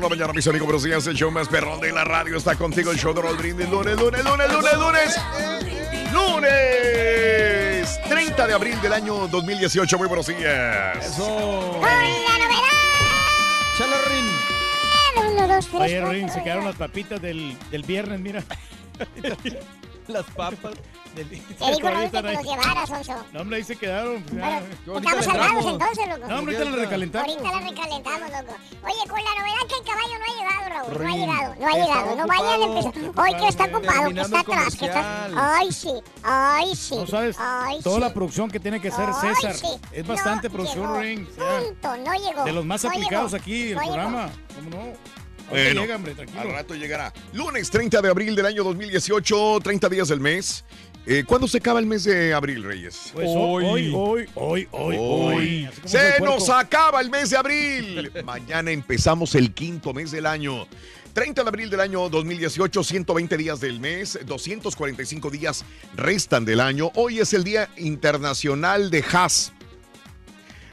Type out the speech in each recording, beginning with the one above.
Por la mañana, mis amigos, buenos días. El show más perrón de la radio está contigo. El show de Brindis. Lunes, lunes, lunes, lunes, lunes. Lunes 30 de abril del año 2018. Muy buenos días. Eso. Con la novedad. Chalo, Rin. Uno, dos, tres. Oye, Rin, se quedaron las papitas del, del viernes, mira. las papas. Del, Te dijo todavía Raúl que los llevaras, Sonso. No, hombre, ahí se quedaron. pues. Bueno, estamos salvados entonces, loco. No, hombre, ahorita las recalentamos. Ahorita la recalentamos, loco. Oye, con la novedad que el caballo no ha llegado, Raúl. No ha llegado, no ha está llegado. No vayan a empezar. Hoy que está ocupado, que está el atrás, que está. Ay, sí, ay, sí. No sabes Ay, toda sí. la producción que tiene que hacer Ay, César. sí. Es No bastante producción, llegó. Rin. o sea, Punto, no llegó. de los más No aplicados llegó. aquí, el No llegó. programa. ¿Cómo no? Bueno, llega, hombre, tranquilo. Al rato llegará. Lunes 30 de abril del año 2018, 30 días del mes. Eh, ¿Cuándo se acaba el mes de abril, Reyes? Pues hoy, hoy, hoy, hoy, hoy. hoy. Se nos acaba el mes de abril. Mañana empezamos el quinto mes del año. 30 de abril del año 2018, 120 días del mes, 245 días restan del año. Hoy es el Día Internacional de Jazz.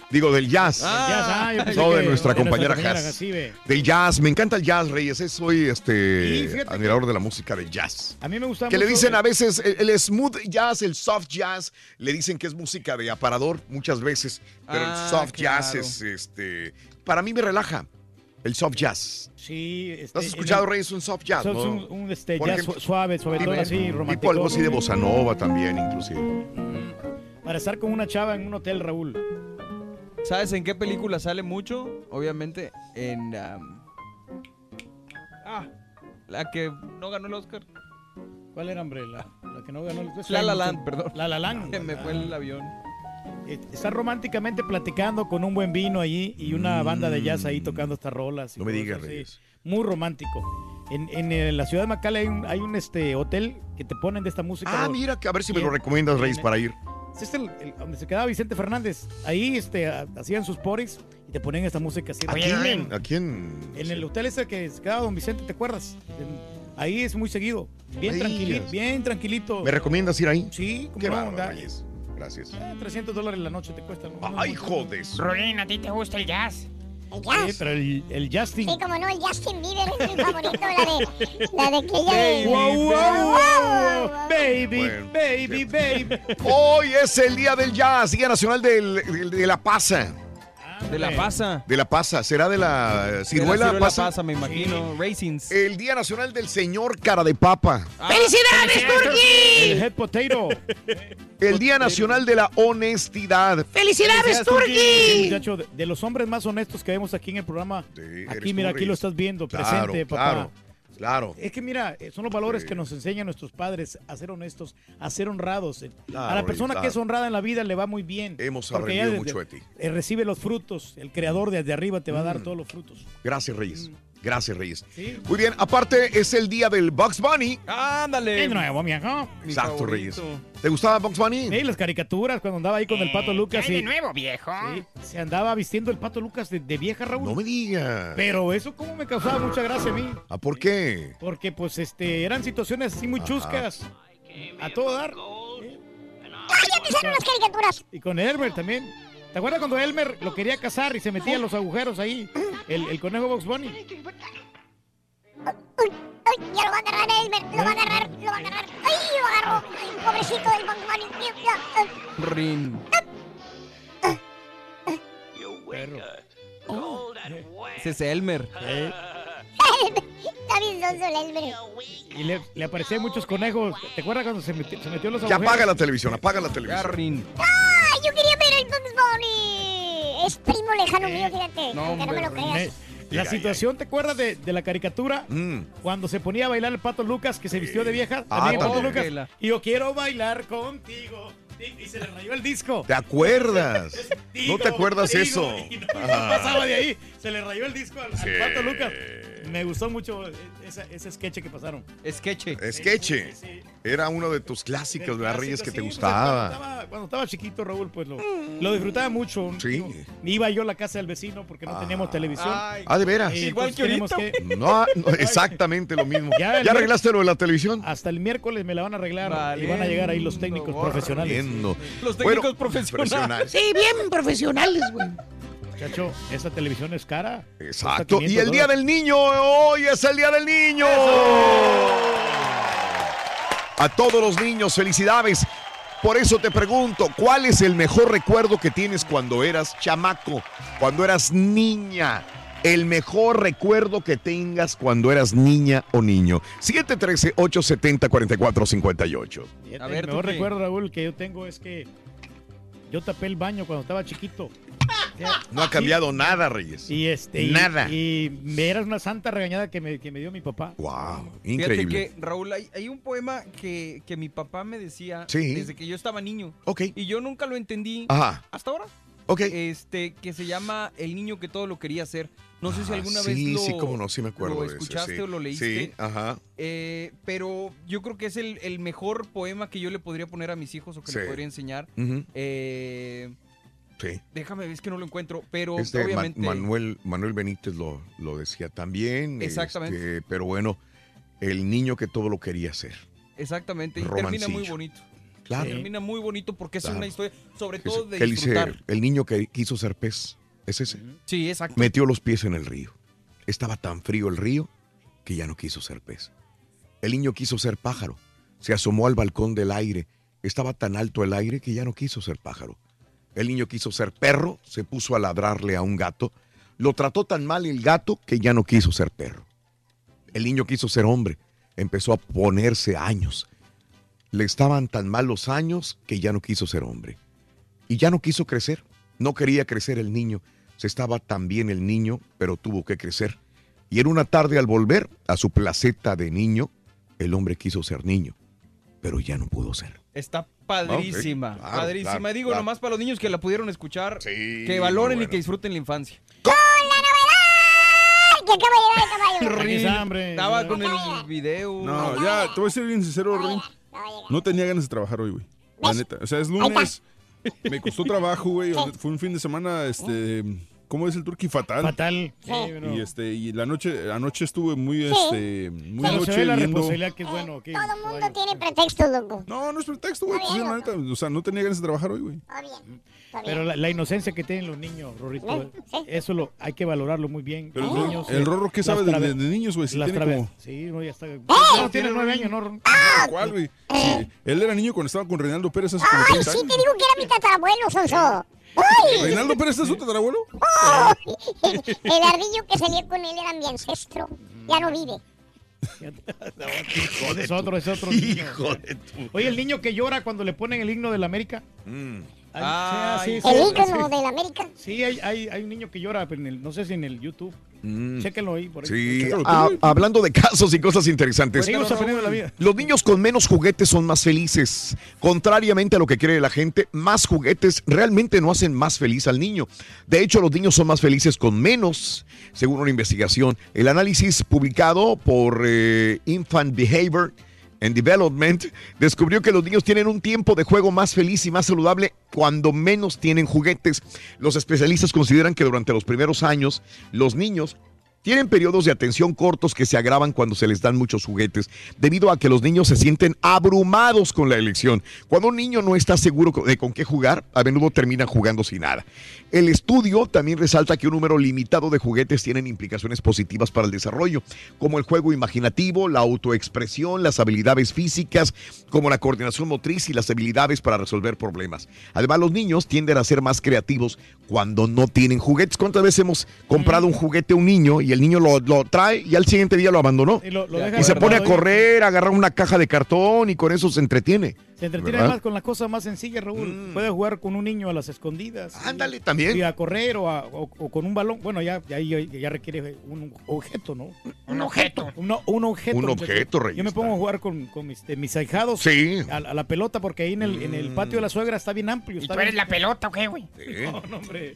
Digo, del jazz. Ah, yo pensé No, de que- nuestra de compañera. Jacibe. Del jazz. Me encanta el jazz, Reyes. Soy este admirador de la música del jazz. A mí me gusta Que le mucho- dicen a veces el, el smooth jazz, el soft jazz, le dicen que es música de aparador muchas veces, pero Ah, el soft jazz claro. es este para mí me relaja. El soft jazz. Sí, este, ¿No has escuchado, el- Reyes, un soft jazz? So- no? Un, un, este, jazz ejemplo, su- suave, suave, todo así, romántico. Tipo algo así de bossa nova también, inclusive. Para estar con una chava en un hotel, Raúl. ¿Sabes en qué película sale mucho? Obviamente en... am, ah, la que no ganó el Oscar. ¿Cuál era, hombre? La, la que no ganó el La La Land, perdón. La La Land. Se me fue el avión. Eh, Está románticamente platicando con un buen vino allí y una banda de jazz ahí tocando estas rolas. y No me cosas digas, así. Reyes. Muy romántico. En, en, eh, la ciudad de McAllen hay un, hay un, este, hotel que te ponen de esta música. Ah, mira, que a ver si me lo recomiendas, Reyes, para ir. Es este el, el- donde se quedaba Vicente Fernández. Ahí este, ha- hacían sus poris y te ponían esta música así. Aquí en, aquí en, En el hotel ese que se quedaba Don Vicente, ¿te acuerdas? En- ahí es muy seguido. Bien Ahí tranquilito, bien tranquilito. ¿Me recomiendas ir ahí? Sí, como Qué no. Gracias. eh, 300 dólares la noche te cuesta. ¿no? Ay, jodes. Rolín, ¿a ti te gusta el jazz? El Sí, jazz. pero el, el Justin. Sí, como no, el Justin Bieber es mi favorito, la de, la de que ella de... Wow, wow, wow, wow, baby, Bueno, baby, baby. Hoy es el Día del Jazz, Día Nacional del- del- de la Pasa. De la pasa. De la Pasa. ¿Será de la De la ciruela, ciruela pasa? pasa, me imagino. Racings. El Día Nacional del Señor Cara de Papa. ¡Felicidades, Turki! El head potato. El Día Nacional de la Honestidad. ¡Felicidades, Turki! muchacho, de, de los hombres más honestos que vemos aquí en el programa. Sí, Aquí, mira, aquí lo estás viendo, Claro, presente, papá. claro. Claro. Es que mira, eh, son los valores que nos enseñan nuestros padres a ser honestos, a ser honrados. Claro, a la persona claro. que es honrada en la vida le va muy bien. Hemos aprendido mucho de ti. eh, recibe los frutos. El creador desde arriba te va a dar Mm. todos los frutos. Gracias, Reyes. Gracias, Reyes. Sí. Muy bien, aparte es el día del Bugs Bunny. Ándale. De nuevo, viejo. Mi Exacto, favorito. Reyes. ¿Te gustaba Bugs Bunny? Sí, las caricaturas cuando andaba ahí con el pato Lucas. ¿Qué hay y- de nuevo, viejo? Sí, se andaba vistiendo el pato Lucas de, de vieja Raúl. No me digas. Pero eso como me causaba mucha gracia a mí. ¿Ah, por qué? Porque pues este eran situaciones así muy Ajá. chuscas. A todo dar. ¡Ay, ya empezaron las caricaturas! Y con Elmer también. ¿Te acuerdas cuando Elmer lo quería cazar y se metía en los agujeros ahí? El, el conejo Box Bunny. ¡Uy! ¡Ay! Ya lo va a agarrar Elmer. Lo va a agarrar, lo va a agarrar. ¡Ay! Lo agarró. Ay, pobrecito del Bugs Bunny. Rin. Perro. Ese es Elmer. Eh, Está bien sonso el Elmer. y le, le aparecían muchos conejos. ¿Te acuerdas cuando se metió, se metió los Ya agujeros? apaga la televisión, apaga la Ya, televisión. Rin. ¡Ay! Yo quería ver el Bugs Bunny. Es primo lejano mío, fíjate. No, aunque no me lo creas. Eh, la Ya, situación, ¿te acuerdas de, de la caricatura? Mm. Cuando se ponía a bailar el pato Lucas, que se vistió de vieja. Ah, También el pato. Lucas. Y yo quiero bailar contigo. Y, se le rayó el disco. ¿Te acuerdas? Digo, ¿No te acuerdas digo, eso? Y no, Ah. pasaba de ahí. Se le rayó el disco al, al Sí. pato Lucas. Me gustó mucho esa- ese sketch que pasaron. Sketche. Sketche. Sí, sí. Era uno de tus clásicos, Del ¿verdad, Reyes, que clásico, te pues, Cuando gustaba. estaba, cuando estaba chiquito, Raúl, pues lo, lo disfrutaba mucho. Sí. Digo, Iba yo a la casa del vecino porque no teníamos televisión. Ay, Ah, de veras. Igual que que- No, no, exactamente lo mismo. Ya ¿Ya, arreglaste lo de la televisión? hasta el miércoles me la van a arreglar y van a llegar ahí los técnicos profesionales. Los Bueno, técnicos profesionales. Sí, bien profesionales, güey. Chacho, esa televisión es cara. Exacto. Y el 500 Día del Niño, hoy es el Día del Niño. A todos los niños, felicidades. Por eso te pregunto, ¿cuál es el mejor recuerdo que tienes cuando eras chamaco, cuando eras niña? El mejor recuerdo que tengas cuando eras niña o niño. 713-870-4458. Fíjate, A ver, el ¿tú mejor recuerdo, Raúl, que yo tengo es que yo tapé el baño cuando estaba chiquito. No ha cambiado nada, Reyes. Y este y- Nada. Y, me era una santa regañada que me, que me dio mi papá. Wow, Fíjate increíble. que, Raúl, hay, hay un poema que, que mi papá me decía Sí. desde que yo estaba niño. Ok. Y yo nunca lo entendí Ajá, hasta ahora. ok. Este, que se llama El niño que todo lo quería hacer. No sé si Ah, alguna sí, vez lo, sí, cómo no, sí me acuerdo lo ese, escuchaste sí. o lo leíste. Sí, ajá. Eh, pero yo creo que es el, el mejor poema que yo le podría poner a mis hijos o que Sí. le podría enseñar. ujú, Eh, Sí. déjame ver, es que no lo encuentro, pero Este obviamente... Manuel, Manuel Benítez lo, lo decía también. Exactamente. este, pero bueno, el niño que todo lo quería hacer. Exactamente, y termina muy bonito. Claro. Termina muy bonito porque Claro. es una historia, sobre todo de él dice, el niño que quiso ser pez. Es ese. Sí, exacto. Metió los pies en el río. Estaba tan frío el río que ya no quiso ser pez. El niño quiso ser pájaro. Se asomó al balcón del aire. Estaba tan alto el aire que ya no quiso ser pájaro. El niño quiso ser perro, se puso a ladrarle a un gato. Lo trató tan mal el gato que ya no quiso ser perro. El niño quiso ser hombre, empezó a ponerse años. Le estaban tan mal los años que ya no quiso ser hombre. Y ya no quiso crecer. No quería crecer el niño. Se estaba tan bien el niño, pero tuvo que crecer. Y en una tarde al volver a su placeta de niño, el hombre quiso ser niño, pero ya no pudo ser. Está padrísima, claro, padrísima. claro, Digo, claro. nomás para los niños que la pudieron escuchar, Sí, que valoren y que disfruten la infancia. ¡Ay, que acaba de llegar el. Estaba con el video. No, ya, te voy a ser bien sincero, Rin. No tenía ganas de trabajar hoy, güey. La neta. O sea, es lunes. Me costó trabajo, güey. Fue un fin de semana, este. ¿Cómo es el turkey? Fatal. Fatal. Sí. Y este, y la noche, anoche estuve muy, este, muy Pero se noche ve la viendo. responsabilidad que es bueno. que- Todo el mundo tiene pretexto, loco. No, no es pretexto, güey. Pues, sí, la neta, o sea, no tenía ganas de trabajar hoy, güey. Está bien. Está bien. Pero la, la inocencia que tienen los niños, Rorrito, eso lo hay que valorarlo muy bien. Pero los el, niños, el eh, Rorro, ¿qué sabe de, de- de niños, güey? Si las tiene como... Sí, no, ya está. ¡Eh! No, tiene nueve años, ¿no? Ron? ¿Cuál, güey? Sí, él era niño cuando estaba con Reinaldo Pérez hace como ¡Ay, 30 sí años. te digo que era mi tatarabuelo, Sonso! ¡Uy! ¿Reinaldo Pérez es su tatarabuelo? ¡Oh! El, el ardillo que salía con él era mi ancestro. Ya no vive. Ese es otro, es otro. niño. Hijo de tu... Oye, el niño que llora cuando le ponen el himno de la América. Mm. Ah, sí, sí, El sí, ícono sí. de la América. Sí, hay, hay, hay un niño que llora, pero en el- no sé si en el YouTube. Chéquenlo ahí. Por ahí. Sí, Chéquenlo ah, hablando de casos y cosas interesantes. La vida. Los niños con menos juguetes son más felices. Contrariamente a lo que cree la gente, más juguetes realmente no hacen más feliz al niño. De hecho, los niños son más felices con menos, según una investigación. El análisis publicado por eh, Infant Behavior and Development descubrió que los niños tienen un tiempo de juego más feliz y más saludable cuando menos tienen juguetes. Los especialistas consideran que durante los primeros años los niños tienen periodos de atención cortos que se agravan cuando se les dan muchos juguetes, debido a que los niños se sienten abrumados con la elección. Cuando un niño no está seguro de con qué jugar, a menudo termina jugando sin nada. El estudio también resalta que un número limitado de juguetes tienen implicaciones positivas para el desarrollo, como el juego imaginativo, la autoexpresión, las habilidades físicas, como la coordinación motriz y las habilidades para resolver problemas. Además, los niños tienden a ser más creativos cuando no tienen juguetes. ¿Cuántas veces hemos comprado un juguete a un niño y el niño lo, lo trae y al siguiente día lo abandonó? Y lo- lo deja Y se pone a correr, a agarrar una caja de cartón y con eso se entretiene. Se entretiene ¿verdad? más con la cosa más sencilla, Raúl. Puede jugar con un niño a las escondidas. Ándale, también. Y a correr o, a- o- o con un balón. Bueno, ya, ya, ya, ya requiere un objeto, ¿no? Un objeto. Un, un objeto. Un objeto, Rey, Yo me pongo a jugar con, con mis, de mis ahijados Sí. a, a la pelota porque ahí en el, en el patio de la suegra está bien amplio. ¿Y está tú eres bien- la pelota o qué, güey? No, no, hombre.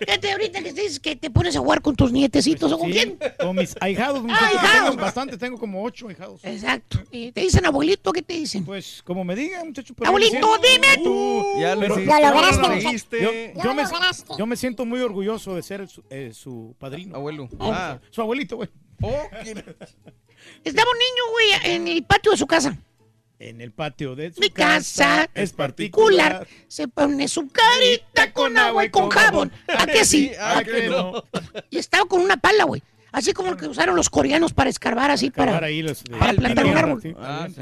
Fíjate, ahorita que dices que te pones a jugar con tus nietecitos o con Sí, quién. Con mis ahijados. Ahijados. Tengo bastante, tengo como ocho ahijados. Exacto. ¿Y ¿Te dicen abuelito? ¿Qué te dicen? Pues como me digan, muchacho. pero Abuelito, dime tú. Ya lo Pero- hiciste. Lo lograste, lo hiciste. Yo, Lo me, lograste. yo me siento muy orgulloso de ser su, eh, su padrino. Abuelo. Ah, su abuelito, güey. Estaba un niño, güey, en el patio de su casa. En el patio de su Mi casa es particular. Se pone su carita con agua y con jabón. ¿A qué sí? ¿A qué no? Y estaba con una pala, güey. Así como el que usaron los coreanos para escarbar así para. ahí los- para plantar un árbol. Ah, sí.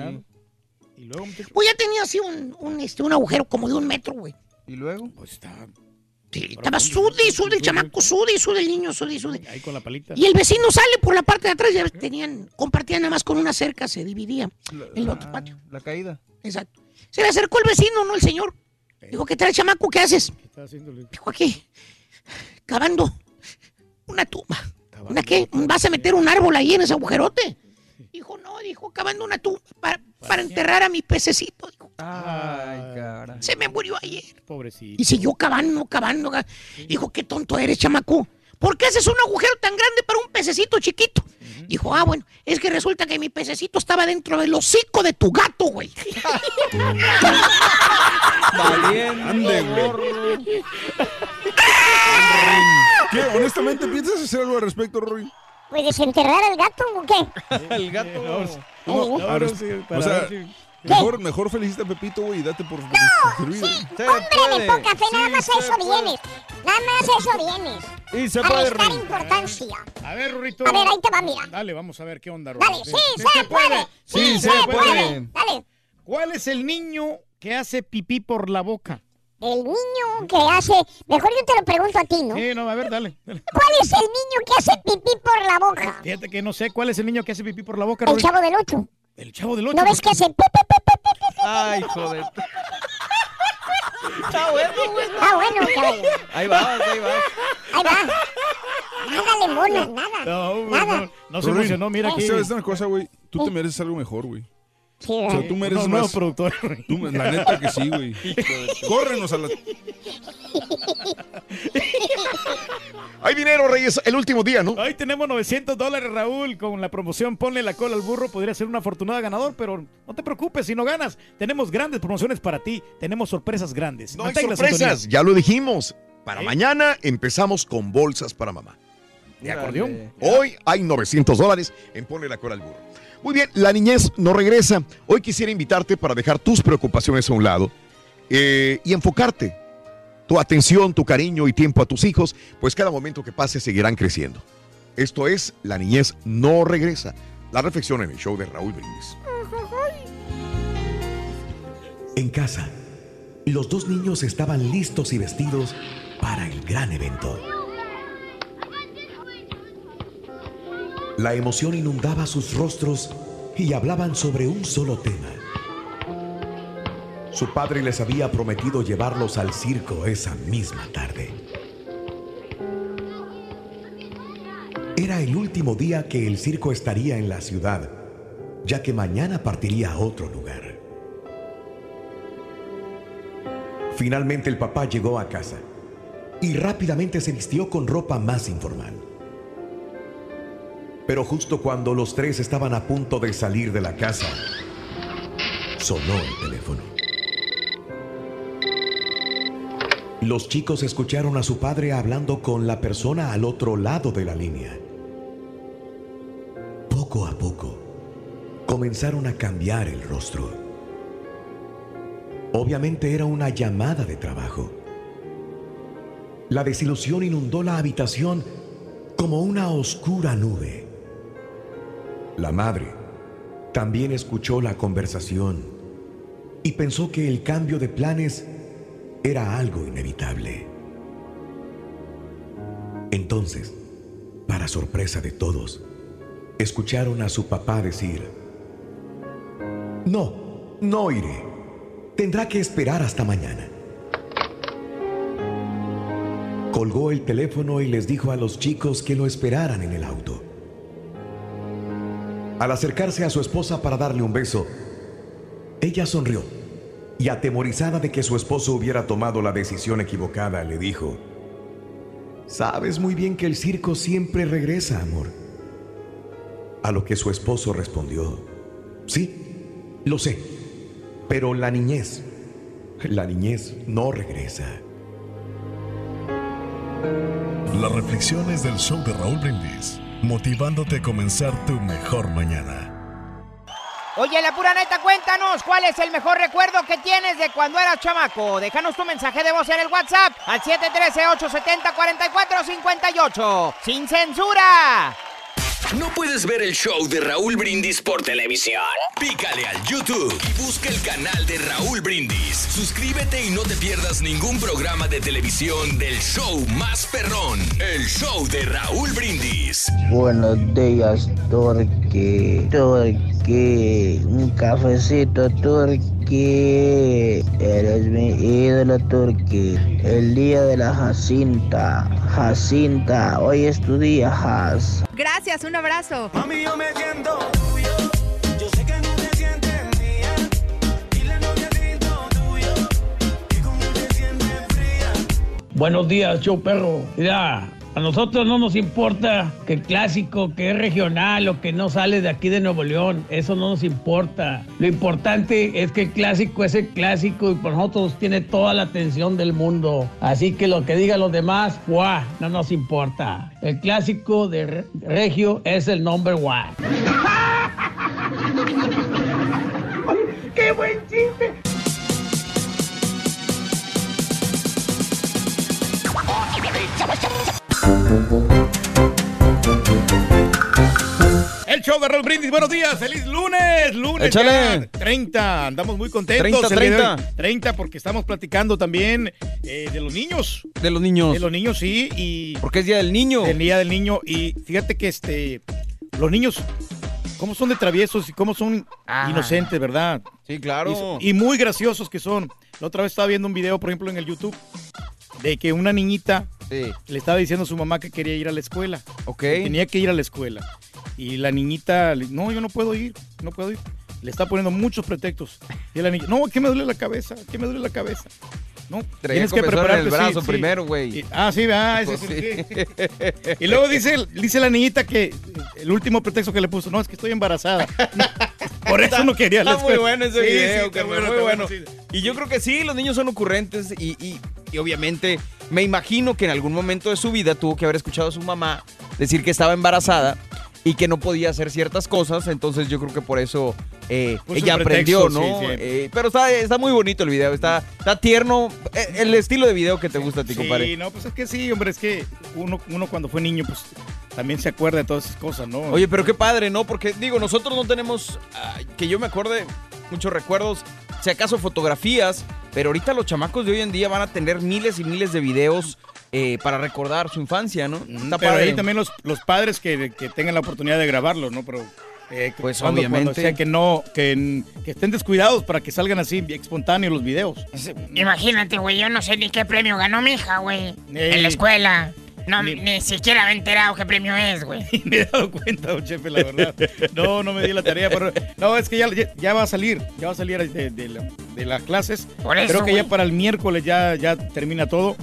Y luego, Pues ya tenía así un, un, este, un agujero como de un metro, güey. ¿Y luego? pues está Sí, estaba sude y sude el chamaco, sude y sude el niño, sude y sude. ahí con la palita. Y el vecino sale por la parte de atrás, ya tenían, compartían nada más con una cerca, se dividía el otro Ah, patio. La caída. Exacto. Se le acercó el vecino, no el señor. Dijo, ¿qué tal, chamaco? ¿Qué haces? ¿Qué está haciendo? Dijo, aquí, cavando una tumba. ¿Una qué? ¿Vas a meter un árbol ahí en ese agujerote? Dijo, no, dijo, cavando una tumba para, para enterrar a mi pececito. Dijo, Ay, cara. se me murió ayer. Pobrecito. Y siguió cavando, cavando. Dijo, qué tonto eres, chamaco. ¿Por qué haces un agujero tan grande para un pececito chiquito? Dijo, ah, bueno, es que resulta que mi pececito estaba dentro del hocico de tu gato, güey. Valiente. Ande, güey. ¿Qué? Honestamente, ¿piensas hacer algo al respecto, Rory? Pues desenterrar al gato o qué? El gato. No, no, no, sí, o para sea, si- Mejor, mejor felicita a Pepito, güey, y date por servido. Se Hombre puede. de poca fe, nada Sí más se eso puede. vienes. Nada más eso vienes. Y se A puede, restar importancia. A ver, Rurito. A ver, ahí te va, mira. Dale, vamos a ver qué onda, Dale, Rurito. sí, se puede. Sí, Sí, se se puede. puede. Dale. ¿Cuál es el niño que hace pipí por la boca? El niño que hace. Mejor yo te lo pregunto a ti, ¿no? Sí, no, a ver, dale. dale. ¿Cuál es el niño que hace pipí por la boca? Fíjate que no sé cuál es el niño que hace pipí por la boca, El chavo del 8. El chavo del 8. ¿No ves que hace? Ay, joder. Está bueno, güey. Ah, bueno, caballo. Ahí vas, ahí vas. Ahí va. Nada le monas, nada. No, güey, Nada. no, no se emocionó, mira aquí. ¿Sabes una cosa, güey? Tú te mereces algo mejor, güey. Sí, O sea, tú No, mereces nuevo más. productor. Tú, la neta que sí, güey. Córrenos a la... Hay dinero, Reyes, el último día, ¿no? Hoy tenemos 900 dólares, Raúl, con la promoción Ponle la cola al burro. Podría ser un afortunado ganador, pero no te preocupes si no ganas. Tenemos grandes promociones para ti. Tenemos sorpresas grandes. No hay sorpresas, ya lo dijimos. Para mañana empezamos con bolsas para mamá. De acordeón. Hoy hay 900 dólares en Ponle la cola al burro. Muy bien, la niñez no regresa. Hoy quisiera invitarte para dejar tus preocupaciones a un lado eh, y enfocarte tu atención, tu cariño y tiempo a tus hijos, pues cada momento que pase seguirán creciendo. Esto es La niñez no regresa. La reflexión en el show de Raúl Brindis. En casa, los dos niños estaban listos y vestidos para el gran evento. La emoción inundaba sus rostros y hablaban sobre un solo tema. Su padre les había prometido llevarlos al circo esa misma tarde. Era el último día que el circo estaría en la ciudad, ya que mañana partiría a otro lugar. Finalmente el papá llegó a casa y rápidamente se vistió con ropa más informal. Pero justo cuando los tres estaban a punto de salir de la casa, sonó el teléfono. Los chicos escucharon a su padre hablando con la persona al otro lado de la línea. Poco a poco, comenzaron a cambiar el rostro. Obviamente era una llamada de trabajo. La desilusión inundó la habitación como una oscura nube. La madre también escuchó la conversación y pensó que el cambio de planes era algo inevitable. Entonces, para sorpresa de todos, escucharon a su papá decir, No, no iré. Tendrá que esperar hasta mañana. Colgó el teléfono y les dijo a los chicos que lo esperaran en el auto. Al acercarse a su esposa para darle un beso, ella sonrió y atemorizada de que su esposo hubiera tomado la decisión equivocada, le dijo, Sabes muy bien que el circo siempre regresa, amor. A lo que su esposo respondió, Sí, lo sé, pero la niñez, la niñez no regresa. Las reflexiones del show de Raúl Brindis, motivándote a comenzar tu mejor mañana. Oye, la pura neta, cuéntanos cuál es el mejor recuerdo que tienes de cuando eras chamaco. Déjanos tu mensaje de voz en el WhatsApp al 713-870-4458. ¡Sin censura! ¿No puedes ver el show de Raúl Brindis por televisión? Pícale al YouTube y busca el canal de Raúl Brindis. Suscríbete y no te pierdas ningún programa de televisión del show más perrón, el show de Raúl Brindis. Buenos días, Turqui. Turqui. Un cafecito, Eres mi ídolo, Turqui. El día de la Jacinta. Jacinta, hoy es tu día, Jaz. Gracias, un abrazo. Mami, yo me siento tuyo. Yo sé que no te sientes mía. Dile no me siento tuyo. Y como te sientes fría. Buenos días, show perro. Mira, a nosotros no nos importa que el clásico, que es regional o que no sale de aquí de Nuevo León. Eso no nos importa. Lo importante es que el clásico es el clásico y por nosotros tiene toda la atención del mundo. Así que lo que digan los demás, ¡guau! No nos importa. El clásico de Re- Regio es el number one. ¡Qué buen chiste! El show de Raúl Brindis, buenos días, feliz lunes, lunes Échale. ya, 30, andamos muy contentos. 30, el día de hoy. 30. 30 porque estamos platicando también eh, de los niños. De los niños. De los niños, sí, y... Porque es Día del Niño. El Día del Niño, y fíjate que este, los niños, cómo son de traviesos y cómo son inocentes, ¿verdad? Sí, claro. Y, y muy graciosos que son. La otra vez estaba viendo un video, por ejemplo, en el YouTube, de que una niñita le estaba diciendo a su mamá que quería ir a la escuela. Ok. Tenía que ir a la escuela. Y la niñita, no, yo no puedo ir, no puedo ir. Le está poniendo muchos pretextos. Y la niña, no, que me duele la cabeza, que me duele la cabeza. No, Traía comezón en el brazo primero, güey. Ah, sí, ah, ese Pues sí, sí. sí. Y luego dice, dice la niñita que el último pretexto que le puso, no, es que estoy embarazada. Por eso no quería Está muy bueno ese Sí, sí, video, está carnal, bueno, muy está bueno. sí. Y yo creo que sí, los niños son ocurrentes y, y- y obviamente me imagino que en algún momento de su vida tuvo que haber escuchado a su mamá decir que estaba embarazada y que no podía hacer ciertas cosas, entonces yo creo que por eso eh, ella aprendió, pretexto, ¿no? sí, sí. Eh, pero está, está muy bonito el video, está, está tierno, eh, el estilo de video que te gusta a ti, Sí, compadre. no, pues es que sí, hombre, es que uno, uno cuando fue niño, pues también se acuerda de todas esas cosas, ¿no? Oye, pero qué padre, ¿no? Porque digo, nosotros no tenemos, ah, que yo me acuerde, muchos recuerdos, si acaso fotografías, pero ahorita los chamacos de hoy en día van a tener miles y miles de videos eh, para recordar su infancia, ¿no? Está Pero padre. ahí también los, los padres que, que tengan la oportunidad de grabarlos, ¿no? Pero eh, Pues, cuando- obviamente. cuando sea que no, que, que estén descuidados para que salgan así espontáneos los videos. Imagínate, güey, yo no sé ni qué premio ganó mi hija, güey. Ey. En la escuela. No, ni, siquiera me he enterado qué premio es, güey. me he dado cuenta, don Chepe, la verdad. No, no me di la tarea. Pero, no, es que ya, ya, ya va a salir. Ya va a salir de, de la- de las clases. Por eso, Creo que güey. ya para el miércoles ya, ya termina todo.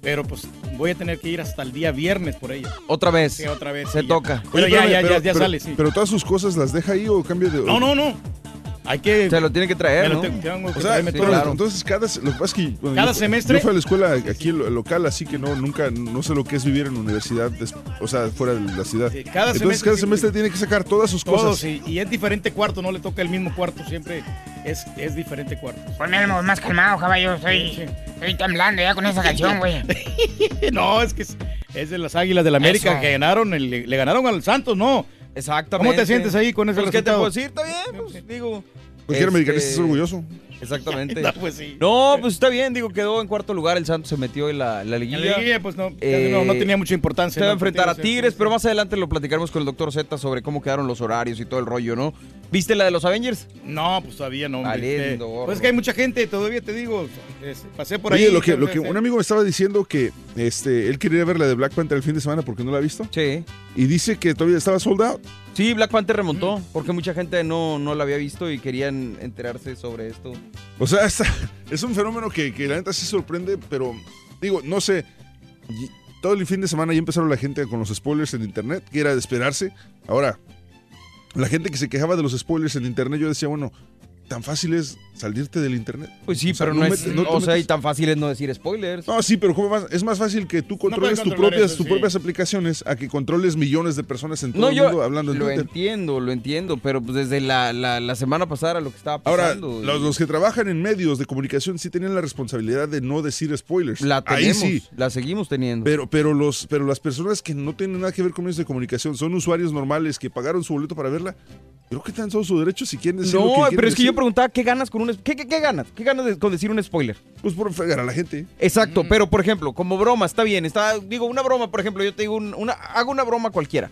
Pero pues voy a tener que ir hasta el día viernes por ella. Otra vez. Sí, otra vez. Se sí, ya. toca. Pero Oye, ya, ya, pero- ya, ya pero- sale, sí. Pero todas sus cosas las deja ahí o cambia de. No, no, no. Hay que. Se lo tiene que traer, ¿no? te- tengo que O sea, todo. entonces cada lo que pasa es que bueno, Cada yo- semestre- yo fui a la escuela aquí lo- local así que no nunca no sé lo que es vivir en universidad des- o sea fuera de la ciudad Sí, cada entonces semestre cada sí, semestre tiene que sacar todas sus Todos, cosas y, y es diferente cuarto, no le toca el mismo cuarto, siempre es, es diferente cuarto. Algo más calmado, caballo. Estoy, estoy temblando ya con esa canción, güey. no, es que es, es de las Águilas del la América Eso. que ganaron, el- le ganaron al Santos, ¿no? Exactamente. ¿Cómo te sientes ahí con ese Pues, ¿qué te resultado? puedo decir? Está bien, pues, digo. cualquier este, americanista está orgulloso Exactamente. No, pues sí. No, pues está bien, digo, quedó en cuarto lugar, el Santos se metió en la, la En liguilla. la liguilla, pues no, Eh, no, no tenía mucha importancia. Se va a enfrentar a Tigres, sí, pero más adelante lo platicaremos con el doctor Z sobre cómo quedaron los horarios y todo el rollo, ¿no? ¿Viste la de los Avengers? No, pues todavía no. hombre. Valiendo, Eh, pues es que hay mucha gente, todavía te digo. es- pasé por Oye, ahí. lo que, lo que eh, un amigo me estaba diciendo que este él quería ver la de Black Panther el fin de semana porque no la ha visto Sí. y dice que todavía estaba sold out Sí, Black Panther remontó, porque mucha gente no, no la había visto y querían enterarse sobre esto. o sea está- es un fenómeno que, que la neta sí sorprende pero digo no sé todo el fin de semana ya empezaron la gente con los spoilers en internet que era de esperarse ahora la gente que se quejaba de los spoilers en internet yo decía bueno tan fácil es salirte del internet Pues sí, O sea, pero no, es, mete- no o sea, y metes- tan fácil es no decir spoilers. No, sí, pero ¿cómo vas? es más fácil que tú controles tus propias, eso, tus sí. propias aplicaciones a que controles millones de personas en todo No, el yo mundo hablando en lo Twitter. entiendo, lo entiendo, pero pues desde la, la, la semana pasada lo que estaba Ahora, pasando. y los, los que trabajan en medios de comunicación sí tenían la responsabilidad de no decir spoilers. la Ahí tenemos, sí. la seguimos teniendo. Pero, pero, los, pero las personas que no tienen nada que ver con medios de comunicación son usuarios normales que pagaron su boleto para verla. Creo que están todo su derecho si quieren decir lo que no, quieren pero es que yo preguntaba, ¿qué ganas con un... ¿Qué, qué, qué ganas? ¿Qué ganas de- con decir un spoiler? Pues por fregar a la gente. Exacto, pero por ejemplo, como broma, está bien, está, digo, una broma, por ejemplo, yo te digo, un- una, hago una broma cualquiera.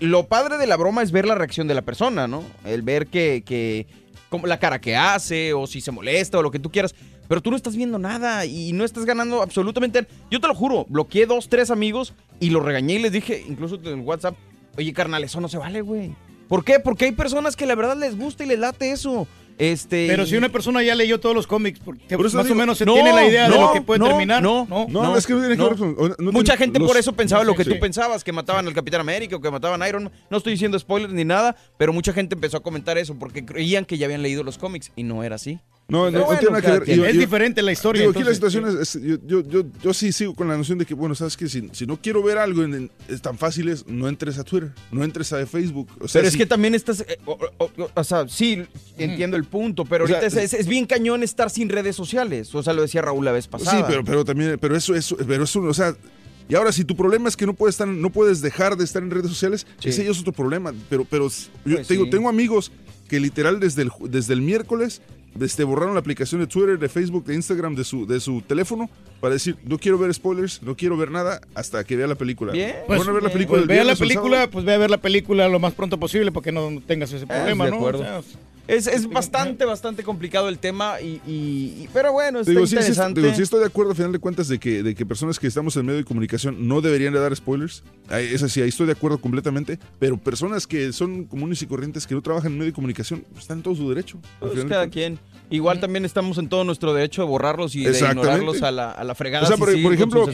Lo padre de la broma es ver la reacción de la persona, ¿no? El ver que, que como la cara que hace, o si se molesta, o lo que tú quieras. Pero tú no estás viendo nada y no estás ganando absolutamente. Yo te lo juro, bloqueé dos, tres amigos y los regañé y les dije, incluso en WhatsApp, oye, carnal, eso no se vale, güey. ¿Por qué? Porque hay personas que la verdad les gusta y les late eso. Este, Pero si una persona ya leyó todos los cómics, porque más digo, o menos se no, tiene la idea de lo que puede no, terminar. no, no. No, No, es que no tiene que no. ver con. no Mucha gente los- por eso pensaba lo que sí. tú pensabas, que mataban al Capitán América o que mataban a Iron Man. No estoy diciendo spoilers ni nada, pero mucha gente empezó a comentar eso porque creían que ya habían leído los cómics y no era así. No, no, Pero no bueno, tiene nada que ver. Es diferente la historia. Digo, aquí la situación es, es- yo, yo, yo, yo sí sigo con la noción de que, bueno, sabes que si, si no quiero ver algo en- en- es tan fácil es no entres a Twitter, no entres a Facebook. O sea, Pero es que también estás, eh, o, o- o- o sea, sí, entiendo el punto, pero O sea, ahorita es, es- es bien cañón estar sin redes sociales. O sea, lo decía Raúl la vez pasada. Sí, pero, pero también, pero eso, eso, pero eso, o sea, y ahora si tu problema es que no puedes estar, no puedes dejar de estar en redes sociales, Sí. ese ya es otro problema. Pero, pero yo Pues te digo, sí. tengo amigos que literal desde el, desde el miércoles este, borraron la aplicación de Twitter, de Facebook, de Instagram, de su, de su teléfono para decir, no quiero ver spoilers, no quiero ver nada hasta que vea la película. Bien. Pues, Van a ver la bien. película Pues vea la película, pues ve a ver la película lo más pronto posible para que no tengas ese problema, de ¿no? acuerdo. O sea, Es, es bastante, bastante complicado el tema, y, y- y- pero bueno, está Digo, sí, sí, interesante. digo, sí estoy de acuerdo a final de cuentas de que, de que personas que estamos en medio de comunicación no deberían de dar spoilers. Es así, ahí estoy de acuerdo completamente. Pero personas que son comunes y corrientes que no trabajan en medio de comunicación pues, están en todo su derecho. al Pues de cada cuentas. quien. Igual también estamos en todo nuestro derecho de borrarlos y de ignorarlos a la, a la fregada. O sea, si por, siguen por ejemplo,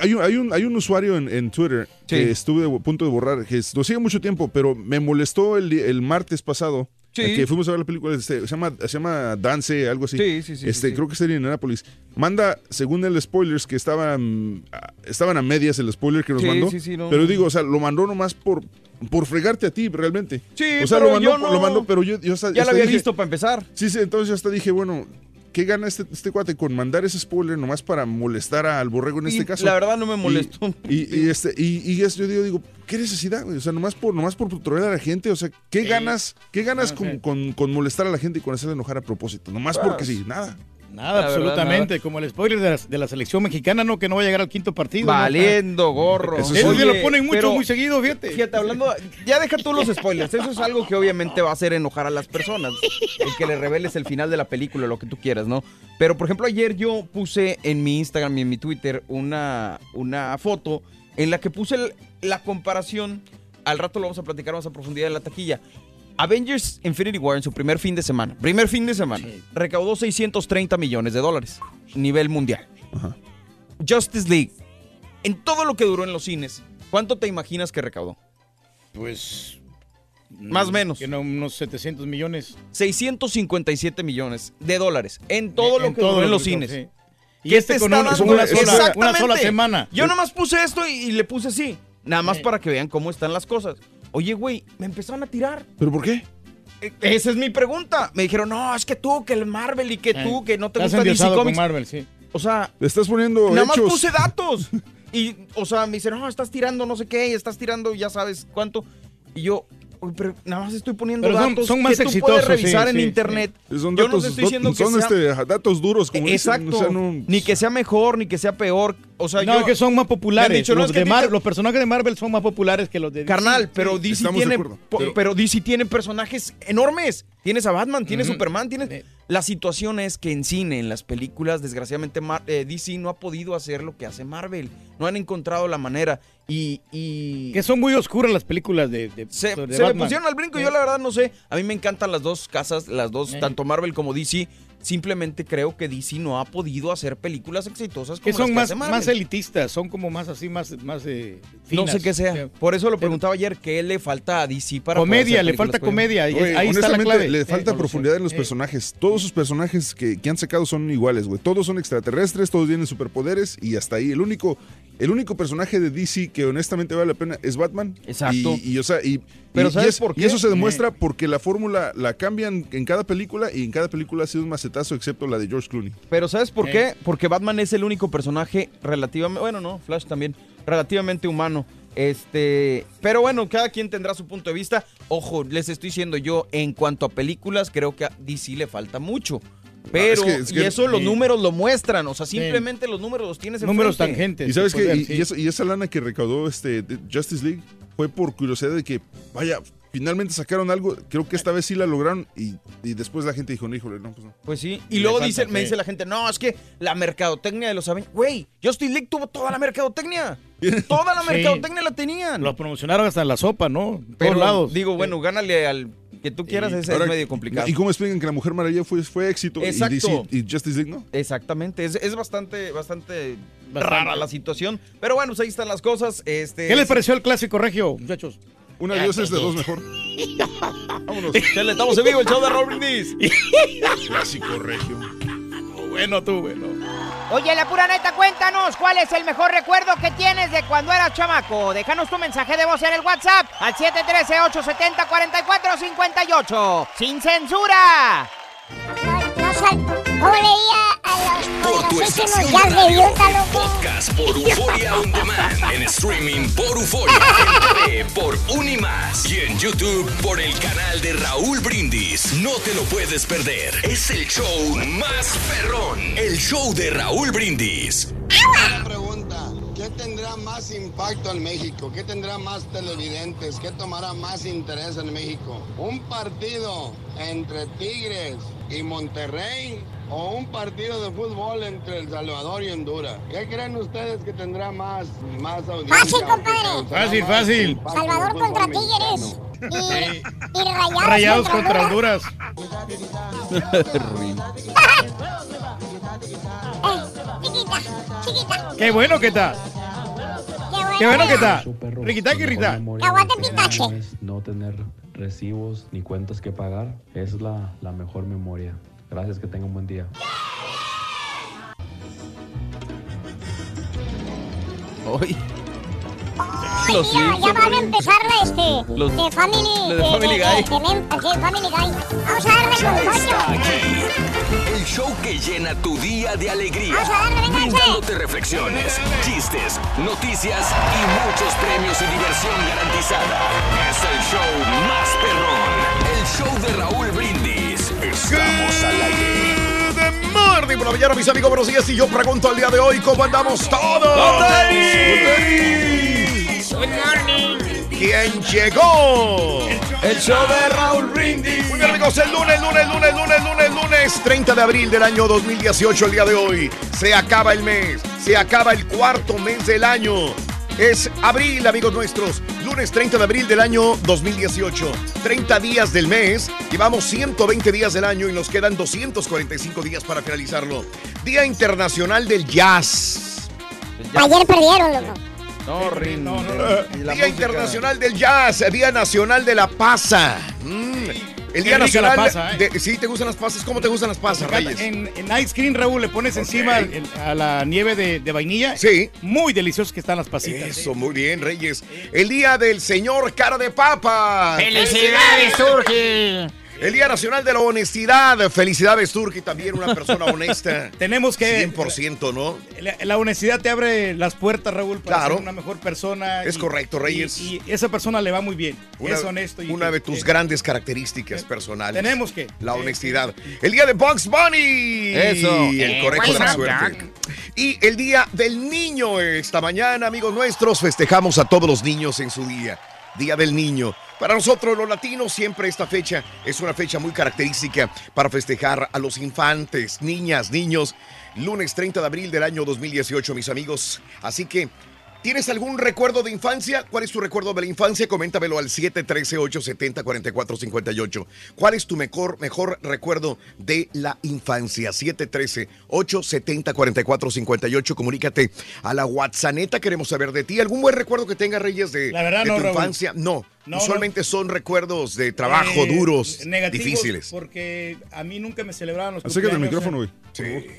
hay un, hay, un, hay un usuario en, en Twitter Sí. que estuve a punto de borrar, que lo sigue mucho tiempo, pero me molestó el, el martes pasado. Sí. Que fuimos a ver la película, este, se, llama, se llama Dance, algo así. Sí, sí, sí, Este, sí, sí. Creo que sería en Anápolis. Manda, según el spoilers, que estaban, a- estaban a medias el spoiler que nos mandó. sí, sí, no, pero no. digo, o sea, lo mandó nomás por, por fregarte a ti, realmente. Sí, o sea, pero lo mandó, yo no- lo mandó, pero yo, yo hasta- ya lo había dije- visto para empezar. Sí, sí, entonces yo hasta dije, bueno, ¿qué gana este, este cuate con mandar ese spoiler nomás para molestar al borrego en Y este caso? la verdad no me molestó. Y, y este, y, yo digo, digo, ¿qué necesidad? O sea, nomás por, nomás por trolear a la gente, o sea, ¿qué ganas, qué ganas Ah, con, sí. con- con molestar a la gente y con hacerle enojar a propósito? Nomás Pues, porque sí, nada. Nada, La verdad, absolutamente. Como el spoiler de la, de la selección mexicana, no, que no va a llegar al quinto partido. ¿no? Valiendo gorro. Eso Eso sí lo Oye, ponen mucho, muy seguido, fíjate. Fíjate, hablando, ya deja tú los spoilers, eso es algo que obviamente va a hacer enojar a las personas, el que le reveles el final de la película, lo que tú quieras, ¿no? Pero, por ejemplo, ayer yo puse en mi Instagram y en mi Twitter una, una foto en la que puse el- la comparación, al rato lo vamos a platicar más a profundidad en la taquilla. Avengers Infinity War en su primer fin de semana, primer fin de semana, recaudó 630 millones de dólares, nivel mundial. Justice League, en todo lo que duró en los cines, ¿cuánto te imaginas que recaudó? Pues. Más o menos. Que no, unos 700 millones. 657 millones de dólares en todo lo En que todo duró en lo los cines. sí. Y, este este con una- sola- Exactamente. una sola semana. Yo nomás puse esto y, y le puse así. Nada más para que vean cómo están las cosas. Oye, güey, me empezaron a tirar. ¿Pero por qué? E- Esa es mi pregunta. Me dijeron, no, es que tú, que el Marvel y que tú, que no te gusta DC endiosado con Comics. Marvel, sí. O sea, Le estás poniendo nada más hechos. puse datos. Y, o sea, me dicen, no, estás tirando no sé qué, y estás tirando ya sabes cuánto. Y yo, "Uy, pero nada más estoy poniendo Pero son- datos son más que tú puedes revisar sí, en sí, internet. Son yo datos, no te estoy diciendo do- que son sea... este, datos duros, como dicen, Exacto. o sea, no- Ni que sea mejor, ni que sea peor. O sea, no, yo... es que son más populares. Me han dicho, no, los, es que de Mar- te- los personajes de Marvel son más populares que los de DC. Carnal, pero Sí. DC tiene acuerdo, pero- pero... DC tiene personajes enormes. Tienes a Batman, tienes. Superman, tienes La situación es que en cine, en las películas, desgraciadamente Mar- eh, DC no ha podido hacer lo que hace Marvel. No han encontrado la manera y, y- Que son muy oscuras las películas de, de, se, de se le Batman. pusieron al brinco. Yo Eh. la verdad no sé. A mí me encantan las dos casas, las dos, Eh. tanto Marvel como DC. Simplemente creo que DC no ha podido hacer películas exitosas como Que son las más, hace Marvel. más elitistas, son como más así, más, más eh, No finas. sé qué sea. Por eso lo preguntaba ayer, ¿qué le falta a DC para poder Comedia, hacer le falta comedia. Oye, ahí está la clave. le falta Eh, profundidad en los eh. personajes. Todos sus personajes que, que han sacado son iguales, güey. Todos son extraterrestres, todos tienen superpoderes y hasta ahí. El único, el único personaje de DC que honestamente vale la pena es Batman. Exacto. Y, y, o sea, y, Pero y- y ¿sabes es- por y eso se demuestra Eh. porque la fórmula la cambian en cada película y en cada película ha sido un macetazo excepto la de George Clooney. Pero ¿sabes por Eh. qué? Porque Batman es el único personaje relativamente, bueno, no, Flash también, relativamente humano. Este, pero bueno, cada quien tendrá su punto de vista. Ojo, les estoy diciendo yo, en cuanto a películas, creo que a DC le falta mucho. Pero, Ah, es que- es y eso los sí. números lo muestran, o sea, simplemente los números los tienes Números enfrente. tangentes. Y sabes que poder, y, sí. y eso- y esa lana que recaudó este Justice League fue por curiosidad de que, vaya, finalmente sacaron algo. Creo que esta vez sí la lograron y, y después la gente dijo, no, híjole, no, pues no. Pues sí, y luego falta, dice, me dice la gente, no, es que la mercadotecnia de los Avengers, güey, Justice League tuvo toda la mercadotecnia. Toda la Sí. mercadotecnia la tenían. Los promocionaron hasta en la sopa, ¿no? En Pero todos lados. digo, bueno, gánale al que tú quieras, Ahora, es medio complicado. ¿Y cómo explican que la Mujer Maravilla fue, fue éxito y, Exacto. DC y Justice League no? Exactamente, es, es bastante, bastante, rara la situación. Pero bueno, pues ahí están las cosas. Este, ¿Qué les pareció el clásico regio, muchachos? Una de es de dos mejor. Vámonos. Estamos en vivo, el show de Raúl Brindis. Clásico regio. Bueno, tú, bueno. Oye, la pura neta, cuéntanos cuál es el mejor recuerdo que tienes de cuando eras chamaco. Déjanos tu mensaje de voz en el WhatsApp al 713-870-4458. ¡Sin censura! No sé, ¿cómo leía a los Por de Utah, loco? podcast por Euforia On Demand, en streaming por Euforia, en TV por Unimas y en YouTube por el canal de Raúl Brindis. No te lo puedes perder. Es el show más perrón, el show de Raúl Brindis. Una pregunta, ¿qué tendrá más impacto en México? ¿Qué tendrá más televidentes? ¿Qué tomará más interés en México? ¿Un partido entre Tigres y Monterrey o un partido de fútbol entre El Salvador y Honduras? ¿Qué creen ustedes que tendrá más, más audiencia? Fácil, compadre. ¿O qué Fácil, fácil. Salvador contra? Tigres. Y, y rayados, Rayados contra Honduras. Chiquita, chiquita. Qué bueno que está. Qué bueno que está. Riquita que rita. Aguante pitache. no tener recibos ni cuentas que pagar. Es la, la mejor memoria. Gracias, que tengan un buen día. Hoy. Ay, Los ya van a empezar la, este, Los- de Family, la de Family Guy. de sí, Family Guy. Vamos a darle con coño. El show que llena tu día de alegría. Vamos a darle. Brindándote reflexiones, chistes, noticias y muchos premios y diversión garantizada. Es el show más perrón. El show de Raúl Brindis. Estamos al aire. Good morning por la mañana, mis amigos. Buenos días. Y yo pregunto al día de hoy, ¿cómo andamos todos? Good morning. ¿Quién llegó? El show de Raúl Brindis. Muy bien, amigos, el lunes, lunes, lunes, lunes, lunes, lunes, 30 de abril del año 2018, el día de hoy. Se acaba el mes, se acaba el cuarto mes del año. Es abril, amigos nuestros. Lunes 30 de abril del año 2018. 30 días del mes. Llevamos 120 días del año y nos quedan 245 días para finalizarlo. Día Internacional del Jazz. Ayer perdieron, loco. No, Rin. Día Internacional del Jazz. Día Nacional de la Pasa. Mm. El Día Nacional pasa, ¿eh? de... ¿Sí te gustan las pasas? ¿Cómo te gustan las pasas, Reyes? En, en ice cream, Raúl, le pones encima el- a la nieve de, de vainilla. Sí. Muy deliciosos que están las pasitas. Eso, muy bien, Reyes. El Día del Señor Cara de Papa. ¡Felicidades, Turki! El Día Nacional de la Honestidad. Felicidades, Turki, también una persona honesta. Tenemos que... 100%, ¿no? La, la honestidad te abre las puertas, Raúl, para Claro. ser una mejor persona. Es correcto, Reyes. Y, y esa persona le va muy bien. Una, es honesto. Y una que- de tus grandes características personales. Tenemos que. La honestidad. El día de Bugs Bunny. Eso. Y el Eh, conejo de la suerte. Y el día del niño. Esta mañana, amigos nuestros, festejamos a todos los niños en su día. Día del niño. Para nosotros los latinos siempre esta fecha es una fecha muy característica para festejar a los infantes, niñas, niños. Lunes 30 de abril del año 2018, mis amigos. Así que ¿Tienes algún recuerdo de infancia? ¿Cuál es tu recuerdo de la infancia? Coméntamelo al 713-870-4458. ¿Cuál es tu mejor, mejor recuerdo de la infancia? 713-870-4458. Comunícate a la WhatsApp. Queremos saber de ti. ¿Algún buen recuerdo que tengas, Reyes, de, La verdad de no, tu Raúl. infancia? No. No, Usualmente son recuerdos de trabajo Eh, duros, negativos, difíciles. Porque a mí nunca me celebraban los Acércate cumpleaños. micrófono, güey.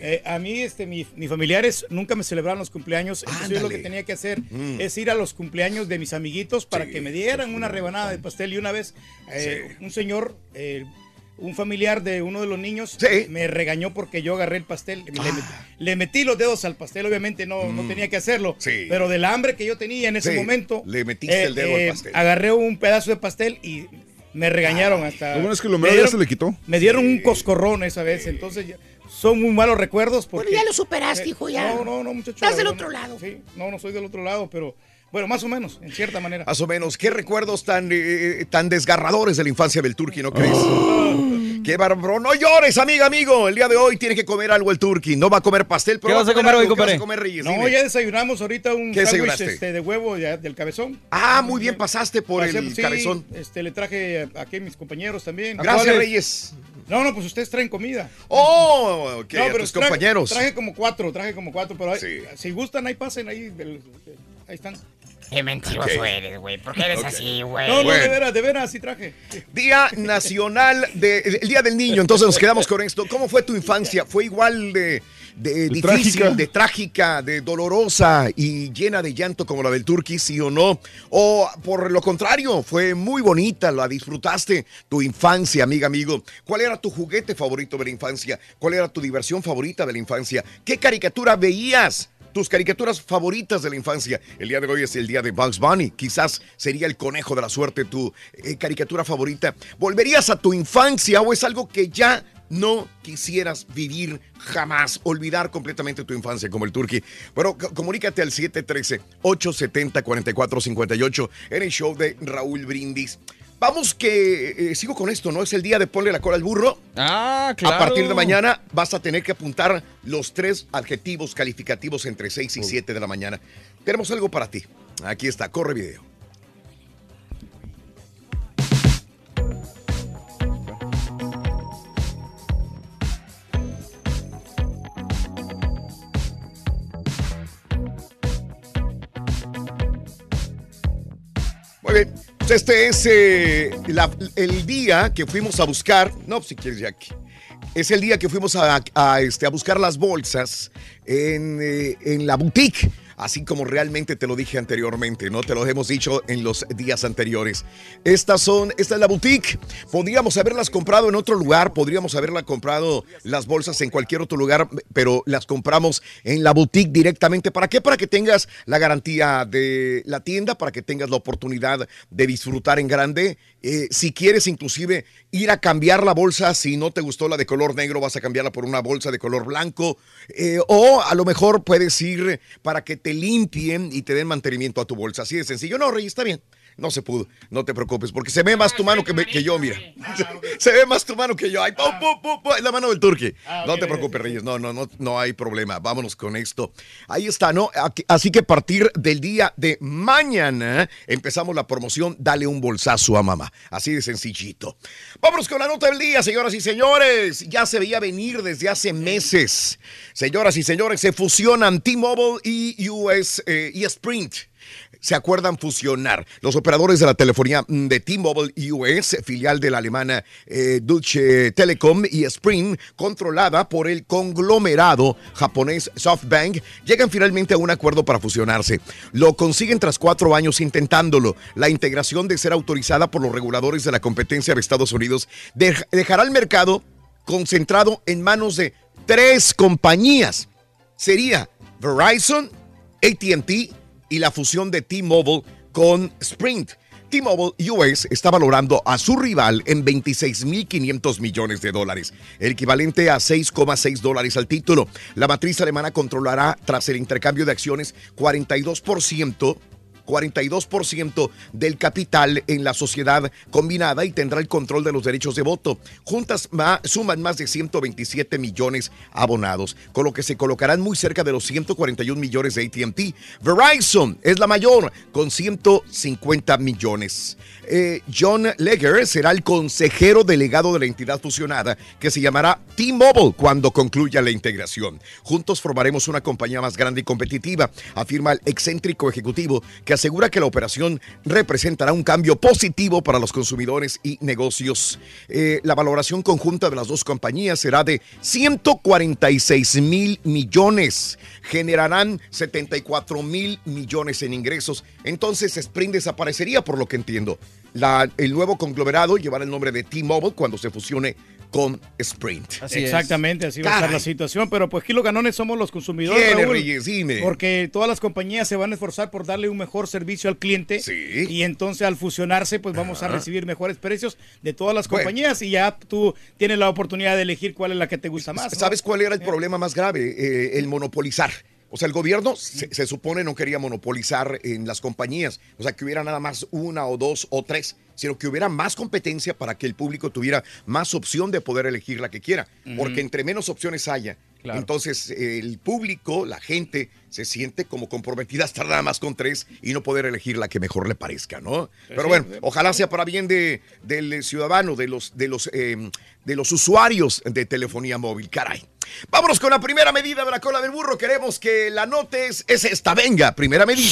Eh, a mí, este, mi, mis familiares nunca me celebraban los cumpleaños. Entonces yo lo que tenía que hacer Mm. es ir a los cumpleaños de mis amiguitos para que me dieran una rebanada de pastel. Y una vez eh, un señor, eh, un familiar de uno de los niños, me regañó porque yo agarré el pastel. Le, Ah. metí, le metí los dedos al pastel, obviamente no, no tenía que hacerlo. Pero del hambre que yo tenía en ese Mm. Sí, momento, le metiste el dedo al pastel. agarré un pedazo de pastel y me regañaron hasta. Lo bueno es que lo me mero ya dieron- se le quitó. me dieron un coscorrón esa vez, entonces ya- son muy malos recuerdos porque... Bueno, ya lo superaste, Eh, hijo, ya. No, no, no, muchacho. Estás del otro no. lado. Sí, no, no soy del otro lado, pero bueno, más o menos, en cierta manera. Más o menos. ¿Qué recuerdos tan, eh, tan desgarradores de la infancia del Turqui, no crees? ¡Qué bárbaro! No llores, amiga, amigo. El día de hoy tiene que comer algo el Turqui. No va a comer pastel, pero ¿Qué va vas a comer hoy, ¿Qué vas compadre? a comer, Reyes? No, Dime. ya desayunamos ahorita un ¿Qué sándwich desayunaste? este, de huevo ya, del cabezón. Ah, muy bien, pasaste por Pasé- el sí, cabezón. Este, le traje aquí a mis compañeros también. Gracias. Reyes. No, no, pues ustedes traen comida. Oh, ok, No, a pero tus traje- compañeros. Traje como cuatro, traje como cuatro, pero si gustan, ahí pasen, ahí, ahí están. Qué mentiroso Ok. eres, güey. ¿Por qué eres así, güey? No, no, de veras, de veras, sí traje. Día Nacional de, el Día del Niño. Entonces nos quedamos con esto. ¿Cómo fue tu infancia? ¿Fue igual de, de difícil, trágica. de trágica, de dolorosa y llena de llanto como la del Turqui, sí o no? O por lo contrario, fue muy bonita, la disfrutaste tu infancia, amiga, amigo. ¿Cuál era tu juguete favorito de la infancia? ¿Cuál era tu diversión favorita de la infancia? ¿Qué caricatura veías? Tus caricaturas favoritas de la infancia. El día de hoy es el día de Bugs Bunny. Quizás sería el conejo de la suerte tu eh, caricatura favorita. ¿Volverías a tu infancia o es algo que ya no quisieras vivir jamás? Olvidar completamente tu infancia como el Turqui. Bueno, comunícate al 713-870-4458 en el show de Raúl Brindis. Vamos que eh, sigo con esto, ¿no? Es el día de ponle la cola al burro. Ah, claro. A partir de mañana vas a tener que apuntar los tres adjetivos calificativos entre 6 y 7 de la mañana. Tenemos algo para ti. Aquí está, corre video. Muy bien. Pues Este es eh, el día que fuimos a buscar. No, si quieres, Jackie. Es el día que fuimos a, a, este, a buscar las bolsas en, eh, en la boutique. Así como realmente te lo dije anteriormente, ¿no? Te lo hemos dicho en los días anteriores. Estas son, esta es la boutique. Podríamos haberlas comprado en otro lugar, podríamos haberla comprado las bolsas en cualquier otro lugar, pero las compramos en la boutique directamente. ¿Para qué? Para que tengas la garantía de la tienda, para que tengas la oportunidad de disfrutar en grande. Eh, si quieres inclusive ir a cambiar la bolsa, si no te gustó la de color negro, vas a cambiarla por una bolsa de color blanco. Eh, o a lo mejor puedes ir para que te limpien y te den mantenimiento a tu bolsa. Así de sencillo. No, Rey, está bien. No se pudo. No te preocupes, porque se ve más tu mano que, me- que yo, mira. Se ve más tu mano que yo. Ay, pu, pu, pu, pu, es la mano del turque. no te preocupes, Reyes. No, no, no, no hay problema. Vámonos con esto. Ahí está, ¿no? Así que a partir del día de mañana empezamos la promoción Dale un bolsazo a mamá. Así de sencillito. Vámonos con la nota del día, señoras y señores. Ya se veía venir desde hace meses. Señoras y señores, se fusionan T-Mobile y US eh, y Sprint se acuerdan fusionar. Los operadores de la telefonía mm, de T-Mobile US, filial de la alemana eh, Deutsche Telekom y Sprint, controlada por el conglomerado japonés SoftBank, llegan finalmente a un acuerdo para fusionarse. Lo consiguen tras cuatro años intentándolo. La integración de ser autorizada por los reguladores de la competencia de Estados Unidos dej- dejará el mercado concentrado en manos de tres compañías. Sería Verizon, ATT y la fusión de T-Mobile con Sprint. T-Mobile US está valorando a su rival en 26.500 millones de dólares, el equivalente a 6,6 dólares al título. La matriz alemana controlará, tras el intercambio de acciones, 42%. 42% del capital en la sociedad combinada y tendrá el control de los derechos de voto. Juntas ma- suman más de 127 millones abonados, con lo que se colocarán muy cerca de los 141 millones de ATT. Verizon es la mayor, con 150 millones. Eh, John Legger será el consejero delegado de la entidad fusionada, que se llamará T-Mobile cuando concluya la integración. Juntos formaremos una compañía más grande y competitiva, afirma el excéntrico ejecutivo, que asegura que la operación representará un cambio positivo para los consumidores y negocios. Eh, la valoración conjunta de las dos compañías será de 146 mil millones. Generarán 74 mil millones en ingresos. Entonces Sprint desaparecería, por lo que entiendo. El nuevo conglomerado llevará el nombre de T-Mobile cuando se fusione con Sprint. Exactamente, así va a estar la situación. Pero pues aquí los ganones somos los consumidores. ¿Quién es, Raúl, Reyes? Dime. Porque todas las compañías se van a esforzar por darle un mejor servicio al cliente. Y entonces al fusionarse, pues vamos a recibir mejores precios de todas las Bueno. compañías y ya tú tienes la oportunidad de elegir cuál es la que te gusta más. ¿no? ¿Sabes cuál era el problema más grave? Eh, el monopolizar. O sea, el gobierno se, se supone no quería monopolizar en las compañías. O sea, que hubiera nada más una o dos o tres, sino que hubiera más competencia para que el público tuviera más opción de poder elegir la que quiera. Porque entre menos opciones haya, Claro. entonces el público, la gente, se siente como comprometida a estar nada más con tres y no poder elegir la que mejor le parezca, ¿no? Pero bueno, ojalá sea para bien de, del ciudadano, de los, de los, eh, de los usuarios de telefonía móvil, caray. Vámonos con la primera medida de la cola del burro. Queremos que la notes es esta. Venga, primera medida.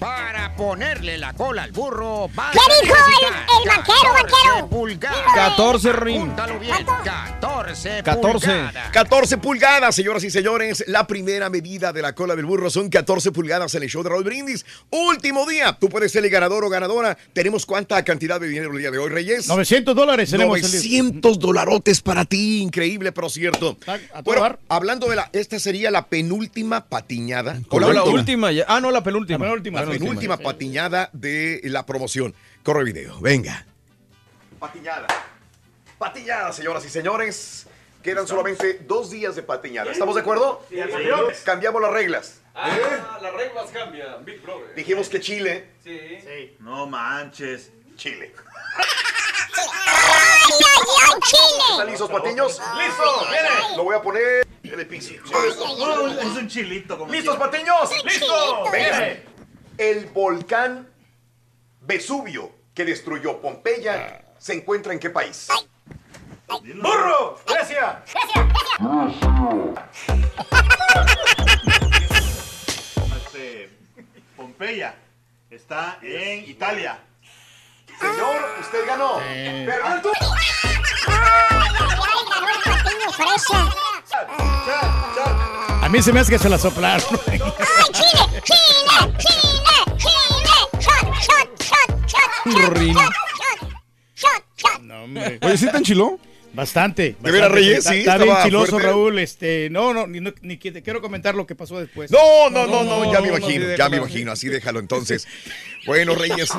Para ponerle la cola al burro, vas ¿Qué dijo el, el vaquero, 14 vaquero? pulgadas. 14 rim. Apúntalo bien. 14, 14. pulgadas. 14 pulgadas, señoras y señores. La primera medida de la cola del burro son 14 pulgadas en el show de Raúl Brindis. Último día. Tú puedes ser el ganador o ganadora. ¿Tenemos cuánta cantidad de dinero el día de hoy, Reyes? 900 dólares tenemos el día. 900 dolarotes para ti. Increíble, pero cierto. a Bueno, hablando de la... Esta sería la penúltima patiñada. O la, la última. ya- Ah, no, la penúltima. La penúltima patiñada de la promoción. Corre video, venga. Patiñada. Patiñada, señoras y señores. Quedan solamente dos días de patiñada. ¿Estamos de acuerdo? Sí, señores. Cambiamos las reglas. Ah, las reglas cambian, Big Brother. Dijimos que Chile. Sí. No manches. Chile. Chile! ¿Están listos, patiños? ¡Listo! ¡Viene! Lo voy a poner en el piso. Es un chilito. Como ¿Listos, patiños? ¡Listo! Venga. El volcán Vesubio que destruyó Pompeya se encuentra en qué país? ¡Burro! ¡Grecia! Este, Pompeya está en Italia. Señor, usted ganó. Tú- A mí se me hace que se la soplaron. ¡Ay! ¡Chile! ¡Chile! ¡Chile! Rin. No, hombre. Oye, ¿sí te? Bastante. ¿De veras. Reyes? Está, Sí, está bien chiloso, fuerte. Raúl. Este, no, no, ni, no- ni que- te quiero comentar lo que pasó después. No, no, no, no, ya me no, imagino, ya me imagino, así déjalo entonces. Bueno, Reyes,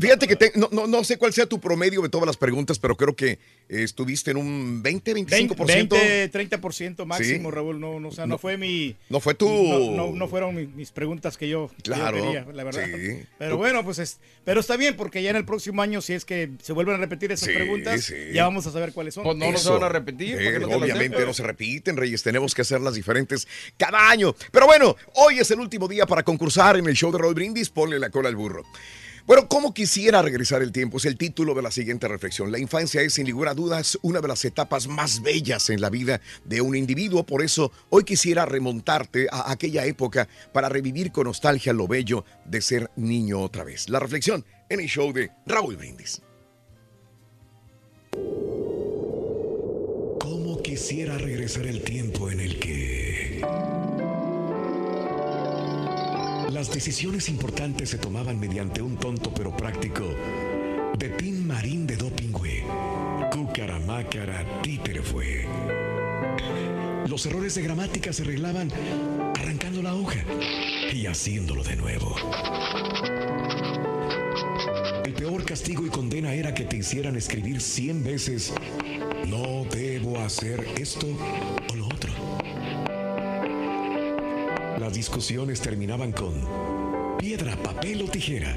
fíjate que te- no, no, no sé cuál sea tu promedio de todas las preguntas, pero creo que eh, estuviste en un 20, 25%. 20, 30% máximo, Sí. Raúl. No, no, o sea, No- no, fue mi. no fue tu- No, no, no fueron mi- mis preguntas que yo, que yo Claro, quería, la verdad. sí. Pero Tú- bueno, pues es, pero está bien, porque ya en el próximo año, si es que se vuelven a repetir esas Sí, preguntas, sí. ya vamos a saber cuáles son. No, no se Eso. van a repetir. ¿para Eh, no obviamente no se repiten, Reyes. Tenemos que hacerlas diferentes cada año. Pero bueno, hoy es el último día para concursar en el show de Roll Brindis. Ponle la cola al burro. Bueno, ¿cómo quisiera regresar el tiempo? Es el título de la siguiente reflexión. La infancia es, sin lugar a dudas, una de las etapas más bellas en la vida de un individuo. Por eso, hoy quisiera remontarte a aquella época para revivir con nostalgia lo bello de ser niño otra vez. La reflexión en el show de Raúl Brindis. ¿Cómo quisiera regresar el tiempo en el que las decisiones importantes se tomaban mediante un tonto pero práctico de Tin Marín de Dopingüe, Cucaramácara, títere fue. Los errores de gramática se arreglaban arrancando la hoja y haciéndolo de nuevo. El peor castigo y condena era que te hicieran escribir 100 veces no debo hacer esto o lo otro. Las discusiones terminaban con piedra, papel o tijera.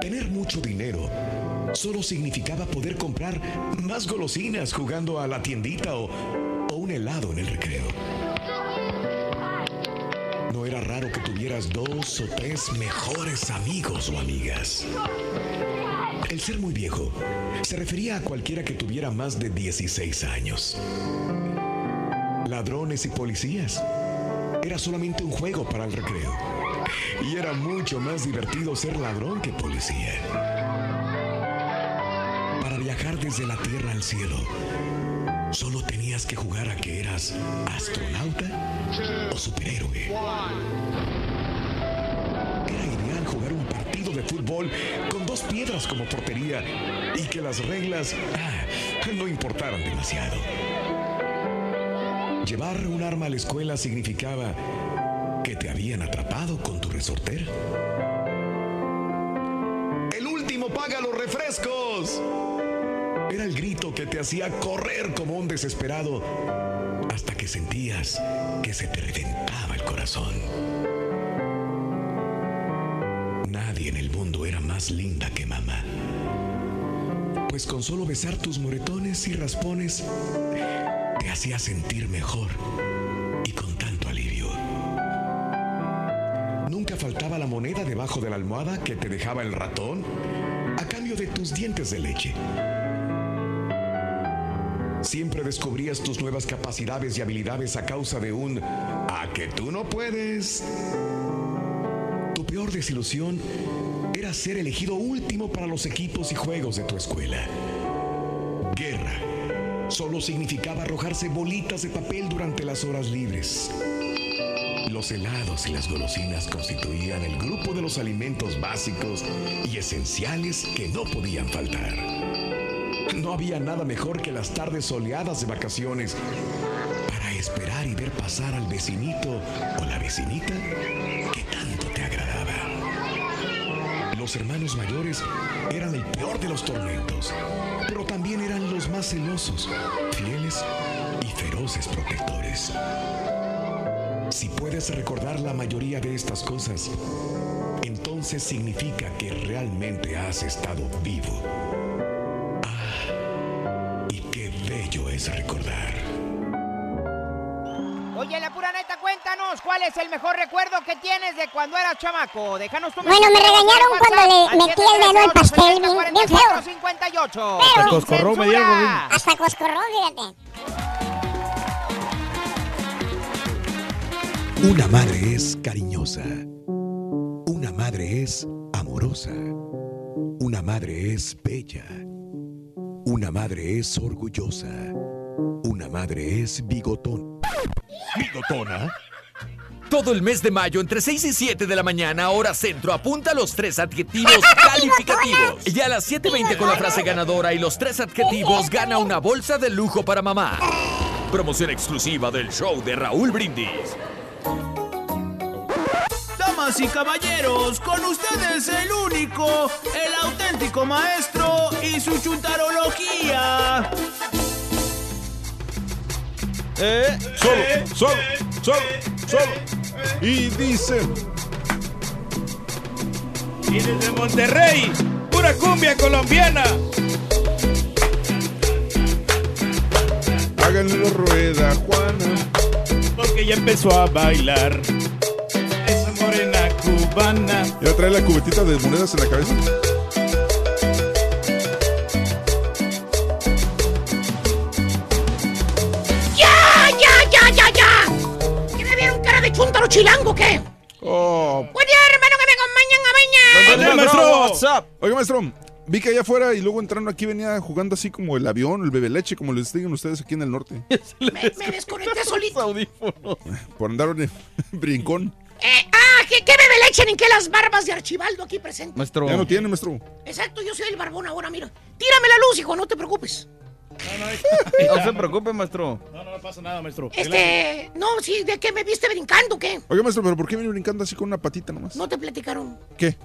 Tener mucho dinero solo significaba poder comprar más golosinas jugando a la tiendita o, o un helado en el recreo. No era raro que tuvieras dos o tres mejores amigos o amigas. El ser muy viejo se refería a cualquiera que tuviera más de 16 años. Ladrones y policías. Era solamente un juego para el recreo. Y era mucho más divertido ser ladrón que policía. Para viajar desde la tierra al cielo, solo tenías que jugar a que eras astronauta o superhéroe. Era ideal jugar un partido de fútbol con dos piedras como portería y que las reglas ah, no importaran demasiado. Llevar un arma a la escuela significaba que te habían atrapado con tu resortera. El último paga los refrescos. Era el grito que te hacía correr como un desesperado hasta que sentías que se te reventaba el corazón. Nadie en el mundo era más linda que mamá. Pues con solo besar tus moretones y raspones te hacía sentir mejor y con tanto alivio. Nunca faltaba la moneda debajo de la almohada que te dejaba el ratón a cambio de tus dientes de leche. Siempre descubrías tus nuevas capacidades y habilidades a causa de un a que tú no puedes. Tu peor desilusión era ser elegido último para los equipos y juegos de tu escuela. Guerra solo significaba arrojarse bolitas de papel durante las horas libres. Los helados y las golosinas constituían el grupo de los alimentos básicos y esenciales que no podían faltar. No había nada mejor que las tardes soleadas de vacaciones para esperar y ver pasar al vecinito o la vecinita que tanto te agradaba. Los hermanos mayores eran el peor de los tormentos, pero también eran los más celosos, fieles y feroces protectores. Si puedes recordar la mayoría de estas cosas, entonces significa que realmente has estado vivo. Bello es recordar. Oye, la pura neta, cuéntanos, ¿cuál es el mejor recuerdo que tienes de cuando eras chamaco? Déjanos tu Bueno, me regañaron cuando le metí el dedo al pastel, bien, bien feo. 58. Pero- Hasta coscorró me dieron. Hasta coscorró, fíjate. Una madre es cariñosa. Una madre es amorosa. Una madre es bella. Una madre es orgullosa. Una madre es bigotón. ¿Bigotona? Todo el mes de mayo, entre 6 y 7 de la mañana, hora centro, apunta los tres adjetivos calificativos. Y a las 7.20 con la frase ganadora y los tres adjetivos, gana una bolsa de lujo para mamá. Promoción exclusiva del show de Raúl Brindis. Damas y caballeros, con ustedes el único, el auténtico maestro y su chuntarología. Eh, solo, solo, solo, solo. Y dice. Y desde Monterrey, pura cumbia colombiana. Háganle la rueda, Juana. Porque ya empezó a bailar. Esa morena cubana. ¿Ya trae la cubetita de monedas en la cabeza? De chúntaro chilango qué? Oh. Buen día, hermano, que me acompañan a. Oiga, maestro. Oiga, maestro. Vi que allá afuera y luego entrando aquí venía jugando así como el avión, el bebe leche, como les digan ustedes aquí en el norte. Me, me desconecté solito. Por andar en brincón. Eh, ah, ¿qué, qué bebe leche ni qué las barbas de Archibaldo aquí presentes? Maestro. Ya no tiene, maestro. Exacto, yo soy el barbón ahora, mira. Tírame la luz, hijo, no te preocupes. No se preocupe, maestro. No, no, no pasa nada, maestro. Este, no, sí, ¿de qué me viste brincando, qué? Oiga, maestro, pero ¿por qué viene brincando así con una patita nomás? No te platicaron. ¿Qué?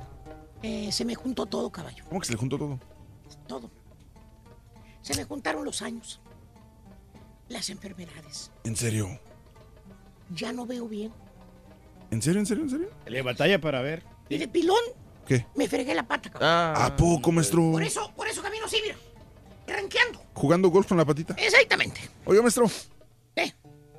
Eh, se me juntó todo, caballo. ¿Cómo que se le juntó todo? Todo. Se me juntaron los años. Las enfermedades. ¿En serio? Ya no veo bien. ¿En serio, en serio, en serio? Le batalla para ver. Y de pilón ¿Qué? me fregué la pata, caballo. ¿A poco, maestro? Por eso, por eso camino así, mira. Ranqueando. Jugando golf con la patita. Exactamente. Oiga, maestro. ¿Qué?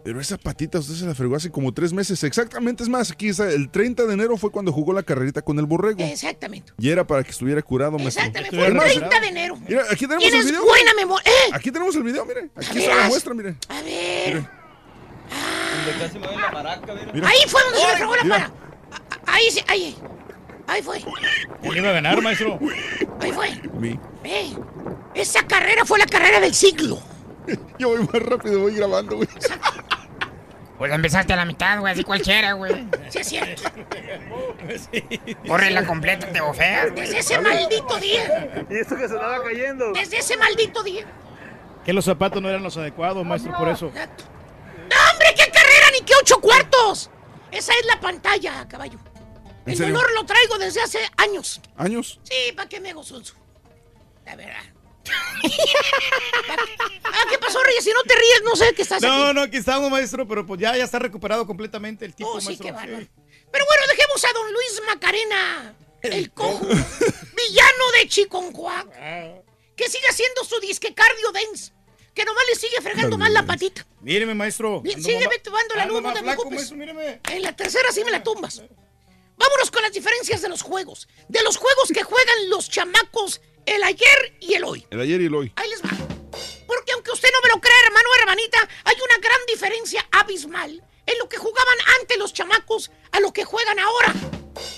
Pero esa patita usted se la fregó hace como tres meses. Exactamente, es más, aquí está, el 30 de enero fue cuando jugó la carrerita con el borrego. Exactamente. Y era para que estuviera curado, maestro. Exactamente. Fue el 30 de enero. Mira, aquí tenemos el video. buena memoria. ¿Eh? Aquí tenemos el video, mire. Aquí está la muestra, mire. A ver. Mire. Donde casi me ve la maraca, mira. Mira. Ahí fue donde se me fregó la Mira. para. Ahí, sí, ahí. Ahí fue. ¿Quién iba a ganar, maestro? Ahí fue. Mi. Eh, esa carrera fue la carrera del siglo. Yo voy más rápido, voy grabando, güey. Pues empezaste a la mitad, güey, así cualquiera, güey. Sí, es cierto. Corre la completa, te bofeas. Desde ese maldito día. Y esto que se estaba cayendo. Desde ese maldito día. Que los zapatos no eran los adecuados, maestro, por eso. ¡No, hombre, qué carrera ni qué ocho cuartos! Esa es la pantalla, caballo. ¿En El serio? dolor lo traigo desde hace años. ¿Años? Sí, ¿para qué me hago sonso? La verdad. ah, ¿qué pasó, Reyes? Si no te ríes, no sé qué estás No, aquí. no, aquí estamos, maestro, pero pues ya, ya está recuperado completamente el tipo, Oh, sí, maestro. qué bárbaro. Pero bueno, dejemos a don Luis Macarena, el cojo, villano de Chiconcuac, que sigue haciendo su disque cardio dance, que nomás le sigue fregando mal la patita. Míreme, maestro. Sigue más- tumbando la luz, no más te preocupes. maestro, míreme. En la tercera sí me la tumbas. Vámonos con las diferencias de los juegos. De los juegos que juegan los chamacos el ayer y el hoy. El ayer y el hoy. Ahí les va. Porque aunque usted no me lo crea, hermano o hermanita, hay una gran diferencia abismal en lo que jugaban antes los chamacos a lo que juegan ahora.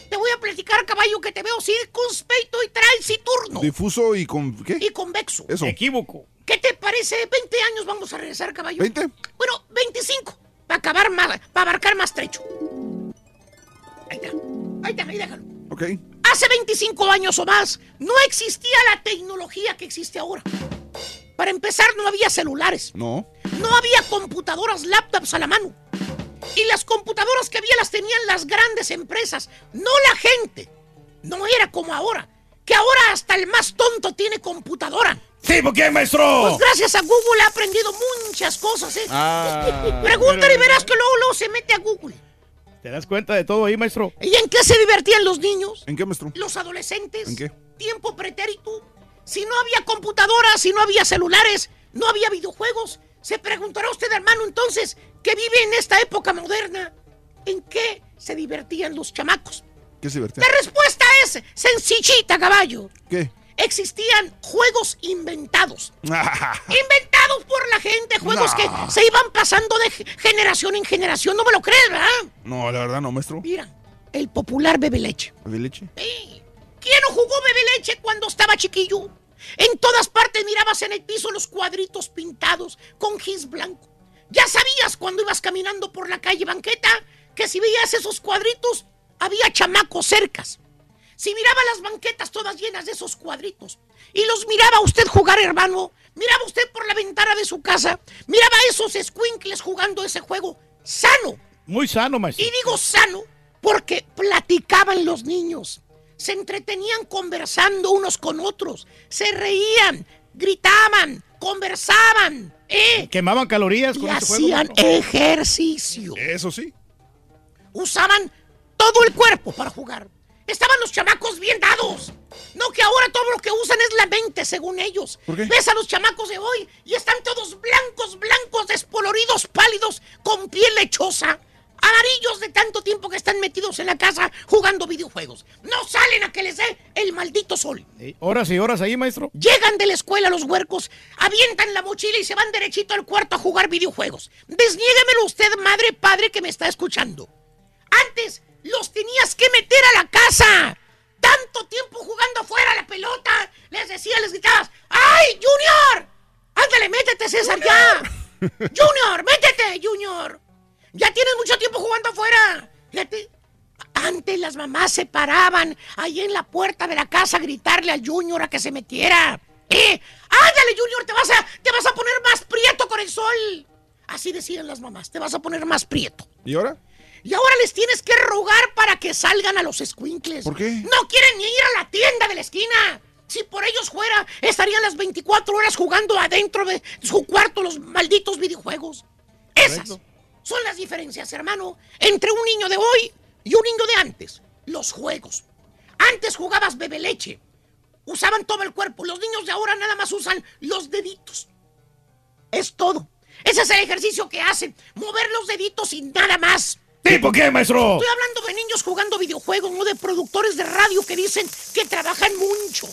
Te voy a platicar, caballo, que te veo circunspecto y taciturno. Difuso y con. ¿Qué? Y convexo. Eso. Equívoco. ¿Qué te parece? 20 años vamos a regresar, caballo. ¿20? Bueno, 25. Para acabar más, para abarcar más trecho. Ahí está. Ahí está, ahí déjalo. Ok. Hace 25 años o más no existía la tecnología que existe ahora. Para empezar, no había celulares, No. no había computadoras, laptops a la mano. Y las computadoras que había las tenían las grandes empresas, no la gente. No era como ahora, que ahora hasta el más tonto tiene computadora. Sí, ¿por qué, maestro? Pues gracias a Google ha aprendido muchas cosas, ¿eh? Ah, Pregúntale y pero- verás que luego, luego se mete a Google. ¿Te das cuenta de todo ahí, maestro? ¿Y en qué se divertían los niños? ¿En qué, maestro? Los adolescentes. ¿En qué? Tiempo pretérito. Si no había computadoras, si no había celulares, no había videojuegos, se preguntará usted, hermano, entonces, que vive en esta época moderna, ¿en qué se divertían los chamacos? ¿Qué se divertía? La respuesta es sencillita, caballo. ¿Qué? Existían juegos inventados. Inventados por la gente, juegos que se iban pasando de ge- generación en generación. No me lo crees, ¿verdad? No, la verdad no, maestro. Mira, el popular bebe leche. ¿De leche? ¿Quién no jugó bebe leche cuando estaba chiquillo? En todas partes mirabas en el piso los cuadritos pintados con gis blanco. Ya sabías cuando ibas caminando por la calle banqueta que que si veías esos cuadritos, había chamacos cercas. Si miraba las banquetas todas llenas de esos cuadritos y los miraba usted jugar, hermano, miraba usted por la ventana de su casa, miraba a esos squinkles jugando ese juego sano. Muy sano, maestro. Y digo sano porque platicaban los niños, se entretenían conversando unos con otros, se reían, gritaban, conversaban, ¿eh? Quemaban calorías Y juego. hacían ejercicio. Eso sí. Usaban todo el cuerpo para jugar. Estaban los chamacos bien dados. No que ahora todo lo que usan es la mente, según ellos. ¿Por qué? Ves a los chamacos de hoy y están todos blancos, blancos, descoloridos, pálidos, con piel lechosa. Amarillos de tanto tiempo que están metidos en la casa jugando videojuegos. No salen a que les dé el maldito sol. Sí, Horas y horas ahí, maestro. Llegan de la escuela los huercos, avientan la mochila y se van derechito al cuarto a jugar videojuegos. Desniéguemelo usted, madre, padre, que me está escuchando. Antes los tenías que meter a la casa. Tanto tiempo jugando afuera a la pelota. Les decía, les gritabas, ¡ay, Junior! Ándale, métete, César, ya. Junior, métete, Junior. Ya tienes mucho tiempo jugando afuera. Antes las mamás se paraban ahí en la puerta de la casa a gritarle al Junior a que se metiera. ¡Eh! ¡Ándale, Junior! Te vas, a, te vas a poner más prieto con el sol. Así decían las mamás, te vas a poner más prieto. ¿Y ahora? Y ahora les tienes que rogar para que salgan a los squinkles. ¿Por qué? No quieren ni ir a la tienda de la esquina. Si por ellos fuera, estarían las 24 horas jugando adentro de su cuarto los malditos videojuegos. Esas son las diferencias, hermano, entre un niño de hoy y un niño de antes. Los juegos. Antes jugabas bebe leche. Usaban todo el cuerpo. Los niños de ahora nada más usan los deditos. Es todo. Ese es el ejercicio que hacen. Mover los deditos y nada más. ¿Tipo qué, maestro? Estoy hablando de niños jugando videojuegos, no de productores de radio que dicen que trabajan mucho.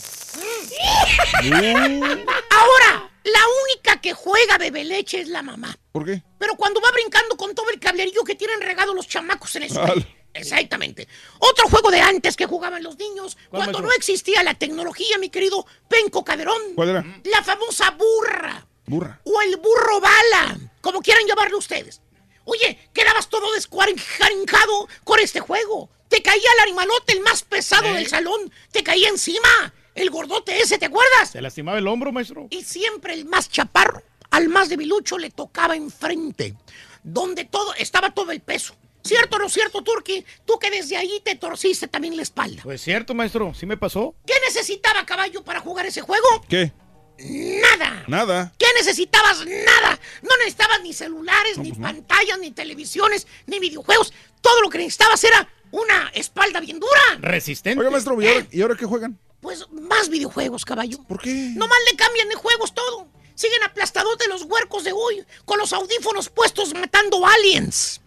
Ahora, la única que juega bebe leche es la mamá. ¿Por qué? Pero cuando va brincando con todo el cablerillo que tienen regado los chamacos en. Al- Exactamente. Otro juego de antes que jugaban los niños, ¿Cuál, cuando maestro? no existía la tecnología, mi querido Penco Caderón. ¿Cuál era? La famosa burra. Burra. O el burro bala, como quieran llamarlo ustedes. Oye, quedabas todo descuarenjado con este juego. Te caía el animalote, el más pesado ¿Eh? del salón. Te caía encima. El gordote ese, ¿te acuerdas? ¿Se lastimaba el hombro, maestro? Y siempre el más chaparro, al más debilucho, le tocaba enfrente. Donde todo, estaba todo el peso. ¿Cierto o no cierto, Turki? Tú que desde ahí te torciste también la espalda. Pues cierto, maestro. Sí me pasó. ¿Qué necesitaba caballo para jugar ese juego? ¿Qué? Nada. Nada. ¿Qué necesitabas? Nada. No necesitabas ni celulares, ni pues no. pantallas, ni televisiones, ni videojuegos. Todo lo que necesitabas era una espalda bien dura. Resistente. Oiga, maestro, ¿y ahora, ¿y ahora qué juegan? Pues más videojuegos, caballo. ¿Por qué? Nomás le cambian de juegos todo. Siguen aplastados de los huercos de hoy, con los audífonos puestos matando aliens.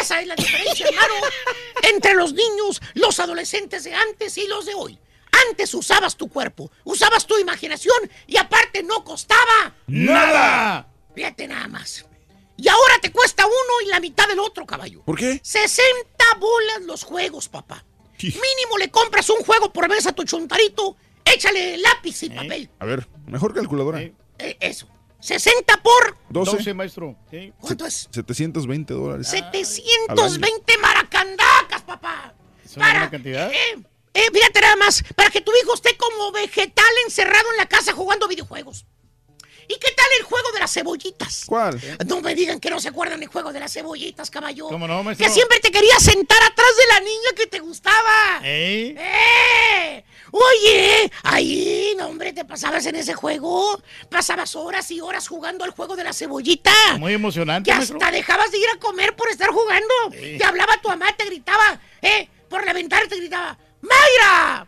Esa es la diferencia, hermano, entre los niños, los adolescentes de antes y los de hoy. Antes usabas tu cuerpo, usabas tu imaginación y aparte no costaba ¡Nada! Fíjate nada más. Y ahora te cuesta uno y la mitad del otro, caballo. ¿Por qué? 60 bolas los juegos, papá. Mínimo le compras un juego por vez a tu chontarito, échale lápiz y papel. A ver, mejor calculadora. Eh, eso. 60 por 12. 12, maestro. Sí. ¿Cuánto es? 720 dólares. 720 maracandacas, papá. ¿Es una buena cantidad? Eh, eh, fíjate nada más, para que tu hijo esté como vegetal encerrado en la casa jugando videojuegos. ¿Y qué tal el juego de las cebollitas? ¿Cuál? No me digan que no se acuerdan del juego de las cebollitas, caballo. ¿Cómo no, maestro? Que siempre te querías sentar atrás de la niña que te gustaba. ¿Eh? ¡Eh! Oye, ahí, no, hombre, te pasabas en ese juego. Pasabas horas y horas jugando al juego de la cebollita. Muy emocionante, Que maestro. hasta dejabas de ir a comer por estar jugando. Sí. Te hablaba tu mamá, te gritaba, ¿eh? Por la ventana te gritaba, ¡Mayra!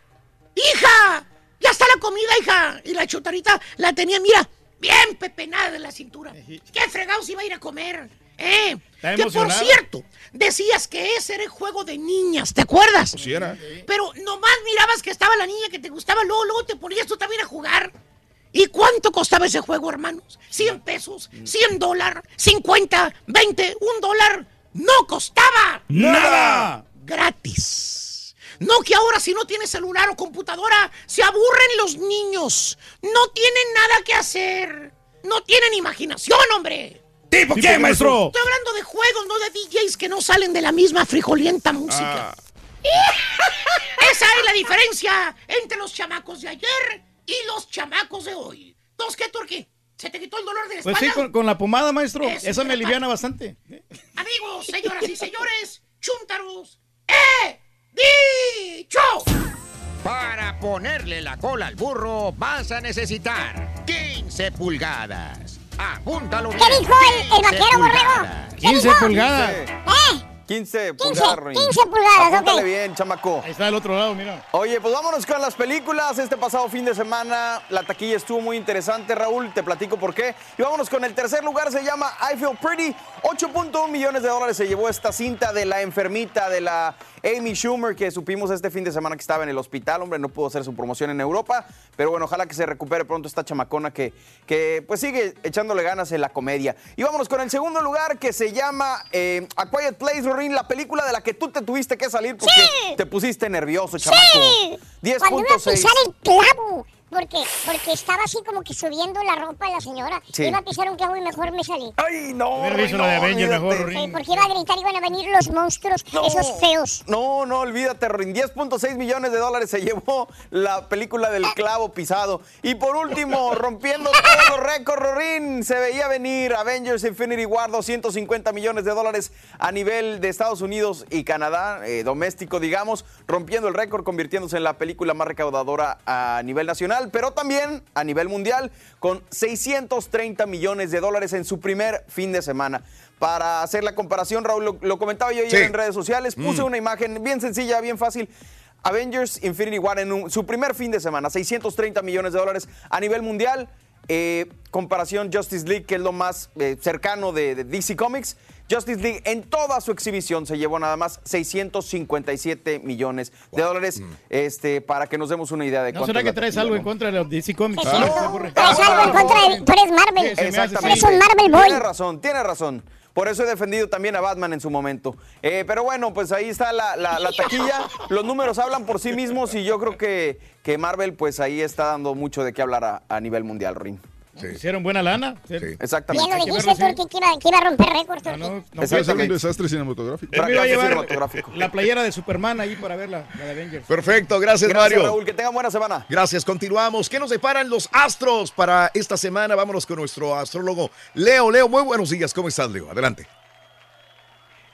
¡Hija! ¡Ya está la comida, hija! Y la chutarita la tenía, mira, bien pepenada de la cintura. ¿Qué fregados iba a ir a comer? ¿Eh? Que por cierto, decías que ese era el juego de niñas, ¿te acuerdas? Pues sí era. Pero nomás mirabas que estaba la niña que te gustaba, luego, luego te ponías tú también a jugar. ¿Y cuánto costaba ese juego, hermanos? ¿100 pesos? ¿100 dólares? ¿50? ¿20? ¿Un dólar? ¡No costaba! ¡Nada! Gratis. No que ahora si no tienes celular o computadora, se aburren los niños. No tienen nada que hacer. No tienen imaginación, hombre. ¿Tipo quién, maestro? Estoy hablando de juegos, no de DJs que no salen de la misma frijolienta música. Ah. Esa es la diferencia entre los chamacos de ayer y los chamacos de hoy. ¿Dos qué, Turki? ¿Se te quitó el dolor de la Pues sí, con, con la pomada, maestro. Eso Esa es me aliviana bastante. Amigos, señoras y señores, chúntaros, ¡eh! ¡Dicho! Para ponerle la cola al burro vas a necesitar 15 pulgadas. Apúntalo. ¿Qué dijo el- el 15 vaquero, borrego? pulgadas. 15 pulgadas. ¿Eh? 15 15, pulgadas, Ruin. 15 pulgadas, Apúntale ok. bien, chamaco. Ahí está del otro lado, mira. Oye, pues vámonos con las películas. Este pasado fin de semana la taquilla estuvo muy interesante, Raúl. Te platico por qué. Y vámonos con el tercer lugar, se llama I Feel Pretty. 8.1 millones de dólares se llevó esta cinta de la enfermita, de la Amy Schumer, que supimos este fin de semana que estaba en el hospital. Hombre, no pudo hacer su promoción en Europa. Pero bueno, ojalá que se recupere pronto esta chamacona que, que pues sigue echándole ganas en la comedia. Y vámonos con el segundo lugar, que se llama eh, A Quiet Place, La película de la que tú te tuviste que salir porque Sí. te pusiste nervioso, chamaco. Sí. Cuando iba a 10.6. pisar el clavo. Porque, porque estaba así como que subiendo la ropa de la señora. Sí. Iba a pisar un clavo y mejor me salí. ¡Ay, no! Hubiera visto la de Avengers mejor, Sí, olvídate. porque iba a gritar, iban a venir los monstruos, esos feos. No, no, olvídate, Rorin. 10.6 millones de dólares se llevó la película del clavo pisado. Y por último, rompiendo todos los récords, Rorin, se veía venir Avengers Infinity War, 250 millones de dólares a nivel de Estados Unidos y Canadá, eh, doméstico, digamos, rompiendo el récord, convirtiéndose en la película más recaudadora a nivel nacional, pero también a nivel mundial, con 630 millones de dólares en su primer fin de semana. Para hacer la comparación, Raúl, lo, lo comentaba yo ayer Sí. en redes sociales, puse Mm. una imagen bien sencilla, bien fácil. Avengers Infinity War en un- su primer fin de semana, 630 millones de dólares a nivel mundial. Eh, comparación Justice League, que es lo más eh, cercano de, de DC Comics. Justice League en toda su exhibición se llevó nada más 657 millones de dólares. Este, para que nos demos una idea de ¿No cuánto será es que traes algo en contra de los DC Comics? Ah, no. Traes algo en contra de... Tú eres Marvel. Tú eres un Exactamente. Marvel Boy. Tiene razón, tiene razón. Por eso he defendido también a Batman en su momento. Eh, pero bueno, pues ahí está la, la- la taquilla. Los números hablan por sí mismos y yo creo que, que Marvel pues ahí está dando mucho de qué hablar a, a nivel mundial, Rin. Hicieron buena lana. Exactamente. Bien lo dijiste, Turki, que iba, que iba a romper récords, Turki. No, No puede ser un desastre cinematográfico. Él me iba a llevar la playera de Superman ahí para verla, la de Avengers. Perfecto, gracias, Gracias, Mario. Raúl. Que tengan buena semana. Gracias, continuamos. ¿Qué nos deparan los astros para esta semana? Vámonos con nuestro astrólogo Leo. Leo, muy buenos días. ¿Cómo estás, Leo? Adelante.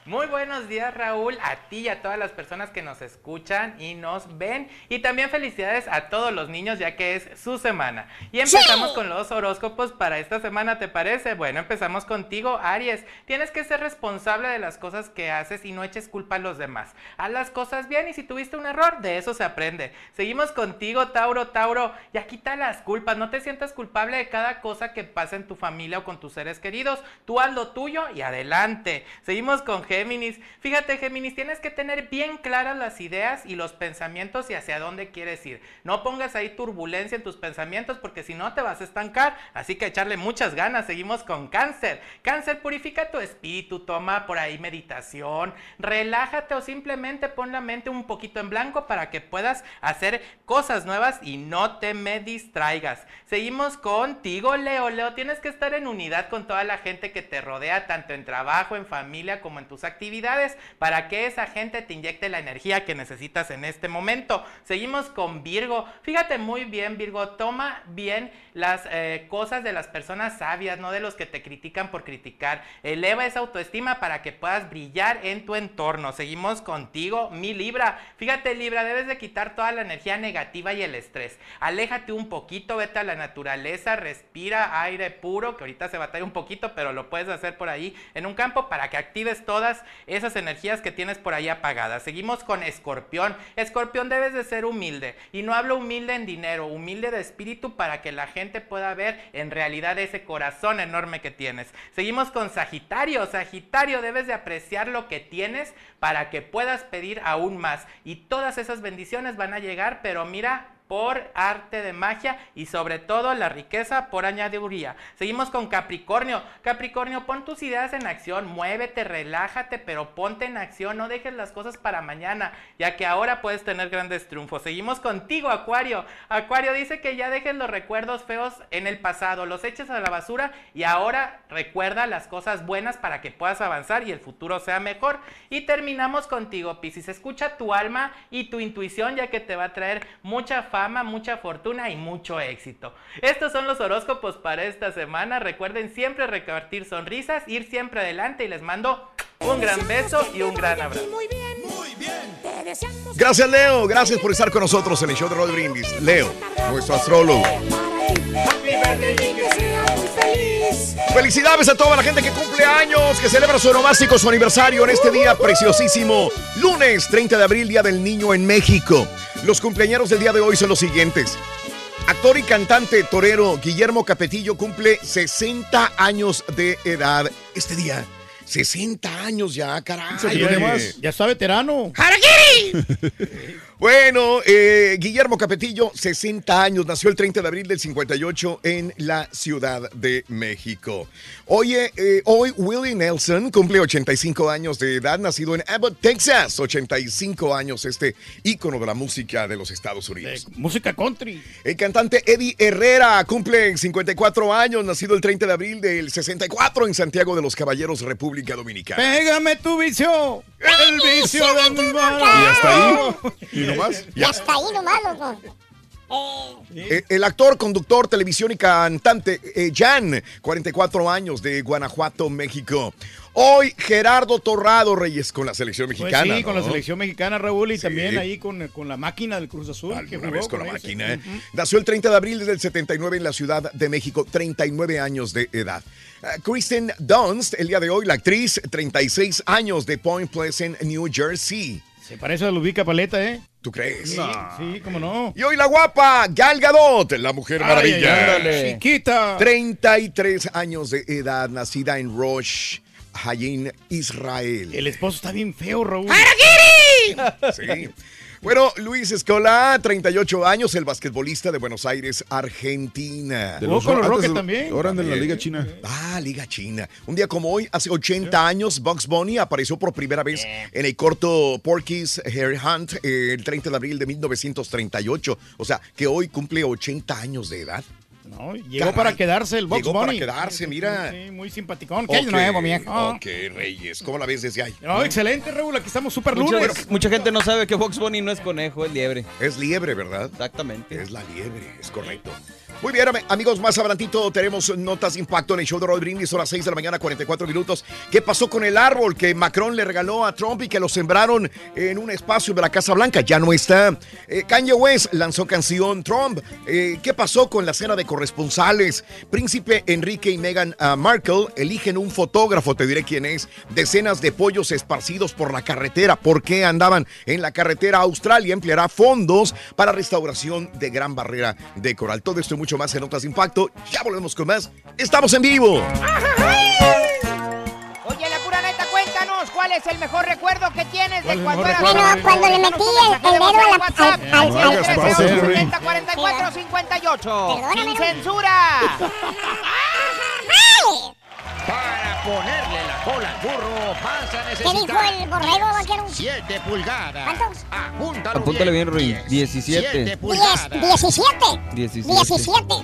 Muy buenos días Raúl, a ti y a todas las personas que nos escuchan y nos ven. Y también felicidades a todos los niños ya que es su semana. Y empezamos con los horóscopos para esta semana, ¿te parece? Bueno, empezamos contigo, Aries. Tienes que ser responsable de las cosas que haces y no eches culpa a los demás. Haz las cosas bien y si tuviste un error, de eso se aprende. Seguimos contigo, Tauro, Tauro. Ya quita las culpas, no te sientas culpable de cada cosa que pasa en tu familia o con tus seres queridos. Tú haz lo tuyo y adelante. Seguimos con Géminis. Fíjate, Géminis, tienes que tener bien claras las ideas y los pensamientos y hacia dónde quieres ir. No pongas ahí turbulencia en tus pensamientos porque si no te vas a estancar. Así que echarle muchas ganas. Seguimos con Cáncer. Cáncer, purifica tu espíritu, toma por ahí meditación, relájate o simplemente pon la mente un poquito en blanco para que puedas hacer cosas nuevas y no te me distraigas. Seguimos contigo, Leo. Leo, tienes que estar en unidad con toda la gente que te rodea, tanto en trabajo, en familia, como en tus actividades, para que esa gente te inyecte la energía que necesitas en este momento. Seguimos con Virgo. Fíjate muy bien, Virgo, toma bien las eh, cosas de las personas sabias, no de los que te critican por criticar. Eleva esa autoestima para que puedas brillar en tu entorno. Seguimos contigo, mi Libra. Fíjate, Libra, debes de quitar toda la energía negativa y el estrés. Aléjate un poquito, vete a la naturaleza, respira aire puro, que ahorita se batalla un poquito, pero lo puedes hacer por ahí en un campo para que actives todas esas energías que tienes por ahí apagadas. Seguimos con Escorpión. Escorpión debes de ser humilde. Y no hablo humilde en dinero, humilde de espíritu para que la gente pueda ver en realidad ese corazón enorme que tienes. Seguimos con Sagitario. Sagitario, debes de apreciar lo que tienes para que puedas pedir aún más. Y todas esas bendiciones van a llegar, pero mira, por arte de magia y sobre todo la riqueza por añadiduría. Seguimos con Capricornio. Capricornio, pon tus ideas en acción, muévete, relájate, pero ponte en acción, no dejes las cosas para mañana, ya que ahora puedes tener grandes triunfos. Seguimos contigo, Acuario. Acuario dice que ya dejes los recuerdos feos en el pasado, los eches a la basura y ahora recuerda las cosas buenas para que puedas avanzar y el futuro sea mejor. Y terminamos contigo, Piscis. Escucha tu alma y tu intuición, ya que te va a traer mucha fama, mucha fortuna y mucho éxito. Estos son los horóscopos para esta semana. Recuerden siempre repartir sonrisas, ir siempre adelante y les mando un gran beso y un gran abrazo. Gracias, Leo. Gracias por estar con nosotros en el show de Roll Brindis. Leo, nuestro astrólogo. Felicidades a toda la gente que cumple años, que celebra su onomástico, su aniversario en este día preciosísimo. Lunes 30 de abril, Día del Niño en México. Los cumpleaños del día de hoy son los siguientes. Actor y cantante torero Guillermo Capetillo cumple 60 años de edad este día. 60 años ya, caray. Ya está veterano. Bueno, eh, Guillermo Capetillo, 60 años, nació el 30 de abril del 58 en la Ciudad de México. Oye, eh, hoy Willie Nelson cumple 85 años de edad, nacido en Abbott, Texas. 85 años, este ícono de la música de los Estados Unidos. música country. El cantante Eddie Herrera cumple 54 años, nacido el 30 de abril del 64 en Santiago de los Caballeros, República Dominicana. Pégame tu vicio. El vicio de mi mano. Y hasta ahí. ¿Y nomás? Ya está ahí nomás, loco. Eh, Eh, El actor, conductor, televisión y cantante eh, Jan, 44 años de Guanajuato, México. Hoy Gerardo Torrado Reyes con la selección Pues mexicana. sí, con la selección mexicana, Raúl, y Sí. también ahí con, con la máquina del Cruz Azul. que Una jugó vez con la máquina. ¿eh? Nació el 30 de abril del 79 en la Ciudad de México, 39 años de edad. Ah, Kristen Dunst, el día de hoy, la actriz, 36 años de Point Pleasant, New Jersey. Se parece a Lubica Paleta, ¿eh? ¿Tú crees? Sí, sí, cómo no. Y hoy la guapa Gal Gadot, la mujer maravilla. ay, ay, chiquita. 33 años de edad, nacida en Rosh Hayim, Israel. El esposo está bien feo, Raúl. Sí. Bueno, Luis Escola, 38 años, el basquetbolista de Buenos Aires, Argentina. De los- antes de- Ahora anda en la Liga China. Ah, Liga China. Un día como hoy, hace 80 años, Bugs Bunny apareció por primera vez en el corto Porky's Hair Hunt eh, el 30 de abril de 1938. O sea, que hoy cumple 80 años de edad. No, llegó Caray. para quedarse el Box Llegó Bunny. para quedarse, mira. Sí, muy simpaticón. ¿Qué hay de Ok, nuevo, viejo? Ok, Reyes. ¿Cómo la ves desde ahí? No, excelente, Raúl. Aquí estamos súper Mucha, lunes. mucha gente no sabe que Box Bunny no es conejo, es liebre. Es liebre, ¿verdad? Exactamente. Es la liebre, es correcto. Muy bien, am- amigos, más adelantito tenemos notas de impacto en el show de Roll Brindis, horas 6 de la mañana, 44 minutos. ¿Qué pasó con el árbol que Macron le regaló a Trump y que lo sembraron en un espacio de la Casa Blanca? Ya no está. Eh, Kanye West lanzó canción Trump. Eh, ¿Qué pasó con la cena de corresponsales? Príncipe Enrique y Meghan ah, Markle eligen un fotógrafo, te diré quién es. Decenas de pollos esparcidos por la carretera. ¿Por qué andaban en la carretera? Australia empleará fondos para restauración de Gran Barrera de Coral. Todo esto mucho más en Notas de Impacto. Ya volvemos con más. Estamos en vivo. Oye, la pura neta, cuéntanos, ¿cuál es el mejor recuerdo que tienes de ¿Cuál es el cuando eras chamaco? Cuando le metí el- dedo a la- WhatsApp al- al- al al- 311 44 58 ¡Sin censura! Ponerle la cola al burro vas a ¿Qué dijo el borrego, vaquero? 7 pulgadas. ¿Cuántos? Apúntalo Apúntale bien. Siete 17. Diez, pulgadas. 17. 17. 17.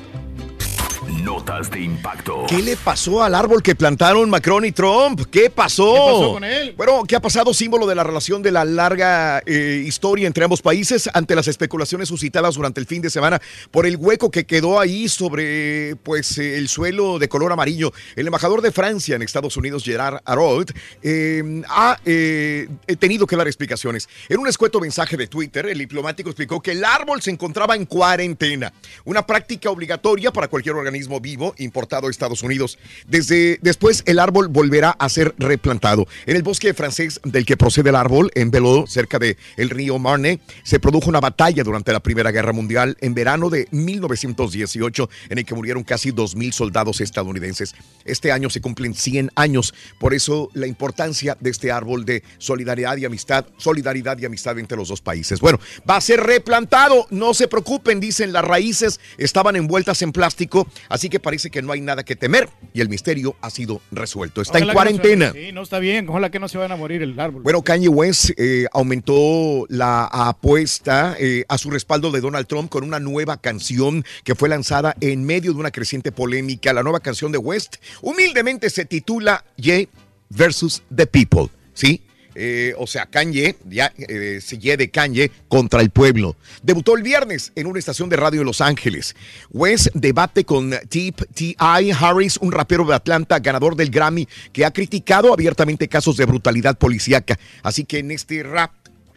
Notas de impacto. ¿Qué le pasó al árbol que plantaron Macron y Trump? ¿Qué pasó? ¿Qué pasó con él? Bueno, ¿qué ha pasado? Símbolo de la relación de la larga eh, historia entre ambos países ante las especulaciones suscitadas durante el fin de semana por el hueco que quedó ahí sobre pues eh, el suelo de color amarillo. El embajador de Francia en Estados Unidos, Gerard Araud, eh, ha eh, tenido que dar explicaciones. En un escueto mensaje de Twitter, el diplomático explicó que el árbol se encontraba en cuarentena, una práctica obligatoria para cualquier organismo vivo importado a Estados Unidos. Desde después el árbol volverá a ser replantado. En el bosque francés del que procede el árbol, en Belot, cerca del el río Marne, se produjo una batalla durante la Primera Guerra Mundial en verano de 1918 en el que murieron casi 2.000 soldados estadounidenses. Este año se cumplen 100 años, por eso la importancia de este árbol de solidaridad y amistad, solidaridad y amistad entre los dos países. Bueno, va a ser replantado, no se preocupen, dicen las raíces estaban envueltas en plástico, así que parece que no hay nada que temer y el misterio ha sido resuelto. Está en que no se- cuarentena. sí, no está bien. Ojalá que no se van a morir el árbol. Bueno, Kanye West eh, aumentó la apuesta eh, a su respaldo de Donald Trump con una nueva canción que fue lanzada en medio de una creciente polémica. La nueva canción de West humildemente se titula Ye versus the People, ¿sí? Eh, o sea, Kanye, ya, eh, de Kanye contra el pueblo. Debutó el viernes en una estación de radio de Los Ángeles. West debate con Tip T.I. Harris, un rapero de Atlanta, ganador del Grammy, que ha criticado abiertamente casos de brutalidad policíaca. Así que en este rap,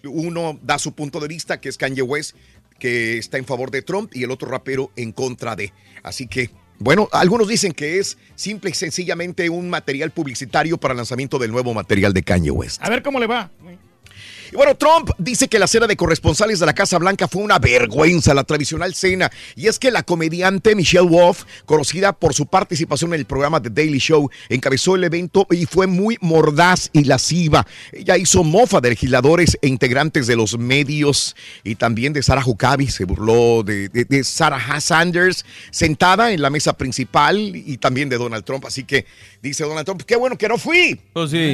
uno da su punto de vista, que es Kanye West, que está en favor de Trump, y el otro rapero en contra de. Así que, bueno, algunos dicen que es simple y sencillamente un material publicitario para el lanzamiento del nuevo material de Kanye West. A ver cómo le va. Y bueno, Trump dice que la cena de corresponsales de la Casa Blanca fue una vergüenza, la tradicional cena. Y es que la comediante Michelle Wolf, conocida por su participación en el programa The Daily Show, encabezó el evento y fue muy mordaz y lasciva. Ella hizo mofa de legisladores e integrantes de los medios y también de Sarah Huckabee. Se burló de, de- de Sarah Sanders sentada en la mesa principal y también de Donald Trump. Así que dice Donald Trump, qué bueno que no fui.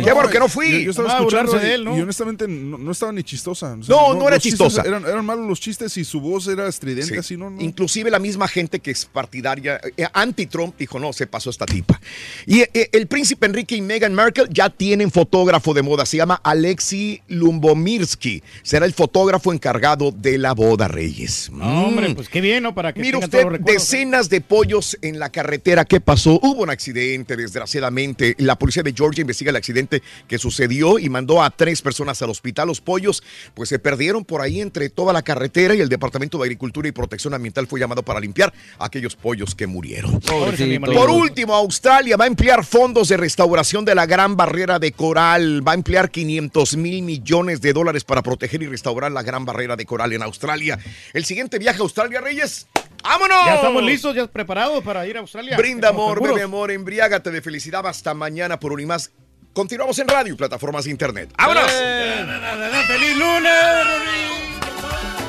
Qué bueno que no fui. Yo, yo estaba escuchando de él, ¿no? y honestamente no, no estaba ni chistosa. O No, no era chistosa. Eran, eran malos los chistes y su voz era estridente, Sí. así, ¿no? no. Inclusive la misma gente que es partidaria, eh, anti-Trump, dijo, no, se pasó esta tipa. Y eh, el príncipe Enrique y Meghan Markle ya tienen fotógrafo de moda, se llama Alexei Lumbomirsky. Será el fotógrafo encargado de la boda, Reyes. No, hombre, Mm. pues qué bien, ¿no? Para que Mire tengan usted, todos los recuerdos. decenas de pollos en la carretera. ¿Qué pasó? Hubo un accidente, desgraciadamente. La policía de Georgia investiga el accidente que sucedió y mandó a tres personas al hospital. Los pollos, pues se perdieron por ahí entre toda la carretera y el Departamento de Agricultura y Protección Ambiental fue llamado para limpiar aquellos pollos que murieron. Pobrecito. Por último, Australia va a emplear fondos de restauración de la Gran Barrera de Coral. Va a emplear 500 mil millones de dólares para proteger y restaurar la Gran Barrera de Coral en Australia. El siguiente viaje a Australia, Reyes. ¡Vámonos! Ya estamos listos, ya preparados para ir a Australia. Brinda amor, bebe amor, embriágate de felicidad. Hasta mañana por un y más. Continuamos en radio y plataformas de internet. ¡Vámonos! ¡Feliz lunes!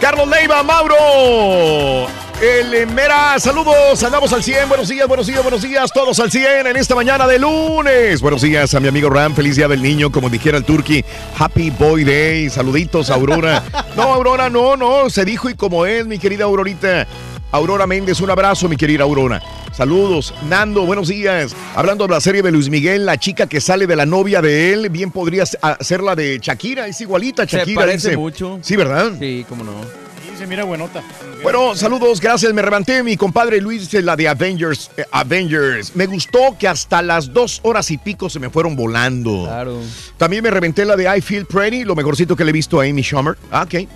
Carlos Leiva, Mauro. El eh, Mera, saludos, andamos al 100, buenos días, buenos días, buenos días, todos al 100 en esta mañana de lunes. Buenos días a mi amigo Ram, feliz día del niño, como dijera el turqui, Happy Boy Day, saluditos, Aurora. No, Aurora, no, no, se dijo y como es, mi querida Aurorita. Aurora Méndez, un abrazo, mi querida Aurora. Saludos. Nando, buenos días. Hablando de la serie de Luis Miguel, la chica que sale de la novia de él, bien podría ser la de Shakira, es igualita a Se Shakira. parece dice. mucho. Sí, ¿verdad? Sí, cómo no. Sí, se mira buenota. Bueno, saludos, gracias. Me levanté. Mi compadre Luis dice la de Avengers. eh, Avengers. Me gustó que hasta las dos horas y pico se me fueron volando. Claro. También me reventé la de I Feel Pretty, lo mejorcito que le he visto a Amy Schumer. Ah, ok.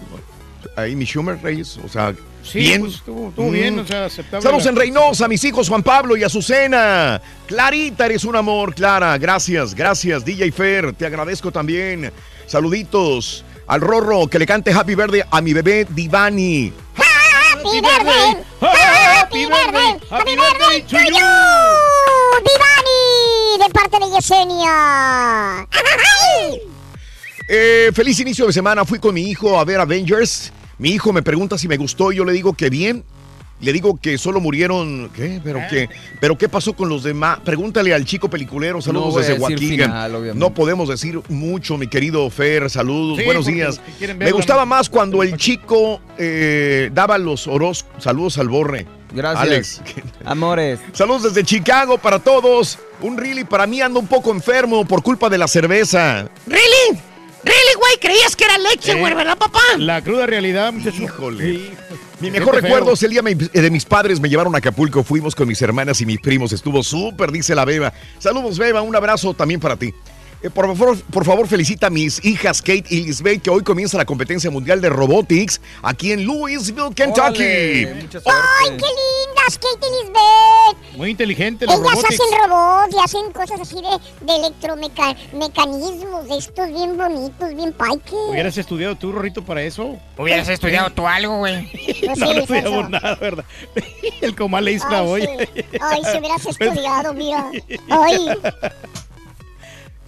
A Amy Schumer, Reyes. O sea, Sí, bien. pues, estuvo, estuvo bien, o sea, aceptable. Saludos la- en Reynosa, a mis hijos Juan Pablo y Azucena. Clarita, eres un amor, Clara. Gracias, gracias, DJ Fer. Te agradezco también. Saluditos al Rorro que le cante Happy Verde a mi bebé Divani. Happy birthday, happy birthday, happy birthday to you, Divani, de parte de Yesenia. Eh, feliz inicio de semana. Fui con mi hijo a ver Avengers. Mi hijo me pregunta si me gustó y yo le digo que bien. Le digo que solo murieron. ¿Qué? ¿Pero qué? ¿Pero qué pasó con los demás? Pregúntale al chico peliculero. Saludos No desde obviamente. no podemos decir mucho, mi querido Fer. Saludos, Sí, buenos días. Me gustaba más cuando el chico eh, daba los oros. Saludos al borre. Gracias. Alex. Amores. Saludos desde Chicago para todos. Un really para mí ando un poco enfermo por culpa de la cerveza. ¿Really? ¿Really, güey? ¿Creías que era leche, güey, verdad, papá? La cruda realidad, muchacho. Híjole. Mi mejor recuerdo es el día de mis padres me llevaron a Acapulco. Fuimos con mis hermanas y mis primos. Estuvo súper, dice la Beba. Saludos, Beba. Un abrazo también para ti. Eh, por, favor, por favor, felicita a mis hijas Kate y Lisbeth, que hoy comienza la competencia mundial de robotics aquí en Louisville, Kentucky. ¡Ay, qué lindas, Kate y Lisbeth! Muy inteligente los Ellas robotics. hacen robots y hacen cosas así de, de electromecanismos, de estos bien bonitos, bien paiques. ¿Hubieras estudiado tú, Rorrito, para eso? Hubieras estudiado tú algo, güey. No, no, sí, no estudiamos nada, ¿verdad? El comal le hizo la Ay, olla. Ay, si hubieras estudiado, mira. Ay.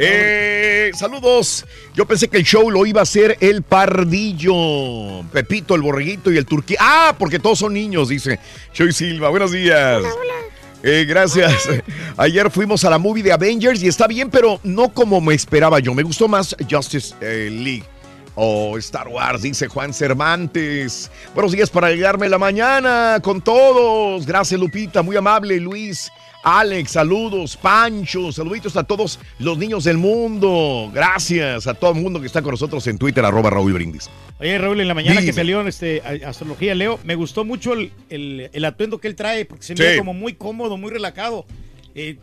Eh, saludos. Yo pensé que el show lo iba a hacer el Pardillo, Pepito, el Borreguito y el Turquía. Ah, porque todos son niños, dice Choy Silva. Buenos días. Eh, gracias. Ayer fuimos a la movie de Avengers y está bien, pero no como me esperaba yo. Me gustó más Justice eh, League. O Star Wars, dice Juan Cervantes. Buenos días para llegarme la mañana con todos. Gracias, Lupita. Muy amable, Luis. Alex, saludos, Pancho, saluditos a todos los niños del mundo. Gracias a todo el mundo que está con nosotros en Twitter, arroba Raúl Brindis. Oye, Raúl, en la mañana Dime. que salió en este, Astrología Leo, me gustó mucho el, el- el atuendo que él trae, porque se me ve como muy cómodo, muy relajado. Eh,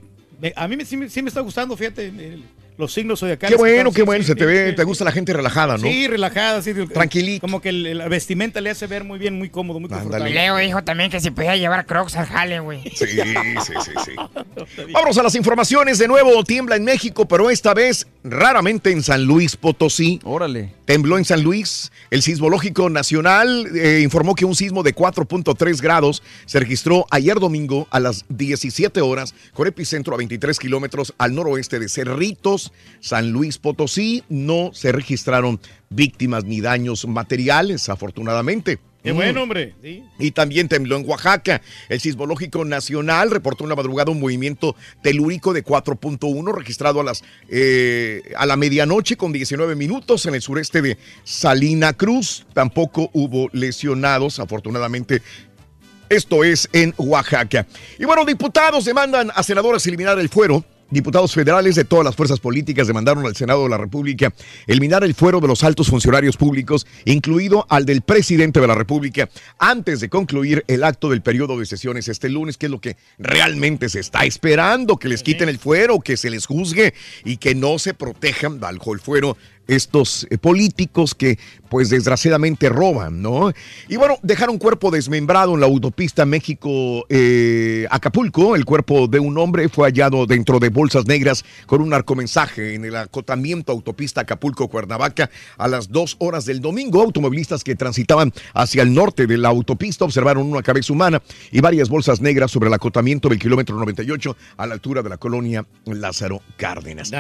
a mí me- sí, me, sí me está gustando, fíjate, el- los signos zodiacales. Qué que bueno, están, qué sí, bueno, sí, se te sí, ve, sí, te gusta la gente relajada, ¿no? Sí, relajada, sí. Tranquilito. Como que la vestimenta le hace ver muy bien, muy cómodo, muy confortable. Leo dijo también que si podía llevar crocs al jale, güey. Sí, sí, sí, sí. Vámonos a las informaciones de nuevo. Tiembla en México, pero esta vez raramente en San Luis Potosí. Órale. Tembló en San Luis. El Sismológico Nacional eh, informó que un sismo de 4.3 grados se registró ayer domingo a las 17 horas con epicentro a 23 kilómetros al noroeste de Cerritos, San Luis Potosí. No se registraron víctimas ni daños materiales, afortunadamente. Qué Mm. bueno, hombre. Sí. Y también tembló en Oaxaca. El Sismológico Nacional reportó en la madrugada un movimiento telúrico de 4.1 registrado a, las, eh, a la medianoche con 19 minutos en el sureste de Salina Cruz. Tampoco hubo lesionados, afortunadamente. Esto es en Oaxaca. Y bueno, diputados demandan a senadores eliminar el fuero. Diputados federales de todas las fuerzas políticas demandaron al Senado de la República eliminar el fuero de los altos funcionarios públicos, incluido al del presidente de la República, antes de concluir el acto del periodo de sesiones este lunes, que es lo que realmente se está esperando, que les quiten el fuero, que se les juzgue y que no se protejan bajo el fuero estos eh, políticos que pues desgraciadamente roban, ¿no? Y bueno, dejaron un cuerpo desmembrado en la autopista México-Acapulco. el cuerpo de un hombre fue hallado dentro de bolsas negras con un narcomensaje en el acotamiento autopista Acapulco-Cuernavaca a las dos horas del domingo. Automovilistas que transitaban hacia el norte de la autopista observaron una cabeza humana y varias bolsas negras sobre el acotamiento del kilómetro 98 a la altura de la colonia Lázaro Cárdenas.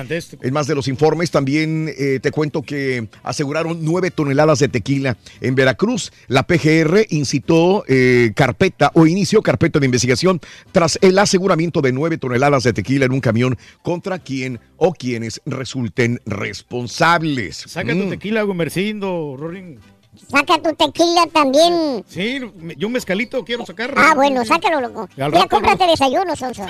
En más de los informes, también eh, te cuento que aseguraron nueve toneladas de tequila en Veracruz. La PGR incitó eh, carpeta o inició carpeta de investigación tras el aseguramiento de nueve toneladas de tequila en un camión contra quien o quienes resulten responsables. Saca tu Mm. tequila, Gomercindo, Rorin. Saca tu tequila también. Sí, yo un mezcalito quiero sacar. Ah, bueno, sácalo, loco. Mira, cómprate desayuno, Sonso.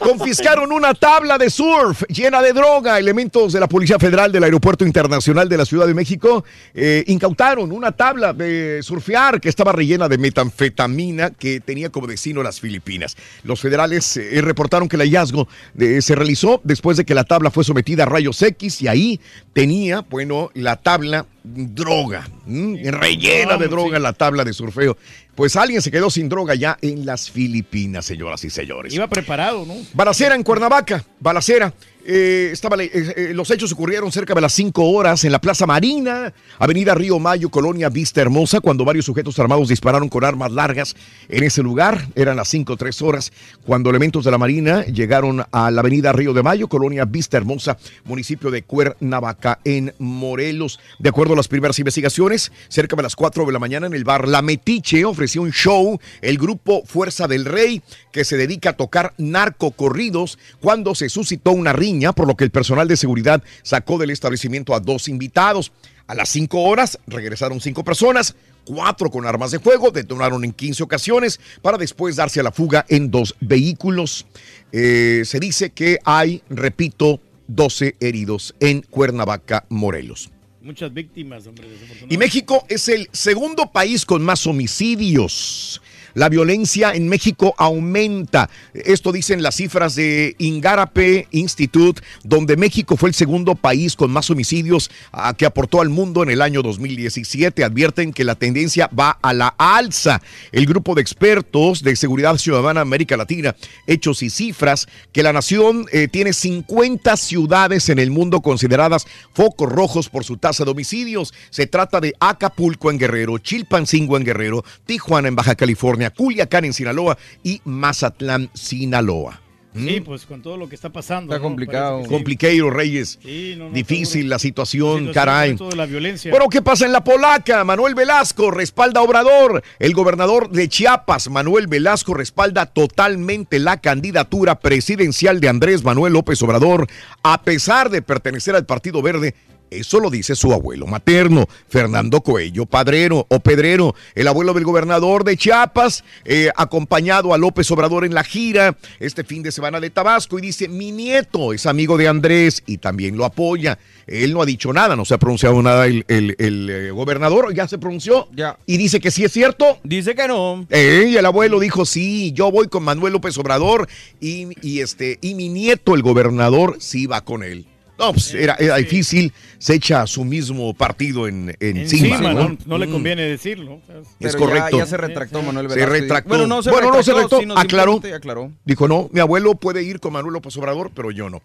Confiscaron una tabla de surf llena de droga. Elementos de la Policía Federal del Aeropuerto Internacional de la Ciudad de México eh, incautaron una tabla de surfear que estaba rellena de metanfetamina que tenía como destino las Filipinas. Los federales eh, reportaron que el hallazgo eh, se realizó después de que la tabla fue sometida a rayos X y ahí tenía, bueno, la tabla droga, ¿m? rellena de droga la tabla de surfeo. Pues alguien se quedó sin droga ya en las Filipinas, señoras y señores. Iba preparado, ¿no? Balacera en Cuernavaca, balacera. Eh, estaba, eh, eh, los hechos ocurrieron cerca de las 5 horas en la Plaza Marina, Avenida Río Mayo, Colonia Vista Hermosa, cuando varios sujetos armados dispararon con armas largas en ese lugar. Eran las 5 o 3 horas cuando elementos de la Marina llegaron a la Avenida Río de Mayo, Colonia Vista Hermosa, municipio de Cuernavaca, en Morelos. De acuerdo a las primeras investigaciones, cerca de las 4 de la mañana en el bar La Metiche ofreció un show el grupo Fuerza del Rey, que se dedica a tocar narcocorridos, cuando se suscitó una riña, por lo que el personal de seguridad sacó del establecimiento a dos invitados. A las 5 horas regresaron cinco personas, cuatro con armas de fuego, detonaron en 15 ocasiones para después darse a la fuga en dos vehículos. Eh, se dice que hay, repito, 12 heridos en Cuernavaca, Morelos. Muchas víctimas, hombre. Y México es el segundo país con más homicidios. La violencia en México aumenta. Esto dicen las cifras de Ingarape Institute, donde México fue el segundo país con más homicidios ah, que aportó al mundo en el año 2017. Advierten que la tendencia va a la alza. El grupo de expertos de seguridad ciudadana América Latina, hechos y cifras, que la nación eh, tiene 50 ciudades en el mundo consideradas focos rojos por su tasa de homicidios. Se trata de Acapulco en Guerrero, Chilpancingo en Guerrero, Tijuana en Baja California, Culiacán en Sinaloa y Mazatlán, Sinaloa. Sí, ¿Mm? pues con todo lo que está pasando. Está ¿no? complicado. Sí. Complicado, Reyes. Sí, no, no, Difícil la situación, situación, caray. todo la violencia. Bueno, ¿qué pasa en la polaca? Manuel Velasco respalda a Obrador. El gobernador de Chiapas, Manuel Velasco, respalda totalmente la candidatura presidencial de Andrés Manuel López Obrador, a pesar de pertenecer al Partido Verde. Eso lo dice su abuelo materno, Fernando Coello Padrero o Pedrero, el abuelo del gobernador de Chiapas, eh, acompañado a López Obrador en la gira este fin de semana de Tabasco y dice, mi nieto es amigo de Andrés y también lo apoya. Él no ha dicho nada, no se ha pronunciado nada el, el- el, eh, gobernador, ya se pronunció Ya. y dice que sí es cierto. Dice que no. Eh, y el abuelo dijo, sí, yo voy con Manuel López Obrador y, y este, y mi nieto, el gobernador, sí va con él. No, pues era, era difícil, se echa a su mismo partido en, encima. Encima, ¿no? no, no le Mm. conviene decirlo. Es Pero ya- correcto. Ya, se retractó Manuel Se Velasco. retractó. Bueno, no se Bueno, no se retractó, sino aclaró. aclaró. Dijo, no, mi abuelo puede ir con Manuel López Obrador, pero yo no.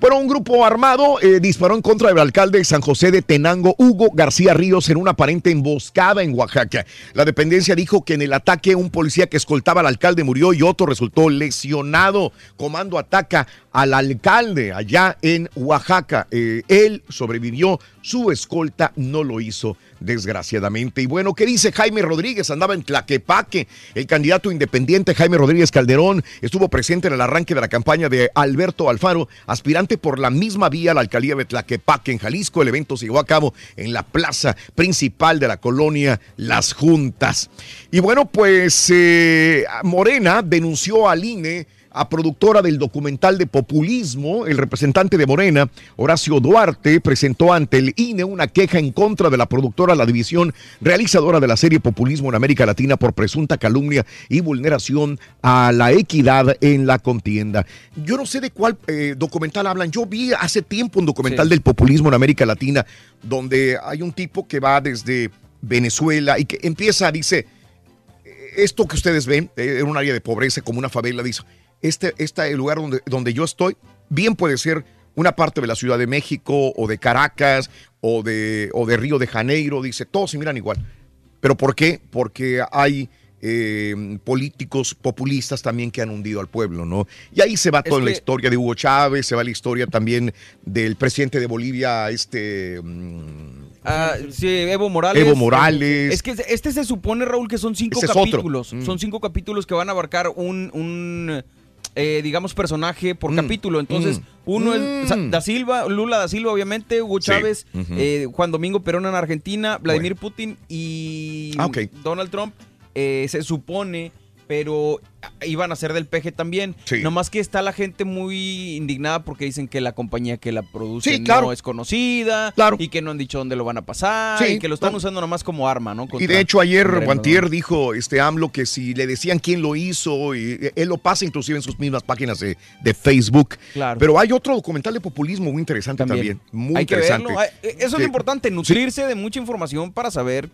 Bueno, un grupo armado eh, disparó en contra del alcalde de San José de Tenango, Hugo García Ríos, en una aparente emboscada en Oaxaca. La dependencia dijo que en el ataque un policía que escoltaba al alcalde murió y otro resultó lesionado. Comando ataca al alcalde allá en Oaxaca. Eh, él sobrevivió, su escolta no lo hizo, desgraciadamente. Y bueno, ¿qué dice Jaime Rodríguez? Andaba en Tlaquepaque. El candidato independiente Jaime Rodríguez Calderón estuvo presente en el arranque de la campaña de Alberto Alfaro, aspirante por la misma vía a la alcaldía de Tlaquepaque, en Jalisco. El evento se llevó a cabo en la plaza principal de la colonia Las Juntas. Y bueno, pues eh, Morena denunció al INE a productora del documental de populismo, el representante de Morena, Horacio Duarte, presentó ante el INE una queja en contra de la productora, la división realizadora de la serie Populismo en América Latina por presunta calumnia y vulneración a la equidad en la contienda. Yo no sé de cuál eh, documental hablan. Yo vi hace tiempo un documental Sí. del populismo en América Latina, donde hay un tipo que va desde Venezuela y que empieza, dice, esto que ustedes ven, eh, en un área de pobreza como una favela, dice, este, este lugar donde, donde yo estoy, bien puede ser una parte de la Ciudad de México o de Caracas o de, o de Río de Janeiro, dice, todos se miran igual. ¿Pero por qué? Porque hay eh, políticos populistas también que han hundido al pueblo, ¿no? Y ahí se va Es toda la historia de Hugo Chávez, se va la historia también del presidente de Bolivia, este... mm, Ah, sí, Evo Morales. Evo Morales. Es que este se supone, Raúl, que son cinco capítulos. Mm. Son cinco capítulos que van a abarcar un, un, eh, digamos, personaje por capítulo. Entonces, Mm. uno es Mm. Da Silva, Lula Da Silva, obviamente, Hugo Sí. Chávez, eh, Juan Domingo Perón en Argentina, Vladimir Putin y Ah. Donald Trump. eh, se supone, pero iban a ser del PG también. Sí. Nomás que está la gente muy indignada porque dicen que la compañía que la produce Sí, claro. no es conocida y que no han dicho dónde lo van a pasar Sí, y que lo están no. usando nomás como arma, ¿no? Y de hecho ayer Guantier dijo este AMLO que si le decían quién lo hizo, y eh, él lo pasa inclusive en sus mismas páginas de, de Facebook. Claro. Pero hay otro documental de populismo muy interesante también. También. Muy Hay que interesante. verlo. Ay, Eso es lo importante, nutrirse de mucha información para saber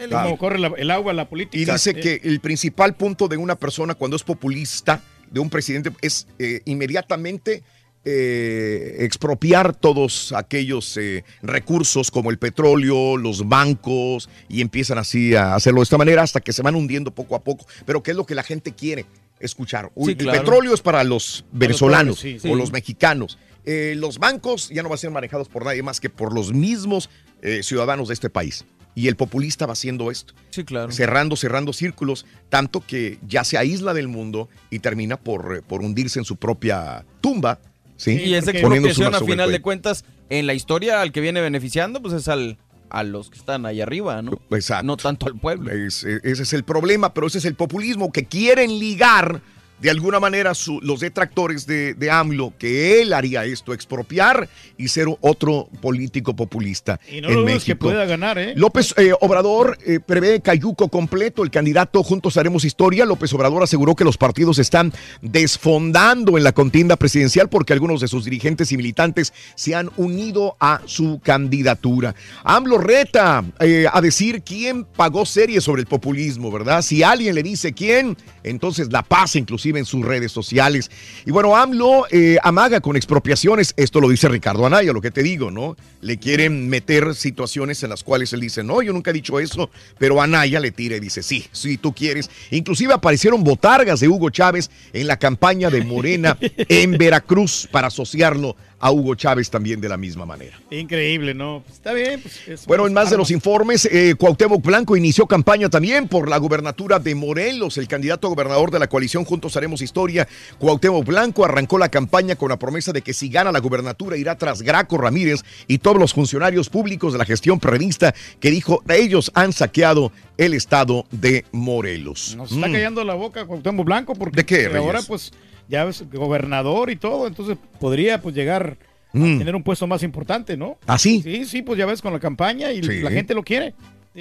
El, Claro. corre la- el agua, la política. Y dice Eh, que el principal punto de una persona cuando es populista, de un presidente, es eh, inmediatamente eh, expropiar todos aquellos eh, recursos como el petróleo, los bancos, y empiezan así a hacerlo de esta manera hasta que se van hundiendo poco a poco. Pero ¿qué es lo que la gente quiere escuchar? Uy, Sí, El petróleo es para los venezolanos sí, o los mexicanos. Eh, los bancos ya no van a ser manejados por nadie más que por los mismos eh, ciudadanos de este país. Y el populista va haciendo esto Sí, claro. cerrando, cerrando círculos, tanto que ya se aísla del mundo y termina por, eh, por hundirse en su propia tumba. ¿sí? Y esa expropiación, a final de cuentas, en la historia, al que viene beneficiando, pues es al a los que están ahí arriba, ¿no? Exacto. No tanto al pueblo. Es- eh, ese es el problema, pero ese es el populismo que quieren ligar de alguna manera su- los detractores de, de AMLO que él haría esto, expropiar y ser otro político populista Y no en lo México. que pueda ganar, ¿eh? López eh, Obrador eh, prevé cayuco completo. El candidato Juntos Haremos Historia, López Obrador, aseguró que los partidos están desfondando en la contienda presidencial porque algunos de sus dirigentes y militantes se han unido a su candidatura. AMLO reta eh, a decir quién pagó series sobre el populismo, ¿verdad? Si alguien le dice quién, entonces la pasa inclusive en sus redes sociales. Y bueno, AMLO eh, amaga con expropiaciones. Esto lo dice Ricardo Anaya, lo que te digo, ¿no? Le quieren meter situaciones en las cuales él dice, no, yo nunca he dicho eso, pero Anaya le tira y dice, sí, sí, tú quieres. Inclusive aparecieron botargas de Hugo Chávez en la campaña de Morena en Veracruz para asociarlo a Hugo Chávez también de la misma manera. Increíble, ¿no? Pues está bien. Pues, es Bueno, en más de los informes, eh, Cuauhtémoc Blanco inició campaña también por la gubernatura de Morelos. El candidato a gobernador de la coalición Juntos Haremos Historia, Cuauhtémoc Blanco, arrancó la campaña con la promesa de que si gana la gubernatura irá tras Graco Ramírez y todos los funcionarios públicos de la gestión periodista que dijo ellos han saqueado el estado de Morelos. Nos está Mm. callando la boca Cuauhtémoc Blanco porque ¿De qué, ahora pues ya es gobernador y todo, entonces podría pues llegar Mm. a tener un puesto más importante, ¿no? ¿Ah, sí? Sí, sí, pues ya ves con la campaña y Sí. la gente lo quiere.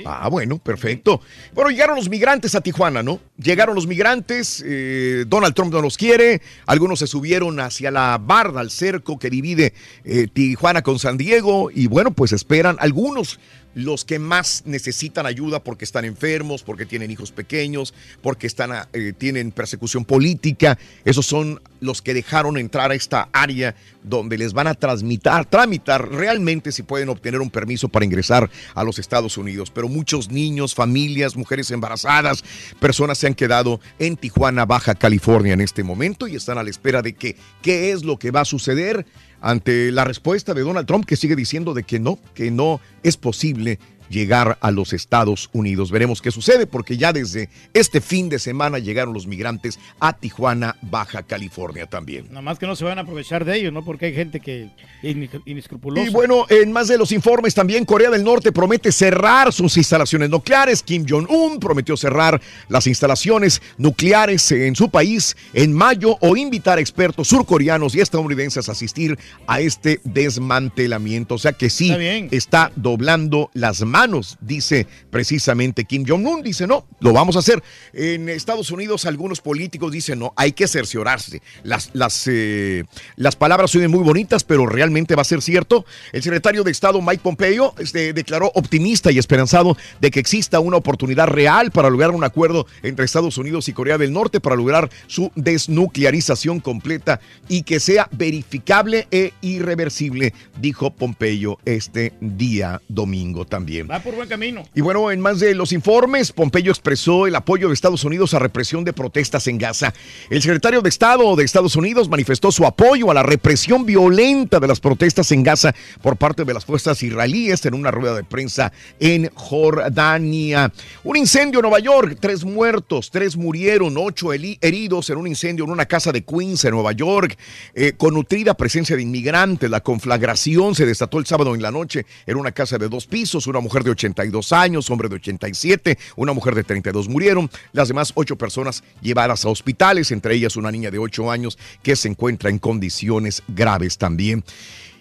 Ah, bueno, perfecto. Bueno, llegaron los migrantes a Tijuana, ¿no? Llegaron los migrantes, eh, Donald Trump no los quiere, algunos se subieron hacia la barda, al cerco que divide eh, Tijuana con San Diego y bueno, pues esperan algunos los que más necesitan ayuda porque están enfermos, porque tienen hijos pequeños, porque están, a- eh, tienen persecución política. Esos son los que dejaron entrar a esta área donde les van a transmitar, tramitar realmente si pueden obtener un permiso para ingresar a los Estados Unidos. Pero muchos niños, familias, mujeres embarazadas, personas se han quedado en Tijuana, Baja California en este momento y están a la espera de que qué es lo que va a suceder ante la respuesta de Donald Trump que sigue diciendo de que no, que no es posible llegar a los Estados Unidos. Veremos qué sucede porque ya desde este fin de semana llegaron los migrantes a Tijuana, Baja California también. Nada más que no se van a aprovechar de ellos, ¿no? Porque hay gente que in- inescrupulosa. Y bueno, en más de los informes también Corea del Norte promete cerrar sus instalaciones nucleares. Kim Jong-un prometió cerrar las instalaciones nucleares en su país en mayo o invitar a expertos surcoreanos y estadounidenses a asistir a este desmantelamiento. O sea que sí, está doblando las manos, dice precisamente Kim Jong-un. Dice, no, lo vamos a hacer. En Estados Unidos algunos políticos dicen, no, hay que cerciorarse. Las, las, eh, las palabras suenan muy bonitas, pero realmente va a ser cierto. El secretario de Estado Mike Pompeo este, declaró optimista y esperanzado de que exista una oportunidad real para lograr un acuerdo entre Estados Unidos y Corea del Norte para lograr su desnuclearización completa y que sea verificable e irreversible, dijo Pompeo este día domingo también. Va por buen camino. Y bueno, en más de los informes, Pompeyo expresó el apoyo de Estados Unidos a represión de protestas en Gaza. El secretario de Estado de Estados Unidos manifestó su apoyo a la represión violenta de las protestas en Gaza por parte de las fuerzas israelíes en una rueda de prensa en Jordania. Un incendio en Nueva York, tres muertos, tres murieron, ocho heridos en un incendio en una casa de Queens en Nueva York, eh, con nutrida presencia de inmigrantes. La conflagración se desató el sábado en la noche en una casa de dos pisos, una mujer de 82 años, hombre de 87, una mujer de 32 murieron, las demás ocho personas llevadas a hospitales, entre ellas una niña de 8 años que se encuentra en condiciones graves también.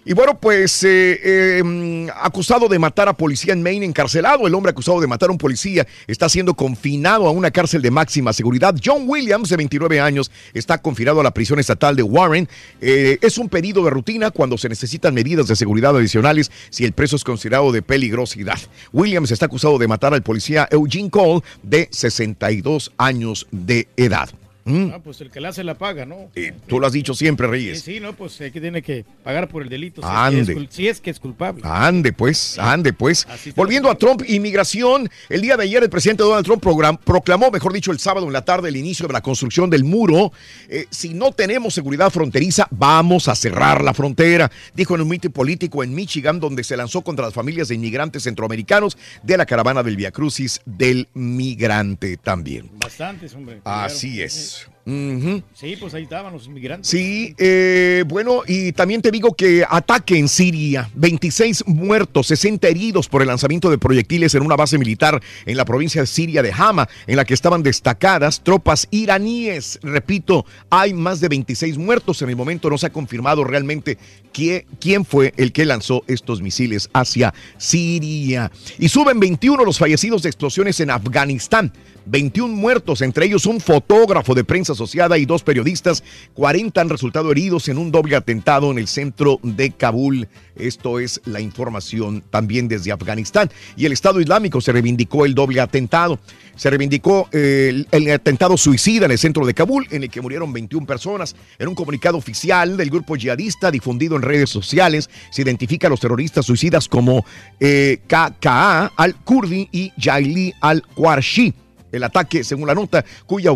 Y bueno, pues eh, eh, mm, acusado de matar a policía en Maine, encarcelado. El hombre acusado de matar a un policía está siendo confinado a una cárcel de máxima seguridad. John Williams, de 29 años, está confinado a la prisión estatal de Warren. Eh, es un pedido de rutina cuando se necesitan medidas de seguridad adicionales si el preso es considerado de peligrosidad. Williams está acusado de matar al policía Eugene Cole, de 62 años de edad. Mm, Ah, pues el que la hace la paga, ¿no? Tú lo has dicho siempre, Sí, Reyes. sí, no, pues aquí tiene que pagar por el delito. Si, Ande. Es, que es, cul- si es que es culpable. Ande pues, ande pues. Volviendo a Trump, inmigración. El día de ayer el presidente Donald Trump proclamó, mejor dicho, el sábado en la tarde, el inicio de la construcción del muro. Eh, si no tenemos seguridad fronteriza, vamos a cerrar la frontera, dijo en un mitin político en Michigan, donde se lanzó contra las familias de inmigrantes centroamericanos de la caravana del Via Crucis del migrante también. Bastantes, hombre. Así es. Sí, pues ahí estaban los inmigrantes. Sí, eh, bueno, y también te digo que ataque en Siria, 26 muertos, 60 heridos por el lanzamiento de proyectiles en una base militar en la provincia de Siria de Hama, en la que estaban destacadas tropas iraníes. Repito, hay más de 26 muertos. En el momento no se ha confirmado realmente quién, quién fue el que lanzó estos misiles hacia Siria. Y suben 21 los fallecidos de explosiones en Afganistán. 21 muertos, entre ellos un fotógrafo de prensa asociada y dos periodistas. 40 han resultado heridos en un doble atentado en el centro de Kabul. Esto es la información también desde Afganistán. Y el Estado Islámico se reivindicó el doble atentado. Se reivindicó eh, el, atentado suicida en el centro de Kabul, en el que murieron 21 personas. En un comunicado oficial del grupo yihadista difundido en redes sociales, se identifica a los terroristas suicidas como eh, KKA al-Kurdi y Jaili al-Qarshi. El ataque, según la nota, cuya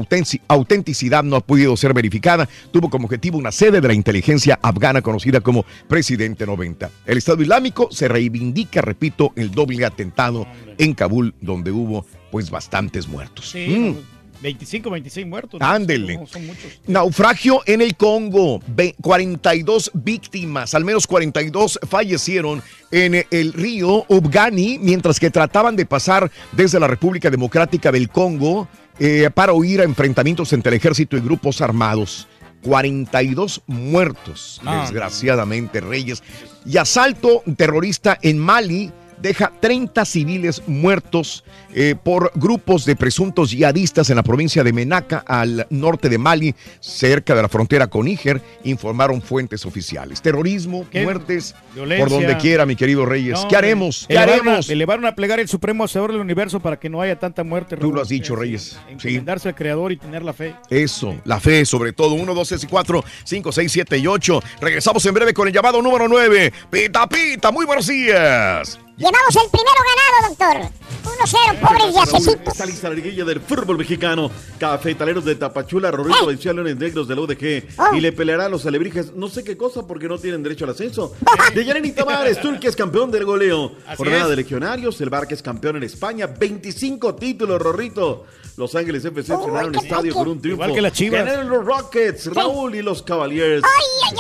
autenticidad no ha podido ser verificada, tuvo como objetivo una sede de la inteligencia afgana conocida como Presidente 90. El Estado Islámico se reivindica, repito, el doble atentado en Kabul, donde hubo pues bastantes muertos. Sí, Mm. 25, 26 muertos. Ándele. No, son muchos. Naufragio en el Congo. Ve- 42 víctimas, al menos 42 fallecieron en el río Ubgani mientras que trataban de pasar desde la República Democrática del Congo eh, para huir a enfrentamientos entre el ejército y grupos armados. 42 muertos, No, desgraciadamente, Reyes. Y asalto terrorista en Mali deja 30 civiles muertos eh, por grupos de presuntos yihadistas en la provincia de Menaca, al norte de Mali, cerca de la frontera con Níger, informaron fuentes oficiales. Terrorismo, ¿Qué? muertes, Violencia. por donde quiera, mi querido Reyes. No, ¿Qué haremos? ¿Qué elevaron haremos? A, elevaron a plegar el supremo hacedor del universo para que no haya tanta muerte. Tú Raúl. lo has dicho, Reyes. Sí. Encomendarse al creador y tener la fe. Eso, la fe sobre todo. 1, 2, 3 y 4, 5, 6, 7 y 8. Regresamos en breve con el llamado número 9. Pita, pita, muy buenos días. Llevamos el primero ganado, doctor. 1-0, pobres yacecitos. Esta lista larguilla del fútbol mexicano. Cafetaleros de Tapachula, Rorrito venció a Leones Negros del UDG y le peleará a los alebrijes no sé qué cosa porque no tienen derecho al ascenso. De Yaneni Tavares, Turquía es campeón del goleo. Así Jornada es. de legionarios, el Barca es campeón en España. 25 títulos, Rorrito. Los Ángeles FC estrenaron estadio con un triunfo. Igual que las Chivas. Ganaron los Rockets, Raúl y los Cavaliers.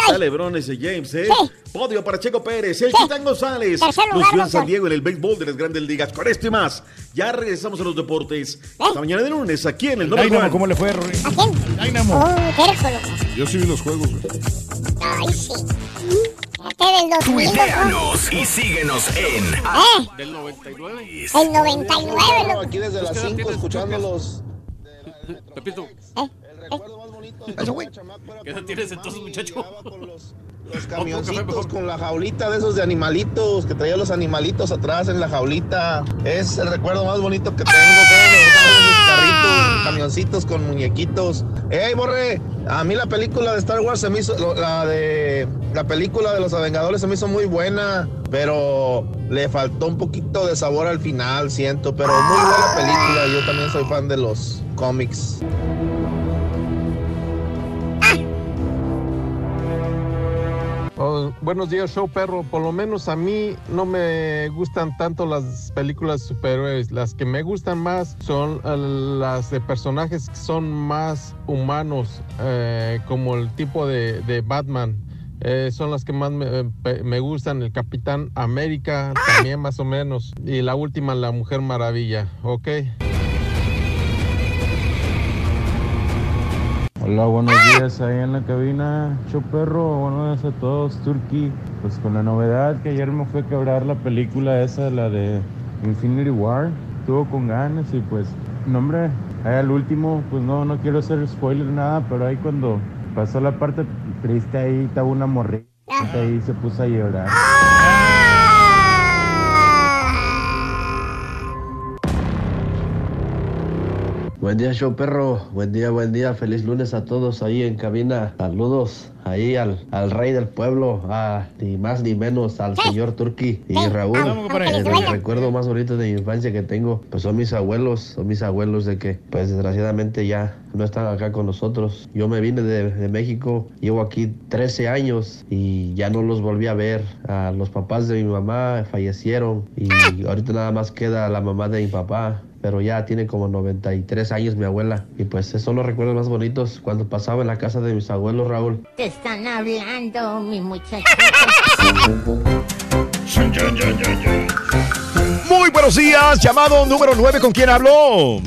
Está Lebron ese James, ¿eh? Podio para Checo Pérez, el González. Lugar, Lució en doctor. San Diego en el béisbol de las grandes ligas. Con esto y más, ya regresamos a los deportes. Hasta mañana de lunes, aquí en el Dynamo. ¿cómo le fue, Rory? ¿A quién? Dynamo. Oh. Yo sí vi los juegos, güey. Ay, sí. Este del 2000, loco. Tuiteanos y síguenos en ¿Eh? Del 99. El 99, loco. Aquí desde las 5 escuchándolos. Pepito. ¿Qué edad tienes entonces, muchacho? Los camioncitos con la jaulita de esos de animalitos, que traía los animalitos atrás en la jaulita. Es el recuerdo más bonito que tengo. Todos los carritos, camioncitos con muñequitos. ¡Ey, Borre! A mí la película de Star Wars se me hizo, la de la película de los Avengadores se me hizo muy buena, pero le faltó un poquito de sabor al final, siento. Pero muy buena película. Yo también soy fan de los cómics. Oh, buenos días, show perro. Por lo menos a mí no me gustan tanto las películas de superhéroes. Las que me gustan más son eh, las de personajes que son más humanos, eh, como el tipo de, de Batman. Eh, son las que más me, me- me gustan. El Capitán América también más o menos. Y la última, la Mujer Maravilla. ¿Ok? Hola, buenos días ahí en la cabina, Choperro, buenos días a todos, Turkey. Pues con la novedad que ayer me fue a quebrar la película esa, la de Infinity War, estuvo con ganas y pues, no hombre, ahí al último, pues no, no quiero hacer spoiler nada, pero ahí cuando pasó la parte triste ahí estaba una morrita ahí se puso a llorar. Buen día, show perro. Buen día, buen día. Feliz lunes a todos ahí en cabina. Saludos. ahí al, al rey del pueblo, a, ni más ni menos al señor Turki y Raúl. Compadre. El recuerdo más bonito de mi infancia que tengo, pues son mis abuelos, son mis abuelos de que, pues desgraciadamente ya no están acá con nosotros. Yo me vine de, de México, llevo aquí 13 años y ya no los volví a ver. A los papás de mi mamá fallecieron y ahorita nada más queda la mamá de mi papá. Pero ya tiene como 93 años mi abuela. Y pues esos son los recuerdos más bonitos cuando pasaba en la casa de mis abuelos, Raúl. Te están hablando, mi muchacho. Muy buenos días, llamado número 9, ¿con quién habló?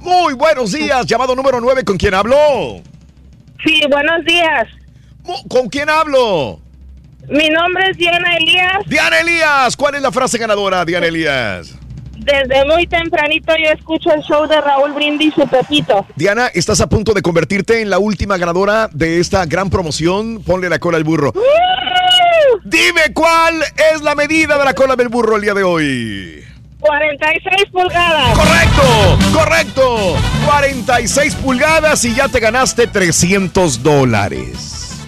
Muy buenos días, llamado número 9, ¿con quién habló? Sí, buenos días. ¿Con quién hablo? Mi nombre es Diana Elías. Diana Elías, ¿cuál es la frase ganadora, Diana Elías? Desde muy tempranito yo escucho el show de Raúl Brindis y Pepito. Diana, estás a punto de convertirte en la última ganadora de esta gran promoción. Ponle la cola al burro. Dime cuál es la medida de la cola del burro el día de hoy. 46 pulgadas. Correcto, correcto. 46 pulgadas y ya te ganaste 300 dólares.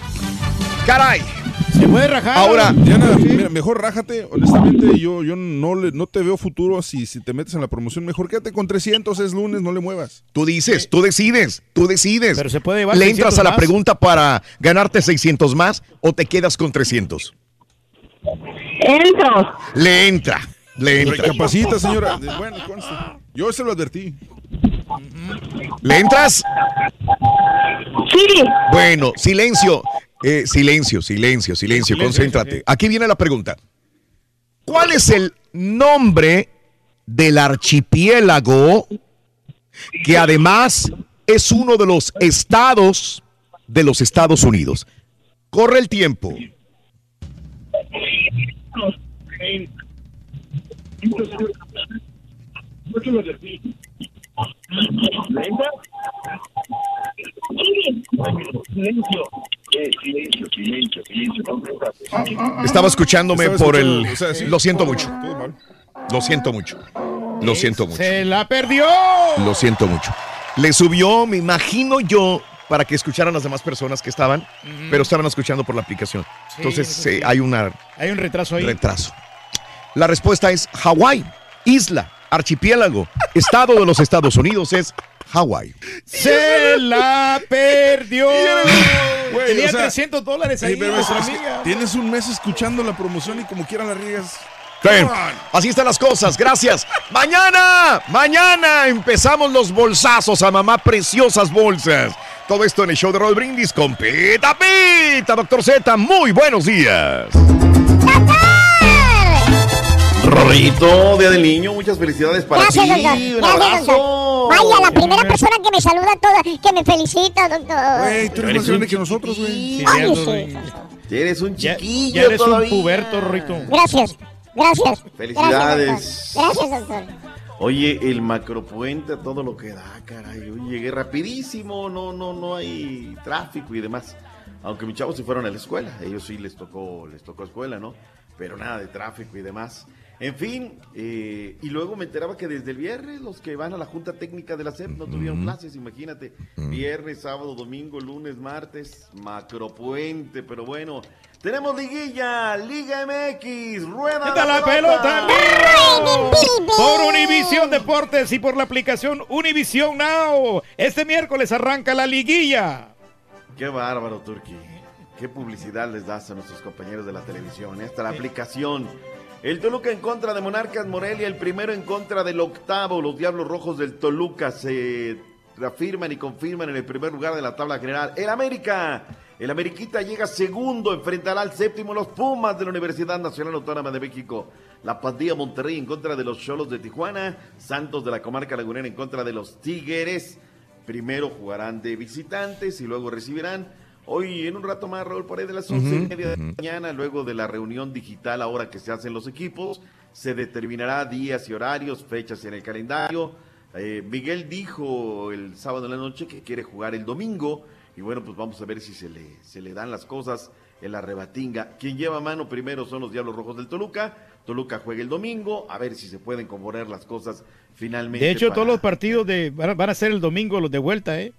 Caray. Se puede rajar. Ahora, Diana, mira, mejor rájate. Honestamente, yo, yo no, le, no te veo futuro si, si te metes en la promoción. Mejor quédate con 300, es lunes, no le muevas. Tú dices, tú decides, tú decides. Pero se puede llevar ¿Le entras 600 a la más. pregunta para ganarte 600 más o te quedas con 300? Entro. Le entra, le entra. Recapacita, señora. Bueno, consta. Yo se lo advertí. ¿Le entras? Sí. Bueno, silencio. Eh, silencio, silencio, silencio, concéntrate. Aquí viene la pregunta. ¿Cuál es el nombre del archipiélago que además es uno de los estados de los Estados Unidos? Corre el tiempo. Estaba escuchándome Estaba por escuchando, el... o sea, sí. Lo siento mucho. Lo siento mucho. Lo siento mucho. Se la perdió. Lo siento mucho. Le subió, me imagino yo, para que escucharan las demás personas que estaban, pero estaban escuchando por la aplicación. Sí, Entonces sí. eh, hay una Hay un retraso ahí. retraso. La respuesta es Hawái, isla, archipiélago, estado de los Estados Unidos es Hawái. Se la perdió. Güey, Tenía o sea, 300 dólares ahí, pero es amiga. Tienes un mes escuchando la promoción y como quiera la riegas. Bien, así están las cosas, gracias. Mañana, mañana empezamos los bolsazos a mamá, preciosas bolsas. Todo esto en el show de Roll Brindis con Pita Pita, doctor Z. Muy buenos días. Rorrito, Día del Niño, muchas felicidades para Gracias, ti. doctor. Un Gracias, abrazo. doctor. Vaya, la primera persona que me saluda toda, que me felicita, doctor. Güey, tú eres más grande que nosotros, güey. Sí, Ay, sí. Eres un chiquillo ya eres todavía. un puberto, Rorrito. Gracias, gracias. Felicidades. Gracias, doctor. Gracias, doctor. Oye, el macropuente, a todo lo que da, caray. Hoy llegué rapidísimo, no, no, no hay tráfico y demás. Aunque mis chavos se fueron a la escuela, ellos sí les tocó, les tocó escuela, ¿no? Pero nada de tráfico y demás. En fin, eh, y luego me enteraba que desde el viernes los que van a la Junta Técnica de la SEP no tuvieron clases, imagínate. Viernes, sábado, domingo, lunes, martes, macropuente, pero bueno. Tenemos liguilla, Liga MX, rueda ¡Quita la pelota, amigo! Por Univisión Deportes y por la aplicación Univisión Now. Este miércoles arranca la liguilla. Qué bárbaro, Turki. Qué publicidad les das a nuestros compañeros de la televisión. ¿eh? Hasta la aplicación. El Toluca en contra de Monarcas Morelia, el primero en contra del octavo. Los Diablos Rojos del Toluca se reafirman y confirman en el primer lugar de la tabla general. El América. El Ameriquita llega segundo, enfrentará al séptimo los Pumas de la Universidad Nacional Autónoma de México. La Pandilla Monterrey en contra de los Cholos de Tijuana. Santos de la Comarca Lagunera en contra de los Tigres. Primero jugarán de visitantes y luego recibirán hoy en un rato más, Raúl, por ahí de las once y Ujú, media de la mañana, luego de la reunión digital ahora que se hacen los equipos, se determinará días y horarios, fechas en el calendario. Eh, Miguel dijo el sábado en la noche que quiere jugar el domingo y bueno, pues vamos a ver si se le, se le dan las cosas en la rebatinga. Quien lleva mano primero son los Diablos Rojos del Toluca. Toluca juega el domingo, a ver si se pueden componer las cosas finalmente. De hecho, para- todos los partidos de, van a ser el domingo los de vuelta, ¿eh?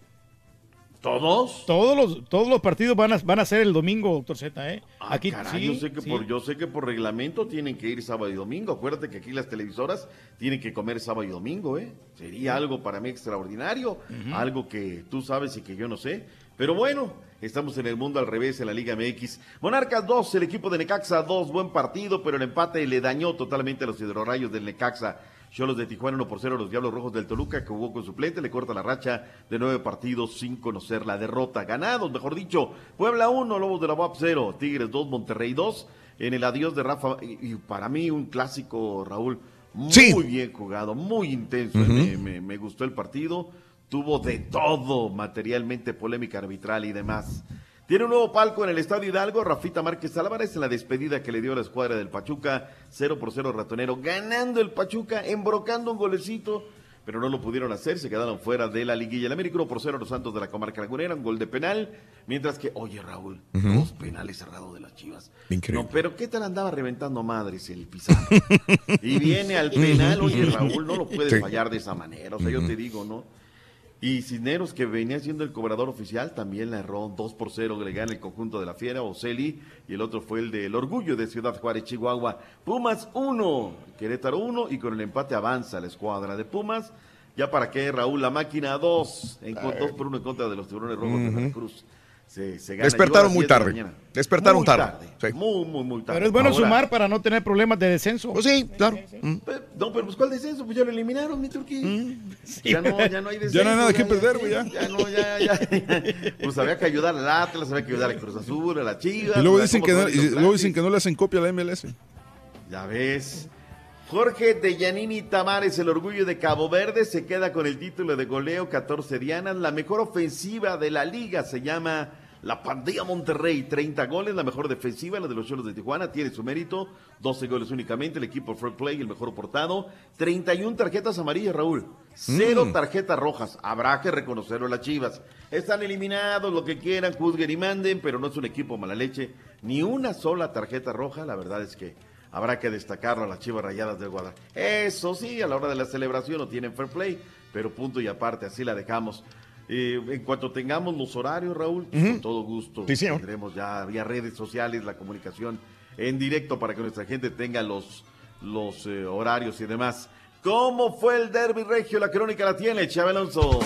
¿Todos? Todos los, todos los partidos van a, van a ser el domingo, doctor Z, ¿eh? Aquí Ah, Caray, sí, yo, sé que sí. por, yo sé que por reglamento tienen que ir sábado y domingo. Acuérdate que aquí las televisoras tienen que comer sábado y domingo, ¿eh? Sería algo para mí extraordinario, algo que tú sabes y que yo no sé. Pero bueno, estamos en el mundo al revés en la Liga MX. Monarcas 2, el equipo de Necaxa 2, buen partido, pero el empate le dañó totalmente a los hidrorrayos del Necaxa. Cholos de Tijuana 1 por 0 a los Diablos Rojos del Toluca, que jugó con suplente, le corta la racha de nueve partidos sin conocer la derrota. Ganados, mejor dicho, Puebla 1, Lobos de la UAP 0, Tigres 2, Monterrey 2, en el adiós de Rafa, y, y para mí un clásico, Raúl, muy Sí. bien jugado, muy intenso, Ujú. me, me- me gustó el partido, tuvo de todo, materialmente polémica arbitral y demás. Tiene un nuevo palco en el Estadio Hidalgo, Rafita Márquez Álvarez en la despedida que le dio a la escuadra del Pachuca, 0 por 0 ratonero, ganando el Pachuca, embrocando un golecito, pero no lo pudieron hacer, se quedaron fuera de la liguilla. El América 1 por 0 a los Santos de la Comarca Lagunera, un gol de penal, mientras que, oye Raúl, dos penales cerrados de las Chivas. Increíble. No, pero ¿qué tal andaba reventando madres el Pizarro? y viene al penal, oye Raúl, no lo puedes Sí. fallar de esa manera, o sea, yo te digo, ¿no? Y Cisneros, que venía siendo el cobrador oficial, también la erró 2 por 0, le gana el conjunto de la Fiera, Oceli, y el otro fue el del Orgullo de Ciudad Juárez, Chihuahua. Pumas 1, Querétaro 1, y con el empate avanza la escuadra de Pumas. Ya para qué, Raúl, la máquina 2, en, 2 por 1 en contra de los tiburones rojos de. Veracruz. Se, se gana. Despertaron muy 10 de la tarde. Despertaron Muy tarde. Sí. Muy, muy, muy tarde. Pero es bueno Ahora- sumar para no tener problemas de descenso. Pues sí, claro. Pe- No, pero pues ¿cuál descenso? Pues ya lo eliminaron, mi Turquí. Mm. Ya no, ya no hay descenso. Ya no hay nada que perder, güey, ya. Ya no, ya, ya. Pues había que ayudar al Atlas, había que ayudar al Cruz Azul, a la Chivas. Y luego dicen, ¿Cómo que no, y luego dicen que no le hacen copia a la MLS. Ya ves. Jorge de Yanini Tamares, el orgullo de Cabo Verde, se queda con el título de goleo 14 dianas. La mejor ofensiva de la liga se llama la Pandilla Monterrey. 30 goles, la mejor defensiva, la de los Cholos de Tijuana, tiene su mérito. 12 goles únicamente, el equipo Fair Play, el mejor portado. 31 tarjetas amarillas, Raúl. Cero Mm. tarjetas rojas. Habrá que reconocerlo a las Chivas. Están eliminados, lo que quieran, juzguen y manden, pero no es un equipo mala leche. Ni una sola tarjeta roja, la verdad es que habrá que destacarlo a las Chivas Rayadas del Guadalajara. Eso sí, a la hora de la celebración no tienen fair play, pero punto y aparte, así la dejamos. Eh, en cuanto tengamos los horarios, Raúl, pues, Ujú. con todo gusto Sí, señor. tendremos ya vía redes sociales la comunicación en directo para que nuestra gente tenga los, los eh, horarios y demás. ¿Cómo fue el derby regio? La crónica la tiene Chávez Alonso.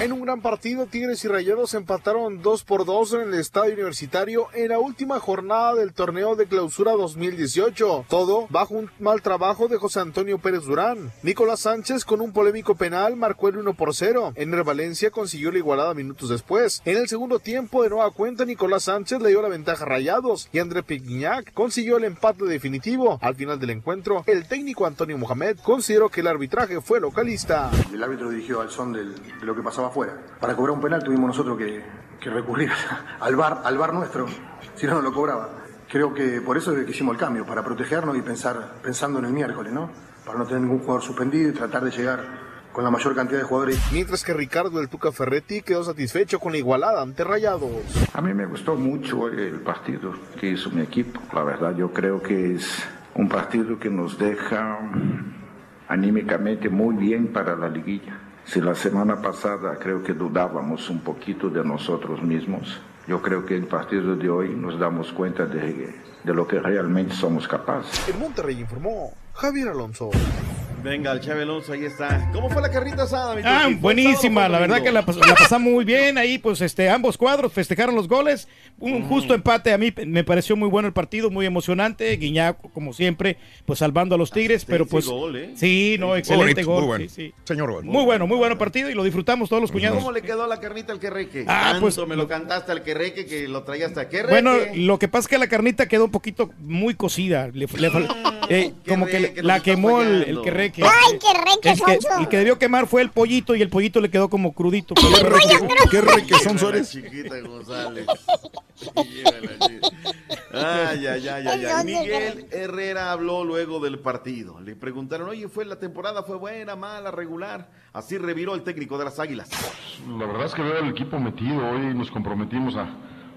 En un gran partido, Tigres y Rayados empataron 2 por 2 en el estadio universitario en la última jornada del torneo de clausura 2018. Todo bajo un mal trabajo de José Antonio Pérez Durán. Nicolás Sánchez con un polémico penal marcó el 1 por 0. Ener Valencia consiguió la igualada minutos después. En el segundo tiempo, de nueva cuenta, Nicolás Sánchez le dio la ventaja a Rayados y André Pignac consiguió el empate definitivo. Al final del encuentro, el técnico Antonio Mohamed consideró que el arbitraje fue localista. El árbitro dirigió al son del- de lo que pasaba afuera. Para cobrar un penal tuvimos nosotros que, que recurrir al bar, al bar nuestro, si no, no lo cobraba. Creo que por eso es que hicimos el cambio, para protegernos y pensar, pensando en el miércoles, ¿no? Para no tener ningún jugador suspendido y tratar de llegar con la mayor cantidad de jugadores. Mientras que Ricardo El Tuca Ferretti quedó satisfecho con la igualada ante Rayados. A mí me gustó mucho el partido que hizo mi equipo. La verdad, yo creo que es un partido que nos deja anímicamente muy bien para la liguilla. Si la semana pasada creo que dudábamos un poquito de nosotros mismos, yo creo que el partido de hoy nos damos cuenta de, de lo que realmente somos capaces. En Monterrey informó Javier Alonso. Venga, el Chávez Alonso, ahí está. ¿Cómo fue la carrita asada, mi Ah, buenísima, la verdad que la, pas- la pasamos muy bien ahí, pues este, ambos cuadros festejaron los goles, un justo empate, a mí me pareció muy bueno el partido, muy emocionante, Guiñac como siempre, pues salvando a los Tigres, pero pues gol, ¿eh? sí, no, excelente bonito, gol, muy bueno. sí, sí. Señor. Muy bueno, muy bueno partido y lo disfrutamos todos los cuñados. ¿Cómo le quedó la carnita al querreque? Ah, Tanto pues, me lo cantaste al querreque que lo traía hasta querreque. Bueno, lo que pasa es que la carnita quedó un poquito muy cocida, le- le fal- eh, como que la quemó el, el querreque. Ay, qué re, qué El que, el debió quemar fue el pollito y el pollito le quedó como crudito. Qué requesón Mira la eres. chiquita González. Ay, ay, ay, ay, ay. ¿Dónde, Miguel Herrera habló luego del partido. Le preguntaron, oye, ¿fue la temporada fue buena, mala, regular? Así reviró el técnico de las Águilas. La verdad es que veo el equipo metido. Hoy nos comprometimos a,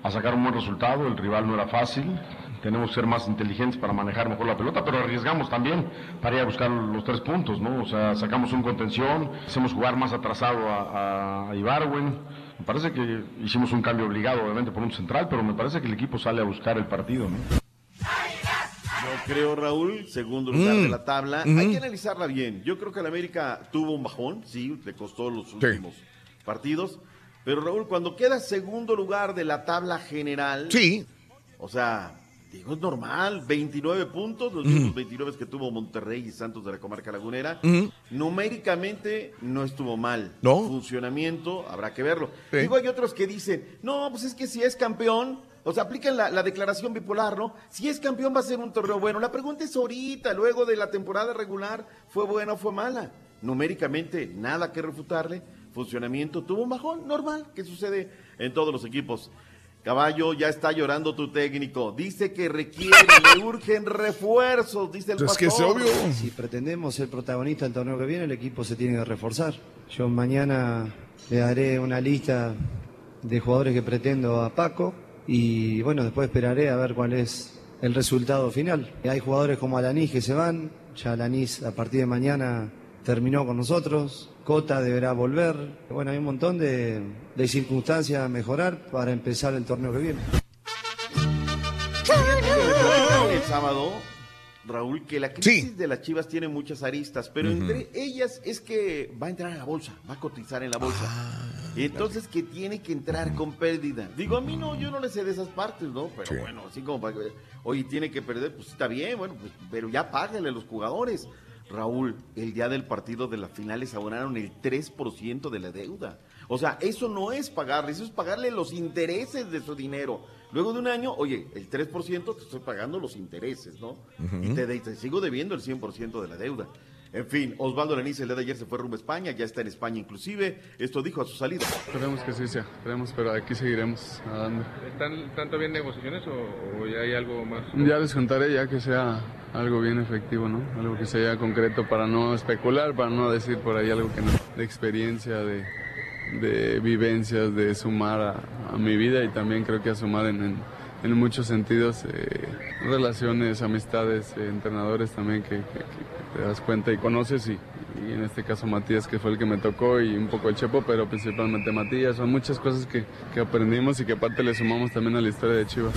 a sacar un buen resultado. El rival no era fácil. Tenemos que ser más inteligentes para manejar mejor la pelota, pero arriesgamos también para ir a buscar los tres puntos, ¿no? O sea, sacamos un contención, hacemos jugar más atrasado a, a Ibarwen. Me parece que hicimos un cambio obligado, obviamente, por un central, pero me parece que el equipo sale a buscar el partido, ¿no? Yo creo, Raúl, segundo lugar Mm. de la tabla. Ujú. Hay que analizarla bien. Yo creo que el América tuvo un bajón, sí, le costó los últimos partidos. Pero Raúl, cuando queda segundo lugar de la tabla general. Sí. O sea, digo, es normal. 29 puntos, los mismos 29 que tuvo Monterrey y Santos de la Comarca Lagunera. Numéricamente no estuvo mal. No. Funcionamiento, habrá que verlo. Sí. Digo, hay otros que dicen, no, pues es que si es campeón, o sea, aplican la, la declaración bipolar, ¿no? Si es campeón va a ser un torneo bueno. La pregunta es ahorita, luego de la temporada regular, ¿fue buena o fue mala? Numéricamente, nada que refutarle. Funcionamiento, tuvo un bajón normal, que sucede en todos los equipos. Caballo, ya está llorando tu técnico. Dice que requiere, le urgen refuerzos, dice el Pues pastor. Si pretendemos ser protagonistas del torneo que viene, el equipo se tiene que reforzar. Yo mañana le daré una lista de jugadores que pretendo a Paco y bueno, después esperaré a ver cuál es el resultado final. Hay jugadores como Alanis que se van, ya Alanis a partir de mañana terminó con nosotros, Cota deberá volver. Bueno, hay un montón de, de circunstancias a mejorar para empezar el torneo que viene. el sábado, Raúl, que la crisis de las Chivas tiene muchas aristas, pero entre ellas es que va a entrar a la bolsa, va a cotizar en la bolsa. Ah, y entonces que tiene que entrar con pérdida. Digo, a mí no, yo no le sé de esas partes, ¿no? Pero Sí. bueno, así como para que, oye, tiene que perder, pues está bien, bueno, pues, pero ya págale a los jugadores. Raúl, el día del partido de las finales abonaron el 3% de la deuda. O sea, eso no es pagarle, eso es pagarle los intereses de su dinero. Luego de un año, oye, el 3% te estoy pagando los intereses, ¿no? Y te, de- te sigo debiendo el 100% de la deuda. En fin, Osvaldo Lenice el día de ayer se fue rumbo a España, ya está en España inclusive. Esto dijo a su salida. Esperemos que sí sea, esperemos, pero aquí seguiremos nadando. ¿Están, ¿Están todavía negociaciones o, o ya hay algo más? Ya les contaré ya que sea algo bien efectivo, ¿no? Algo que sea concreto para no especular, para no decir por ahí algo que no. De experiencia, de, de vivencias, de sumar a, mi vida y también creo que a sumar en, en, muchos sentidos, eh, relaciones, amistades, eh, entrenadores también que te das cuenta y conoces y, y en este caso Matías que fue el que me tocó y un poco el Chepo, pero principalmente Matías. Son muchas cosas que, que aprendimos y que aparte le sumamos también a la historia de Chivas.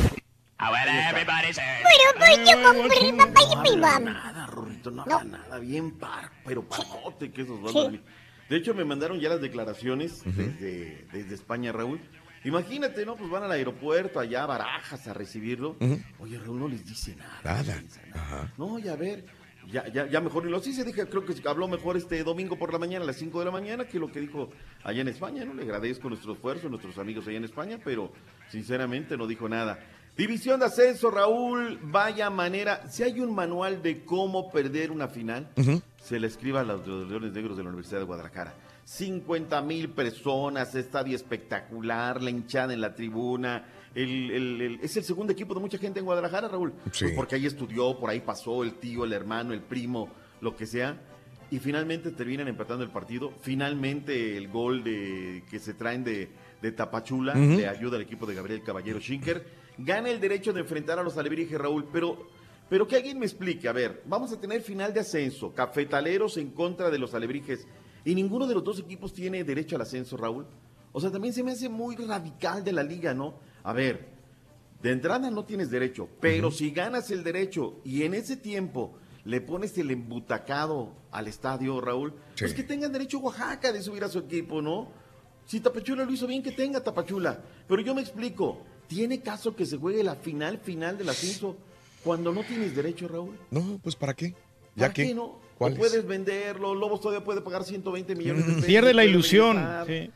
Nada, Rorrito, no haga nada, bien par, pero parote que es Osvaldo Sí. Lenice. De hecho, me mandaron ya las declaraciones desde, desde España, Raúl. Imagínate, ¿no? Pues van al aeropuerto, allá a Barajas a recibirlo. Ujú. Oye, Raúl no les dice nada. Nada. Ajá. No, ya a ver, ya, ya, ya mejor ni lo sí se dije, creo que habló mejor este domingo por la mañana a las 5 de la mañana que lo que dijo allá en España, ¿no? Le agradezco nuestro esfuerzo, nuestros amigos allá en España, pero sinceramente no dijo nada. División de ascenso, Raúl, vaya manera, si hay un manual de cómo perder una final, se le escriba a los Leones Negros de la Universidad de Guadalajara. 50 mil personas, estadio espectacular, la hinchada en la tribuna. el- el- el- es el segundo equipo de mucha gente en Guadalajara, Raúl. Sí. Pues porque ahí estudió, por ahí pasó el tío, el hermano, el primo, lo que sea. Y finalmente terminan empatando el partido. Finalmente el gol de que se traen de, de Tapachula le ayuda al equipo de Gabriel Caballero Schinker. Gana el derecho de enfrentar a los alebrijes, Raúl, pero, pero que alguien me explique. A ver, vamos a tener final de ascenso. Cafetaleros en contra de los alebrijes. Y ninguno de los dos equipos tiene derecho al ascenso, Raúl. O sea, también se me hace muy radical de la liga, ¿no? A ver, de entrada no tienes derecho, pero si ganas el derecho y en ese tiempo le pones el embutacado al estadio, Raúl, pues que tengan derecho Oaxaca de subir a su equipo, ¿no? Si Tapachula lo hizo bien, que tenga Tapachula. Pero yo me explico, ¿tiene caso que se juegue la final, final del ascenso cuando no tienes derecho, Raúl? No, pues ¿para qué? ¿Para ¿Ya qué qué? no? ¿Cuál O es? puedes venderlo, Lobos todavía puede pagar 120 millones de pesos. Pierde la ilusión. sí.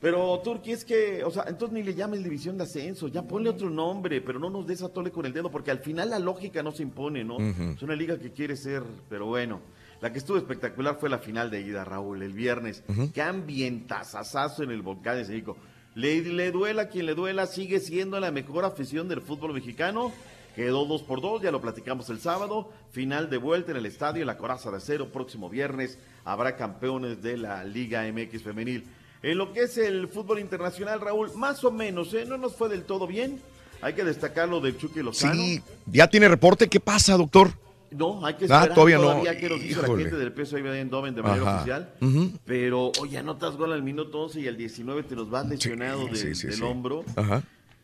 Pero Turquí es que, o sea, entonces ni le llames división de ascenso, ya ponle otro nombre, pero no nos des a tole con el dedo, porque al final la lógica no se impone, ¿no? Es una liga que quiere ser, pero bueno. La que estuvo espectacular fue la final de ida, Raúl, el viernes. Qué ambientazazazo en el volcán de México. Le, duela quien le duela, sigue siendo la mejor afición del fútbol mexicano. Quedó dos por dos, ya lo platicamos el sábado. Final de vuelta en el estadio, la Coraza de Acero. Próximo viernes habrá campeones de la Liga MX Femenil. En lo que es el fútbol internacional, Raúl, más o menos, ¿eh? no nos fue del todo bien. Hay que destacar lo de Chucky Lozano. Sí, ya tiene reporte. ¿Qué pasa, doctor? No, hay que Ah, esperar todavía todavía, no. que nos dice la gente del peso Eindhoven de manera Ajá. oficial. Ujú. Pero, oye, anotas gol al minuto 11 y al 19 te nos vas lesionado de- sí, sí, del sí. hombro. Ajá.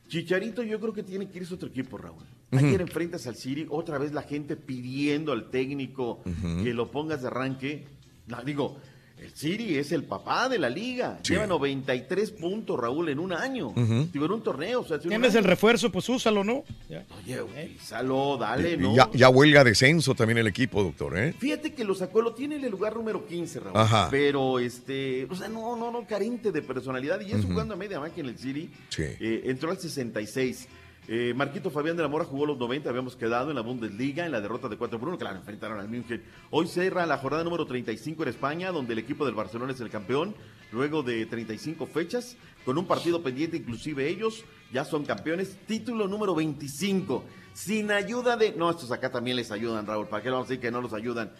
Chicharito yo creo que tiene que irse a otro equipo, Raúl. Ayer enfrentas al City, otra vez la gente pidiendo al técnico Ujú. que lo pongas de arranque. No, digo, el City es el papá de la liga. Sí. Lleva 93 puntos, Raúl, en un año. Digo, en un torneo. O sea, Tienes el refuerzo, pues úsalo, ¿no? Ya. Oye, utilízalo, dale, Y ¿no? ya, ya huelga descenso también el equipo, doctor, ¿eh? Fíjate que lo sacó, lo tiene en el lugar número 15, Raúl. Ajá. Pero, este, o sea, no, no, no, carente de personalidad. Y eso Ujú. jugando a media máquina en el City. Sí. Eh, entró al 66. Eh, Marquito Fabián de la Mora jugó los 90, habíamos quedado en la Bundesliga en la derrota de 4 por 1, claro, enfrentaron al München. Hoy cierra la jornada número 35 en España, donde el equipo del Barcelona es el campeón, luego de 35 fechas, con un partido pendiente, inclusive ellos ya son campeones. Título número 25, sin ayuda de... No, estos acá también les ayudan, Raúl, ¿para qué vamos a decir que no los ayudan?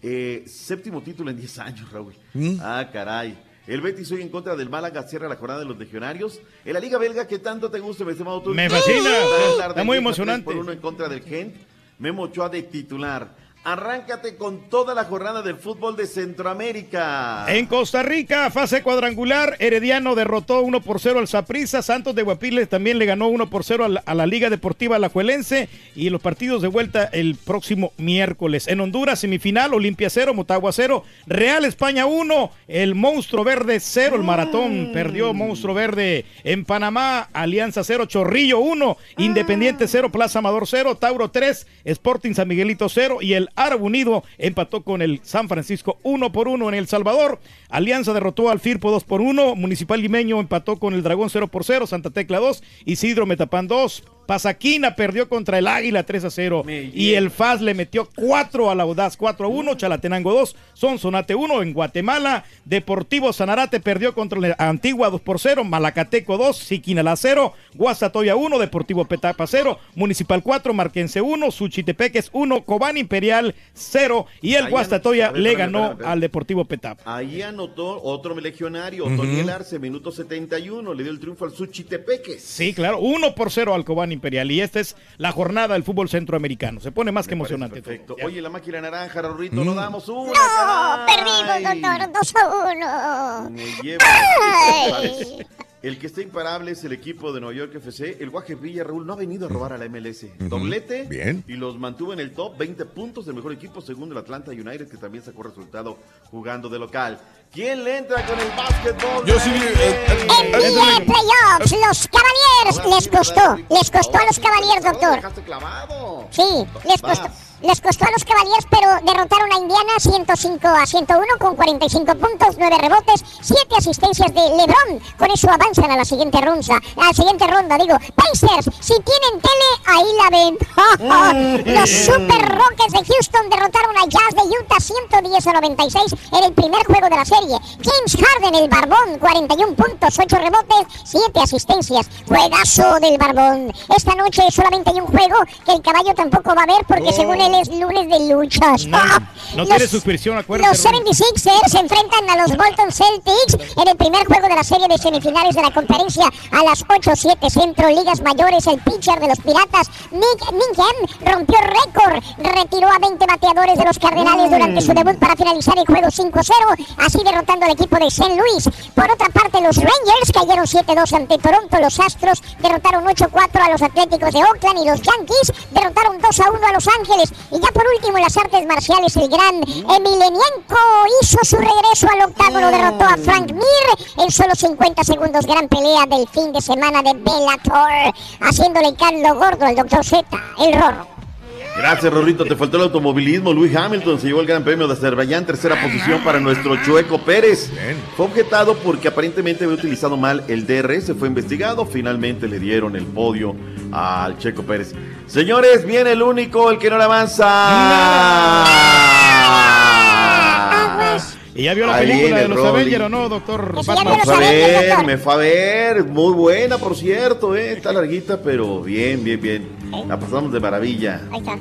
Eh, séptimo título en 10 años, Raúl. Ah, caray. El Betis hoy en contra del Málaga cierra la jornada de los legionarios. En la Liga Belga, que tanto te gusta, mi estimado tú. Me fascina. Está muy emocionante. Por uno en contra del Gent. Memo Ochoa de titular. Arráncate con toda la jornada del fútbol de Centroamérica. En Costa Rica, fase cuadrangular, Herediano derrotó 1 por 0 al Saprissa, Santos de Guapiles también le ganó 1 por 0 a la, a la Liga Deportiva Alajuelense y los partidos de vuelta el próximo miércoles. En Honduras, semifinal, Olimpia 0, Motagua 0, Real España 1, el Monstruo Verde 0, el Maratón perdió Monstruo Verde en Panamá, Alianza 0, Chorrillo 1, Independiente 0, Plaza Amador 0, Tauro 3, Sporting San Miguelito 0 y el Árabe Unido empató con el San Francisco 1 por 1 en El Salvador. Alianza derrotó al Firpo 2 por 1, Municipal Limeño empató con el Dragón 0 por 0, Santa Tecla 2, Isidro Metapán 2, Pasaquina perdió contra el Águila 3 a 0 y el FAS le metió 4 al Audaz 4 a 1, Chalatenango 2, Sonsonate 1 en Guatemala, Deportivo Sanarate perdió contra la Antigua 2 por 0, Malacateco 2, Siquinala 0, Guastatoya 1, Deportivo Petapa 0, Municipal 4, Marquense 1, Suchitepeques 1, Cobán Imperial 0 y el Ahí Guastatoya a le ganó espérame, espérame. al Deportivo Petapa. Ahí anotó otro legionario, Ujú. Toniel Arce, minuto 71, le dio el triunfo al Suchitepeques. Sí, claro, 1 por 0 al Cobán Imperial y esta es la jornada del fútbol centroamericano. Se pone más que emocionante. todo. Perfecto. Oye, la máquina naranja, Rorrito, Mm. no damos una. No, perdimos, doctor, 2 a 1. Me lleva. Ay. El que está imparable es el equipo de Nueva York FC. El Guaje Villa, Raúl, no ha venido a robar a la MLS. Doblete. Bien. Y los mantuvo en el top. 20 puntos del mejor equipo, según el Atlanta United, que también sacó resultado jugando de local. ¿Quién le entra con el básquetbol? Yo sí, eh, NBA Playoffs, los Cavaliers les costó, les costó a los Cavaliers, doctor. Sí, les costó. Les costó a los Cavaliers, pero derrotaron a Indiana 105 a 101 con 45 puntos, 9 rebotes, 7 asistencias de LeBron. Con eso avanzan a la siguiente ronda. A la siguiente ronda, digo. Pacers, si tienen tele, ahí la ven. los Super Rockets de Houston derrotaron a Jazz de Utah 110 a 96 en el primer juego de la serie. James Harden, el Barbón, 41 puntos, 8 rebotes, 7 asistencias. Juegazo del Barbón. Esta noche solamente hay un juego que el caballo tampoco va a ver porque Oh. según él es lunes de luchas. No, no Los- tiene suscripción, acuérdate. Los 76ers se enfrentan a los Bolton Celtics en el primer juego de la serie de semifinales de la conferencia a las 8-7 Centro Ligas Mayores. El pitcher de los Piratas, Nick Mingham, rompió récord. Retiró a 20 bateadores de los Cardenales durante su debut para finalizar el juego 5-0, así derrotando al equipo de St. Louis. Por otra parte, los Rangers cayeron 7-2 ante Toronto. Los Astros derrotaron 8-4 a los Atléticos de Oakland y los Yankees derrotaron 2-1 a Los Ángeles. Y ya por último, en las artes marciales, el gran Emelianenko hizo su regreso al octágono, derrotó a Frank Mir en solo 50 segundos. Gran pelea del fin de semana de Bellator, haciéndole caldo gordo al Dr. Z, el Rorro. Gracias, Rorrito. Te faltó el automovilismo. Luis Hamilton se llevó el Gran Premio de Azerbaiyán, tercera posición para nuestro Chueco Pérez. Fue objetado porque aparentemente había utilizado mal el DRS. Fue investigado. Finalmente le dieron el podio al Checo Pérez. Señores, viene el único, el que no le avanza. ¿Y ya vio la Ahí película de los Rolly. Avengers o no, doctor? Me fue a ver, me fue a ver. Muy buena, por cierto, ¿eh? Está larguita, pero bien, bien, bien. La pasamos de maravilla. Ahí está.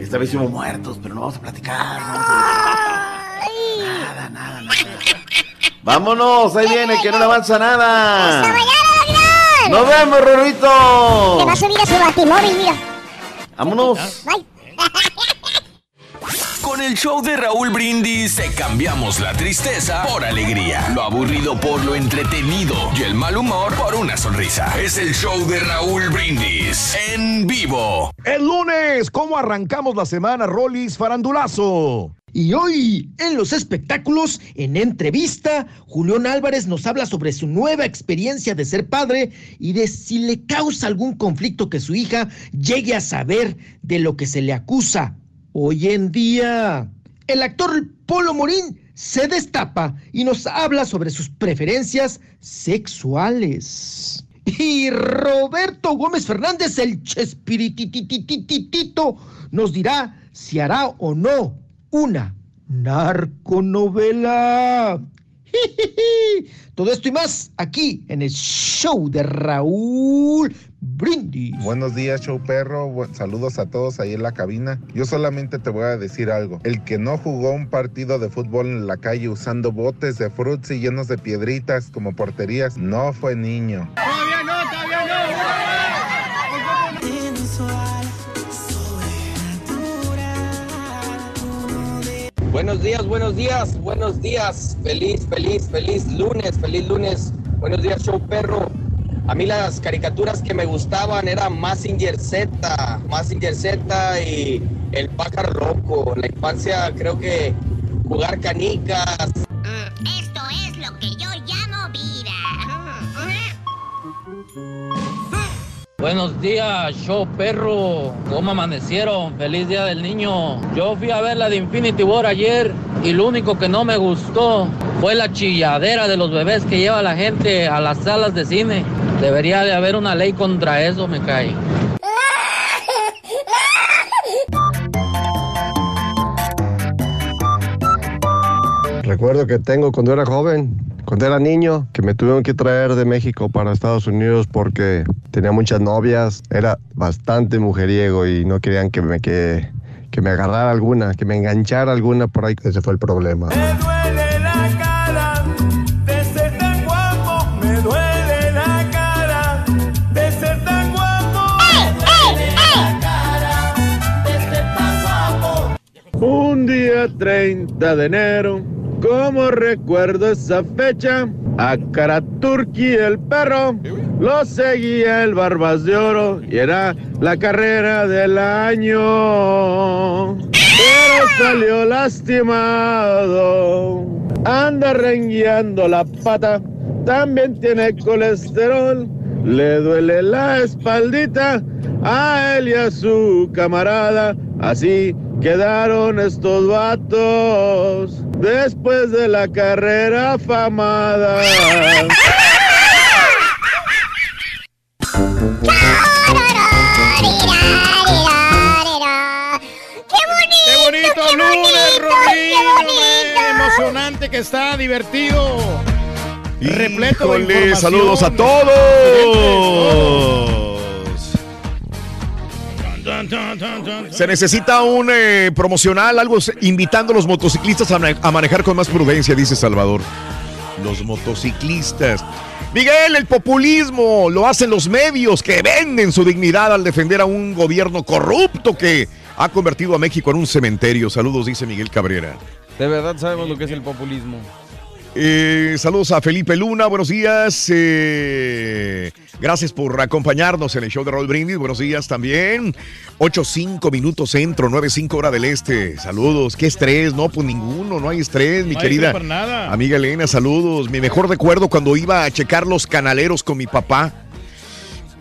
Esta vez hicimos muertos, pero no vamos a platicar. no vamos a platicar. Nada, nada, nada. Vámonos, ahí viene, que no le avanza nada. Nos vemos, Rorrito. Se va a subir a su batimóvil, mira. Vámonos. Bye. Con el show de Raúl Brindis te cambiamos la tristeza por alegría, lo aburrido por lo entretenido y el mal humor por una sonrisa. Es el show de Raúl Brindis en vivo. El lunes, ¿cómo arrancamos la semana, Rolis Farandulazo? Y hoy, en los espectáculos, en entrevista, Julián Álvarez nos habla sobre su nueva experiencia de ser padre y de si le causa algún conflicto que su hija llegue a saber de lo que se le acusa hoy en día. El actor Polo Morín se destapa y nos habla sobre sus preferencias sexuales. Y Roberto Gómez Fernández, el Chespirititititito, nos dirá si hará o no una narconovela. Todo esto y más aquí en el show de Raúl Brindis. Buenos días, show perro. Saludos a todos ahí en la cabina. Yo solamente te voy a decir algo. El que no jugó un partido de fútbol en la calle usando botes de frutzi llenos de piedritas como porterías, no fue niño. Todavía no, todavía Buenos días, buenos días, buenos días. Feliz, feliz, feliz lunes, feliz lunes. Buenos días, show perro. A mí las caricaturas que me gustaban eran Massinger Z, Massinger Z y El pájaro loco. En la infancia creo que jugar canicas. Esto es lo que yo llamo vida. Buenos días, show perro. ¿Cómo amanecieron? Feliz día del niño. Yo fui a ver la de Infinity War ayer y lo único que no me gustó fue la chilladera de los bebés que lleva la gente a las salas de cine. Debería de haber una ley contra eso, me cae. Recuerdo que tengo cuando era joven, cuando era niño, que me tuvieron que traer de México para Estados Unidos porque tenía muchas novias, era bastante mujeriego y no querían que me, que, que me agarrara alguna, que me enganchara alguna por ahí. Ese fue el problema. Día 30 de enero, como recuerdo esa fecha, a Karaturki el perro. Lo seguía el Barbas de Oro y era la carrera del año. Pero salió lastimado, anda rengueando la pata, también tiene colesterol, le duele la espaldita a él y a su camarada. Así quedaron estos vatos después de la carrera. Emocionante que está, divertido. Repleto de Híjole, información. saludos a todos. Se necesita un eh, promocional, algo invitando a los motociclistas a, a manejar con más prudencia, dice Salvador. Los motociclistas. Miguel, el populismo lo hacen los medios que venden su dignidad al defender a un gobierno corrupto que ha convertido a México en un cementerio. Saludos, dice Miguel Cabrera. De verdad sabemos lo que es el populismo. Eh, saludos a Felipe Luna, buenos días. eh, gracias por acompañarnos en el show de Roll Brindis. Buenos días también. 8-5 minutos centro, 9-5 hora del este. Saludos. ¿Qué estrés? No, pues ninguno, no hay estrés, mi No hay querida. nada. Amiga Elena, saludos. Mi mejor recuerdo cuando iba a checar los canaleros con mi papá.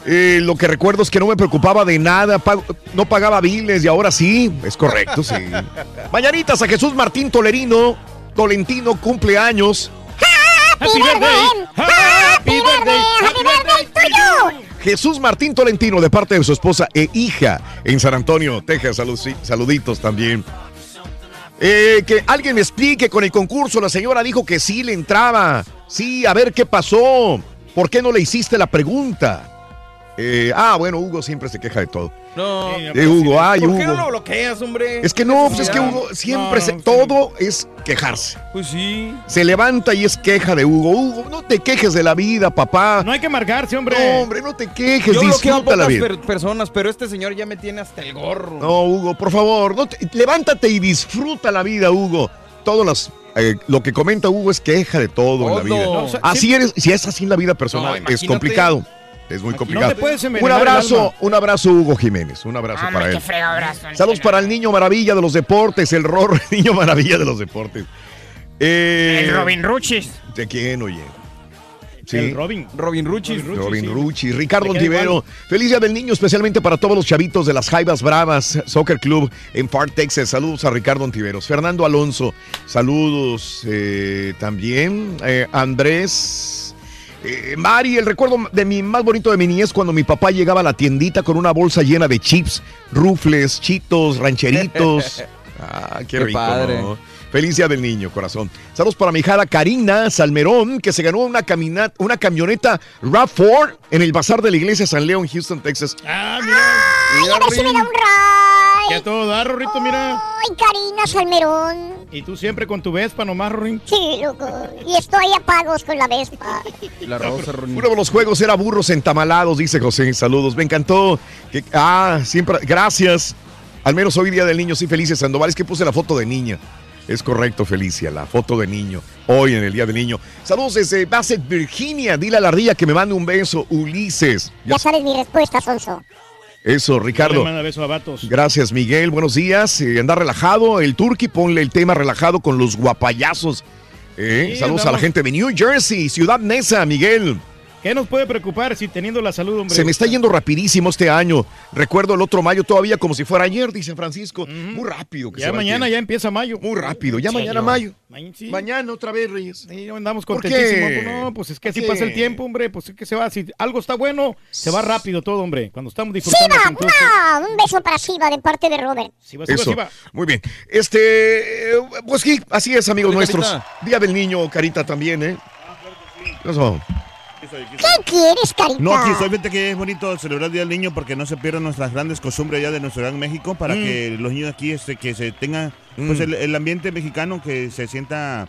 Eh, lo que recuerdo es que no me preocupaba de nada, pago- no pagaba biles y ahora sí, es correcto, sí. Mañanitas a Jesús Martín Tolerino, Tolentino, cumpleaños. Happy birthday. Happy birthday. Happy birthday tuyo. Jesús Martín Tolentino de parte de su esposa e hija en San Antonio, Texas. Salud- saluditos también. Eh, que alguien me explique con el concurso. La señora dijo que sí le entraba. Sí, a ver qué pasó. ¿Por qué no le hiciste la pregunta? Eh, ah, bueno, Hugo siempre se queja de todo. No. De Hugo, ay, ¿Por qué no Hugo. lo bloqueas, hombre? Es que no, pues es que. Hugo siempre No, se, no, todo es quejarse. Pues sí. Se levanta y es queja de Hugo. Hugo, no te quejes de la vida, papá. No hay que amargarse, hombre. No, hombre, no te quejes, Yo bloqueo a disfruta la vida. per- personas, pero este señor ya me tiene hasta el gorro. No, Hugo, por favor, no te- levántate y disfruta la vida, Hugo. Todas las eh, lo que comenta Hugo es queja de todo, en la vida. No, o sea, así sí- eres, si es así en la vida personal, No, es complicado. Es muy complicado. te puedes un abrazo, alma. un abrazo, Hugo Jiménez. Un abrazo Hombre, para qué él. fregado abrazo. Saludos para el niño maravilla de los deportes, el el niño maravilla de los deportes. Eh, El Robin Ruchis. ¿De quién, oye? Sí. El Robin. Robin Ruchis. Robin sí. Rucci, Ricardo Ontivero. Feliz Día del Niño, especialmente para todos los chavitos de las Jaivas Bravas Soccer Club en Far Texas. Saludos a Ricardo Ontiveros. Fernando Alonso, saludos eh, también. Eh, Andrés. Eh, Mari, el recuerdo de mi más bonito de mi niñez cuando mi papá llegaba a la tiendita con una bolsa llena de chips, rufles, chitos, rancheritos. Ah, qué, Qué rico. padre. ¿no? Feliz día del niño, corazón. Saludos para mi hijada Karina Salmerón, que se ganó una, una camioneta RAV4 en el bazar de la iglesia San León, Houston, Texas. Ah, mira. Ay, a ver si me da un A ray. todo dar, Rorrito, mira. Ay, Karina Salmerón. Y tú siempre con tu Vespa nomás, Rorín. Sí, loco. Y estoy a pagos con la Vespa. La rosa, Ronin. Uno de los juegos era burros entamalados, dice José. Saludos, me encantó. Que- ah, siempre, gracias. Al menos hoy día del niño, sí, Felicia Sandoval. Es que puse la foto de niña. Es correcto, Felicia, la foto de niño. Hoy en el día del niño. Saludos desde Bassett, Virginia. Dile a la ardilla que me mande un beso, Ulises. Ya- Ya sabes mi respuesta, Sonso. Eso, Ricardo. manda beso a vatos. Gracias, Miguel. Buenos días. Eh, anda relajado. El Turqui, ponle el tema relajado con los guapayazos. Eh, Sí, saludos a la gente de New Jersey, Ciudad Neza, Miguel. ¿Qué nos puede preocupar si teniendo la salud, hombre? Se me está yendo rapidísimo este año. Recuerdo el otro mayo todavía como si fuera ayer, dice Francisco. Muy rápido. Que Ya se mañana ya empieza mayo. Muy rápido. Ya ¿En mañana mayo. Ma- sí. Mañana otra vez, Reyes. Sí, andamos ¿Por contentísimos. qué? Pues no, pues es que así ¿Por pasa el tiempo, hombre. Pues es que se va. Si algo está bueno, se va rápido todo, hombre. Cuando estamos disfrutando. ¡Siva! ¡Una! Un beso para Siva de parte de Robert. Siva, siva, Eso. siva. Muy bien. Este, eh, pues sí, así es, amigos Dale, nuestros. Carita. Día del niño, Carita también, ¿eh? ¿Qué quieres, Carita? No, aquí estoy, que es bonito celebrar el Día del Niño porque no se pierdan nuestras grandes costumbres allá de nuestro gran México para Mm. que los niños aquí este, que se tengan pues Mm. el, el ambiente mexicano que se sienta,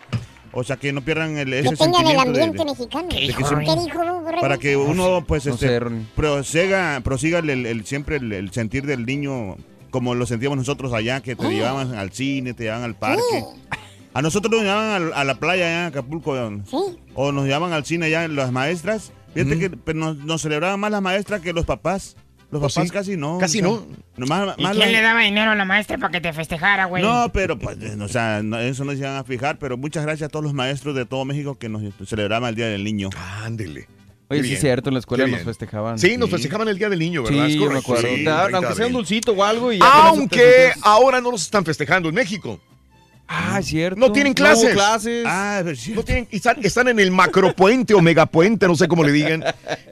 o sea, que no pierdan el, ese Que tengan el de- ambiente de- mexicano. de ¿Qué que se- dijo, Borrego? para que uno pues no este, sé, Ronnie. prosiga, prosiga el, el- el- siempre el, el sentir del niño como lo sentíamos nosotros allá, que te Ah. llevaban al cine, te llevaban al parque. A nosotros nos llevaban al- a, la playa allá en Acapulco. Sí. O nos llevaban al cine allá las maestras. Fíjate que pero nos, nos celebraban más las maestras que los papás. Los Pues papás sí. casi no. Casi o sea, no. nomás- ¿Y más quién la- le daba dinero a la maestra para que te festejara, güey? No, pero pues, o sea, no- eso no se iban a fijar. Pero muchas gracias a todos los maestros de todo México que nos celebraban el Día del Niño. Ándele. Oye, sí es cierto, en la escuela nos festejaban. Sí, nos festejaban el Día del Niño, ¿verdad? Sí, yo me correcto. acuerdo. Sí, Te daban- 30 aunque sea un dulcito o algo. Y ya Aunque ahora no los están festejando en México. Ah, es cierto. No tienen clases. No, clases. Ah. No tienen, y están, están en el macropuente o megapuente, no sé cómo le digan.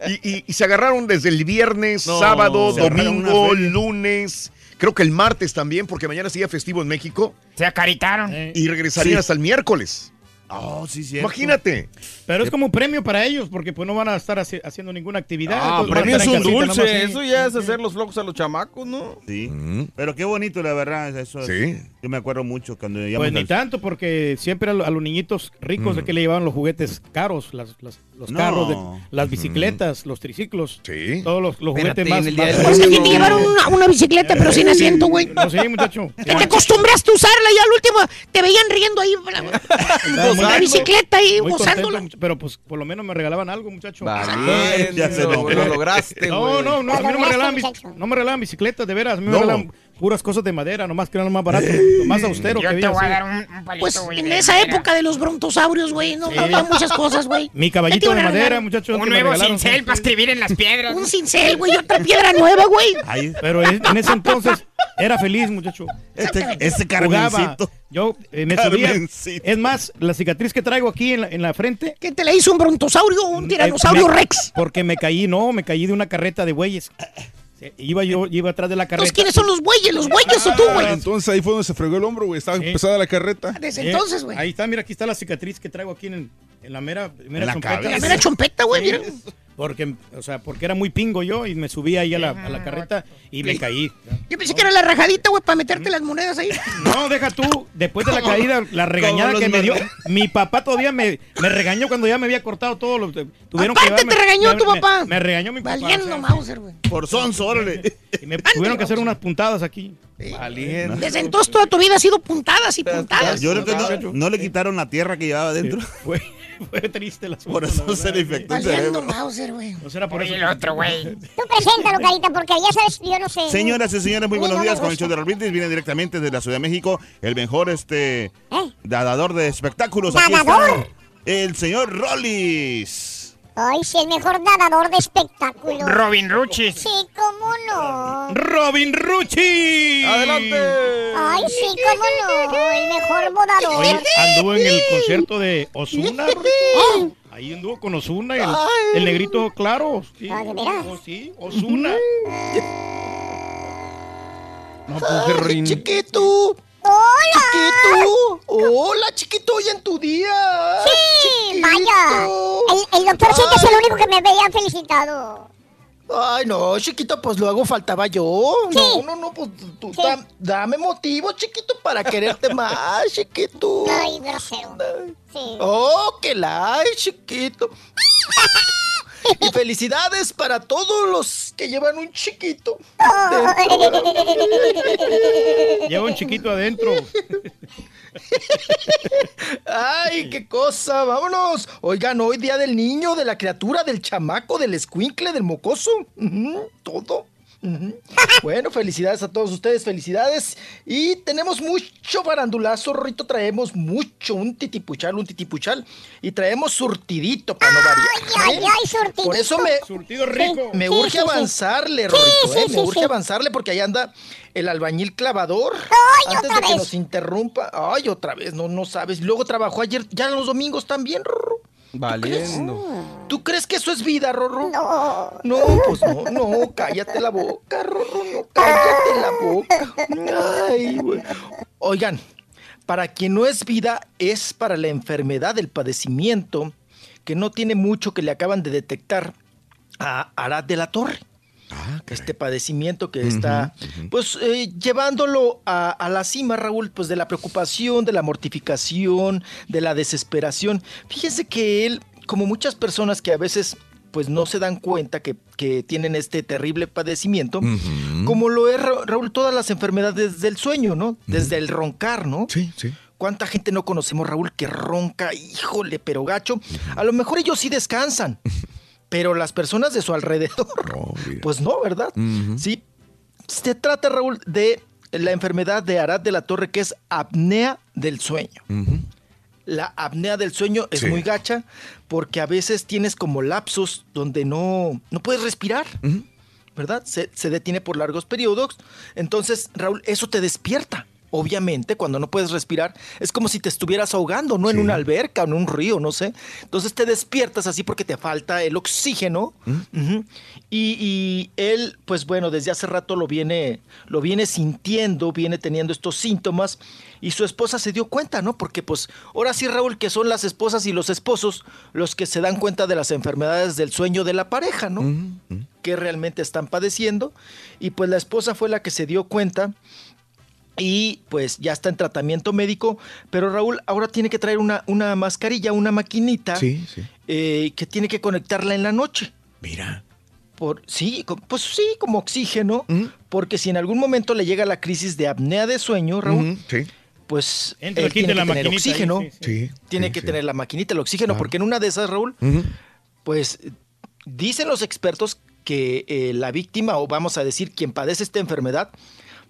Y, y- y se agarraron desde el viernes, No. sábado, domingo, lunes. Creo que el martes también, porque mañana sería festivo en México. Se acaritaron. Y regresarían Sí. hasta el miércoles. Oh, sí, cierto. Imagínate. Pero es como un premio para ellos, porque pues no van a estar haci- haciendo ninguna actividad. Ah, a premio es un dulce. Eso ya es hacer los flojos a los chamacos, ¿no? Sí. Mm. Pero qué bonito, la verdad. Eso es- Sí. Yo me acuerdo mucho cuando íbamos Pues ni al- tanto, porque siempre a, lo- a los niñitos ricos de que le llevaban los juguetes caros, las- las- los No. carros, de- las bicicletas, los triciclos, Sí. todos los, los Espérate, juguetes más. en el día más- del más- Oye, te llevaron una, una bicicleta, pero sin asiento, güey. No, sí, muchacho. Que te acostumbraste a usarla y al último te veían riendo ahí. La, bicicleta ahí, muy gozándola. contento, pero pues por lo menos me regalaban algo, muchacho. Valiendo, Ya se lo, lo lograste, No, güey. no, no, a mí no me regalaban, no me regalaban bicicletas, de veras, a mí me regalaban puras cosas de madera, nomás que eran lo más barato, lo más austero que Yo te había. voy a sí. dar un, un palito, Pues güey, en de esa madera. época de los brontosaurios, güey, no había muchas cosas, güey. Mi te caballito de madera, muchachos. Un que nuevo cincel sí, para sí. escribir en las piedras. Un cincel, güey, otra piedra nueva, güey. Ahí, Pero en en ese entonces era feliz, muchacho. este, este. Carmencito. Yo eh, me subía. Es más, la cicatriz que traigo aquí en la, en la frente. ¿Qué te la hizo un brontosaurio o un eh, tiranosaurio me- rex? Porque me caí, no, me caí de una carreta de bueyes. Sí, Iba yo, iba atrás de la carreta. Entonces, ¿quiénes son los bueyes? ¿Los bueyes o tú, Ah, güey? entonces ahí fue donde se fregó el hombro, güey. Estaba Sí. pesada la carreta. Desde Eh, entonces, güey. Ahí está, mira, aquí está la cicatriz que traigo aquí en, en la mera, mera En la trompeta. cabeza. La mera chompeta, güey, mira. Porque, o sea, porque era muy pingo yo y me subí ahí a la, a la carreta y me caí. Yo pensé que era la rajadita, güey, para meterte las monedas ahí. No, deja tú, después de la caída, la regañada que me dio, mi papá todavía me, me regañó cuando ya me había cortado todo. Lo, tuvieron Aparte que llevarme- te regañó me- tu papá. Me, regañó mi papá. Valiendo o sea, Mauser, güey. Por sonso, órale. Y me tuvieron que hacer unas puntadas aquí. Desde entonces toda tu vida ha sido puntadas y puntadas. Yo creo que no, no le quitaron la tierra que llevaba adentro. Fue, fue triste la Por eso se le infectó el Valiendo cerebro. Mauser, güey. No será por eso. el otro, güey. Tú preséntalo, Carita, porque ya sabes, yo no sé. Señoras y señores, muy buenos días con el show de los Brindis. Viene directamente desde la Ciudad de México el mejor este dador de espectáculos. Aquí está ¿Dador? el señor Rollis. Ay, sí, el mejor nadador de espectáculos. Robin Ruchis. Sí, cómo no. Robin Ruchi. Adelante. Ay, sí, cómo no. El mejor bodador. Oye, anduvo en el concierto de Osuna. Ahí anduvo con Osuna, el, el negrito claro. Sí, Ah, ¿de veras? oh, sí, Osuna. No, pues, Rin. Chiquito. ¡Hola! Chiquito. Hola, chiquito, hoy en tu día. Sí, vaya. El, el doctor que es el único que me había felicitado. Ay, no, chiquito, pues luego faltaba yo. Sí. No, no, no, pues tú da- dame motivo, chiquito, para quererte más, chiquito. Ay, grosero. Sí. Oh, que la chiquito. Y felicidades para todos los que llevan un chiquito. Lleva un chiquito adentro. Ay, qué cosa, vámonos. Oigan, hoy día del niño, de la criatura, del chamaco, del escuincle, del mocoso. Ujú, Bueno, felicidades a todos ustedes, felicidades. Y tenemos mucho barandulazo, Rito. Traemos mucho, un titipuchal, un titipuchal. Y traemos surtidito para no variar. Ay, ¿eh? ay, surtidito. Por eso me, Surtido rico. me Sí, urge sí, avanzarle, Sí, ¿eh? sí, me urge sí. avanzarle porque ahí anda el albañil clavador. Ay, Antes otra de que vez. nos interrumpa. Ay, otra vez, no, no sabes. Luego trabajó ayer, ya los domingos también, Rorro. Valiendo. ¿Tú crees que eso es vida, Rorro? No. No, pues no, no, cállate la boca, Rorro, no, cállate la boca. Ay, güey. Oigan, para quien no es vida, es para la enfermedad, el padecimiento, que no tiene mucho que le acaban de detectar a Arad de la Torre. Este padecimiento que está, pues, eh, llevándolo a, a la cima, Raúl, pues de la preocupación, de la mortificación, de la desesperación. Fíjense que él, como muchas personas que a veces, pues, no se dan cuenta que, que tienen este terrible padecimiento, como lo es, Ra- Raúl, todas las enfermedades del sueño, ¿no? Desde el roncar, ¿no? Sí, sí. ¿Cuánta gente no conocemos, Raúl, que ronca, híjole, pero gacho? A lo mejor ellos sí descansan, pero las personas de su alrededor, pues no, ¿verdad? Sí. Se trata, Raúl, de la enfermedad de Arad de la Torre, que es apnea del sueño. La apnea del sueño es Sí. muy gacha porque a veces tienes como lapsos donde no, no puedes respirar. ¿verdad? Se, se detiene por largos periodos. Entonces, Raúl, eso te despierta. Obviamente, cuando no puedes respirar, es como si te estuvieras ahogando, ¿no? En una alberca o en un río, no sé. Entonces te despiertas así porque te falta el oxígeno. Y, y él, pues bueno, desde hace rato lo viene, lo viene sintiendo, viene teniendo estos síntomas. Y su esposa se dio cuenta, ¿no? Porque pues ahora sí, Raúl, que son las esposas y los esposos los que se dan cuenta de las enfermedades del sueño de la pareja, ¿no? que realmente están padeciendo. Y pues la esposa fue la que se dio cuenta y pues ya está en tratamiento médico. Pero Raúl ahora tiene que traer una, una mascarilla, una maquinita Sí, sí. eh, que tiene que conectarla en la noche. Mira. Por, sí, pues sí, como oxígeno, porque si en algún momento le llega la crisis de apnea de sueño, Raúl, Sí. pues Entra él aquí tiene la que tener maquinita ahí, oxígeno, sí, sí. Sí. tiene sí, que sí. tener la maquinita, el oxígeno, Claro. porque en una de esas, Raúl, pues dicen los expertos que eh, la víctima, o vamos a decir quien padece esta enfermedad,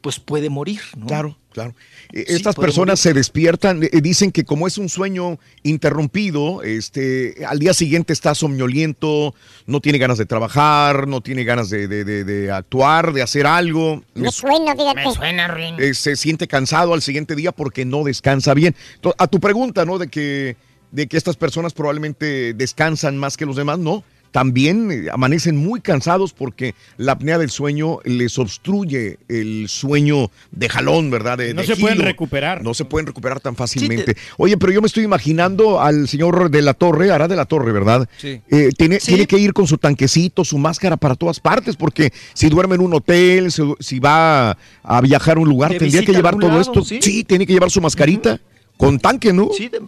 pues puede morir, ¿no? Claro, claro. Eh, Sí, Estas personas morir. se despiertan, eh, dicen que como es un sueño interrumpido, este, al día siguiente está somnoliento, no tiene ganas de trabajar, no tiene ganas de, de- de- de actuar, de hacer algo. Me Es- suena, fíjate. Me suena, Rin. eh, se siente cansado al siguiente día porque no descansa bien. Entonces, a tu pregunta, ¿no? De que, de que estas personas probablemente descansan más que los demás, no. También eh, amanecen muy cansados porque la apnea del sueño les obstruye el sueño de jalón, ¿verdad? De- No de se pueden recuperar. No se pueden recuperar tan fácilmente. Oye, pero yo me estoy imaginando al señor de la Torre, Arad de la Torre, ¿verdad? Sí. Eh, tiene, Sí. tiene que ir con su tanquecito, su máscara para todas partes, porque si duerme en un hotel, si, si va a viajar a un lugar, tendría que llevar todo lado, esto. ¿sí? Sí, tiene que llevar su mascarita con tanque, ¿no? Sí, de-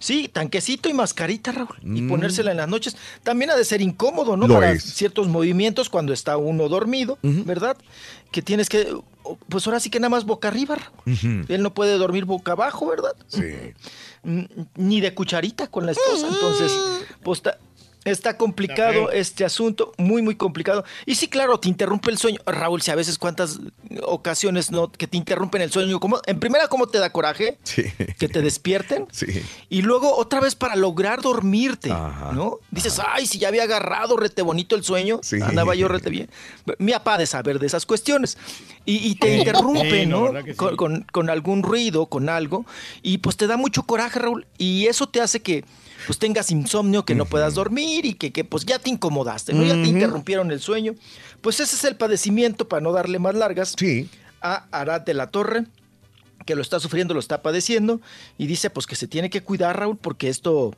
sí, tanquecito y mascarita, Raúl. Y Mm. ponérsela en las noches. También ha de ser incómodo, ¿no? Lo Para es. ciertos movimientos cuando está uno dormido, ¿verdad? Que tienes que, pues ahora sí que nada más boca arriba. Raúl. Él no puede dormir boca abajo, ¿verdad? Sí. Mm, Ni de cucharita con la esposa. Entonces, pues está, complicado este asunto, muy, muy complicado. Y sí, claro, te interrumpe el sueño. Raúl, si a veces cuántas ocasiones no que te interrumpen el sueño. ¿Cómo- en primera, ¿cómo te da coraje? Sí. Que te despierten. Sí. Y luego otra vez para lograr dormirte, Ajá. ¿no? Dices, ay, si ya había agarrado rete bonito el sueño, Sí. andaba yo rete bien. Mi papá de saber de esas cuestiones. Y, y te interrumpe, Sí, ¿no? con algún ruido, con algo. Y pues te da mucho coraje, Raúl. Y eso te hace que pues tengas insomnio, que no puedas dormir y que, que, pues ya te incomodaste, ¿no? Ya te interrumpieron el sueño. Pues ese es el padecimiento, para no darle más largas, a Arad de la Torre que lo está sufriendo, lo está padeciendo, y dice pues que se tiene que cuidar, Raúl, porque esto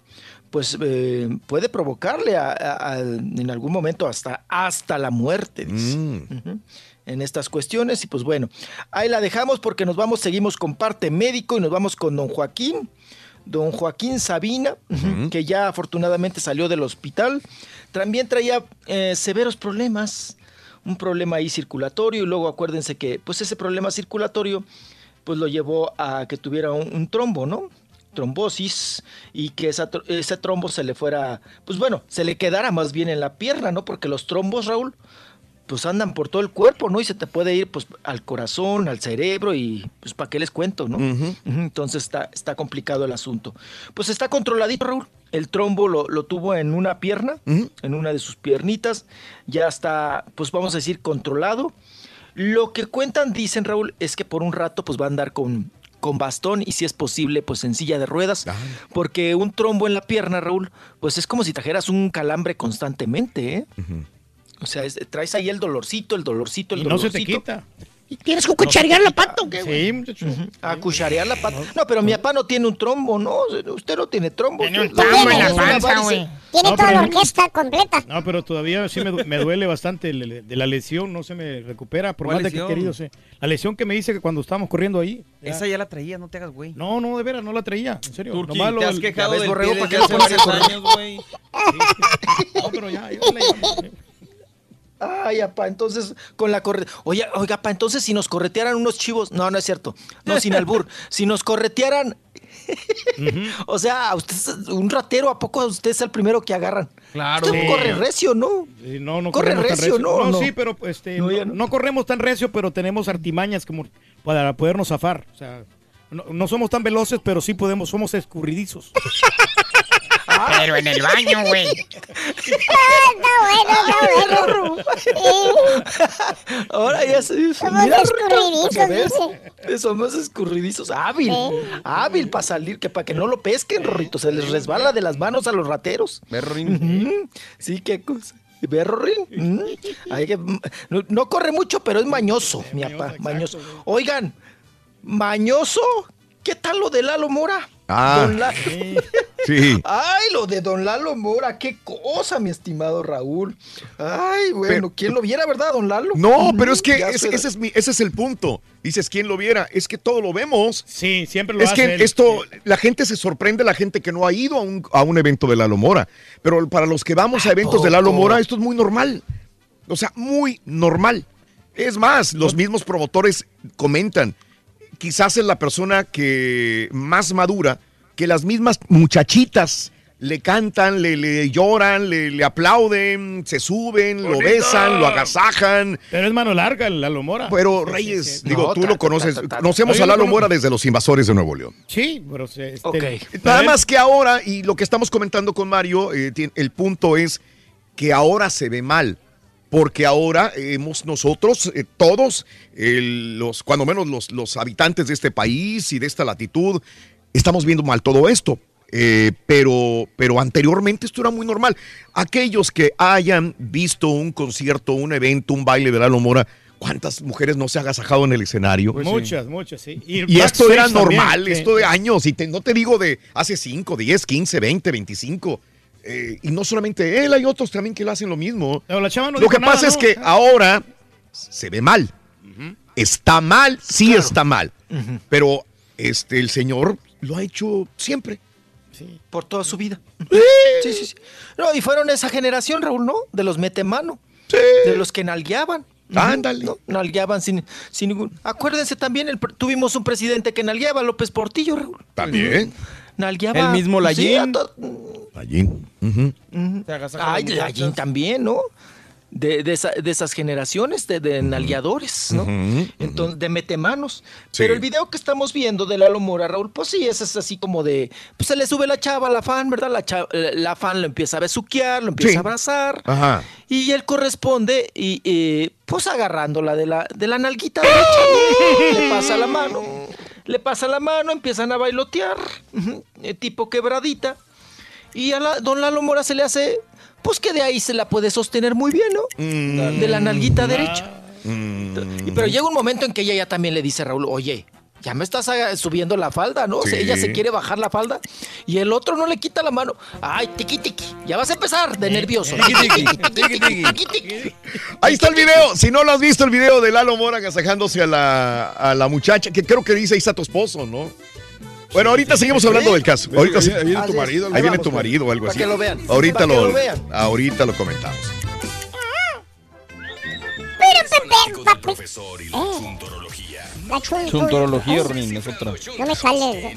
pues eh, puede provocarle a- a- a- en algún momento hasta, hasta la muerte, dice. Ujú. en estas cuestiones, y pues bueno, ahí la dejamos porque nos vamos, seguimos con parte médico y nos vamos con don Joaquín, don Joaquín Sabina, que ya afortunadamente salió del hospital, también traía eh, severos problemas, un problema ahí circulatorio, y luego acuérdense que pues ese problema circulatorio pues lo llevó a que tuviera un, un trombo, ¿no? Trombosis y que esa, ese trombo se le fuera, pues bueno, se le quedara más bien en la pierna, ¿no? Porque los trombos, Raúl, pues andan por todo el cuerpo, ¿no? Y se te puede ir pues al corazón, al cerebro y pues para qué les cuento, ¿no? Entonces está, está complicado el asunto. Pues está controladito, Raúl. El trombo lo, lo tuvo en una pierna, en una de sus piernitas. Ya está, pues vamos a decir, controlado. Lo que cuentan, dicen Raúl, es que por un rato pues va a andar con, con bastón y si es posible pues en silla de ruedas. Porque un trombo en la pierna, Raúl, pues es como si trajeras un calambre constantemente, ¿eh? O sea, es- traes ahí el dolorcito, el dolorcito, el Y no se dolorcito. te quita. ¿Tienes que cucharear la pata o qué, güey? Sí, muchacho. A cucharear la pata. No, pero mi papá no tiene un trombo, ¿no? Usted no tiene trombo. Tiene un trombo en la panza, güey. Tiene No, toda pero- la orquesta completa. No, pero todavía sí me, me duele bastante de la lesión, no se me recupera, por ¿Cuál más de que lesión? querido. sé. La lesión que me hice que cuando estábamos corriendo ahí. Esa ya la traía, no te hagas güey. No, no, de veras, no la traía, en serio. Turqui, Nomás te lo- has quejado ¿Ya del borrego, pie para desde que hace no varios años, güey. No, pero ya, yo le- Ay, apá, entonces con la corre... Oye, oiga, apá, entonces si nos corretearan unos chivos... No, no es cierto. No, sin albur. si nos corretearan... o sea, usted es un ratero, ¿a poco usted es el primero que agarran? Claro. Usted Sí. corre recio, ¿no? Sí, no, no Corre tan recio, ¿no? No, sí, pero este, no corremos tan recio, pero tenemos artimañas como para podernos zafar. O sea, no, no somos tan veloces, pero sí podemos, somos escurridizos. Pero en el baño, güey. Está bueno, está bueno. Ahora ya se... Somos escurridizos, ¿para que veas? dice. Somos escurridizos. Hábil. Hábil para salir, que para que no lo pesquen, Rorrito. Se les resbala de las manos a los rateros. Ujú. Sí, qué cosa. Mm. Hay que- no, no corre mucho, pero es mañoso, mi papá, mañoso. Oigan, mañoso, ¿qué tal lo de Lalo Mora? Ah. Don Lalo. Sí. Ay, lo de Don Lalo Mora, qué cosa, mi estimado Raúl. Ay, bueno, Pero- ¿quién lo viera, verdad, Don Lalo? No, pero es que es- ese, es mi- ese es el punto. Dices, ¿quién lo viera? Es que todo lo vemos. Sí, siempre lo Es hace que él. esto, la gente se sorprende, la gente que no ha ido a un, a un evento de Lalo Mora. Pero para los que vamos a eventos de Lalo? Mora, esto es muy normal. O sea, muy normal. Es más, los mismos promotores comentan, quizás es la persona que más madura, que las mismas muchachitas le cantan, le, le lloran, le, le aplauden, se suben, lo besan, lo agasajan. Pero es mano larga el Lalo Mora. Pero Sí, sí, Reyes, sí. digo, No, tú ta, lo conoces, ta, ta, ta. conocemos a lo Lalo. Mora desde los invasores de Nuevo León. Sí, pero este, Ok. pero Nada más que ahora, y lo que estamos comentando con Mario, eh, el punto es que ahora se ve mal. Porque ahora hemos nosotros, eh, todos, los, cuando menos los, los habitantes de este país y de esta latitud, estamos viendo mal todo esto. Eh, pero, pero anteriormente esto era muy normal. Aquellos que hayan visto un concierto, un evento, un baile de Lalo Mora, ¿cuántas mujeres no se han agasajado en el escenario? muchas, muchas, sí. Y esto era también, normal, esto de años, y te- no te digo de hace 5, 10, 15, 20, 25. eh, y no solamente él, hay otros también que lo hacen lo mismo. No, la chava no lo que nada, pasa es que ahora se ve mal. Está mal, sí está mal. Pero este, el señor lo ha hecho siempre. Por toda su vida. Sí, sí, sí. No, y fueron esa generación, Raúl, ¿no? De los metemano. De los que nalgueaban. Ándale. No, nalgueaban sin, sin ningún. Acuérdense también, el pre- tuvimos un presidente que nalgueaba, López Portillo, Raúl. También. Nalgueaba. El mismo sí, to-. Se agasajan Ay, muchachas. también, ¿no? De, de esa- de esas generaciones de, de nalgueadores, ¿no? Entonces, de metemanos. Sí. Pero el video que estamos viendo de Lalo Mora, Raúl, pues sí, ese es así como de. Pues se le sube la chava la fan, ¿verdad? La, cha- la fan lo empieza a besuquear, lo empieza Sí. a abrazar. Ajá. Y él corresponde y eh, pues agarrándola de la, de la nalguita derecha. le pasa la mano. Le pasa la mano, empiezan a bailotear. tipo quebradita. Y a la, don Lalo Mora se le hace. Pues que de ahí se la puede sostener muy bien, ¿no? Mm. De la nalguita derecha. Y- Pero llega un momento en que ella ya también le dice a Raúl, oye, ya me estás subiendo la falda, ¿no? O sea, Sí. ella se quiere bajar la falda y el otro no le quita la mano. Ay, tiqui tiqui, ya vas a empezar de nervioso. Ahí está el video. Si no lo has visto, el video de Lalo Mora agasajándose a la, a la muchacha, que creo que dice ahí está tu esposo, ¿no? Bueno, ahorita seguimos hablando del caso. Ahorita ahí, sí- ahí viene tu marido. Ahí viene tu pues. marido o algo Para así. que lo vean. Ahorita lo, lo vean. ahorita lo comentamos. La chun- Chuntorología, Ronin, es otra. No me sale.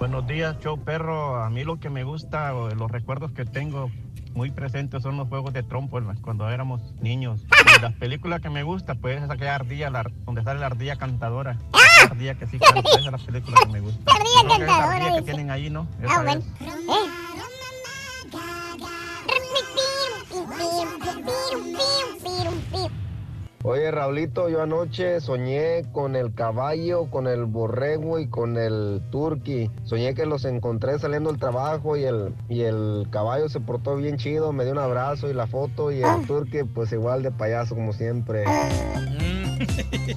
Buenos días, show perro. A mí lo que me gusta, o los recuerdos que tengo muy presentes son los juegos de trompo cuando éramos niños. Y las películas que me gusta, pues es aquella ardilla, la- donde sale la ardilla cantadora. La ardilla que sí canta, esa es la película que me gusta. ¡Ah! Ardilla Creo que es la cantadora, ardilla que tienen ahí, ¿no? Ah, Esa bueno. es. Eh. Oye, Raulito, yo anoche soñé con el caballo, con el borrego y con el turqui. Soñé que los encontré saliendo del trabajo y el, y el caballo se portó bien chido, me dio un abrazo y la foto y el turqui pues igual de payaso como siempre.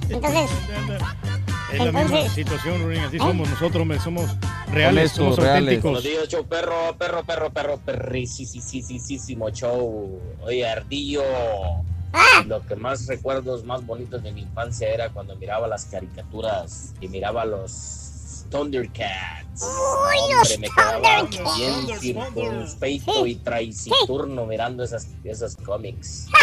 Entonces, Es la misma situación, Ronin. Así somos nosotros, hombre, somos reales, Honestos, somos reales. auténticos. Buenos días, show perro, perro, perro, perro, perrísimo show. Oye, Ardillo. Lo que más recuerdos más bonitos de mi infancia era cuando miraba las caricaturas y miraba los Thundercats. Uy, los Hombre, me quedaba Thundercats. bien circunspecto y traiciturno mirando esas, esos cómics.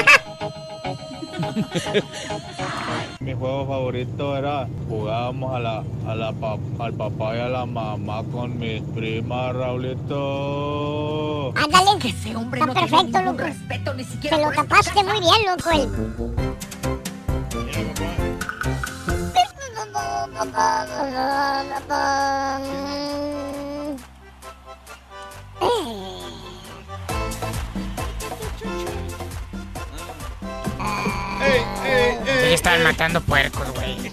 Mi juego favorito era jugábamos a la, a la pa- al papá y a la mamá con mis primas, Raulito. ándale. Ese hombre Está perfecto, loco. respeto ni siquiera. Te lo tapaste muy bien, loco. El... Sí, están matando puercos, güey.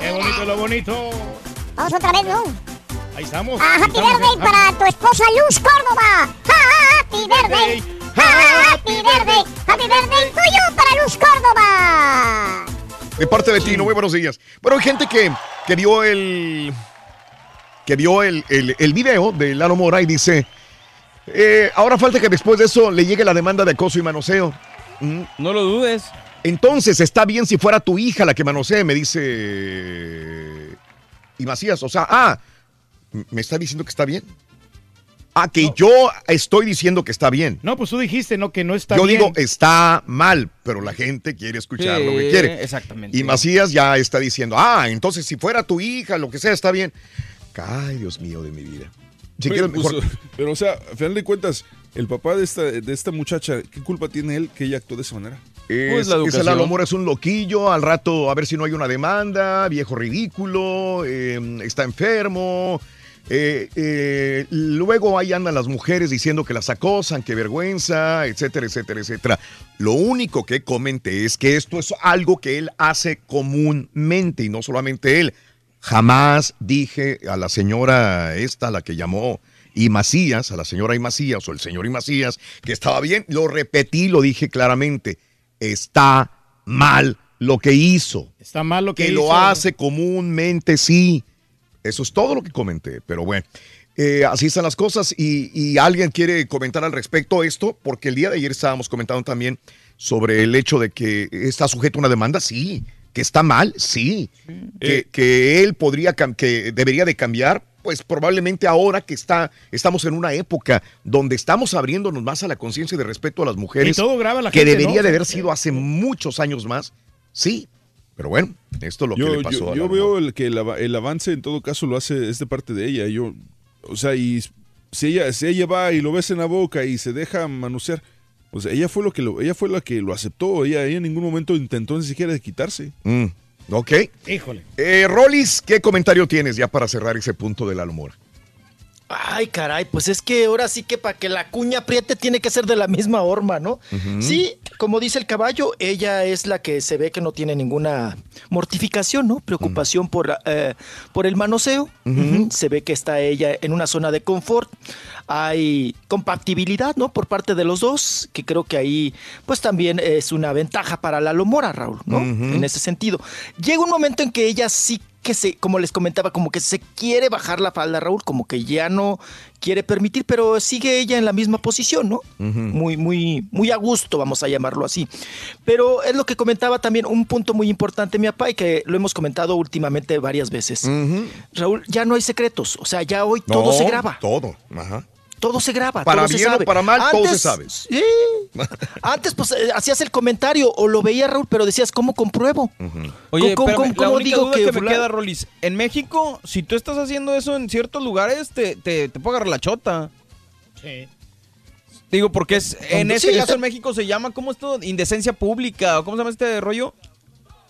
Qué bonito lo bonito. Vamos otra vez, ¿no? Ahí estamos. Ah, ahí Happy Birthday para tu esposa Luz Córdoba. Happy Birthday. Happy Birthday. Happy Birthday tuyo para Luz Córdoba. De parte de Tino, muy buenos días. Bueno, hay gente que, que vio el que vio el, el, el video de Lalo Mora y dice, eh, ahora falta que después de eso le llegue la demanda de acoso y manoseo. Mm. No lo dudes. Entonces, está bien si fuera tu hija la que manosee, me dice... Y Macías, o sea, ah, me está diciendo que está bien. Ah, que yo estoy diciendo que está bien. No, pues tú dijiste, ¿no? Que no está Yo bien. digo, está mal, pero la gente quiere escuchar lo que quiere. exactamente. Y Macías ya está diciendo, ah, entonces si fuera tu hija, lo que sea, está bien. Ay, Dios mío de mi vida. Si Oye, quieres, pues, mejor- pero, o sea, a final de cuentas, el papá de esta, de esta muchacha, ¿qué culpa tiene él que ella actuó de esa manera? Es, ese Lalo Mora es un loquillo, al rato a ver si no hay una demanda, viejo ridículo, eh, está enfermo, Eh, eh, luego ahí andan las mujeres diciendo que las acosan, que vergüenza, etcétera, etcétera, etcétera. Lo único que comenté es que esto es algo que él hace comúnmente y no solamente él. Jamás dije a la señora esta, la que llamó y Macías, a la señora y Macías o el señor y Macías, que estaba bien. Lo repetí, lo dije claramente. Está mal lo que hizo. Está mal lo que, Que hizo. lo hace comúnmente, sí. Eso es todo lo que comenté, pero bueno. eh, así están las cosas y, y alguien quiere comentar al respecto esto, porque el día de ayer estábamos comentando también sobre el hecho de que está sujeto a una demanda, sí, que está mal, sí, que, que él podría, que debería de cambiar, pues probablemente ahora que está, estamos en una época donde estamos abriéndonos más a la conciencia de respeto a las mujeres, Y todo graba la que gente, debería ¿no? de haber sido hace muchos años más, sí, pero bueno, esto es lo yo, que le pasó yo- a la yo veo el que el, ava- el avance en todo caso lo hace es de parte de ella. Yo, o sea, y si ella, si ella va y lo besa en la boca y se deja manosear, pues ella fue lo que lo, ella fue la que lo aceptó. Ella, ella en ningún momento intentó ni siquiera de quitarse. Mm, ok. Híjole. Eh, Rolis, ¿qué comentario tienes ya para cerrar ese punto de la Mora? Ay, caray, pues es que ahora sí que para que la cuña apriete tiene que ser de la misma horma, ¿no? Sí, como dice el caballo, ella es la que se ve que no tiene ninguna mortificación, ¿no? Preocupación por, eh, por el manoseo. Se ve que está ella en una zona de confort. Hay compatibilidad, ¿no? Por parte de los dos, que creo que ahí, pues también es una ventaja para la Lomora, Raúl, ¿no? En ese sentido. Llega un momento en que ella sí que se, como les comentaba, como que se quiere bajar la falda, Raúl, como que ya no quiere permitir, pero sigue ella en la misma posición, ¿no? Muy, muy, muy a gusto, vamos a llamarlo así. Pero es lo que comentaba también, un punto muy importante, mi papá, y que lo hemos comentado últimamente varias veces. Raúl, ya no hay secretos, o sea, ya hoy todo se graba. Todo. Ajá. Todo se graba. Para todo se bien o sabe. para mal, todo se sabe. Sí. Antes, pues, eh, hacías el comentario o lo veía Raúl, pero decías, ¿cómo compruebo? Oye, ¿Cómo- espérame, cómo- la cómo única digo duda que que, me queda, Rolis, en México, si tú estás haciendo eso en ciertos lugares, te, te, te puede agarrar la chota. Sí. Digo, porque es, en Sí, este caso en México se llama, ¿cómo esto? Indecencia pública, ¿o ¿cómo se llama este rollo?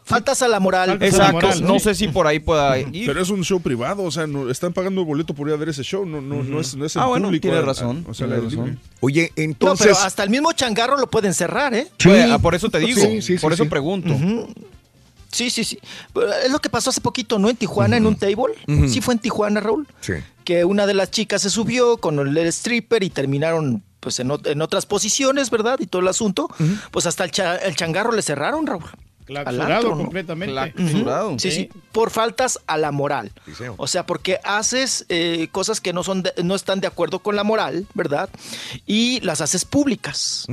Faltas a la moral. Exacto, no sé si por ahí pueda ir. Pero es un show privado, o sea, no, están pagando boleto por ir a ver ese show, no, no, no es, no es el Ah, bueno, público. tienes a- a- razón, o sea, aire razón. Oye, No, entonces. pero hasta el mismo changarro lo pueden cerrar, ¿eh? Pues, ah, por eso te digo, Sí, sí, por sí, eso sí. pregunto. Sí, sí, sí. Es lo que pasó hace poquito, ¿no? En Tijuana, en un table. Ujú. Sí fue en Tijuana, Raúl. Sí. Que una de las chicas se subió con el stripper y terminaron pues en, ot- en otras posiciones, ¿verdad? Y todo el asunto. Pues hasta el, cha- el changarro le cerraron, Raúl. Al Clausurado completamente. Clausurado. Sí, Sí. sí, por faltas a la moral. O sea, porque haces eh, cosas que no, son de- no están de acuerdo con la moral, ¿verdad? Y las haces públicas.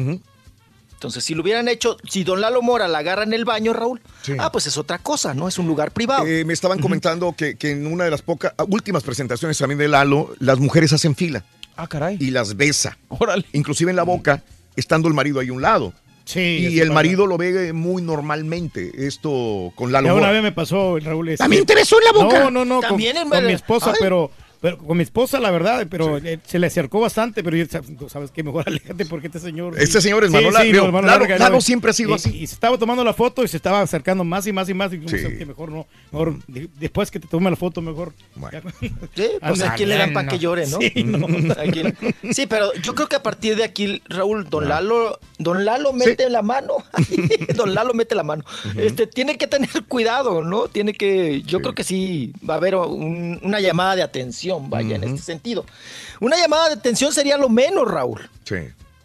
Entonces, si lo hubieran hecho, si don Lalo Mora la agarra en el baño, Raúl, Sí. ah, pues es otra cosa, ¿no? Es un lugar privado. Eh, me estaban comentando que, que en una de las pocas últimas presentaciones también de Lalo, las mujeres hacen fila Ah, caray. y las besa, Órale. inclusive en la boca, estando el marido ahí a un lado. Sí. Y el pasa. marido lo ve muy normalmente, esto con Lalo Ya una vez me pasó, Raúl. este- ¿También te besó en la boca? No, no, no. Con, También en- con mi esposa, Ay. pero, pero con mi esposa, la verdad, pero eh, se le acercó bastante, pero yo, sabes que mejor aléjate porque este señor. Este señor es Sí, mano sí, siempre ha sido Y- así. Y se estaba tomando la foto y se estaba acercando más y más y más. Y que mejor no. Mejor, de- después que te tome la foto, mejor. Bueno. Sí, pues aquí le dan para no. que llore, ¿no? Sí, no. Aquí- sí, pero yo creo que a partir de aquí, Raúl, don Lalo, don Lalo mete la mano. don Lalo mete la mano. Este tiene que tener cuidado, ¿no? Tiene que, yo creo que sí va a haber un- una llamada de atención, vaya, en este sentido. Una llamada de atención sería lo menos, Raúl. Sí.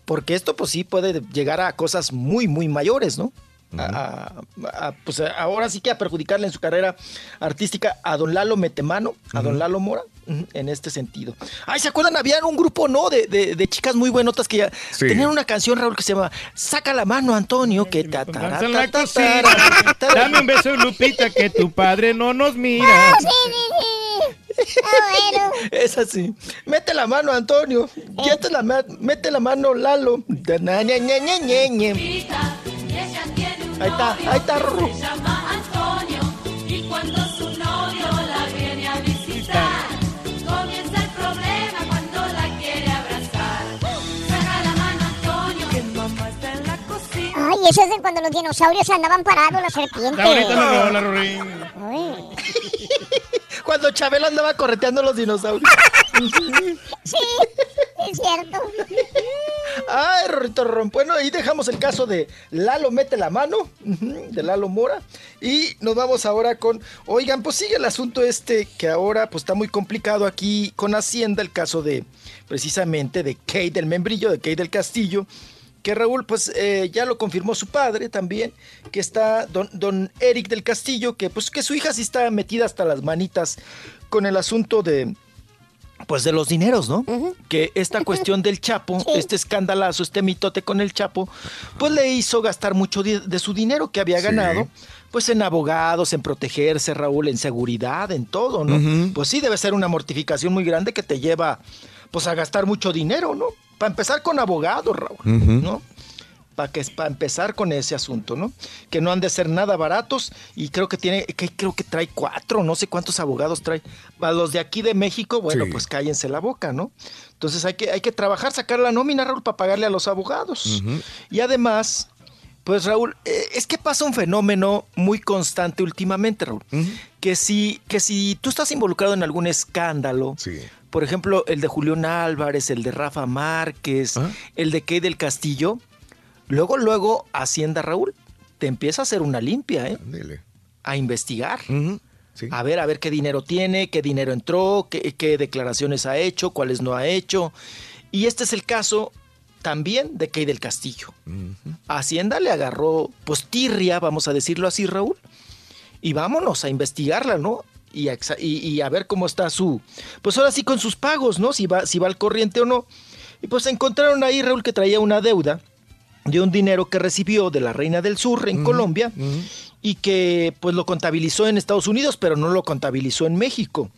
Porque esto, pues sí, puede llegar a cosas muy, muy mayores, ¿no? A- a- a- pues ahora sí que a perjudicarle en su carrera artística a don Lalo Metemano, a don Lalo Mora, en este sentido. Ay, ¿se acuerdan? Había un grupo, ¿no? De, de- de chicas muy buenotas que ya Sí. tenían una canción, Raúl, que se llama Saca la mano, Antonio, que ta, ta, Danza ta, ta, ta, ta, ta. Dame un beso, Lupita, que tu padre no nos mira. Ah, bueno. Es así. Mete la mano, Antonio. Te la ma- mete la mano, Lalo. Da, na, ña, ña, ña, ña, ña. Ahí está, ahí está. Rorro. Se llama Antonio y cuando su novio la viene a visitar, comienza el problema cuando la quiere abrazar. Saca la mano Antonio, que mamá está en la cocina. Ay, eso es de cuando los dinosaurios andaban parados, las serpientes. La rola, Rorín. Ay. Cuando Chabelo andaba correteando los dinosaurios. Sí, es cierto. Ay, Rorrito Ron. Bueno, ahí dejamos el caso de Lalo Mete la Mano, de Lalo Mora. Y nos vamos ahora con. Oigan, pues sigue el asunto este que ahora pues está muy complicado aquí con Hacienda, el caso de precisamente de Kate del Membrillo, de Kate del Castillo. Que Raúl, pues eh, ya lo confirmó su padre también, que está don, don Eric del Castillo, que pues que su hija sí está metida hasta las manitas con el asunto de, pues de los dineros, ¿no? Que esta cuestión del Chapo, este escandalazo, este mitote con el Chapo, pues le hizo gastar mucho de su dinero que había Sí. ganado, pues en abogados, en protegerse, Raúl, en seguridad, en todo, ¿no? Pues sí, debe ser una mortificación muy grande que te lleva, pues a gastar mucho dinero, ¿no? Para empezar con abogados, Raúl. ¿no? Para que para empezar con ese asunto, ¿no? Que no han de ser nada baratos y creo que tiene, que creo que trae cuatro, no sé cuántos abogados trae. A los de aquí de México, bueno, Sí. pues cállense la boca, ¿no? Entonces hay que, hay que trabajar, sacar la nómina, Raúl, para pagarle a los abogados. Y además, pues Raúl, eh, es que pasa un fenómeno muy constante últimamente, Raúl. Que si, que si tú estás involucrado en algún escándalo, por ejemplo, el de Julián Álvarez, el de Rafa Márquez, el de Key del Castillo, luego, luego, Hacienda Raúl, te empieza a hacer una limpia, ¿eh? A investigar. A ver, a ver qué dinero tiene, qué dinero entró, qué, qué declaraciones ha hecho, cuáles no ha hecho. Y este es el caso también de Key del Castillo. Hacienda le agarró, pues, tirria, vamos a decirlo así, Raúl. Y vámonos a investigarla, ¿no? Y a, exa- y- y a ver cómo está su. Pues ahora sí con sus pagos, ¿no? Si va, si va al corriente o no. Y pues encontraron ahí, Raúl, que traía una deuda de un dinero que recibió de la Reina del Sur en Colombia y que pues lo contabilizó en Estados Unidos, pero no lo contabilizó en México.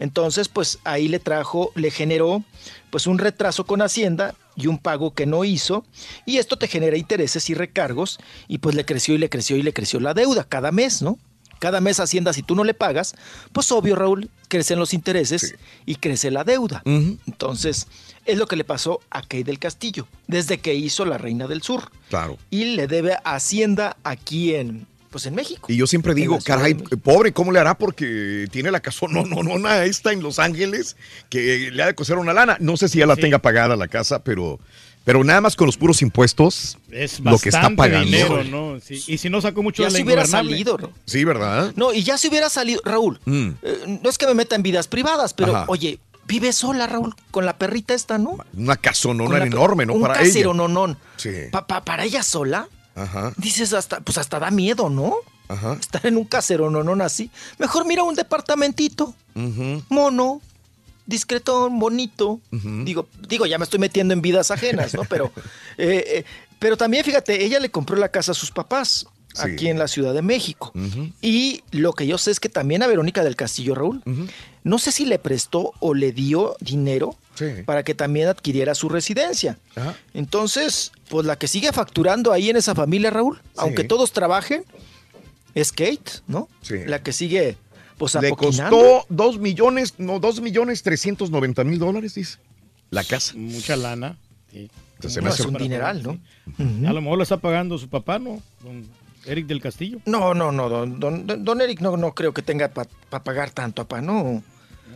Entonces, pues ahí le trajo, le generó pues un retraso con Hacienda y un pago que no hizo, y esto te genera intereses y recargos, y pues le creció y le creció y le creció la deuda cada mes, ¿no? Cada mes Hacienda, si tú no le pagas, pues obvio, Raúl, crecen los intereses y crece la deuda. Entonces, es lo que le pasó a Kay del Castillo, desde que hizo la Reina del Sur. Claro. Y le debe a Hacienda aquí en, pues en México. Y yo siempre digo, caray, pobre, ¿cómo le hará? Porque tiene la casa no, no, no, no, esta en Los Ángeles que le ha de coser una lana. No sé si ya la tenga pagada la casa, pero, pero nada más con los puros impuestos, Es lo que está pagando. dinero, ¿no? Sí, Y si no sacó mucho Ya de la se hubiera salido, ¿no? Sí, ¿verdad? No, y ya se hubiera salido, Raúl, Mm. eh, no es que me meta en vidas privadas, pero Ajá. oye, vive sola, Raúl, con la perrita esta, ¿no? Una casonona enorme, ¿no? Un Para casero, ella. no, no. Sí. Pa- pa- para ella sola, Ajá. dices hasta, pues hasta da miedo, ¿no? Ajá. Estar en un casero, no, no, así. Mejor mira un departamentito, Ujú. mono, discretón, bonito. Digo, digo, ya me estoy metiendo en vidas ajenas, ¿no? Pero, eh, eh, pero también, fíjate, ella le compró la casa a sus papás Sí. aquí en la Ciudad de México. Y lo que yo sé es que también a Verónica del Castillo, Raúl, no sé si le prestó o le dio dinero para que también adquiriera su residencia. Entonces, pues la que sigue facturando ahí en esa familia, Raúl, aunque todos trabajen, es Kate, ¿no? Sí. La que sigue, pues Le costó dos millones, no, dos millones trescientos noventa mil dólares, dice. La casa. Mucha lana. sí. Se me hace- un dineral, ¿no? A lo mejor lo está pagando su papá, ¿no? Don Eric del Castillo. No, no, no, don, don, don- don Eric no, no creo que tenga para pagar tanto, papá, no.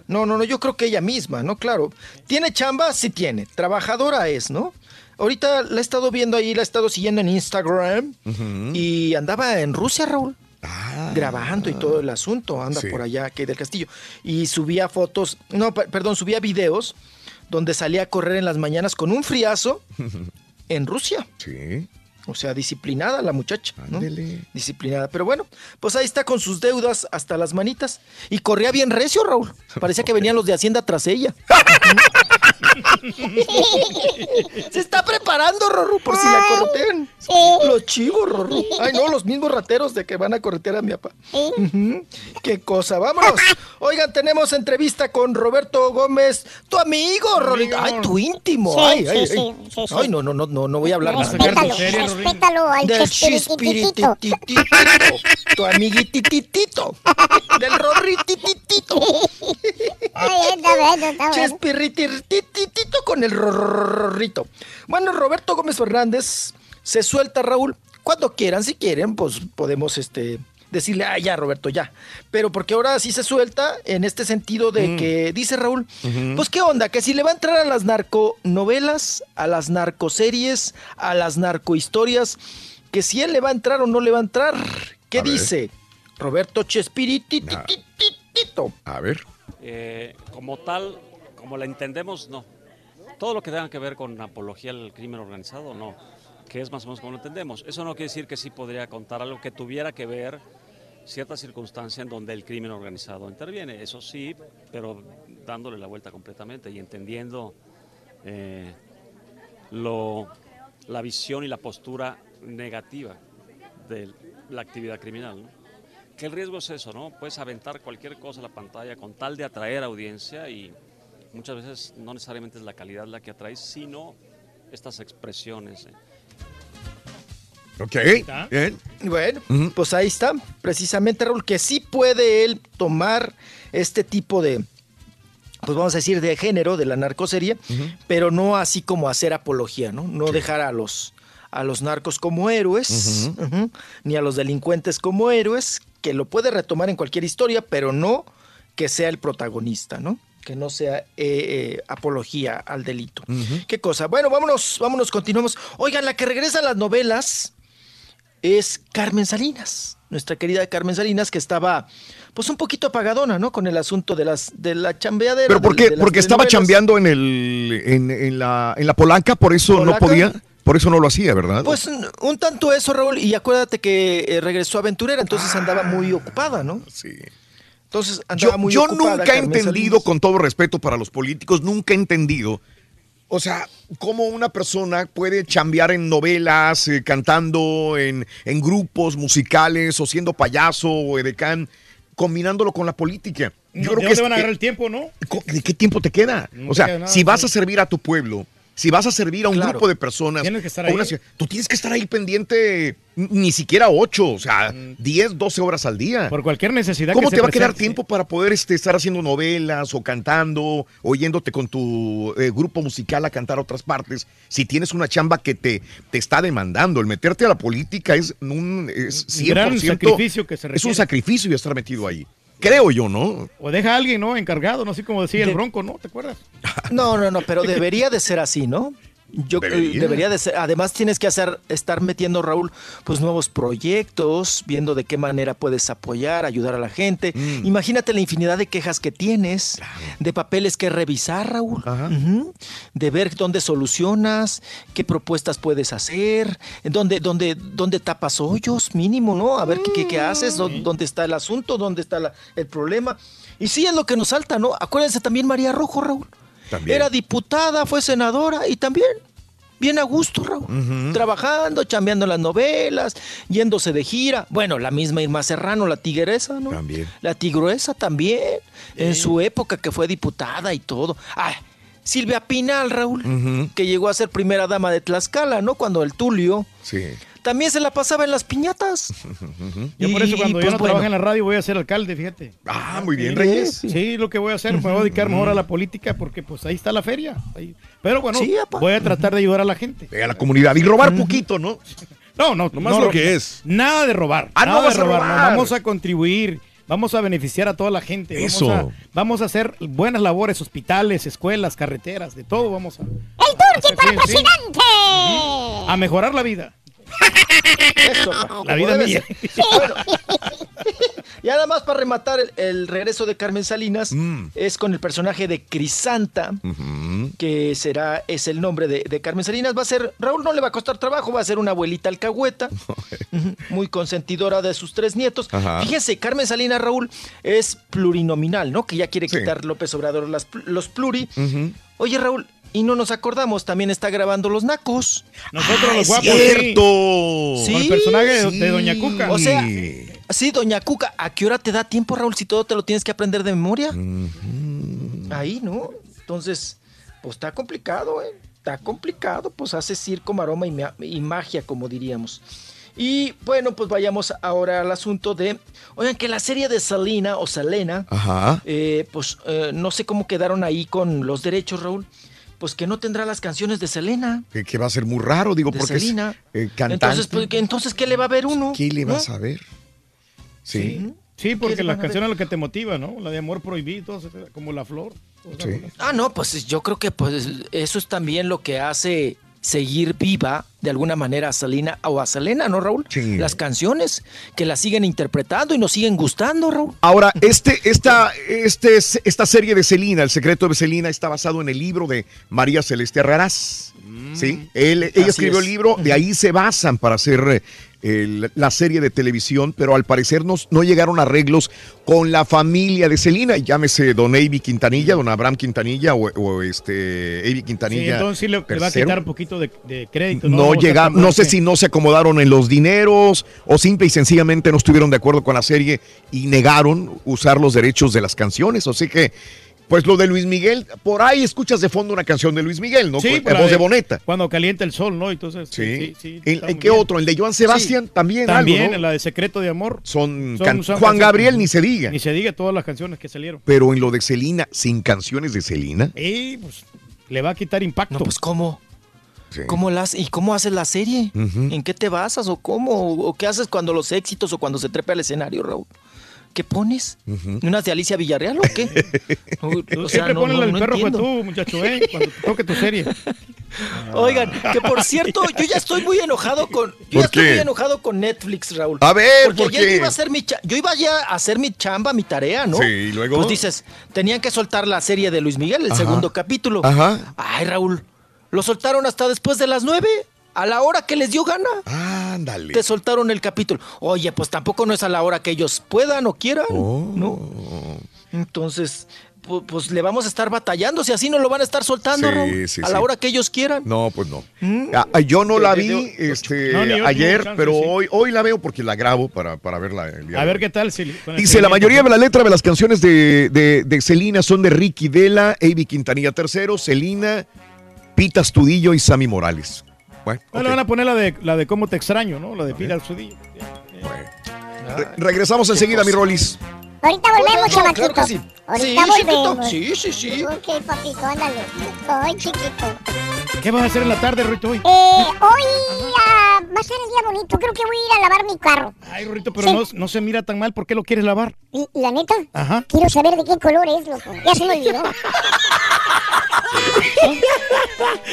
No, no, no, yo creo que ella misma, ¿no? Claro. ¿Tiene chamba? Sí tiene. Trabajadora es, ¿no? Ahorita la he estado viendo ahí, la he estado siguiendo en Instagram y andaba en Rusia, Raúl. Grabando y todo el asunto, anda Ah. Sí. por allá, que del castillo. Y subía fotos, no, per- perdón, subía videos donde salía a correr en las mañanas con un friazo en Rusia. Sí. O sea, disciplinada la muchacha, ¿no? Disciplinada. Pero bueno, pues ahí está con sus deudas hasta las manitas. Y corría bien recio, Raúl. Parecía que venían los de Hacienda tras ella. Se está preparando, Rorro, por si la corretean. Los chivos, Rorro. Ay, no, los mismos rateros de que van a corretear a mi papá. Qué cosa, vámonos. Oigan, tenemos entrevista con Roberto Gómez, tu amigo, Rorrito. Ay, tu íntimo. Ay, ay, ay. Ay, no, no, no, no, no voy a hablar nada. Respétalo, al Del chispirititito, tu amiguitititito, del rorritititito. Ay, está bueno, está bueno. Chispiritititito con el rorrito. Bueno, Roberto Gómez Fernández se suelta, Raúl. Cuando quieran, si quieren, pues podemos este, decirle, ah, ya, Roberto, ya. Pero porque ahora sí se suelta en este sentido de Mm. que, dice Raúl, pues qué onda, que si le va a entrar a las narconovelas, a las narcoseries, a las narcohistorias, que si él le va a entrar o no le va a entrar. ¿Qué A ver. dice? Roberto Chespiriti. A ver. Eh, como tal, como la entendemos, no. Todo lo que tenga que ver con apología al crimen organizado, no. Que es más o menos como lo entendemos. Eso no quiere decir que sí podría contar algo que tuviera que ver cierta circunstancia en donde el crimen organizado interviene. Eso sí, pero dándole la vuelta completamente y entendiendo eh, lo, la visión y la postura negativa de la actividad criminal. ¿no? Riesgo es eso, ¿no? Puedes aventar cualquier cosa a la pantalla con tal de atraer audiencia y muchas veces no necesariamente es la calidad la que atrae, sino estas expresiones. ¿eh? Ok, bien. Bueno, pues ahí está, precisamente Raúl, que sí puede él tomar este tipo de, pues vamos a decir, de género de la narcoserie, pero no así como hacer apología, ¿no? No dejar a los, a los narcos como héroes, ni a los delincuentes como héroes, que lo puede retomar en cualquier historia, pero no que sea el protagonista, ¿no? Que no sea eh, eh, apología al delito. ¿Qué cosa? Bueno, vámonos, vámonos, continuamos. Oigan, la que regresa a las novelas es Carmen Salinas, nuestra querida Carmen Salinas, que estaba pues un poquito apagadona, ¿no? Con el asunto de las de la chambeadera. ¿Pero por qué? de Porque estaba chambeando en, el, en, en la, en la Polanca, por eso no podía. Por eso no lo hacía, ¿verdad? Pues un, tanto eso, Raúl, y acuérdate que eh, regresó aventurera, entonces andaba muy ocupada, ¿no? Sí. Entonces andaba Yo, muy yo ocupada. nunca he entendido, Salinas. con todo respeto para los políticos, nunca he entendido, o sea, cómo una persona puede chambear en novelas, eh, cantando en, en grupos musicales o siendo payaso o edecán, combinándolo con la política. Yo ¿De creo que es- van a agarrar el tiempo, no? ¿De qué tiempo te queda? No o sea, queda nada, si vas a servir a tu pueblo, si vas a servir a un Claro. grupo de personas, que estar una tú tienes que estar ahí pendiente ni siquiera ocho, o sea, 10, 12 horas al día. Mm. Por cualquier necesidad ¿Cómo que te se va a quedar tiempo para poder este, estar haciendo novelas o cantando, oyéndote con tu eh, grupo musical a cantar a otras partes? Si tienes una chamba que te, te está demandando, el meterte a la política es un es 100%, gran sacrificio que se Es un requiere. sacrificio y estar metido ahí. Creo yo, ¿no? O deja a alguien, ¿no? Encargado, no sé cómo decía De- el Bronco, ¿no? ¿Te acuerdas? No, no, no, pero debería de ser así, ¿no? Yo eh, Debería. debería. de ser. Además tienes que hacer, estar metiendo Raúl, pues nuevos proyectos, viendo de qué manera puedes apoyar, ayudar a la gente. Mm. Imagínate la infinidad de quejas que tienes, de papeles que revisar, Raúl, de ver dónde solucionas, qué propuestas puedes hacer, dónde, dónde, dónde tapas hoyos, mínimo, ¿no? A ver qué, qué, qué haces, dó- dónde está el asunto, dónde está la- el problema. Y sí es lo que nos salta, ¿no? Acuérdense también María Rojo, Raúl. También. Era diputada, fue senadora y también bien a gusto, Raúl. Trabajando, chambeando en las novelas, yéndose de gira. Bueno, la misma Irma Serrano, la tigresa, ¿no? También. La tigruesa también, en su época que fue diputada y todo. Ah, Silvia Pinal, Raúl, que llegó a ser primera dama de Tlaxcala, ¿no? Cuando el Tulio Sí. También se la pasaba en las piñatas. Yo por eso Y, cuando pues, yo no bueno. trabaje en la radio voy a ser alcalde, fíjate. Ah, muy bien, Reyes. Sí, lo que voy a hacer, me voy a dedicar mejor a la política porque pues ahí está la feria. ahí. Pero bueno, Sí, voy a tratar de ayudar a la gente. A la comunidad y robar poquito, ¿no? No, no, Nomás no lo que es. Nada de robar. Ah, no nada vas de a robar. no, vamos a contribuir. Vamos a beneficiar a toda la gente. Vamos Eso. a, vamos a hacer buenas labores, hospitales, escuelas, carreteras, de todo vamos a, ¡El Turqui para Sí, a mejorar la vida. Eso, La vida mía. Bueno, y nada más para rematar el, el regreso de Carmen Salinas Mm. es con el personaje de Crisanta, que será, es el nombre de, de Carmen Salinas. Va a ser, Raúl no le va a costar trabajo, va a ser una abuelita alcahueta, muy consentidora de sus tres nietos. Ajá. Fíjense, Carmen Salinas, Raúl, es plurinominal, ¿no? Que ya quiere quitar López Obrador las los pluri. Oye, Raúl, y no nos acordamos, también está grabando Los Nacos. Nosotros Ah, los guapos. cierto. Sí. Con el personaje de, de Doña Cuca. O sea, sí, Doña Cuca, ¿a qué hora te da tiempo, Raúl, si todo te lo tienes que aprender de memoria? Ahí, ¿no? Entonces, pues está complicado, ¿eh? Está complicado, pues hace circo, maroma y, ma- y magia, como diríamos. Y bueno, pues vayamos ahora al asunto de, oigan, que la serie de Selena o Selena, Ajá. eh, pues eh, no sé cómo quedaron ahí con los derechos, Raúl, pues que no tendrá las canciones de Selena. Que, que va a ser muy raro, digo, De porque es Selena. eh, cantante. Entonces, pues, ¿qué- entonces, ¿qué le va a ver uno? ¿Qué le ¿No? vas a ver? Sí. Sí, porque ¿Qué las canciones lo que te motiva, ¿no? La de amor prohibido, como la flor. Ah, no, pues yo creo que pues eso es también lo que hace seguir viva de alguna manera a Selena o a Selena, ¿no, Raúl? Las canciones que la siguen interpretando y nos siguen gustando, Raúl. Ahora, este, esta, este, esta serie de Celina, El secreto de Celina, está basado en el libro de María Celeste Arraraz. ¿sí? Él, ella Así escribió el libro, de ahí se basan para hacer el- la serie de televisión, pero al parecer no, no llegaron arreglos con la familia de Celina, llámese don Avi Quintanilla, don Abraham Quintanilla o, o este Avi Sí, Quintanilla. entonces sí le, le va a quitar un poquito de, de crédito. No, estar no sé si no se acomodaron en los dineros o simple y sencillamente no estuvieron de acuerdo con la serie y negaron usar los derechos de las canciones. Así que, pues lo de Luis Miguel, por ahí escuchas de fondo una canción de Luis Miguel, ¿no? Sí, la voz de Boneta. Cuando calienta el sol, ¿no? Entonces, sí, Sí. sí, sí, ¿En, qué bien. otro? ¿El de Joan Sebastián? También. También, algo, ¿no? en la de Secreto de Amor. Son, Son- can- son Juan Gabriel ni se diga. Ni se diga todas las canciones que salieron. Pero en lo de Celina, sin canciones de Celina. Y pues le va a quitar impacto. No, pues ¿cómo? ¿Cómo las, ¿Y cómo haces la serie? ¿En qué te basas o cómo? ¿O qué haces cuando los éxitos o cuando se trepa al escenario, Raúl? ¿Qué pones? ¿Unas de Alicia Villarreal o qué? O- o sea, siempre no- pones no- el no perro fue entiendo. tú, muchacho, ¿eh? Cuando te toque tu serie. Oigan, que por cierto, yo ya estoy muy enojado con. Yo ¿Por ya estoy muy enojado con Netflix, Raúl. A ver, Porque ¿por ayer qué? yo iba a hacer mi yo iba ya a hacer mi chamba, mi tarea, ¿no? Sí, ¿y luego? Pues dices, tenían que soltar la serie de Luis Miguel, el Ajá. segundo capítulo. Ajá. Ay, Raúl, lo soltaron hasta después de las nueve, a la hora que les dio gana. Ándale. Te soltaron el capítulo. Oye, pues tampoco no es a la hora que ellos puedan o quieran, Oh. ¿no? Entonces, pu- pues, le vamos a estar batallando, si así no lo van a estar soltando, Sí, sí, a la sí. hora que ellos quieran. No, pues no. Mm. Ah, yo no la vi este, No, ni yo ayer, chance, pero sí. hoy, hoy la veo porque la grabo para, para verla el día A ver qué tal. si- Dice, la mayoría de la letra de las canciones de, de, de Celina son de Ricky Vela, Avi Quintanilla III, Celina, Pita Astudillo y Sammy Morales. Bueno, No, ok. le van a poner la de, la de Cómo te extraño, ¿no? La de Pira Sudillo. Re- regresamos enseguida, mi Rolis. Ahorita volvemos, No, chamaquito. claro que sí. Ahorita Sí, chiquito. volvemos. Sí, sí, sí. Ok, papito, ándale. Ay, chiquito. ¿Qué vas a hacer en la tarde, Rito, hoy? Eh, hoy ah, va a ser el día bonito. Creo que voy a ir a lavar mi carro. Ay, Rito, pero no, no se mira tan mal. ¿Por qué lo quieres lavar? Y, la neta, Ajá. quiero saber de qué color es, loco. Ya se me olvidó. ¿Sí?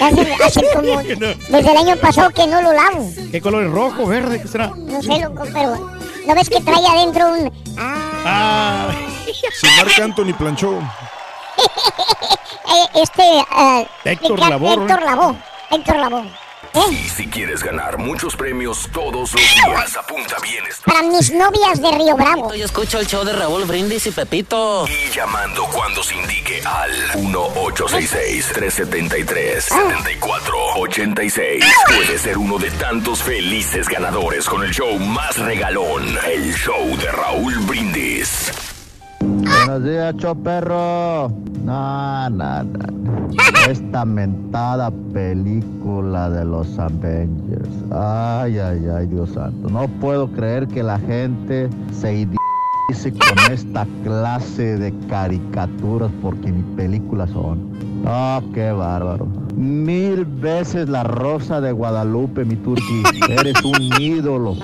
Hace, hace como desde el año pasado que no lo lavo. ¿Qué color es? ¿Rojo, verde? ¿Qué será? No sé, loco, pero ¿no ves que trae adentro un... Ah. Si Marc Anthony planchó. Eh, este... ah, Héctor Ricardo- Lavoe, ¿no? Héctor Lavoe. Lavoe. Y si quieres ganar muchos premios todos los días, apunta bien esto. Para mis novias de Río Bravo. Yo escucho el show de Raúl Brindis y Pepito. Y llamando cuando se indique al 1-866-373-7486. Puedes ser uno de tantos felices ganadores con el show más regalón, el show de Raúl Brindis. Buenos días, choperro. No, no, no. Esta mentada película de los Avengers. Ay, ay, ay, Dios santo. No puedo creer que la gente se idiotice con esta clase de caricaturas porque ni películas son. Oh, qué bárbaro. Mil veces la rosa de Guadalupe, mi turqui. Eres un ídolo.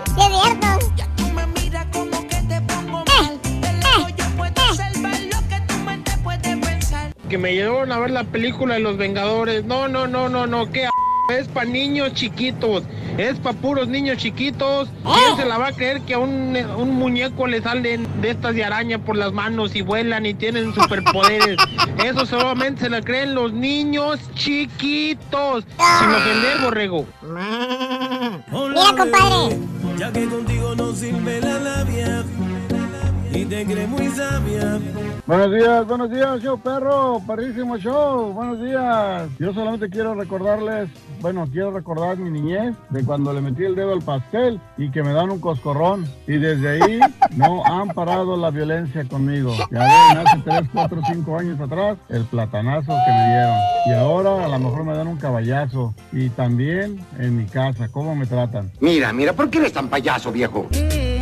Que me llevaron a ver la película de Los Vengadores. No, no, no, no, no. ¿Qué a- es para niños chiquitos? Es para puros niños chiquitos. ¿Quién se la va a creer que a un, un muñeco le salen de estas de araña por las manos y vuelan y tienen superpoderes? Eso solamente se la creen los niños chiquitos. Sin ofender, borrego. Mira, compadre. Ya que contigo no sirve la labia y te crees muy sabia. Buenos días, buenos días, show perro, perrísimo show, buenos días. Yo solamente quiero recordarles, bueno, quiero recordar mi niñez de cuando le metí el dedo al pastel y que me dan un coscorrón. Y desde ahí no han parado la violencia conmigo. Ya ven, hace 3, 4, 5 años atrás, el platanazo que me dieron. Y ahora a lo mejor me dan un caballazo. Y también en mi casa, ¿cómo me tratan? Mira, mira, ¿por qué eres tan payaso, viejo?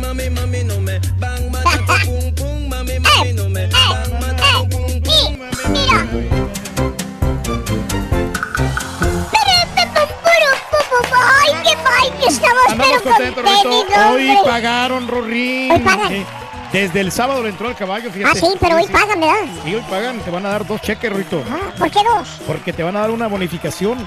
Mami, mami, no me van matando pum pum. Mami, mami, no me van matando pum pum. ¡Ay, qué mal que estamos, Andamos con cierto, Rito. tenis, Hoy hombre. pagaron, Rorín. Hoy pagan. Eh, desde el sábado le entró el caballo, fíjate. Ah, sí, pero hoy pagan, ¿verdad? Sí, hoy pagan. Te van a dar dos cheques, Rito. ¿Por qué dos? Porque te van a dar una bonificación.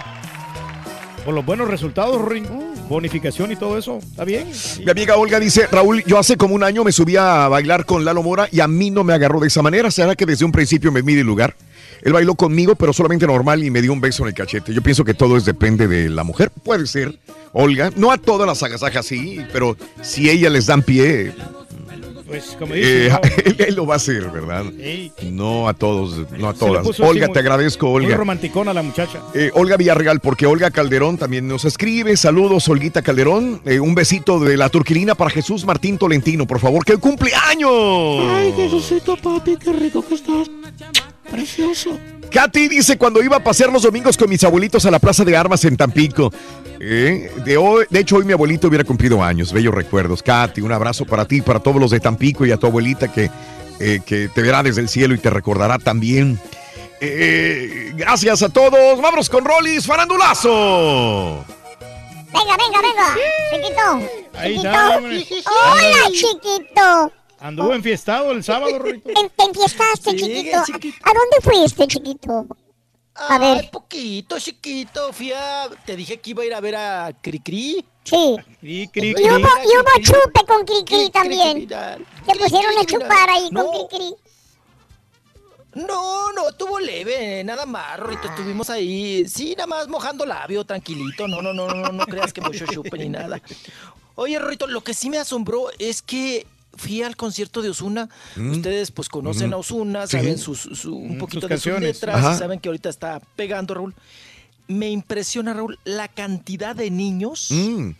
Por los buenos resultados, Rorín. Bonificación y todo eso. ¿Está bien? Mi amiga Olga dice, Raúl, yo hace como un año me subí a bailar con Lalo Mora y a mí no me agarró de esa manera. ¿Será que desde un principio me mide el lugar? Él bailó conmigo, pero solamente normal y me dio un beso en el cachete. Yo pienso que todo es depende de la mujer. Puede ser, Olga. No a todas las agasajas sí, pero si ella les dan pie, Pues, como dice. eh, ¿no? él, él lo va a hacer, ¿verdad? Ey. No a todos, no a todas. Olga, muy- te agradezco, Muy Olga. romanticona la muchacha. Eh, Olga Villarreal, porque Olga Calderón también nos escribe. Saludos, Olguita Calderón. Eh, un besito de la turquilina para Jesús Martín Tolentino, por favor, que cumpleaños. Ay, Jesucito, papi, qué rico que estás. Precioso. Katy dice cuando iba a pasear los domingos con mis abuelitos a la Plaza de Armas en Tampico. Eh, de, hoy, de hecho, hoy mi abuelito hubiera cumplido años. Bellos recuerdos. Katy, un abrazo para ti, para todos los de Tampico y a tu abuelita que, eh, que te verá desde el cielo y te recordará también. Eh, gracias a todos. Vámonos con Rolis Farandulazo. Venga, venga, venga. Chiquito. Ahí chiquito. está, hombre. Hola, chiquito. Anduvo enfiestado el sábado, Rito. Te, te enfiestaste, Sí, chiquito. chiquito. ¿A dónde fuiste, chiquito? A Ay, ver. poquito, chiquito. Fui a... Te dije que iba a ir a ver a Cricri. Sí. Y Y cri, hubo, y hubo chupe con Cricri Cri, también. cri. Te pusieron a Cri, cri, chupar ahí no. con Cricri. No, no, tuvo leve, nada más, Rito. Estuvimos ahí, sí, nada más mojando labio, tranquilito. No, no, no, no, no creas que mucho chupe ni nada. Oye, Rito, lo que sí me asombró es que fui al concierto de Osuna. Mm. Ustedes, pues, conocen Mm. a Osuna, Sí. saben sus- su- un Mm, poquito sus de sus letras, Ajá. saben que ahorita está pegando, Raúl. Me impresiona, Raúl, la cantidad de niños Mm,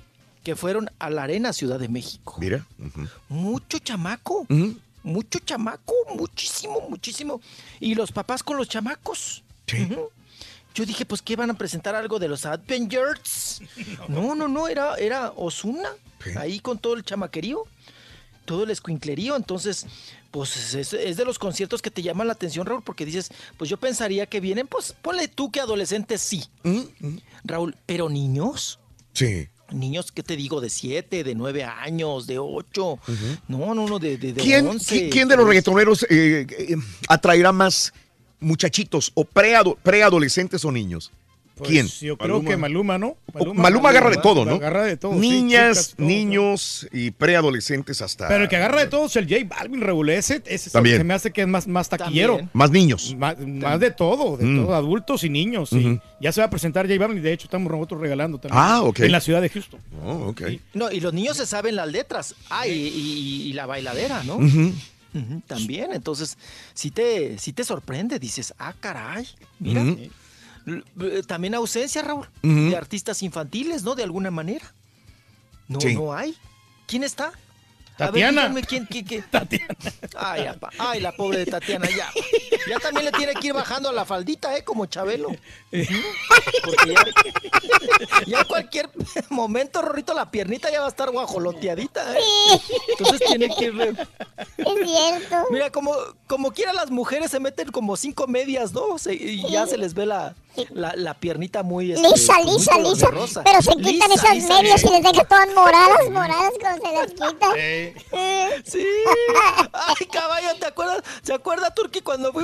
que fueron a la Arena Ciudad de México. mira. Mucho chamaco. Mucho chamaco, muchísimo, muchísimo. Y los papás con los chamacos. Yo dije, pues, ¿qué van a presentar algo de los Avengers? No, no, no, era, era Osuna. Ahí con todo el chamaquerío, todo el escuinclerío. Entonces, pues, es, es de los conciertos que te llaman la atención, Raúl, porque dices, pues yo pensaría que vienen, pues, ponle tú que adolescentes sí. Raúl, pero niños. Sí. Niños, ¿qué te digo? De 7, de 9 años, de 8. No, no, no, de, de, de ¿Quién, 11. qui- quién de los reggaetoneros eh, eh, atraerá más muchachitos o preado- preadolescentes o niños? Pues, ¿Quién? Yo creo que Maluma, ¿no? O- Maluma, agarra de todo, ¿no? Agarra de todo. sí, Niñas, chicas, todo. niños y preadolescentes hasta. Pero el que agarra de todo es el J Balvin, Raúl. Ese, ese También. se me hace que es más, más taquillero. También. Más niños. Más, más de todo, de Mm. todo, adultos y niños. Ujú. Ya se va a presentar J Balvin y de hecho estamos nosotros regalando también. Ah, ok. En la ciudad de Houston. Oh, ok. No, y los niños se saben las letras. Ah, y, y- y la bailadera, ¿no? También, entonces, si te, si te sorprende, dices, ah, caray, mira. Eh, También ausencia, Raúl, de artistas infantiles, ¿no? De alguna manera. No, Sí. no hay. ¿Quién está? Tatiana. A ver, díganme quién, quién, quién. Ay, apa- ay, la pobre de Tatiana, ya. Ya también le tiene que ir bajando a la faldita, ¿eh? Como Chabelo. Porque ya, ya en cualquier momento, Rorrito, la piernita ya va a estar guajoloteadita, ¿eh? Entonces tiene que irle... Es cierto. Mira, como, como quiera las mujeres se meten como cinco medias, ¿no? Se- y ya se les ve la, la, la piernita muy... este, Lisa, muy lisa, lisa. Pero se quitan Lisa, esas lisa. medias y les dejan todas moradas, moradas cuando se las quitan. Eh, Eh. Sí. Ay, caballo, ¿te acuerdas? ¿Se acuerda, Turki, cuando fui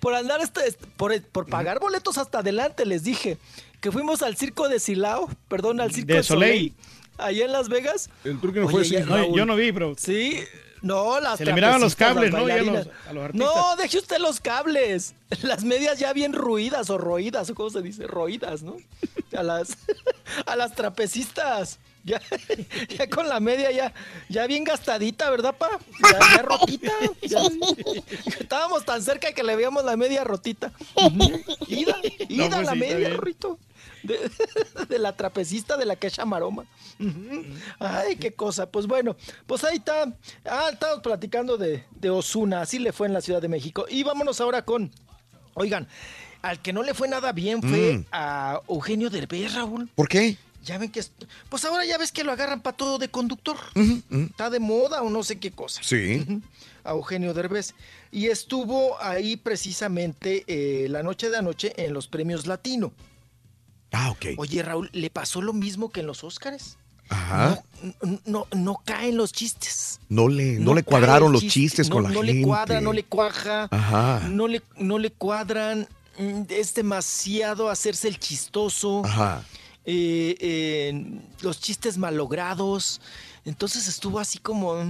por andar este, este- por, por pagar boletos hasta adelante, les dije que fuimos al circo de Silao, perdón, al circo De de Soleil, Soleil. allá en Las Vegas. El turco no Oye, fue ya- no, yo no vi, bro. Sí. No, las Se le miraban los cables, ¿no? Ya a bailarinas. los- a los artistas. No, deje usted los cables. Las medias ya bien ruidas o roídas, o cómo se dice, roídas, ¿no? A las, a las trapecistas. Ya, ya con la media ya, ya bien gastadita, ¿verdad, pa? Ya, ya rotita. Ya- estábamos tan cerca que le veíamos la media rotita. Ida, ida pues la sí, media. Rito. De, de la trapecista de la quecha maroma. Ay, qué cosa. Pues bueno, pues ahí está. Ah, estamos platicando de, de Osuna. Así le fue en la Ciudad de México. Y vámonos ahora con. Oigan, al que no le fue nada bien fue Mm. a Eugenio Derbez, Raúl. ¿Por qué? Ya ven que. es- Pues ahora ya ves que lo agarran para todo de conductor. Está de moda o no sé qué cosa. Sí. A Eugenio Derbez. Y estuvo ahí precisamente eh, la noche de anoche en los premios Latino. Ah, ok. Oye, Raúl, ¿le pasó lo mismo que en los Óscares? Ajá. no, no, no caen los chistes. No le, no le cuadraron los chiste, chistes no- con la no gente. le cuadra, no le cuaja. Ajá. No le, no le cuadran. mm, Es demasiado hacerse el chistoso. Ajá. Eh, eh, los chistes malogrados. Entonces estuvo así como. eh,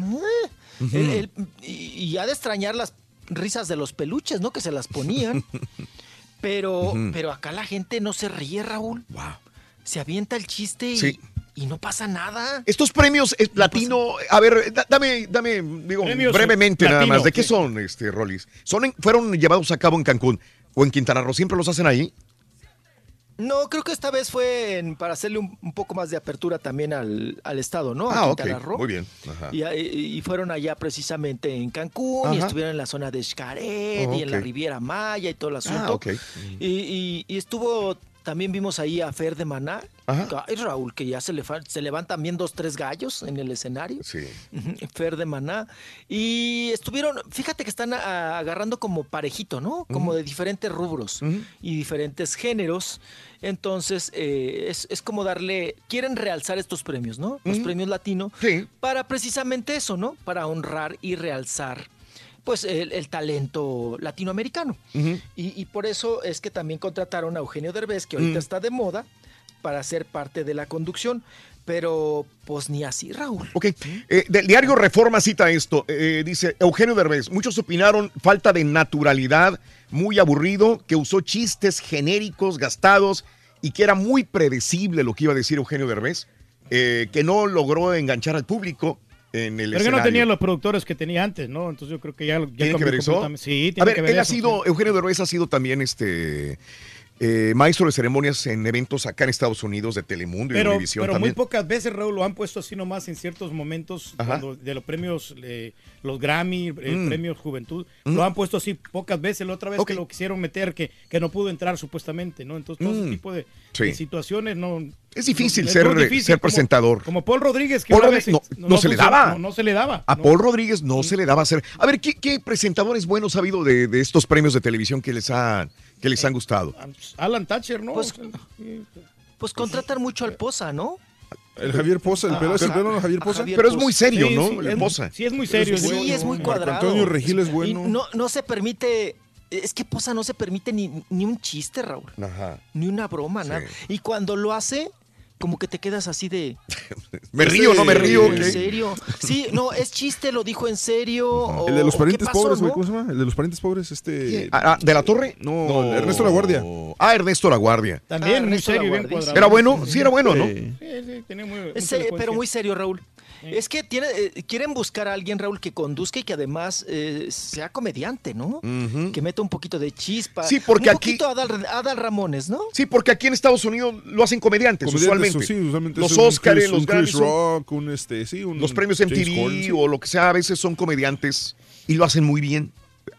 Ujú. él- él- y, y ha de extrañar las risas de los peluches, ¿no? Que se las ponían. pero, pero acá la gente no se ríe, Raúl. Se avienta el chiste y, Sí. y no pasa nada. Estos premios eh, latino, a ver, da- dame, dame, digo, Premios brevemente nada más. ¿De qué sí. son, este, Rolis? Son en- fueron llevados a cabo en Cancún o en Quintana Roo. ¿Siempre los hacen ahí? No, creo que esta vez fue en- para hacerle un, un poco más de apertura también al, al estado, ¿no? A Ah, ok. Quintana Roo. Muy bien. Ajá. Y, y- y fueron allá precisamente en Cancún y estuvieron en la zona de Xcaret Oh, y en la. Riviera Maya y todo el asunto. Ah, ok. y, y- y estuvo, también vimos ahí a Fer de Maná. Ajá. Raúl, que ya se, le, se levantan también dos, tres gallos en el escenario. Sí. Fer de Maná. Y estuvieron, fíjate que están a- agarrando como parejito, ¿no? Como de diferentes rubros y diferentes géneros. Entonces, eh, es, es como darle, quieren realzar estos premios, ¿no? Los premios latino. Sí. Para precisamente eso, ¿no? Para honrar y realzar, pues, el, el talento latinoamericano. Y, y por eso es que también contrataron a Eugenio Derbez, que ahorita Mm. está de moda, para ser parte de la conducción. Pero, pues, ni así, Raúl. Ok. Eh, del diario Reforma cita esto. eh, dice Eugenio Derbez. Muchos opinaron falta de naturalidad, muy aburrido, que usó chistes genéricos, gastados y que era muy predecible lo que iba a decir Eugenio Derbez, eh, que no logró enganchar al público en el Pero que no escenario. tenía los productores que tenía antes, ¿no? Entonces yo creo que ya, ya ¿Tiene que ver eso? Sí, a tiene ver, que ver él ha sido, Eugenio Derbez ha sido también este eh, maestro de ceremonias en eventos acá en Estados Unidos de Telemundo y Pero, Univisión pero muy pocas veces, Raúl, lo han puesto así nomás en ciertos momentos cuando de los premios, eh, los Grammy, el Mm. premio Juventud, Mm. lo han puesto así pocas veces. La otra vez que lo quisieron meter, que, que no pudo entrar supuestamente, ¿no? Entonces, todo Mm. ese tipo de, Sí. de situaciones no... Es difícil no- ser- difícil, ser como- presentador. Como Paul Rodríguez, que Paul una Rodríguez vez no- no se le daba. No, se le daba. A. Paul Rodríguez no se le daba hacer. A ver, ¿qué, qué presentadores buenos ha habido de, de estos premios de televisión que les, ha, que les han gustado? Alan Thatcher, ¿no? Pues, pues contratan mucho al Poza, ¿no? El Javier Poza, el Ah, pelo es el. Javier Poza. Javier Pero es muy serio, Sí, ¿no? sí, el es- Poza. sí, es muy serio. Sí, bueno, es muy Marco cuadrado. Antonio Regil es Y bueno. no, no se permite. Es que Poza no se permite ni, ni un chiste, Raúl. Ajá. Ni una broma, nada. Y cuando lo hace, como que te quedas así de. ¿Me río no me río? ¿En ¿Qué? serio? Sí, no, es chiste, lo dijo en serio. o- El de los parientes ¿qué pasó, pobres, güey, no? ¿cómo se llama? El de los parientes pobres, este... Ah, ah, ¿De la Torre? No, Ernesto La Guardia. Ah, Ernesto La Guardia. También Ah, muy serio, bien cuadrado. ¿Era bueno? Sí, era bueno, ¿no? Sí. Sí, tenía muy, Ese, pero muy serio, Raúl. Es que tiene, eh, quieren buscar a alguien, Raúl, que conduzca y que además eh, sea comediante, ¿no? Que meta un poquito de chispa. Sí, porque un aquí- poquito Adal, Adal Ramones, ¿no? Sí, porque aquí en Estados Unidos lo hacen comediantes, Comediantes, usualmente. sí, usualmente los Oscars, los Grammys, Rock, un este, sí, un los premios James MTV sí. o lo que sea, a veces son comediantes y lo hacen muy bien.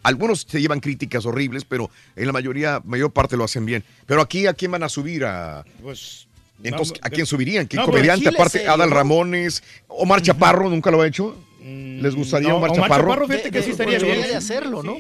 Algunos se llevan críticas horribles, pero en la mayoría, mayor parte lo hacen bien. Pero aquí, ¿a quién van a subir? A... Pues, Entonces, ¿a quién subirían? ¿Qué no, comediante? Chile Aparte, Adal. Ramones, Omar Chaparro, ¿nunca lo ha hecho? ¿Les gustaría no, Omar Omar Chaparro? Chaparro, fíjate De- que de- sí estaría debería bien. de hacerlo, ¿no?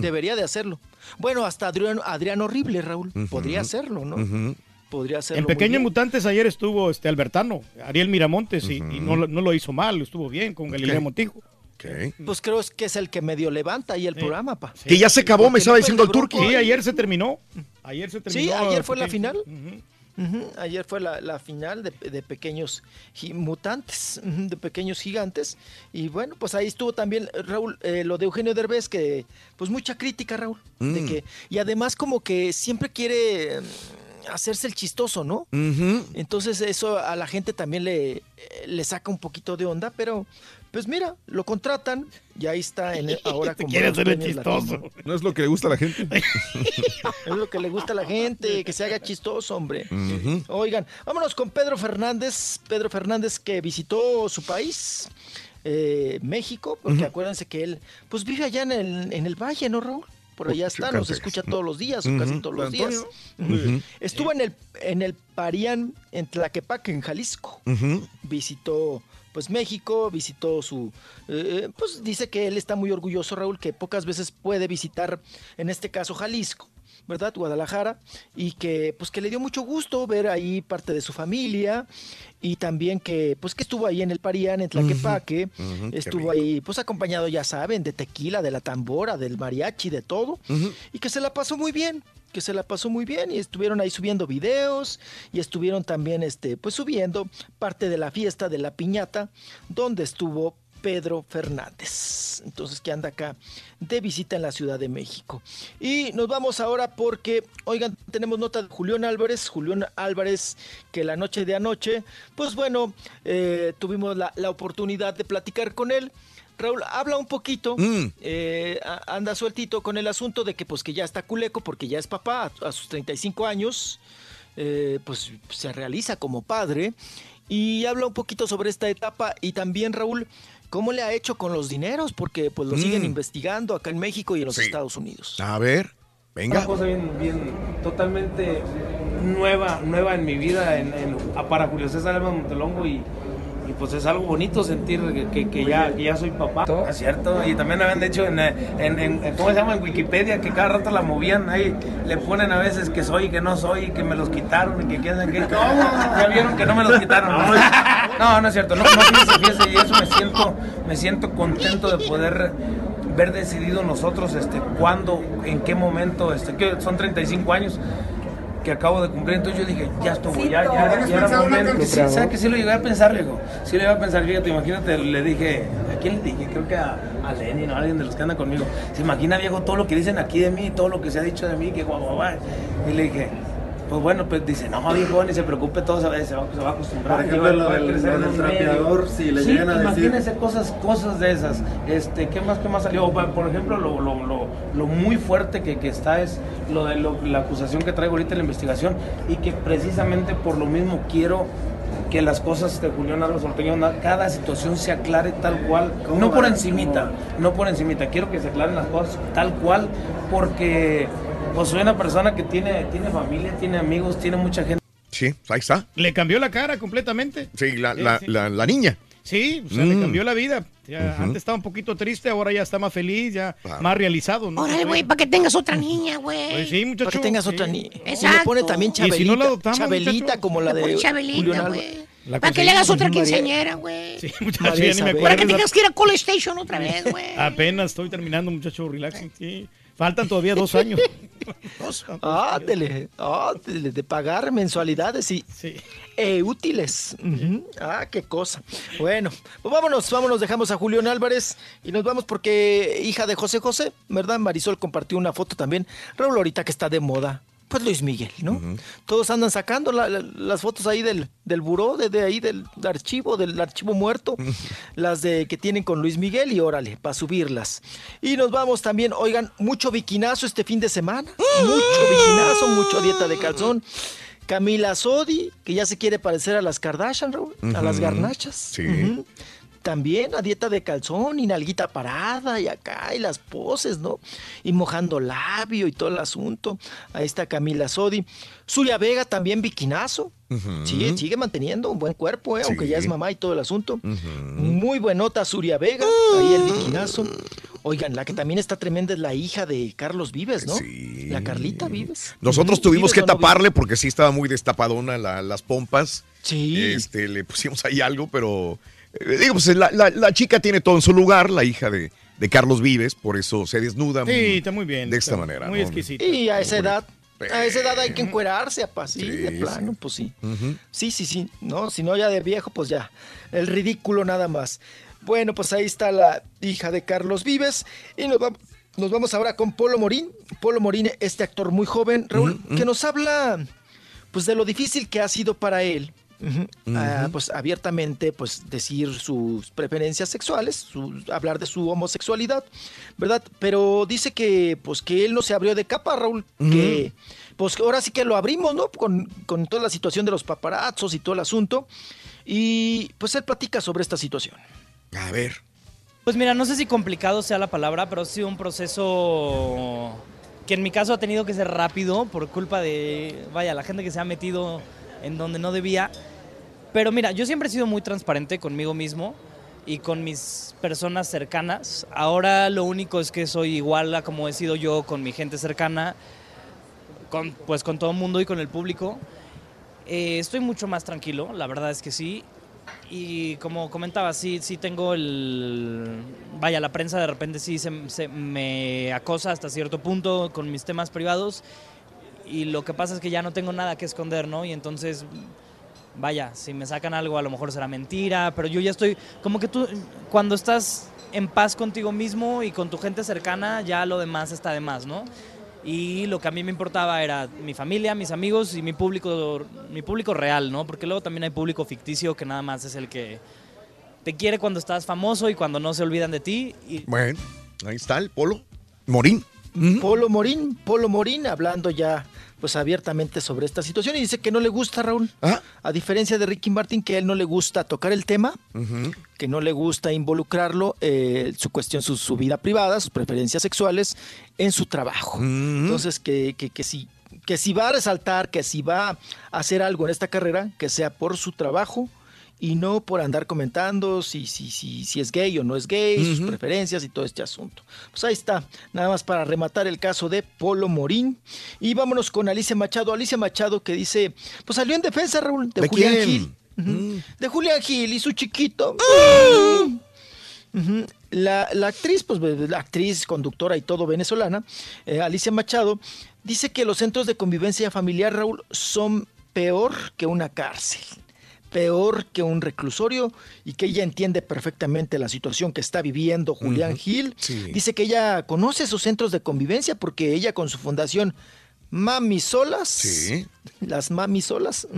Debería de hacerlo. Bueno, hasta Adriano, Adriano Horrible, Raúl. Podría hacerlo, ¿no? Podría hacerlo. En Pequeños. Mutantes ayer estuvo este Albertano, Ariel Miramontes, y, y no, lo- no lo hizo mal, estuvo bien con Galilea Ok. Montijo. Ok. Pues creo que es el que medio levanta ahí el programa, pa. Que ya se acabó, me estaba no diciendo el Turqui. Sí, ayer se terminó. Ayer se terminó. Sí, ayer fue la final. Ayer fue la, la final de, de pequeños mutantes, de pequeños gigantes. Y bueno, pues ahí estuvo también, Raúl, eh, lo de Eugenio Derbez, que pues mucha crítica, Raúl. De Mm. que, y además como que siempre quiere mm, hacerse el chistoso, ¿no? Entonces eso a la gente también le, le saca un poquito de onda, pero pues mira, lo contratan y ahí está en el- ahora como quiere premios chistoso. No es lo que le gusta a la gente. Es lo que le gusta a la gente, que se haga chistoso, hombre. Oigan, vámonos con Pedro Fernández. Pedro Fernández que visitó su país, eh, México, porque acuérdense que él, pues vive allá en el, en el valle, ¿no, Raúl? Por allá está, nos escucha todos los días, o casi todos los días. Estuvo en el, en el Parián, en Tlaquepaque, en Jalisco. Visitó pues México, visitó su, eh, pues dice que él está muy orgulloso, Raúl, que pocas veces puede visitar, en este caso, Jalisco. ¿verdad? Guadalajara y que pues que le dio mucho gusto ver ahí parte de su familia y también que pues que estuvo ahí en el Parián en Tlaquepaque, estuvo ahí pues acompañado ya saben de tequila, de la tambora, del mariachi, de todo y que se la pasó muy bien que se la pasó muy bien y estuvieron ahí subiendo videos y estuvieron también este pues subiendo parte de la fiesta de la piñata donde estuvo Pedro Fernández. Entonces, que anda acá de visita en la Ciudad de México. Y nos vamos ahora porque, oigan, tenemos nota de Julián Álvarez. Julián Álvarez, que la noche de anoche, pues bueno, eh, tuvimos la, la oportunidad de platicar con él. Raúl, habla un poquito, eh, a- anda sueltito con el asunto de que pues que ya está culeco porque ya es papá a, a sus 35 años, eh, pues se realiza como padre y habla un poquito sobre esta etapa y también Raúl, cómo le ha hecho con los dineros porque pues lo siguen Mm. investigando acá en México y en los Sí. Estados Unidos. A ver, venga. Una cosa bien, bien totalmente nueva, nueva en mi vida, en, en- a- para Julio César Alba Montelongo y, y pues es algo bonito sentir que, que- que ya, que ya soy papá. Es cierto, y también habían dicho en, eh, en, en- en- ¿cómo se llama? En Wikipedia que cada rato la movían ahí, le ponen a veces que soy y que no soy, y que me los quitaron y que quién sabe qué. Ya vieron que no me los quitaron. No, no es cierto, no, no fíjese, fíjese, y eso me siento, me siento contento de poder ver decidido nosotros este cuándo, en qué momento, este que son 35 años que acabo de cumplir, entonces yo dije, ya estuvo, ya, ya, ya era momento. Sí, ¿sabes que sí lo llegué a pensar, digo, sí lo llegué a pensar, fíjate, imagínate, le dije, ¿a quién le dije? Creo que a, a Lenin o a alguien de los que andan conmigo. Se imagina, viejo, todo lo que dicen aquí de mí, todo lo que se ha dicho de mí, que guau, guau, guau. Y le dije, pues bueno, pues dice, no, viejo, ni se preocupe, todo se va, se va, se va a acostumbrar. Por ejemplo, lo del- lo trapeador, si le Sí, llegan a decir- imagínense cosas, cosas de esas. Este, ¿qué más, qué más salió? Por ejemplo, lo, lo, lo, lo muy fuerte que, que está es lo de lo- la acusación que traigo ahorita en la investigación y que precisamente por lo mismo quiero que las cosas de Julián Álvarez Orteña, na- cada situación se aclare tal cual, no por encimita, no por encimita, quiero que se aclaren las cosas tal cual, porque pues soy una persona que tiene, tiene familia, tiene amigos, tiene mucha gente. Sí, ahí está. Le cambió la cara completamente. Sí, la, Sí, la, sí. la, la niña. Sí, o sea, le Mm. cambió la vida. Ya. Antes estaba un poquito triste, ahora ya está más feliz, ya más realizado. ¿no? Órale, güey, para que tengas otra niña, güey. Pues sí, muchacho. Para que tengas sí. otra niña. Y le Exacto. pone también Y si no Chabelita, la adoptamos, Chabelita muchacho. como la de Chabelita, güey. Para que le hagas otra quinceañera, güey. Sí, muchacho, ya ni me acuerdo. Para que tengas que ir a Call Station otra vez, güey. Apenas estoy terminando, muchacho, relaxing. Sí. Faltan todavía dos años. Ah, dele, ah, dele, de pagar mensualidades y eh, útiles. Ujú. Ah, qué cosa. Bueno, pues vámonos, vámonos, dejamos a Julián Álvarez y nos vamos porque hija de José José, ¿verdad? Marisol compartió una foto también. Raúl ahorita que está de moda. Pues Luis Miguel, ¿no? Todos andan sacando la- la- las fotos ahí del, del buró, de, de ahí del archivo, del archivo muerto, las de que tienen con Luis Miguel y órale, para subirlas. Y nos vamos también, oigan, mucho biquinazo este fin de semana, mucho biquinazo, mucho dieta de calzón. Camila Sodi, que ya se quiere parecer a las Kardashian, Raúl, a las garnachas. Sí. También a dieta de calzón y nalguita parada y acá y las poses, ¿no? Y mojando labio y todo el asunto. Ahí está Camila Sodi. Zulia Vega también biquinazo. Sigue, sigue manteniendo un buen cuerpo, ¿eh? aunque ya es mamá y todo el asunto. Muy buenota Zuria Vega, ahí el biquinazo. Oigan, la que también está tremenda es la hija de Carlos Vives, ¿no? La Carlita Vives. Nosotros tuvimos ¿Vives que no taparle porque sí estaba muy destapadona la- las pompas. Sí. Este, le pusimos ahí algo, pero digo, pues la, la- la chica tiene todo en su lugar, la hija de, de Carlos Vives, por eso se desnuda Sí, muy- está muy bien. de esta manera. Muy ¿no? exquisito. Y a esa edad, a esa edad hay que encuerarse, apa, sí, Sí, de sí. plano, pues sí. Sí, sí, sí, no, si no ya de viejo, pues ya, el ridículo nada más. Bueno, pues ahí está la hija de Carlos Vives y nos vamos, nos vamos ahora con Polo Morín. Polo Morín, este actor muy joven, Raúl, que nos habla pues de lo difícil que ha sido para él. Ah, pues abiertamente pues decir sus preferencias sexuales, su- hablar de su homosexualidad, ¿verdad? Pero dice que pues que él no se abrió de capa, Raúl, que pues ahora sí que lo abrimos, ¿no? Con, con toda la situación de los paparazzos y todo el asunto. Y pues él platica sobre esta situación. A ver. Pues mira, no sé si complicado sea la palabra, pero ha sido un proceso que en mi caso ha tenido que ser rápido por culpa de, vaya, la gente que se ha metido en donde no debía. Pero mira, yo siempre he sido muy transparente conmigo mismo y con mis personas cercanas. Ahora lo único es que soy igual a como he sido yo con mi gente cercana, con, pues con todo el mundo y con el público. Eh, estoy mucho más tranquilo, la verdad es que sí. Y como comentaba, sí, sí tengo el... Vaya, la prensa de repente sí se, me acosa hasta cierto punto con mis temas privados. Y lo que pasa es que ya no tengo nada que esconder, ¿no? Y entonces, vaya, si me sacan algo a lo mejor será mentira, pero yo ya estoy... Como que tú, cuando estás en paz contigo mismo y con tu gente cercana, ya lo demás está de más, ¿no? Y lo que a mí me importaba era mi familia, mis amigos y mi público, mi público real, ¿no? Porque luego también hay público ficticio que nada más es el que te quiere cuando estás famoso y cuando no se olvidan de ti. Y Bueno, ahí está el Polo. Morín. Polo Morín, Polo Morín, hablando ya pues abiertamente sobre esta situación y dice que no le gusta Raúl, a diferencia de Ricky Martin que a él no le gusta tocar el tema, que no le gusta involucrarlo, eh, su cuestión, su, su vida privada, sus preferencias sexuales en su trabajo. Entonces que, que, que si que si va a resaltar, que si va a hacer algo en esta carrera, que sea por su trabajo y no por andar comentando si, si, si, si es gay o no es gay, sus preferencias y todo este asunto. Pues ahí está, nada más para rematar el caso de Polo Morín. Y vámonos con Alicia Machado. Alicia Machado que dice, pues salió en defensa, Raúl, de, ¿De Julián quién? Gil. Ujú. De Julián Gil y su chiquito. Ujú. La, la actriz, pues la actriz, conductora y todo venezolana, eh, Alicia Machado, dice que los centros de convivencia familiar, Raúl, son peor que una cárcel, peor que un reclusorio y que ella entiende perfectamente la situación que está viviendo Julián Ujú. Gil. Sí. Dice que ella conoce esos centros de convivencia porque ella con su fundación Mami Solas, las Mami Solas,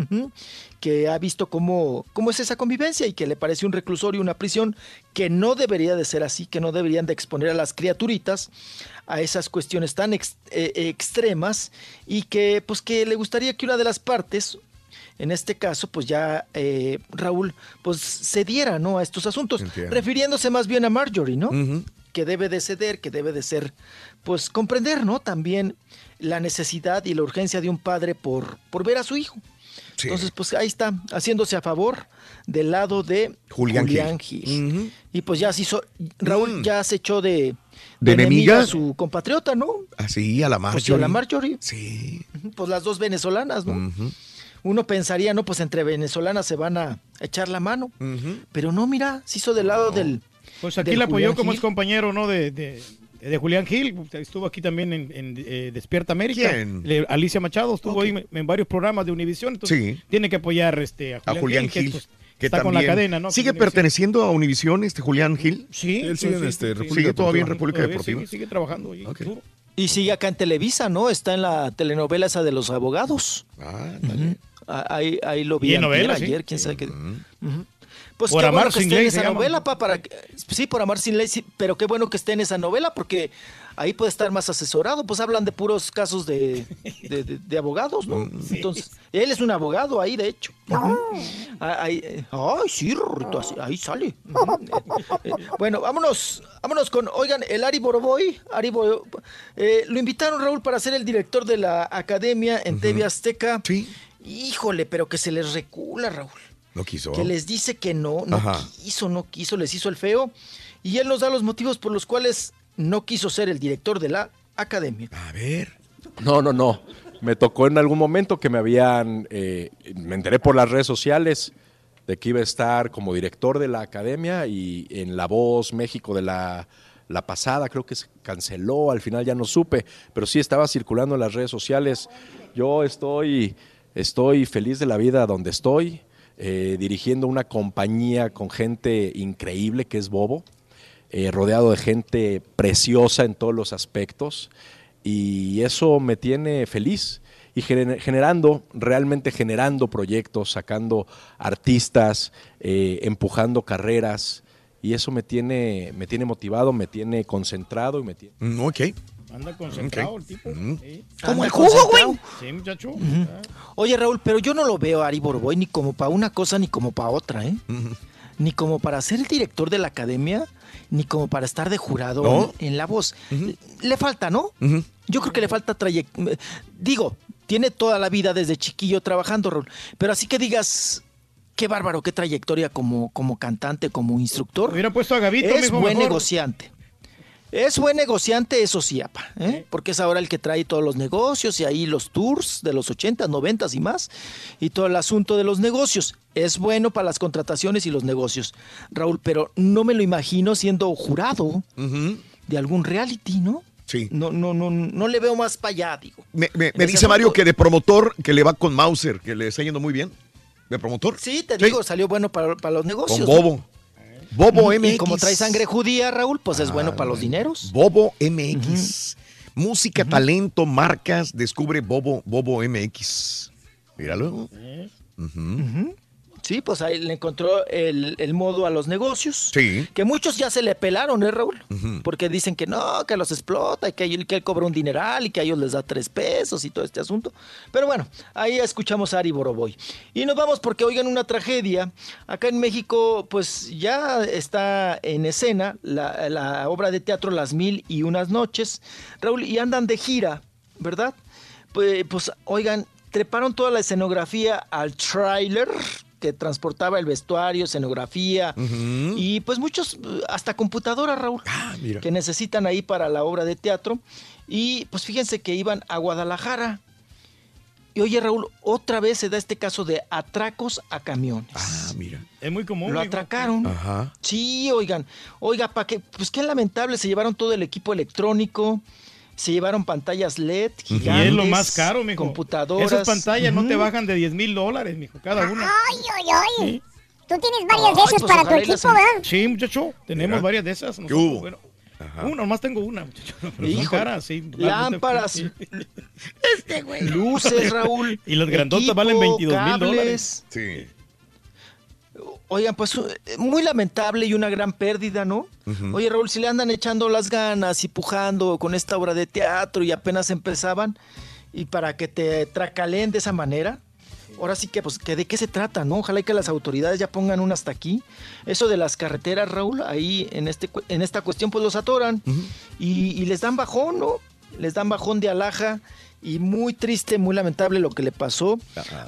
que ha visto cómo, cómo es esa convivencia y que le parece un reclusorio, una prisión que no debería de ser así, que no deberían de exponer a las criaturitas a esas cuestiones tan ex- eh, extremas y que pues que le gustaría que una de las partes en este caso, pues ya eh, Raúl, pues cediera, ¿no? A estos asuntos, Entiendo. refiriéndose más bien a Marjorie, ¿no? Que debe de ceder, que debe de ser, pues comprender, ¿no? También la necesidad y la urgencia de un padre por, por ver a su hijo. Entonces, pues ahí está, haciéndose a favor del lado de Julián Julián, Gil. Gil. Y pues ya se hizo, Raúl ya se echó de, ¿De enemiga? a su compatriota, ¿no? Así, a la Pues Marjorie. a la Marjorie. Sí. Pues las dos venezolanas, ¿no? Uno pensaría, no, pues entre venezolanas se van a echar la mano. Pero no, mira, se hizo del lado del. Pues aquí del la apoyó Julián como Gil. es compañero, ¿no? De, de, de Julián Gil. Estuvo aquí también en, en, eh, Despierta América. ¿Quién? Le- Alicia Machado estuvo ahí en, en varios programas de Univisión. Entonces Sí. tiene que apoyar este, a A Julián, Julián Gil, Gil. que, pues, que está con la también- cadena, ¿no? ¿Sigue perteneciendo a Univisión este Julián Gil? Sí. Él sigue en este, República Sigue todavía en Deportiva. República Todavía Deportiva. Sigue, sigue trabajando ahí. Y sigue acá en Televisa, ¿no? Está en la telenovela esa de los abogados. Ah. Ah, Ahí, ahí lo vi Y en novela, sí. ayer, quién sabe qué. Pues Por qué amar bueno que sin esté en ley esa novela, pa, para que- sí, por amar sin ley, sí, pero qué bueno que esté en esa novela porque ahí puede estar más asesorado, pues hablan de puros casos de, de- de- de abogados, ¿no? Entonces, él es un abogado ahí, de hecho. Ujú. Ah, ahí, eh, ay, sí, Rorrito, ahí sale. Eh, eh, bueno, vámonos, vámonos con, oigan, el Ari Boroboy, Ari Boro- eh, lo invitaron Raúl para ser el director de la academia en TV Azteca. Sí. Híjole, pero que se les recula, Raúl No quiso. que les dice que no, no Ajá. quiso, no quiso, les hizo el feo. Y él nos da los motivos por los cuales no quiso ser el director de la academia. A ver. No, no, no. Me tocó en algún momento que me habían, eh, me enteré por las redes sociales de que iba a estar como director de la academia y en La Voz México de la, la pasada creo que se canceló, al final ya no supe, pero sí estaba circulando en las redes sociales. Yo estoy, estoy feliz de la vida donde estoy, eh, dirigiendo una compañía con gente increíble que es Bobo, eh, rodeado de gente preciosa en todos los aspectos y eso me tiene feliz y gener- generando, realmente generando proyectos, sacando artistas, eh, empujando carreras y eso me tiene, me tiene motivado, me tiene concentrado y me tiene... Mm, ok. Anda concentrado el tipo. Mm. Sí. Como el jugo, concentrado. güey. Sí, muchacho. Oye, Raúl, pero yo no lo veo a Ari Boroboy ni como para una cosa ni como para otra, ¿eh? Ni como para ser el director de la academia, ni como para estar de jurado No. en, en la voz. Le falta, ¿no? Ujú. Yo creo que le falta trayectoria. Digo, tiene toda la vida desde chiquillo trabajando, Raúl. Pero así que digas, qué bárbaro, qué trayectoria como, como cantante, como instructor. Hubiera puesto a Gavito, Es mijo, buen mejor. negociante. Es buen negociante, eso sí, apa, ¿eh? porque es ahora el que trae todos los negocios y ahí los tours de los 80, 90 y más, y todo el asunto de los negocios. Es bueno para las contrataciones y los negocios, Raúl, pero no me lo imagino siendo jurado de algún reality, ¿no? Sí. No, no, no, no le veo más para allá, digo. Me, me- dice Mario que de promotor que le va con Mauser, que le está yendo muy bien. ¿De promotor? Sí, te digo, salió bueno para, para los negocios. Con ¿no? Bobo. Bobo Y MX. como trae sangre judía, Raúl, pues es bueno para los dineros. Bobo MX. Música, talento, marcas, descubre Bobo, Bobo MX. Míralo. Ujú. Sí, pues ahí le encontró el, el modo a los negocios. Sí. Que muchos ya se le pelaron, ¿eh, Raúl? Porque dicen que no, que los explota y que, él- que él cobra un dineral y que a ellos les da tres pesos y todo este asunto. Pero bueno, ahí escuchamos a Ari Boroboy. Y nos vamos porque, oigan, una tragedia. Acá en México, pues ya está en escena la, la obra de teatro Las Mil y Unas Noches, Raúl, y andan de gira, ¿verdad? Pues, pues oigan, treparon toda la escenografía al tráiler que transportaba el vestuario, escenografía y pues muchos, hasta computadoras, Raúl, mira. que necesitan ahí para la obra de teatro. Y pues fíjense que iban a Guadalajara. Y oye, Raúl, otra vez se da este caso de atracos a camiones. Ah, mira. Es muy común. Lo atracaron. Ajá. Sí, oigan, oiga, para que, pues qué lamentable, se llevaron todo el equipo electrónico, se llevaron pantallas LED, Y gigantes, es lo más caro, mijo. computadoras. Esas pantallas no te bajan de 10 mil dólares, mijo, cada una. Ay, ay, ay. Tú tienes varias de esas pues para tu y las- equipo, ¿verdad? Sí, muchacho, tenemos varias de esas. nosotros, hubo? bueno, una, nomás tengo una, muchacho. Pero son Híjole, caras, sí. lámparas. Este güey. luces, Raúl. Y las grandotas equipo, valen 22 mil dólares. Sí. Oigan, pues eh, muy lamentable y una gran pérdida, ¿no? Oye, Raúl, si le andan echando las ganas y pujando con esta obra de teatro y apenas empezaban, y para que te tracaleen de esa manera, ahora sí que, pues, que ¿de qué se trata, no? Ojalá y que las autoridades ya pongan un hasta aquí. Eso de las carreteras, Raúl, ahí en, este, en esta cuestión, pues los atoran y, y les dan bajón, ¿no? Les dan bajón de alhaja y muy triste, muy lamentable lo que le pasó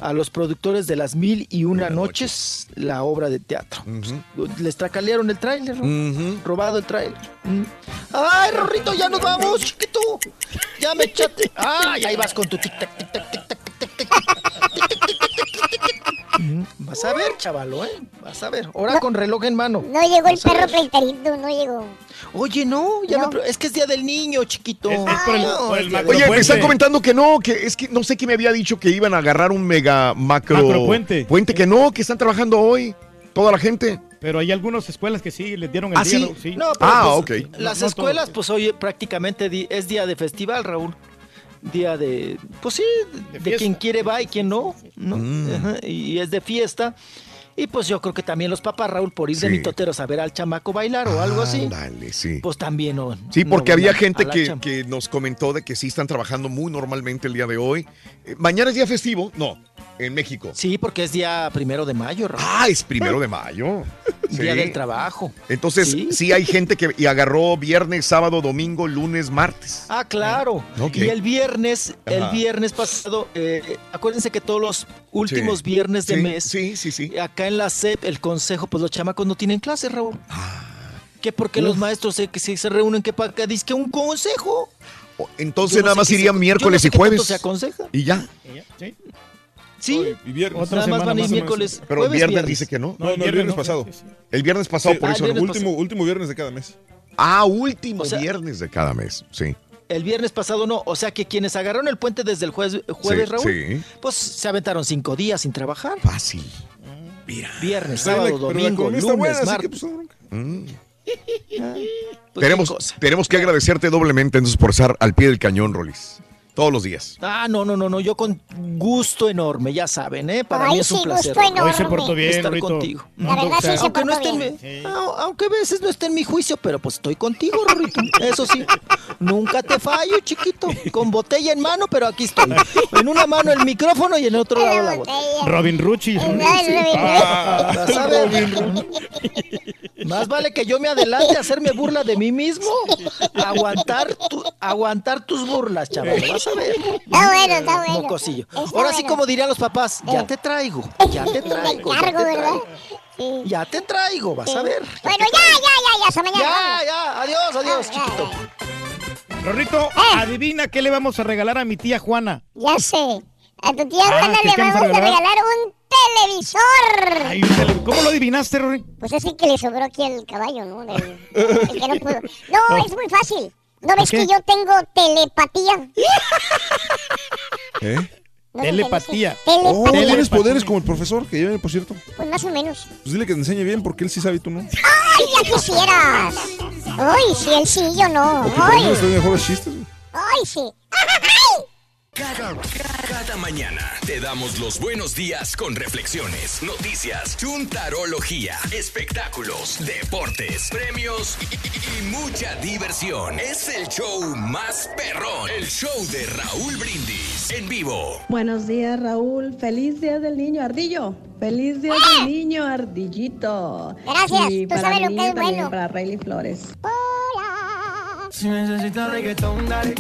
a los productores de las mil y una noches, la obra de teatro. Les tracalearon el tráiler, ¿no? Robado el tráiler. Mm. ¡Ay, Rorrito, ya nos vamos, chiquito! Ya me echaste. ¡Ay, ahí vas con tu tic-tac, tic-tac, tic-tac, tic-tac, tic-tac! Mm, Vas a ver, chavalo, ¿eh? Vas a ver. Ahora con reloj en mano. No llegó el Vas perro pleiterito, no llegó. Oye, no, ya me pre- es que es día del niño, chiquito. Es- es por el- No, por del- Oye, me están comentando que no, que es que no sé qué me había dicho que iban a agarrar un mega macro Macropuente. puente que no, que están trabajando hoy toda la gente. Pero hay algunas escuelas que sí les dieron el ¿Ah, día. sí? sí. No, pero Ah, pues, ok. Las No, no escuelas, todo. pues hoy prácticamente es día de festival, Raúl. Día de, pues sí, de, fiesta. quien quiere va y quien no, ¿no? Mm. Ajá, y es de fiesta. Y pues yo creo que también los papás, Raúl, por ir de mitoteros a ver al chamaco bailar o algo así, Dale, sí. pues también no. Sí, porque había gente que, nos comentó de que sí están trabajando muy normalmente el día de hoy. Eh, mañana es día festivo, no, en México. Sí, porque es día primero de mayo, Raúl. Ah, es primero de mayo. Día Sí. del trabajo. Entonces, sí. Sí. hay gente que y agarró viernes, sábado, domingo, lunes, martes. Ah, claro. Ok. Y el viernes, el viernes pasado, eh, acuérdense que todos los últimos Sí. viernes de Sí, mes, Sí, sí, sí. acá en la SEP, el consejo, pues los chamacos no tienen clase, Raúl. Que porque los maestros que se, se reúnen que para que que un consejo. Entonces no nada más qué se- irían yo no miércoles sé y qué jueves. se aconseja. Y ya. Sí. Sí, Y viernes. Otra nada más van a ir miércoles. Pero el jueves, viernes, dice que no. No, no, el viernes pasado. Sí, sí. El viernes pasado, Sí, por ah, eso el no. viernes último, último viernes de cada mes. Ah, último O sea- viernes de cada mes. Sí. El viernes pasado no. O sea que quienes agarraron el puente desde el jueves, jueves Sí, Raúl, sí. pues se aventaron cinco días sin trabajar. Fácil. Viernes, Pero la- sábado, la domingo, lunes, buena, martes. pues. Mm. Pues, tenemos, tenemos que agradecerte doblemente entonces por estar al pie del cañón, Rolis. Todos los días. Ah, no, no, no, no, yo con gusto enorme, ya saben, ¿eh? Para Ay, mí es un sí, placer. gusto Hoy se portó bien, estar Rorrito. contigo. La verdad sí se Aunque no esté mi- a veces no esté en mi juicio, pero pues estoy contigo, Rorrito. Eso sí, nunca te fallo, chiquito. Con botella en mano, pero aquí estoy. En una mano el micrófono y en el otro lado la botella. Robin Robin Ah, ver. Más vale que yo me adelante a hacerme burla de mí mismo. Aguantar, tu- aguantar tus burlas, chaval. Vas a ver. Está bueno, está bueno. Mocosillo. Está Ahora sí, como dirían los papás, ya Eh. te traigo, ya te Me traigo. ya te ¿verdad? traigo. Ya te traigo, vas a ver. Bueno, ya, ya, ya, ya, hasta mañana. Ya, ya, adiós, adiós, Ah, ya, chiquito. Rorrito, adivina qué le vamos a regalar a mi tía Juana. Ya sé. A tu tía Ah, Juana ¿qué le vamos a regalar? un televisor. Ay, un tele- ¿Cómo lo adivinaste, Rory? Pues es el que le sobró aquí al caballo, ¿no? El que no pudo. No, es muy fácil. ¿No ves qué? que yo tengo telepatía? ¿Eh? ¿No Telepatía. Telepatía. Oh, tienes poderes como el profesor, que lleve, por cierto. Pues más o menos. Pues dile que te enseñe bien porque él sí sabe y tú no. ¡Ay, ya quisieras! ¡Ay, sí, él sí, yo no! Por eso ¡Ay, estoy mejores chistes. güey. ay sí! Cada, cada mañana te damos los buenos días con reflexiones, noticias, chuntarología, espectáculos, deportes, premios y, y- y mucha diversión. Es el show más perrón, el show de Raúl Brindis en vivo. Buenos días, Raúl. Feliz Día del Niño Ardillo. Feliz Día del Niño Ardillito. Gracias, Y tú para sabes mi lo que niño es también, bueno. Para Rayleigh Flores. Si necesitas reggaetón, dale.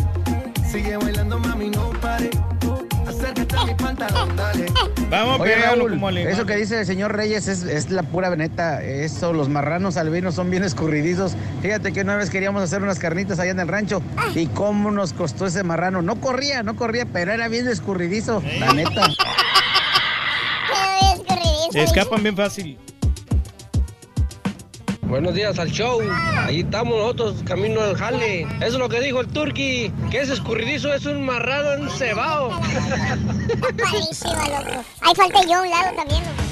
Sigue bailando, mami, no pare. Acércate a mi pantalón, dale. Vamos, Oye, Raúl, como eso que dice el señor Reyes es, es la pura neta. Eso, los marranos albinos son bien escurridizos. Fíjate que una vez queríamos hacer unas carnitas allá en el rancho. ¿Y cómo nos costó ese marrano? No corría, no corría, pero era bien escurridizo, la neta. Se escapan bien fácil. Buenos días al show. Ahí estamos nosotros, camino al jale. Eso es lo que dijo el turqui. Que ese escurridizo es un marrano encebado. Loco. Ahí falta yo a un lado también, loco.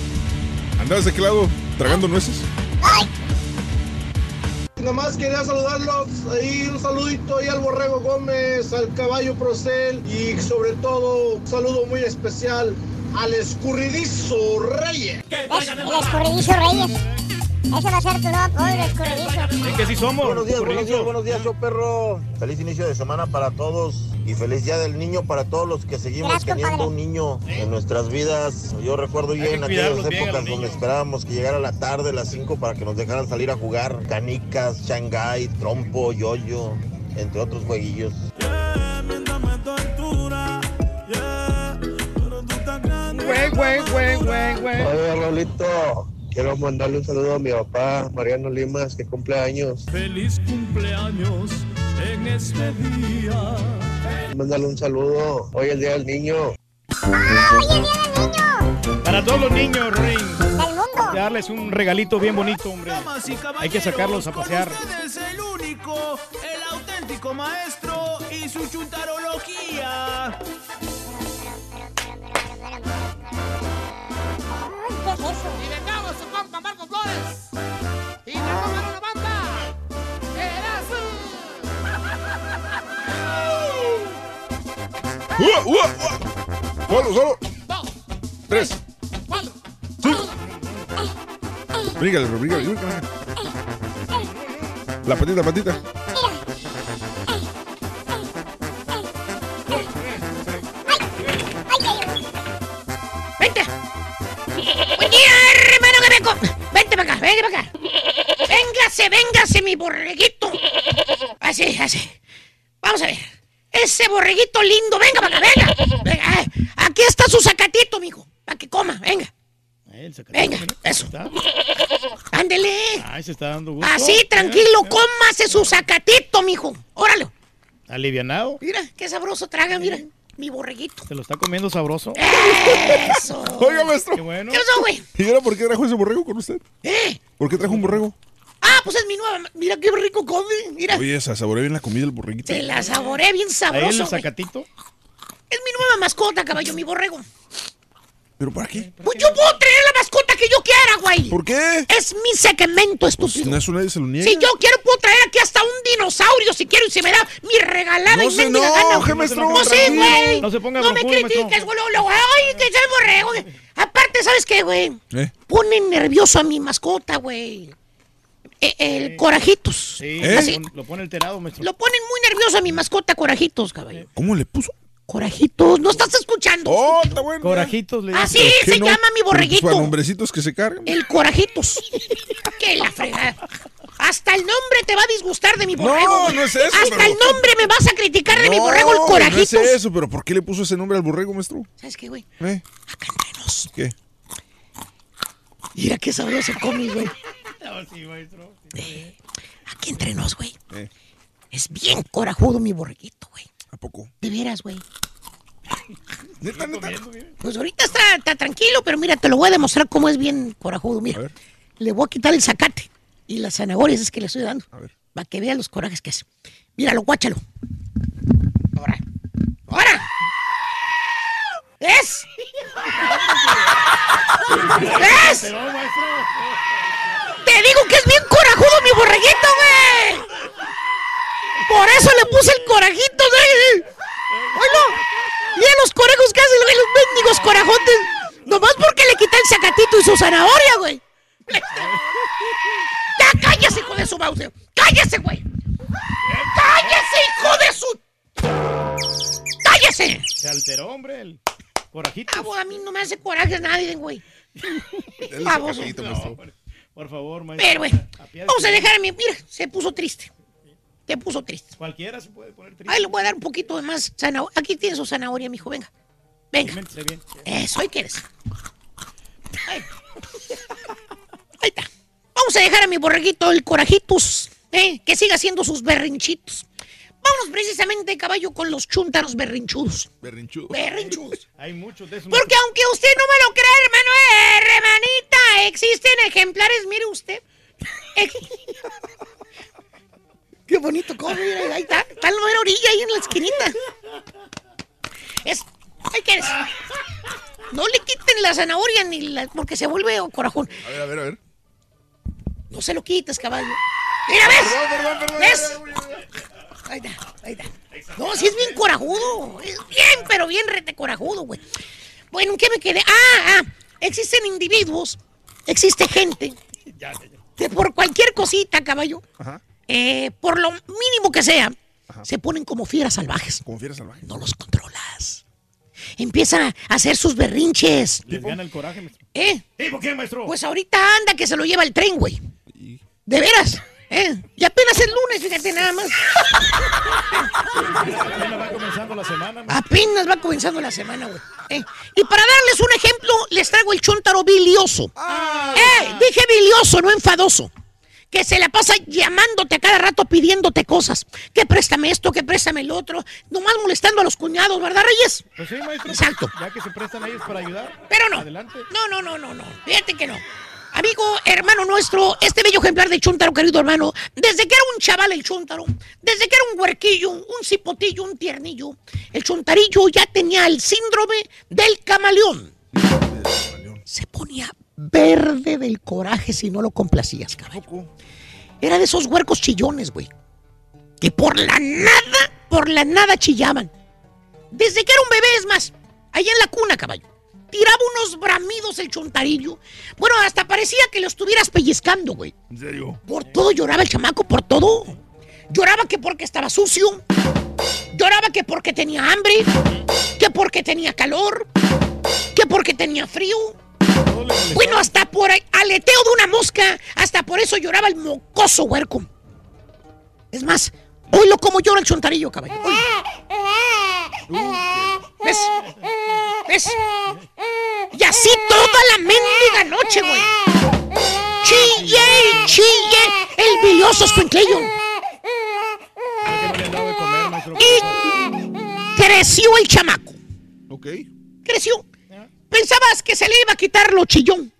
¿Andabas de qué lado? ¿Tragando nueces? Nomás quería saludarlos, ahí un saludito ahí al Borrego Gómez, al Caballo Procel y sobre todo un saludo muy especial al escurridizo Reyes. El escurridizo Reyes. Ese va a ser tu nuevo apodo, el escurridizo. Es que sí somos. Buenos días, buenos días, buenos días, yo perro. Feliz inicio de semana para todos y feliz día del niño para todos los que seguimos Gracias, teniendo un niño en nuestras vidas. Yo recuerdo bien que en aquellas épocas donde esperábamos que llegara la tarde, las 5, para que nos dejaran salir a jugar canicas, shanghai, trompo, yoyo, entre otros jueguillos. Güey, güey, güey, güey, güey. Oye, Raulito, quiero mandarle un saludo a mi papá, Mariano Limas, que cumple años. Feliz cumpleaños en este día. Mándale un saludo, hoy es el día del niño. Para todos los niños, Ring. Del mundo. Darles un regalito bien bonito, hombre. Hay que sacarlos a pasear. Es el único, el auténtico maestro y su chuntarología. ¿Qué es eso? Compa Marco Flores. Y la compa una banda. ¡Ua, ua, ua! ¡Solo, solo! ¡Tres! ¡Cinco! Brígale, bro, brígale, brígale. La patita, la patita. ¡Vente! ¡Buen día, ¡Vente para acá, vente para acá! ¡Véngase, véngase, mi borreguito! Así, así. Vamos a ver. Ese borreguito lindo, venga para acá, venga. Venga, eh. aquí está su sacatito, mijo. Para que coma, venga. Venga, eso. Ándele. Ay, se está dando gusto. Así, tranquilo, cómase su sacatito, mijo. Órale. Alivianado. Mira, qué sabroso traga, mira. Mi borreguito. Se lo está comiendo sabroso. Eso. Oiga, maestro. Qué bueno. ¿Qué pasó, güey? ¿Y ahora por qué trajo ese borrego con usted? ¿Eh? ¿Por qué trajo un borrego? Ah, pues es mi nueva. Mira qué rico come. Mira. Oye, se saborea bien la comida del borreguito. Se la saboré bien Ahí en sabroso. el güey. sacatito. Es mi nueva mascota, caballo, mi borrego. ¿Pero para qué? Pues yo puedo traer la mascota que yo quiera, güey. ¿Por qué? Es mi segmento, estúpido. No, eso nadie se lo niega. Si yo quiero, puedo traer aquí hasta un dinosaurio si quiero y se me da mi regalada No y se mendiga gana. maestro, No sí, tranquilo. güey. No se ponga No me critiques, güey. Ay, que es el borrego. güey. Aparte, ¿sabes qué, güey? ¿Eh? Pone nervioso a mi mascota, güey. Eh, el Corajitos. Sí, ¿Eh? Así. lo pon- lo pone alterado, maestro. Lo ponen muy nervioso a mi mascota, Corajitos, caballo. ¿Cómo le puso? Corajitos, ¿no estás escuchando? Oh, está bueno. Corajitos le Así ¿Pero qué se no? llama mi Pero, pues, borreguito. Para nombrecitos que se cargan. El Corajitos. que la fregada. Hasta el nombre te va a disgustar de mi borrego. No, no es eso, Hasta pero- el nombre me vas a criticar de mi No, borrego, el No corajitos. es eso, pero ¿por qué le puso ese nombre al borrego, maestro? ¿Sabes qué, güey? ¿Eh? Acá entre nos. ¿Qué? Mira qué sabroso comes, güey. sí, maestro. Aquí entre nos, güey. Eh. Es bien corajudo mi borreguito, güey. ¿A poco? De veras, güey. Neta, neta. Pues ahorita está, está tranquilo, pero mira, te lo voy a demostrar cómo es bien corajudo. Mira, le voy a quitar el zacate y las zanahorias es que le estoy dando. Para que vea los corajes que hace. Míralo, guáchalo. Ahora. ¡Ahora! ¿Ves? ¿Ves? Te digo que es bien corajudo mi borreguito, güey. Por eso le puse el corajito, güey. Oílo. Mira los corejos que hacen, los mendigos corajotes. Nomás porque le quité el sacatito y su zanahoria, güey. ¡Ya cállese, hijo de su Bowser! ¡Cállese, güey! ¡Cállese, hijo de su! ¡Cállese! Se alteró, hombre, el corajito. Ah, bueno, a mí no me hace coraje nadie, güey. Baboso. Por favor, maestro. Pero, güey, vamos a dejar a mi... Mira, se puso triste. Se puso triste. Cualquiera se puede poner triste. Ahí le voy a dar un poquito de más zanahoria. Aquí tiene su zanahoria, mijo, venga. Venga. Bien. Eso, ahí quieres. Ahí. Ahí está. Vamos a dejar a mi borreguito el corajitos, ¿eh? que siga haciendo sus berrinchitos. Vámonos precisamente, caballo, con los chúntaros berrinchudos. Berrinchudo. Berrinchudos. Hay muchos de esos. Porque aunque usted no me lo crea, hermano, eh, hermanita, existen ejemplares, mire usted. Qué bonito come, mira, ahí está. Está en la orilla, ahí en la esquinita. Es, ahí quieres. No le quiten la zanahoria ni la, porque se vuelve corajón. A ver, a ver, a ver. No se lo quites, caballo. Mira, ¿ves? Perdón, perdón, perdón. ¿Ves? Ahí está, ahí está. No, sí es bien corajudo. Es bien, pero bien rete corajudo, güey. Bueno, ¿en qué me quedé? Ah, ah, existen individuos, existe gente que por cualquier cosita, caballo, Ajá. Eh, por lo mínimo que sea, se ponen como fieras salvajes. Como fieras salvajes. No los controlas. Empiezan a hacer sus berrinches. Les gana el coraje, maestro. ¿Eh? ¿Y por qué, maestro? Pues ahorita anda que se lo lleva el tren, güey. De veras. ¿Eh? Y apenas el lunes, fíjate nada más. Apenas va comenzando la semana. maestro. Apenas va comenzando la semana, güey. ¿Eh? Y para darles un ejemplo, les traigo el chontaro bilioso. ¡Eh! Dije bilioso, no enfadoso. Que se la pasa llamándote a cada rato pidiéndote cosas. Que préstame esto, que préstame el otro. Nomás molestando a los cuñados, ¿verdad, Reyes? Pues sí, maestro. Exacto. Ya que se prestan ellos para ayudar. Pero no. Adelante. No, no, no, no, no. Fíjate que no. Amigo, hermano nuestro, este bello ejemplar de Chuntaro, querido hermano, desde que era un chaval el Chuntaro, desde que era un huerquillo, un cipotillo, un tiernillo, el Chuntarillo ya tenía el síndrome del camaleón. Se ponía verde del coraje si no lo complacías, caballo. Era de esos huercos chillones, güey. Que por la nada, por la nada chillaban. Desde que era un bebé, es más, allá en la cuna, caballo. Tiraba unos bramidos el chontarillo. Bueno, hasta parecía que lo estuvieras pellizcando, güey. ¿En serio? Por todo lloraba el chamaco, por todo. Lloraba que porque estaba sucio. Lloraba que porque tenía hambre. Que porque tenía calor. Que porque tenía frío. Bueno, hasta por aleteo de una mosca. Hasta por eso lloraba el mocoso huerco. Es más, oílo como llora el chontarillo, caballo. ¿Ves? ¿Ves? Y así toda la mendiga noche, güey. Chille chille el bilioso escuincleyo. Y creció el chamaco. Ok. Creció. Pensabas que se le iba a quitar lo chillón.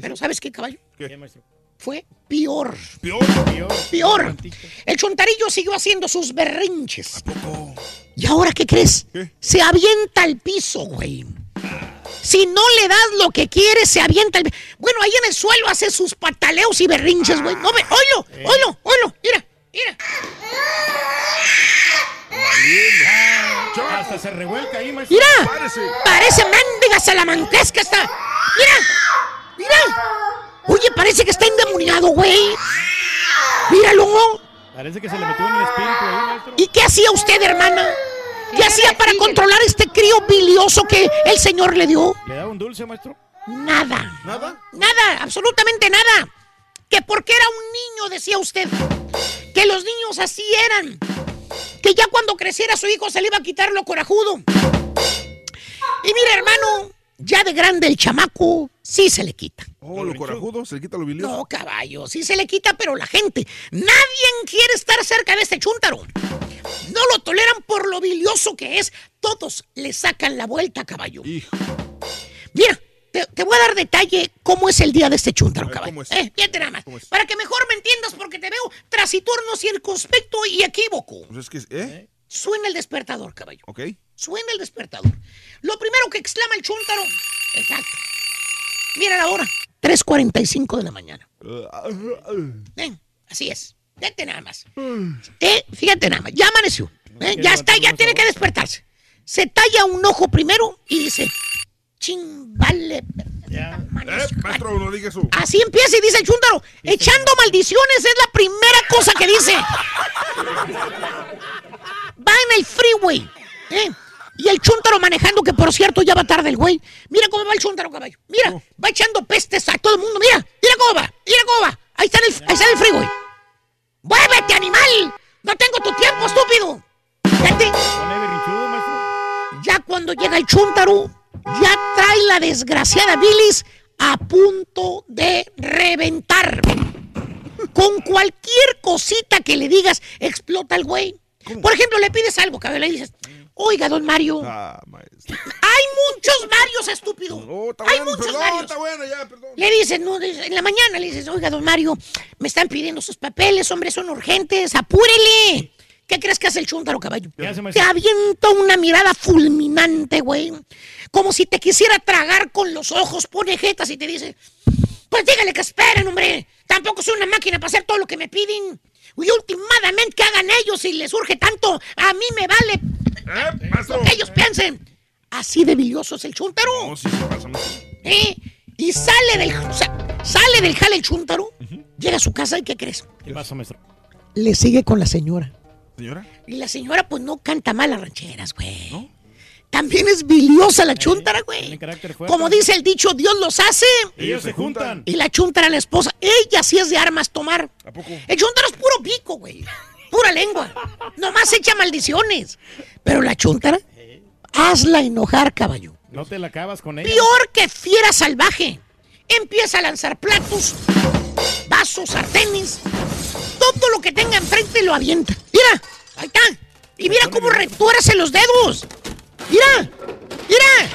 Pero ¿sabes qué, caballo? ¿Qué? Fue peor. ¿Peor? Peor. El chontarillo siguió haciendo sus berrinches. ¿Y ahora qué crees? Se avienta al piso, güey. Si no le das lo que quiere, se avienta al Bueno, ahí en el suelo hace sus pataleos y berrinches, güey. No ve, oílo, oílo, oílo. Mira, mira. Hasta se revuelca ahí, maestro. Mira. Parece mendiga salamanquesca esta. Mira, mira. Oye, parece que está endemoniado, güey. Míralo. Parece que se le metió en el espíritu ahí, maestro. ¿Y qué hacía usted, hermana? ¿Qué hacía para controlar este crío bilioso que el Señor le dio? ¿Le da un dulce, maestro? Nada. ¿Nada? Nada, absolutamente nada. Que porque era un niño, decía usted. Que los niños así eran. Que ya cuando creciera su hijo se le iba a quitar lo corajudo. Y mira, hermano, ya de grande el chamaco sí se le quita. Oh, lo corajudo, se le quita lo bilioso. No, caballo, sí se le quita, pero la gente, nadie quiere estar cerca de este chúntaro. No lo toleran por lo bilioso que es. Todos le sacan la vuelta, caballo. Mira, te, te voy a dar detalle cómo es el día de este chúntaro, caballo. Eh, fíjate nada más. Para que mejor me entiendas, porque te veo trasiturno, circunspecto y equívoco. Pues es que, ¿eh? Suena el despertador, caballo. Ok. Suena el despertador. Lo primero que exclama el chúntaro. Exacto. Mira la hora. 3.45 de la mañana. Ven, así es. Vete nada más. Eh, fíjate nada más. Ya amaneció. Eh, ya está, ya tiene que despertarse. Se talla un ojo primero y dice: Ching, vale. Eh, maestro, no diga eso. Así empieza y dice el chúntaro: Echando maldiciones es la primera cosa que dice. Va en el freeway. ¿eh? Y el chúntaro manejando, que por cierto ya va tarde el güey. Mira cómo va el chúntaro, caballo. Mira, va echando pestes a todo el mundo. Mira, mira cómo va, mira cómo va. Ahí está en el, ahí está en el freeway. ¡Muévete, animal! ¡No tengo tu tiempo, estúpido! Vete. Ya cuando llega el chúntaro, ya trae la desgraciada bilis a punto de reventar. Con cualquier cosita que le digas, explota el güey. Por ejemplo, le pides algo, cabrón, le dices, oiga, don Mario. Ah, Hay muchos Marios, estúpido. Hay bueno, muchos perdón, Marios. está bueno, ya, perdón. Le dices, no, en la mañana le dices, oiga, don Mario, me están pidiendo sus papeles, hombre, son urgentes, apúrele. ¿Qué crees que hace el chúntaro, caballo? Te avienta una mirada fulminante, güey. Como si te quisiera tragar con los ojos, pone jetas y te dice, pues dígale que esperen, hombre. Tampoco soy una máquina para hacer todo lo que me piden. Y últimamente que hagan ellos si les surge tanto, a mí me vale lo que ellos piensen. Así de bilioso es el chúntaro. ¿Eh? Y sale del, sa- sale del jale el chúntaro, llega a su casa y ¿qué crees? ¿Qué maestro? Le sigue con la señora. ¿Señora? Y la señora pues no canta mal las rancheras, güey. También es biliosa la chúntara, güey. Como dice el dicho, Dios los hace. Ellos se juntan. Y la chúntara, la esposa, ella sí es de armas tomar. ¿A poco? El chúntaro es puro pico, güey. Pura lengua. Nomás echa maldiciones. Pero la chúntara, hazla enojar, caballo. No te la acabas con ella. Peor que fiera salvaje. Empieza a lanzar platos, vasos, sartenes. Todo lo que tenga enfrente lo avienta. Mira, ahí está. Y mira cómo retuerce los dedos. Mira, mira.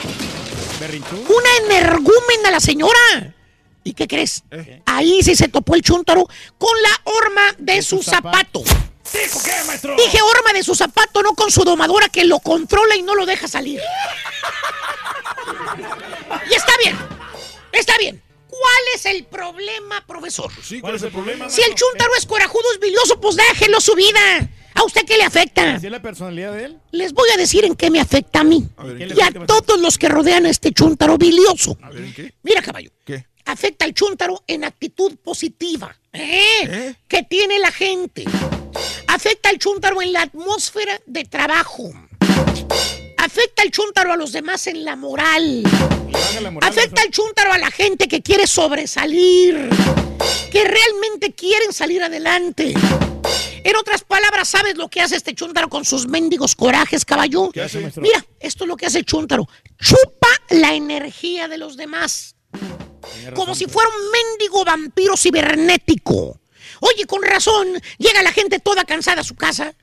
Una energúmena la señora. ¿Y qué crees? Ahí sí se topó el chúntaro con la horma de, su zapato. ¿Dijo qué, maestro? Dije horma de su zapato, no con su domadora que lo controla y no lo deja salir. Y está bien, está bien. ¿Cuál es el problema, profesor? ¿cuál es el problema? Si el chúntaro es corajudo, es bilioso, pues déjelo su vida. ¿A usted qué le afecta? ¿Así es la personalidad de él? Les voy a decir en qué me afecta a mí. ¿en qué le y a todos los que rodean a este chúntaro bilioso. A ver, ¿en qué? Mira, caballo. ¿Qué? Afecta al chúntaro en actitud positiva. ¿eh? Que tiene la gente. Afecta al chúntaro en la atmósfera de trabajo. Afecta al chúntaro a los demás en la moral. Afecta al chúntaro a la gente que quiere sobresalir. Que realmente quieren salir adelante. En otras palabras, ¿sabes lo que hace este chúntaro con sus mendigos corajes, caballo? ¿Qué hace, maestro? Mira, esto es lo que hace el chúntaro. Chupa la energía de los demás. Como si fuera un mendigo vampiro cibernético. Oye, con razón, llega la gente toda cansada a su casa.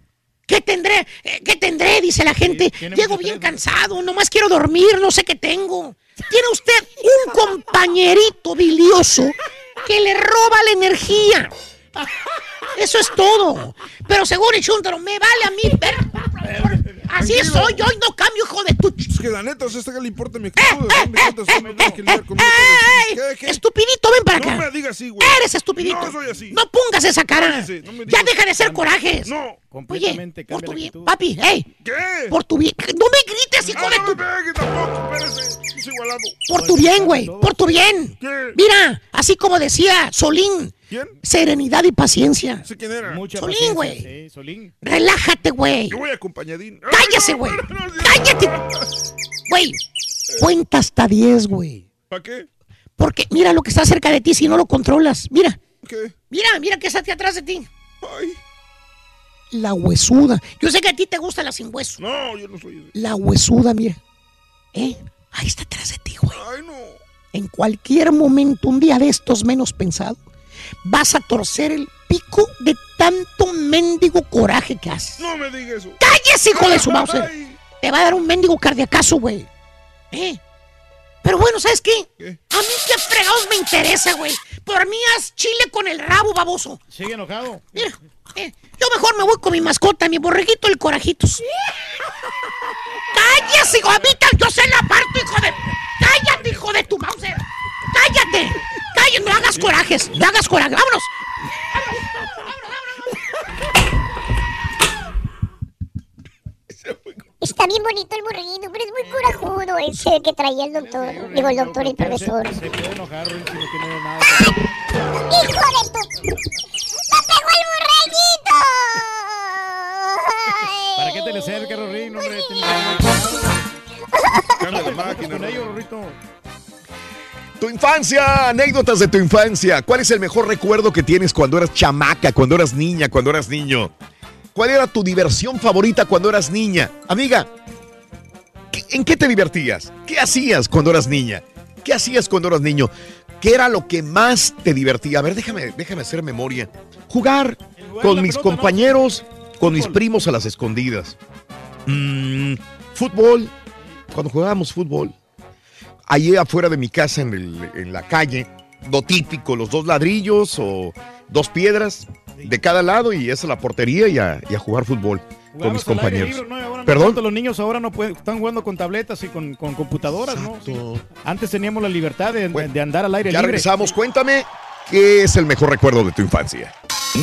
¿Qué tendré? Eh, ¿Qué tendré? Dice la gente. Llego bien cansado, nomás quiero dormir, no sé qué tengo. Tiene usted un compañerito bilioso que le roba la energía. Eso es todo. Pero según el chúntaro, me vale a mí ver. Así Tranquilo. soy yo y no cambio, hijo de tu... Es que la neta, sea, esta que le importa mi actitud. ¿de dónde tantas formas tienes que lidiar conmigo? ¡Ey! ¿Qué, qué? Estupidito, ven para No acá. me digas así, güey. Eres estupidito. No soy así. No pongas esa cara. Cállese, no me ya digas. deja de ser corajes. No. Oye, Completamente por cambia tu bien. actitud. Papi, hey. ¿Qué? Por tu bien. No me grites, hijo Ah, de no tu... me pegue tampoco, espérese. Es igualado. Por tu bien, güey. Por tu bien. ¿Qué? Mira, así como decía Solín. ¿Quién? Serenidad y paciencia. ¿Sé quién era? Mucha Solín, güey. Sí, Solín. Relájate, güey. Yo voy acompañadín. Cállese, güey. Cállate. Güey, cuenta hasta 10, güey. ¿Para qué? Porque mira lo que está cerca de ti si no lo controlas. Mira, Mira, mira que está aquí atrás de ti. La huesuda. Yo sé que a ti te gusta la sin hueso. No, yo no soy. La huesuda, mira. ¿Eh? Ahí está atrás de ti, güey. Ay, no. En cualquier momento, un día de estos menos pensado, vas a torcer el pico de tanto mendigo coraje que haces. No me digas eso. ¡Cállese, hijo de su mouse! Te va a dar un mendigo cardiacazo, güey. ¿Eh? Pero bueno, ¿sabes qué? A mí qué fregados me interesa, güey. Por mí haz chile con el rabo, baboso. Sigue enojado. Mira, eh, yo mejor me voy con mi mascota, mi borreguito, el corajitos. ¡Cállese, hijo! A mí tal- yo sé la parte, hijo de... ¡Cállate, hijo de tu mouse! ¡Cállate! ¡Cállate! No hagas corajes, no hagas corajes. ¡Vámonos! Está bien bonito el borreguito, pero es muy corajudo ese que traía el doctor. Digo, el doctor, el profesor. Se puede enojar, si no tiene nada. ¡Hijo de tu! ¡Me pegó el borreguito! ¿Para qué te le acercas, Rorín? Hombre, Cambia de máquina. Con ellos, Rorrito. Tu infancia, anécdotas de tu infancia. ¿Cuál es el mejor recuerdo que tienes cuando eras chamaca, cuando eras niña, cuando eras niño? ¿Cuál era tu diversión favorita cuando eras niña? Amiga, ¿qué- ¿en qué te divertías? ¿Qué hacías cuando eras niña? ¿Qué hacías cuando eras niño? ¿Qué era lo que más te divertía? A ver, déjame, déjame hacer memoria. Jugar con mis compañeros, con mis primos a las escondidas. Mm, fútbol, cuando jugábamos fútbol. Allí afuera de mi casa, en, el- en la calle, lo típico, los dos ladrillos o dos piedras de cada lado y esa es la portería y a, y a jugar fútbol con mis compañeros. libre, ¿no? Y ahora no ¿Perdón? los niños ahora no pueden, están jugando con tabletas y con, con computadoras, ¿no? Sí. Antes teníamos la libertad de, de andar al aire Ya libre. regresamos, cuéntame, ¿qué es el mejor recuerdo de tu infancia?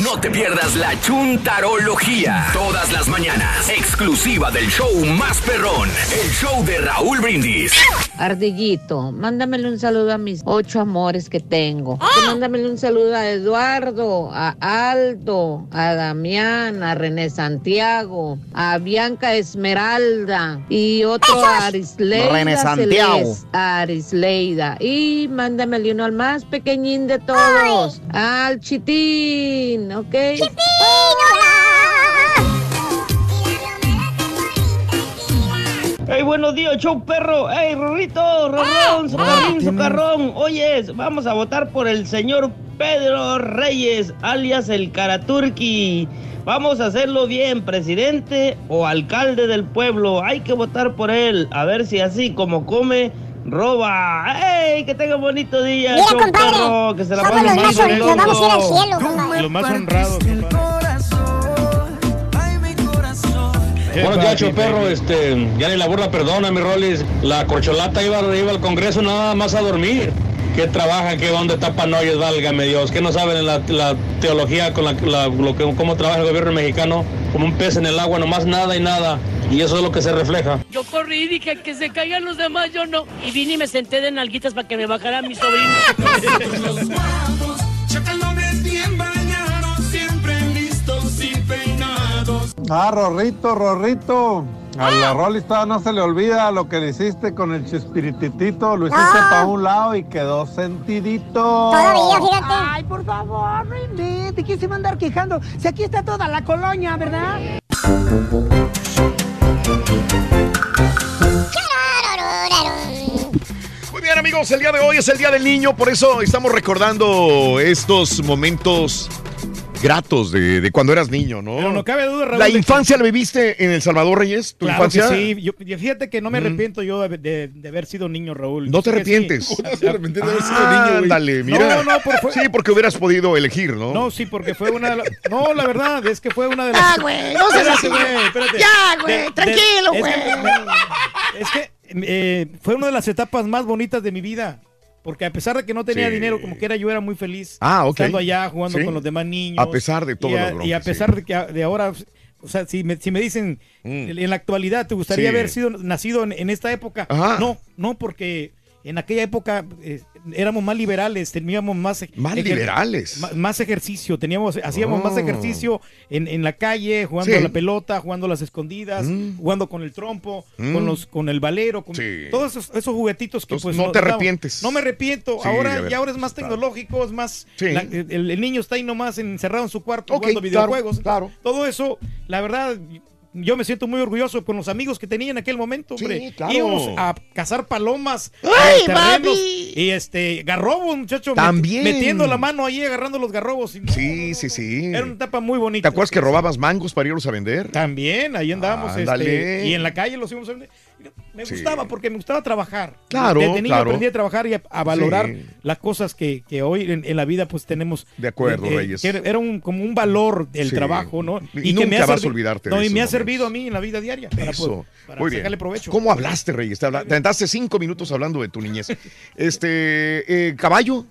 No te pierdas la chuntarología. Todas las mañanas. Exclusiva del show más perrón. El show de Raúl Brindis. Ardillito, mándamele un saludo a mis ocho amores que tengo. Y Mándamele un saludo a Eduardo, a Aldo, a Damián, a René Santiago, a Bianca Esmeralda y otro a Arisleida. René Santiago. Celeste, a Arisleida. Y mándamele uno al más pequeñín de todos, al Chitín, ¿ok? ¡Hey, buenos días, show perro! ¡Hey, Rorrito! ¡Rorrón! ¡Socarrín, socarrón! Oyes, vamos a votar por el señor Pedro Reyes, alias el Karaturki. Vamos a hacerlo bien, presidente o alcalde del pueblo. Hay que votar por él. A ver si así como come, roba. ¡Hey! Que tenga bonito día, Mira, compadre. Que se la somos los más nos vamos a ir al cielo, compadre. Los más honrados, Buenos días, perro. Este, ya ni la burla perdona, mi Rolis. La corcholata iba, iba al Congreso nada más a dormir. ¿Qué trabajan? ¿Qué dónde tapan hoyos? Válgame Dios. ¿Qué no saben en la, la teología con la, la- lo que, cómo trabaja el gobierno mexicano? Como un pez en el agua, nomás nada y nada. Y eso es lo que se refleja. Yo corrí y dije que se caigan los demás, yo no. Y vine y me senté de nalguitas para que me bajara mi sobrino. Ah, Rorrito, Rorrito. A la Rolista no se le olvida lo que le hiciste con el chispirititito. Lo hiciste para un lado y quedó sentidito. Ay, por favor, René, ¿de qué se va a andar quejando? Si aquí está toda la colonia, ¿verdad? Muy bien, amigos, el día de hoy es el Día del Niño, por eso estamos recordando estos momentos gratos de, de cuando eras niño, ¿no? Pero no cabe duda, Raúl, ¿La de que- infancia la viviste en El Salvador, Reyes? ¿Tu Claro que infancia? sí. Yo, fíjate que no me arrepiento yo de, de- de haber sido niño, Raúl. No te Yo que sí. arrepientes. Ah, No te arrepientes de haber sido niño, güey. Ándale, mira. No, no, por- fue- Sí, porque hubieras podido elegir, ¿no? No, sí, porque fue una de las... No, la verdad, es que fue una de las... Ya, güey, no seas así. Espérate, güey, espérate. Ya, güey, tranquilo, es güey. que- Es que eh, fue una de las etapas más bonitas de mi vida. Porque a pesar de que no tenía Sí. dinero, como que era, yo era muy feliz. Ah, ok. Estando allá, jugando Sí. con los demás niños. A pesar de todo y a, y a sí. pesar de que de ahora... O sea, si me, si me dicen en la actualidad, ¿te gustaría Mm. Haber sido nacido en, en esta época? Ajá. No, no, porque en aquella época eh, éramos más liberales, teníamos más... Más liberales. Más, ejercicio, teníamos, hacíamos Oh. más ejercicio en, en la calle, jugando Sí. a la pelota, jugando a las escondidas, jugando con el trompo, Mm. con los con el valero, con Sí. todos esos, esos juguetitos que Entonces, pues no te arrepientes. No me arrepiento, Sí, ahora ya ahora es más tecnológico, es más... La- el, el niño está ahí nomás encerrado en su cuarto Ok, jugando claro, videojuegos. claro. Todo eso, la verdad, yo me siento muy orgulloso con los amigos que tenía en aquel momento, hombre. Sí, claro. Íbamos a cazar palomas, ¡Ay, en terrenos, y este, garrobos, muchacho. También. Metiendo la mano ahí, agarrando los garrobos. y- Sí, sí, sí. Era una etapa muy ¿Te bonita. acuerdas que robabas mangos para irlos a vender? También, ahí andábamos. Ándale. este, y en la calle los íbamos a vender. Me Sí. gustaba porque me gustaba trabajar. Claro, Desde niño claro. aprendí a trabajar y a, a valorar Sí. las cosas que, que hoy en, en la vida pues tenemos. De acuerdo, Reyes. que era era un, como un valor del Sí. trabajo, ¿no? Y que nunca ha vas a olvidarte No, de y me ha servido a mí en la vida diaria para, Eso. para Muy bien. sacarle provecho. ¿Cómo hablaste, Reyes? Te, habla- te aventaste cinco minutos hablando de tu niñez. Este, eh, caballo,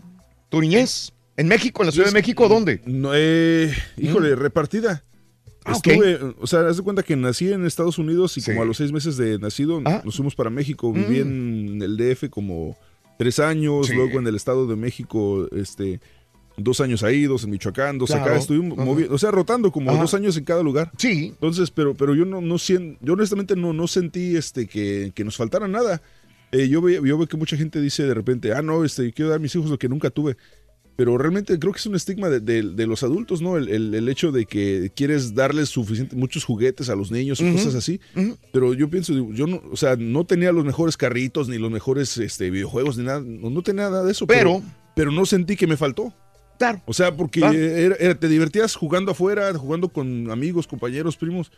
tu niñez. ¿En México, en la Ciudad de México, dónde? No, eh, híjole, repartida. Ah. Estuve, o sea, haz de cuenta que nací en Estados Unidos y Sí. como a los seis meses de nacido Ah. nos fuimos para México. Viví Mm. en el DF como tres años, Sí. luego en el Estado de México, este, dos años ahí, dos en Michoacán, dos Claro. acá. Estuvimos Ajá. movi- o sea, rotando como dos años en cada lugar. Sí. Entonces, pero, pero yo no, no yo honestamente no, no sentí este que, que nos faltara nada. Eh, yo, ve- yo veo que mucha gente dice de repente, ah, no, este, quiero dar a mis hijos lo que nunca tuve. Pero realmente creo que es un estigma de, de- de los adultos, ¿no? El, el- el hecho de que quieres darles suficiente, muchos juguetes a los niños y Ujú, cosas así. Pero yo pienso, yo no, o sea, no tenía los mejores carritos, ni los mejores este, videojuegos, ni nada. No, no tenía nada de eso. Pero- pero no sentí que me faltó. Claro. O sea, porque era- era- te divertías jugando afuera, jugando con amigos, compañeros, primos.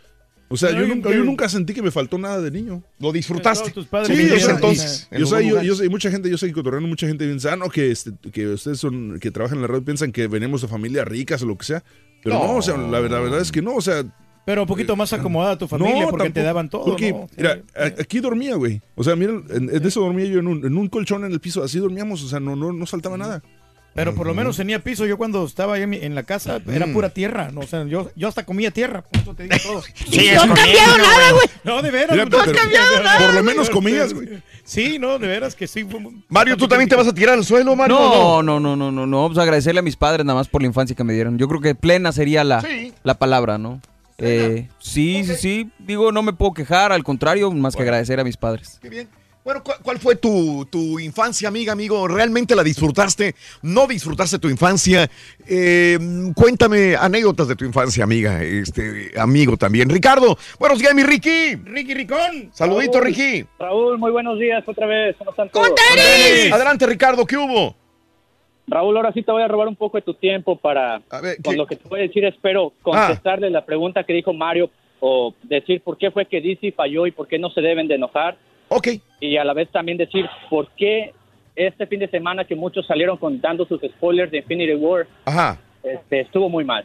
O sea, No, yo nunca, yo nunca sentí que me faltó nada de niño. Lo disfrutaste. Todos tus padres Sí, o sea, entonces en yo sé, yo, yo sé, mucha gente, yo sé que cotorreando, mucha gente piensa, ah, no, que, este, que ustedes son, que trabajan en la radio piensan que venimos de familias ricas o lo que sea. Pero no, No. o sea, la, verdad- la verdad es que no, o sea, Pero un poquito más acomodada tu familia no, porque te daban todo. Porque, ¿no? mira, aquí dormía, güey. O sea, mira, en, en eso dormía yo en un, en un colchón en el piso, así dormíamos, o sea, no, no faltaba nada. Pero por lo menos tenía piso. Yo cuando estaba ahí en, mi- en la casa era Mm. pura tierra. ¿no? O sea, yo, yo hasta comía tierra. Por eso te digo todo. Sí, no ha cambiado nada, güey. No, de veras. Mira, no, no, pero- no, por lo no, menos no, comías, güey. Sí, no, de veras que sí. Mario, ¿tú también te vas a tirar al suelo, Mario? No, no, no, no, no, no. Pues agradecerle a mis padres nada más por la infancia que me dieron. Yo creo que plena sería la, Sí. la palabra, ¿no? Eh, sí, sí, sí. Digo, no me puedo quejar, al contrario, más que agradecer a mis padres. Qué bien. Bueno, ¿cuál, cuál fue tu, tu infancia, amiga, amigo? ¿Realmente la disfrutaste? ¿No disfrutaste tu infancia? Eh, cuéntame anécdotas de tu infancia, amiga, este amigo también. Ricardo, buenos días, mi Ricky. Ricky Ricón. Saludito, Raúl. Ricky. Raúl, muy buenos días otra vez. ¿Cómo están todos? Adelante, Ricardo, ¿qué hubo? Raúl, ahora sí te voy a robar un poco de tu tiempo para, ver, con lo que te voy a decir, espero contestarle la pregunta que dijo Mario o decir por qué fue que DC falló y por qué no se deben de enojar. Ok. Y a la vez también decir por qué este fin de semana que muchos salieron contando sus spoilers de Infinity War Ajá. este, estuvo muy mal.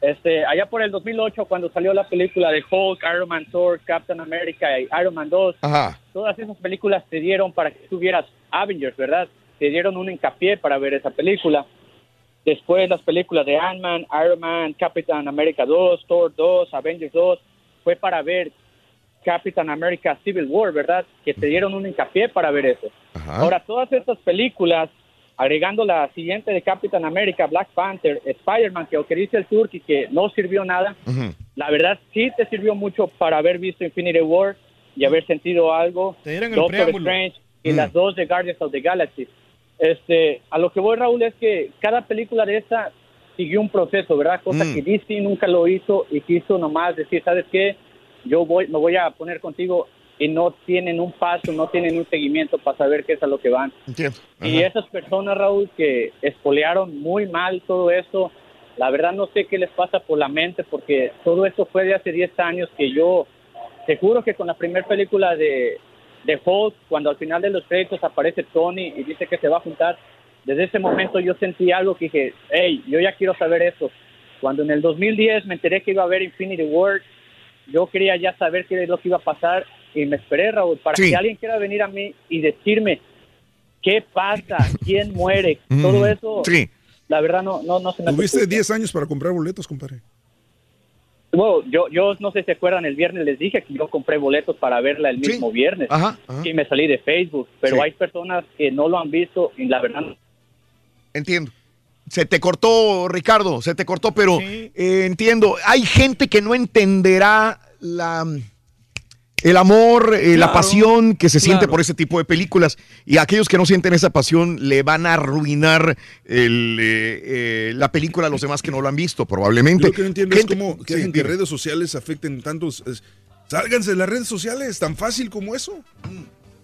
Este, allá por el 2008, cuando salió la película de Hulk, Iron Man, Thor, Captain America y Iron Man 2, Ajá. todas esas películas te dieron para que tuvieras Avengers, ¿verdad? Te dieron un hincapié para ver esa película. Después las películas de Ant-Man, Iron Man, Captain America 2, Thor 2, Avengers 2, fue para ver Captain America Civil War, ¿verdad? Que te dieron un hincapié para ver eso. Ahora, todas estas películas, agregando la siguiente de Captain America, Black Panther, Spider-Man, que, o que dice el Turkey que no sirvió nada, la verdad sí te sirvió mucho para haber visto Infinity War y haber sentido algo. Te dieron el Doctor preámbulo. Strange y Mm. las dos de Guardians of the Galaxy. Este, a lo que voy, Raúl, es que cada película de esa siguió un proceso, ¿verdad? Cosa Mm. que DC nunca lo hizo y quiso nomás decir, ¿sabes qué? Yo voy, me voy a poner contigo y no tienen un paso, no tienen un seguimiento para saber qué es a lo que van. Entiendo. Y esas personas, Raúl, que espolearon muy mal todo eso, la verdad no sé qué les pasa por la mente, porque todo esto fue de hace 10 años que yo, te juro que con la primera película de, de Hulk, cuando al final de los créditos aparece Tony y dice que se va a juntar, desde ese momento yo sentí algo que dije, hey, yo ya quiero saber eso. Cuando en el 2010 me enteré que iba a haber Infinity War, yo quería ya saber qué es lo que iba a pasar y me esperé, Raúl, para Sí. que alguien quiera venir a mí y decirme qué pasa, quién muere, Mm, todo eso, sí. la verdad no, no, no se me Tuviste ocurre. 10 años para comprar boletos, compadre. Bueno, yo, yo no sé si se acuerdan, el viernes les dije que yo compré boletos para verla el mismo viernes. Ajá, ajá. Sí, me salí de Facebook, pero Sí. hay personas que no lo han visto y la verdad Entiendo. Se te cortó, Ricardo, se te cortó, pero eh, entiendo. Hay gente que no entenderá la, el amor, eh, la pasión que se siente claro. por ese tipo de películas. Y aquellos que no sienten esa pasión le van a arruinar el, eh, eh, la película a los demás que no lo han visto, probablemente. Lo que no entiendo Gente- es cómo que sí, redes sociales afecten tantos. es- Sálganse de las redes sociales, tan fácil como eso.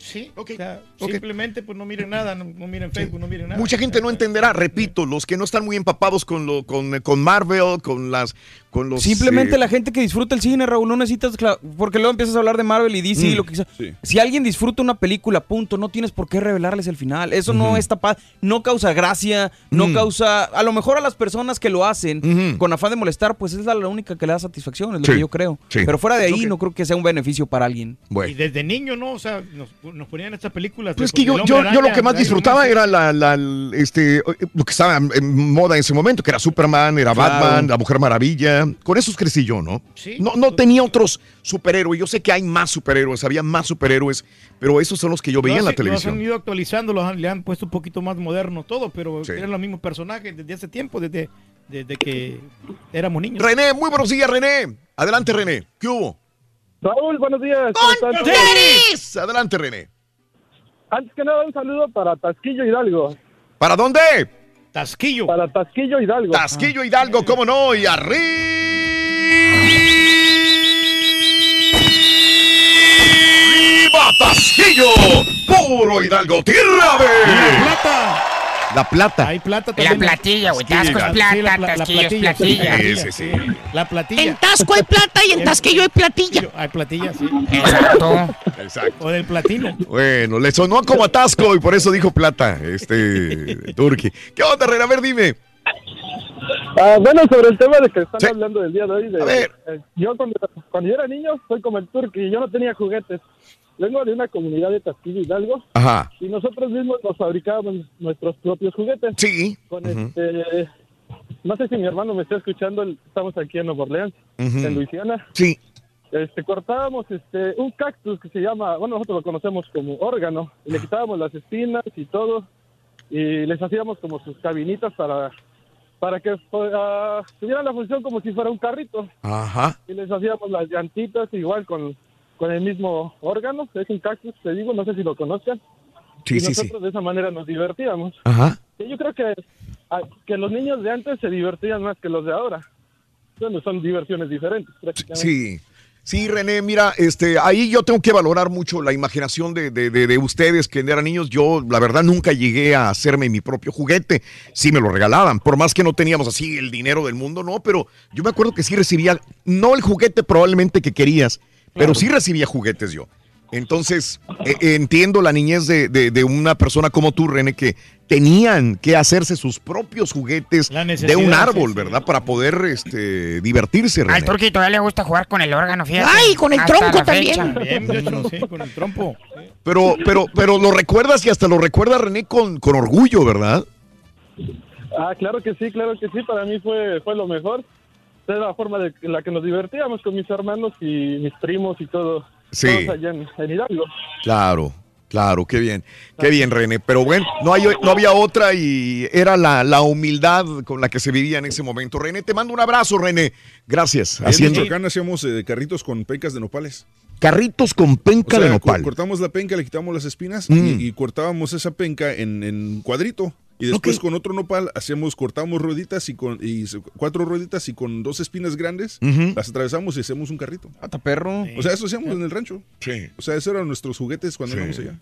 Sí, o sea, simplemente pues no miren nada, no, no miren Facebook, no miren nada. Mucha gente no entenderá, repito, los que no están muy empapados con lo, con, con Marvel, con las, con los Simplemente eh, la gente que disfruta el cine, Raúl, no necesitas, porque luego empiezas a hablar de Marvel y DC, Mm, lo que sea. Si alguien disfruta una película, punto, no tienes por qué revelarles el final. Eso no pa- no causa gracia, no Mm. causa, a lo mejor a las personas que lo hacen con afán de molestar, pues es la, la única que le da satisfacción, es lo Sí, que yo creo. sí. Pero fuera de ahí, no creo que sea un beneficio para alguien. Y desde niño, ¿no? O sea, nos, nos ponían estas películas. Pues de- que yo, yo, lo que más disfrutaba era la, la- este, lo que estaba en moda en ese momento, que era Superman, era Claro. Batman, la Mujer Maravilla. Con esos crecí yo, ¿no? Sí. No, no tenía otros superhéroes. Yo sé que hay más superhéroes, había más superhéroes, pero esos son los que yo veía en Los la Los televisión. han ido actualizando, los han- le han puesto un poquito más moderno todo, pero eran los mismos personajes desde hace tiempo, desde, desde que éramos niños. René, muy buenos días, René. Adelante, René. ¿Qué hubo? Raúl, buenos días. ¡Con Adelante, René. Antes que nada, un saludo para Tasquillo Hidalgo. ¿Para dónde? Tasquillo. Para Tasquillo Hidalgo. Tasquillo Hidalgo, ¿cómo no? Y arriba, Tasquillo. Puro Hidalgo, tierra de... plata! La plata. Hay plata La también. platilla, güey. Tasco es la- plata, sí, la pla- la Tasquillo es platilla. Sí, sí, sí. La platilla. En Tasco hay plata y en Tasquillo hay platilla. Hay platilla, sí. Exacto. Exacto. O del platino. Bueno, le sonó como atasco y por eso dijo plata, este Turki. ¿Qué onda, René? A ver, dime. Ah, bueno, sobre el tema de que están hablando del día de hoy. de- eh, yo cuando, cuando yo era niño, soy como el turqui, yo no tenía juguetes. Vengo de una comunidad de Tasquillo Hidalgo Ajá. y nosotros mismos nos fabricábamos nuestros propios juguetes. Sí. Con este, no sé si mi hermano me está escuchando, estamos aquí en Nueva Orleans, en Luisiana. Sí. Este, cortábamos este, un cactus que se llama, bueno, nosotros lo conocemos como órgano, y le quitábamos las espinas y todo, y les hacíamos como sus cabinitas para, para que ah, tuvieran la función como si fuera un carrito. Ajá. Y les hacíamos las llantitas igual con, con el mismo órgano, es un cactus, te digo, no sé si lo conozcan. Sí, y sí, sí. nosotros de esa manera nos divertíamos. Ajá. Y yo creo que, ah, que los niños de antes se divertían más que los de ahora. Bueno, son diversiones diferentes prácticamente. Sí. Sí, René, mira, este, ahí yo tengo que valorar mucho la imaginación de, de- de- de ustedes que eran niños. Yo, la verdad, nunca llegué a hacerme mi propio juguete. Sí me lo regalaban, por más que no teníamos así el dinero del mundo, no, pero yo me acuerdo que sí recibía, no el juguete probablemente que querías, pero sí recibía juguetes yo. Entonces, eh, entiendo la niñez de, de- de una persona como tú, René, que tenían que hacerse sus propios juguetes de un árbol, sí. ¿verdad? Para poder este, divertirse, René. Al turquito ya le gusta jugar con el órgano, fíjate. Ay, con el Hasta tronco también. Bien, de hecho, sí, con el trompo. Pero, pero, pero lo recuerdas y hasta lo recuerda René con, con orgullo, ¿verdad? Ah, claro que sí, claro que sí, para mí fue, fue lo mejor. Es la forma de en la que nos divertíamos con mis hermanos y mis primos y todo. Sí. Todos allá en, en Hidalgo. Claro, claro, qué bien, qué bien, René. Pero bueno, no, hay, no había otra y era la, la humildad con la que se vivía en ese momento. René, te mando un abrazo, René. Gracias. En Haciendo Michoacán hacíamos eh, carritos con pencas de nopales. carritos con penca O sea, de nopal. cortamos la penca, le quitamos las espinas Mm. y, y cortábamos esa penca en, en cuadrito. Y después con otro nopal hacíamos, cortamos rueditas y con y cuatro rueditas y con dos espinas grandes las atravesamos y hacemos un carrito. Hasta perro. O sea, eso hacíamos en el rancho. Sí. O sea, esos eran nuestros juguetes cuando éramos allá.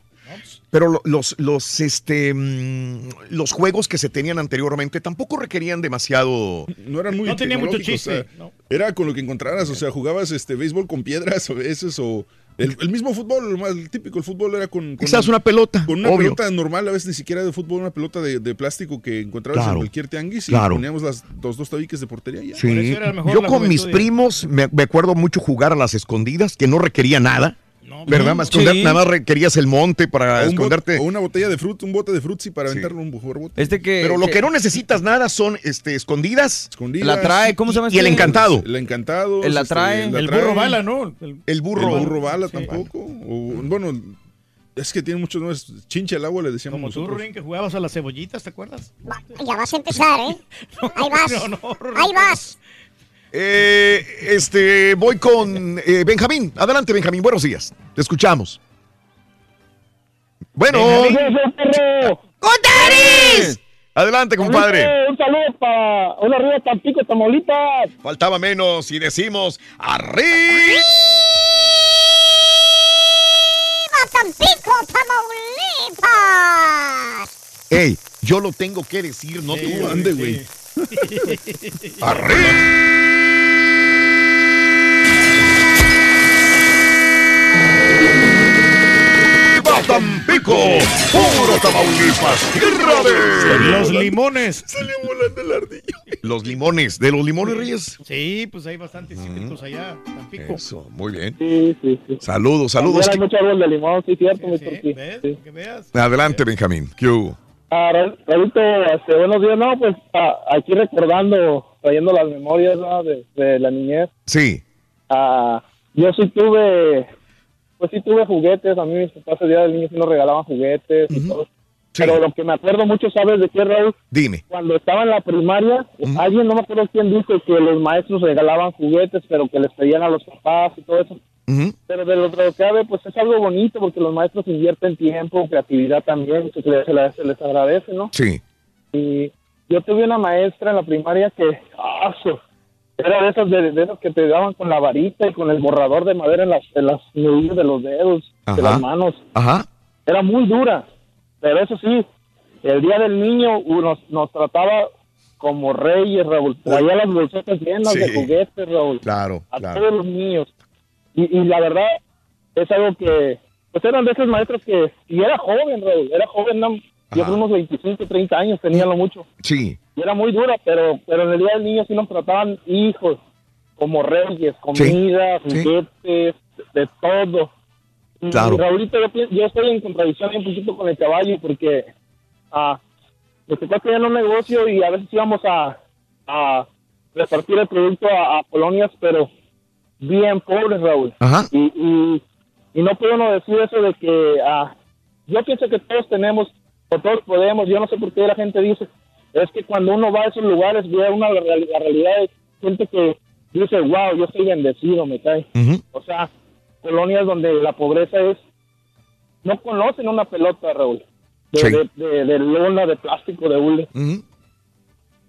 Pero lo- los, los, este, mm, los juegos que se tenían anteriormente tampoco requerían demasiado. No eran muy No tenía mucho chiste, o sea, Era con lo que encontraras, o sea, jugabas este béisbol con piedras a veces o el, el mismo fútbol, más típico, el fútbol era con, con Quizás una pelota, con una obvio. pelota normal, a veces ni siquiera de fútbol, una pelota de, de plástico que encontrabas Claro, en cualquier tianguis y claro. poníamos las, los dos tabiques de portería y ya. Sí. Yo con mis primos me, me acuerdo mucho jugar a las escondidas, que no requería nada. ¿Verdad? Más esconder- Sí. Nada más requerías el monte para O esconderte. bot- o una botella de fruta, un bote de frutzi para aventarlo un bote. Este que. Pero lo que no necesitas nada son este, escondidas. Escondidas. La trae, ¿cómo se llama Y el este? encantado. El encantado. El la trae. El burro bala, ¿no? El, El burro. El burro bala tampoco. O, bueno, es que tiene muchos nombres. Chincha el agua le decíamos Como tú, nosotros. Rurín, que jugabas a las cebollitas, ¿te acuerdas? Ya vas a empezar, ¿eh? Ahí vas. Ahí vas. Eh, este, voy con eh, Benjamín. Adelante, Benjamín. Buenos días. Te escuchamos. Bueno. ¡Contaris! Adelante, compadre. Un saludo para una arriba Tampico, Tamaulipas. Faltaba menos y decimos arriba. Tampico, Tamaulipas. Ey, yo lo tengo que decir, no tú. Ande, güey. ¡Arriba Tampico! ¡Puro Tamaulipas! ¡Tierra de... Los limones. Salió volando el ardillo. Los limones. ¿De los limones, Reyes? Sí, pues hay bastantes cítricos allá, Tampico. Eso, muy bien. Sí, sí, sí. Saludos, saludos. Hay mucho árbol de limón, sí, cierto, turquí. Sí. Adelante, Benjamín. ¿Qué hubo? Ah, Ra- Raulito, este, buenos días. No, pues ah, aquí recordando, trayendo las memorias ¿no? de, de la niñez. Sí. Ah, yo sí tuve, pues sí tuve juguetes. A mí mis papás el día del niño sí nos regalaban juguetes y todo. Pero lo que me acuerdo mucho, ¿sabes de qué, Raúl? Dime. Cuando estaba en la primaria, alguien, no me acuerdo quién dijo que los maestros regalaban juguetes, pero que les pedían a los papás y todo eso. Pero de lo que cabe, pues es algo bonito porque los maestros invierten tiempo, creatividad también, se les, se les- agradece, ¿no? Sí. Y yo tuve una maestra en la primaria que, ah, era de esas, de, de esas que te daban con la varita y con el borrador de madera en las, en las de los dedos, Ajá. de las manos. Ajá. Era muy dura, pero eso sí, el día del niño uh, nos, nos trataba como reyes, Raúl. Traía las bolsetas llenas de juguetes, Raúl Claro, a claro. todos los niños. Y, y la verdad, es algo que, pues eran de esos maestros que, y era joven, Raúl, era joven, no, yo creo unos 25, 30 años tenía lo mucho. Sí. Y era muy dura, pero, pero en el día del niño sí nos trataban hijos, como reyes, comida, sí. juguetes, de todo. Claro. y, Raulito, yo, estoy en contradicción un poquito con el caballo, porque ah, me tocó tener un negocio y a veces íbamos a, a repartir el producto a, a colonias, pero bien pobres, Raúl. Ajá. Y, y, y no puedo no decir eso de que ah, yo pienso que todos tenemos, o todos podemos, yo no sé por qué la gente dice, es que cuando uno va a esos lugares ve una la, la realidad es gente que dice, wow, yo soy bendecido, me cae. O sea, colonias donde la pobreza es, no conocen una pelota, Raúl, de, Sí. de, de- de lona, de plástico, de hule.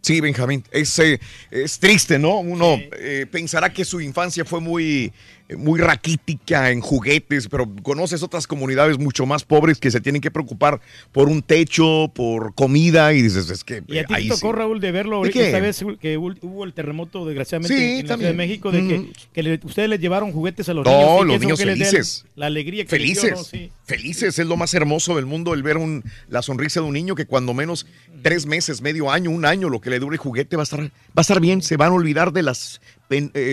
Sí, Benjamín, es, eh, es triste, ¿no? Uno eh, pensará que su infancia fue muy, muy raquítica en juguetes, pero conoces otras comunidades mucho más pobres que se tienen que preocupar por un techo, por comida, y dices, es que Y a ti ahí te tocó, sí. Raúl, de verlo ¿De ahorita esta vez que hu- hubo el terremoto, desgraciadamente, Sí, en la Ciudad de México, de que, Ujú. que le- ustedes les llevaron juguetes a los No, niños. que los niños felices. La alegría que les dio, Felices, ¿no? Sí. felices, es lo más hermoso del mundo el ver un, la sonrisa de un niño que cuando menos tres meses, medio año, un año, lo que le dure el juguete va a estar, va a estar bien, se van a olvidar de las,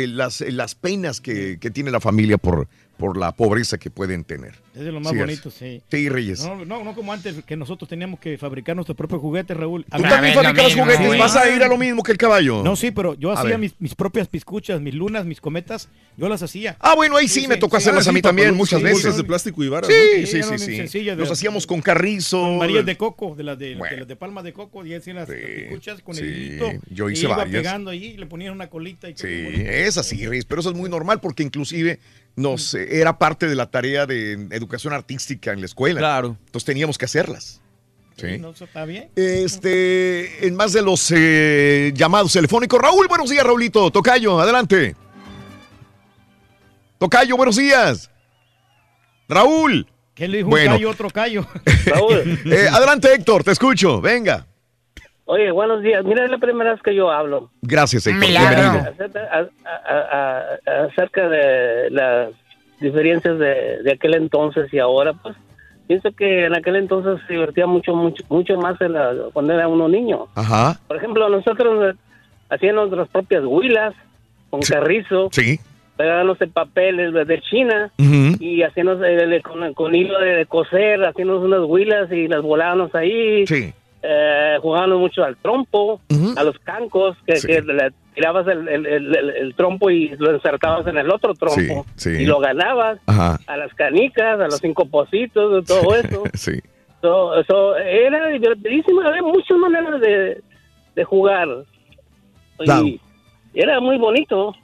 las, las penas que, que tiene la familia por, por la pobreza que pueden tener. Es de lo más Sí, es. bonito, sí. Sí, Reyes. No, no, no como antes, que nosotros teníamos que fabricar nuestros propios juguetes, Raúl. Tú también fabricas juguetes, vas a ir a lo mismo que el caballo. No, sí, pero yo A hacía mis, mis propias piscuchas, mis lunas, mis cometas, yo las hacía. Ah, bueno, ahí sí, me tocó hacerlas a mí también muchas veces. de plástico y varas, Sí, ¿no? sí, sí, sí. sencillas, Los de- hacíamos con carrizo. Varillas de coco, de las de, de las de palma de coco, y hacían las, las piscuchas con sí, el hilito. yo y hice iba varias. pegando ahí, y le ponían una colita y Sí, es así, Reyes, pero eso es muy normal porque inclusive nos eh, era parte de la tarea de educación artística en la escuela. Claro. Entonces teníamos que hacerlas. Sí. No, está bien. Este, en más de los eh, llamados telefónicos. Raúl, buenos días, Raulito. Tocayo, adelante. Tocayo, buenos días. Raúl. ¿Qué le dijo Bueno. un callo, otro callo? Eh, adelante, Héctor, te escucho. Venga. Oye, buenos días. Mira, es la primera vez que yo hablo. Gracias, Héctor. Bienvenido. Acerca, a- a- a- acerca de las diferencias de, de aquel entonces y ahora, pues pienso que en aquel entonces se divertía mucho, mucho, mucho más en la- cuando era uno niño. Ajá. Por ejemplo, nosotros eh, hacíamos nuestras propias huilas con carrizo. Sí. pegándose papeles de China Ujú. y haciéndose eh, con, con hilo de, de coser, haciéndonos unas huilas y las volábamos ahí. Sí. Eh, jugando mucho al trompo, a los cancos, que, Sí. que le tirabas el, el- el- el- el trompo y lo insertabas en el otro trompo Sí, sí. y lo ganabas. Ajá. A las canicas, a los cinco pocitos, todo eso. Sí. So- so, era divertidísimo, había muchas maneras de, de jugar. Y era muy bonito.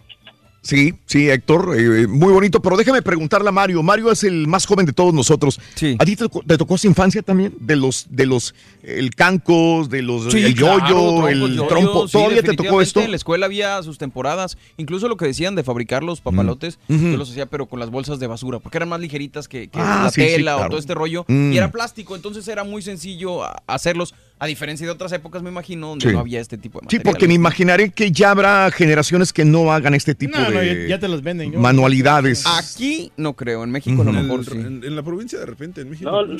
Sí, sí, Héctor, eh, muy bonito, pero déjame preguntarle a Mario. Mario es el más joven de todos nosotros. ¿A ti te, tocó- te tocó esa infancia también? De los, de los, el cancos, de los, Sí, el claro, yoyo, trompos, el trompo. sí, ¿Todavía te tocó esto? En la escuela había sus temporadas, incluso lo que decían de fabricar los papalotes, Ujú. yo los hacía pero con las bolsas de basura, porque eran más ligeritas que, que Ah, la sí, sí, tela claro. o todo este rollo, Mm. y era plástico, entonces era muy sencillo hacerlos, a diferencia de otras épocas, me imagino, donde Sí. no había este tipo de Sí, materiales. porque me imaginaré que ya habrá generaciones que no hagan este tipo No, no, de ya, ya te los venden. yo- manualidades. Aquí no creo, en México a lo mejor sí. en- en la provincia de repente, en México. No,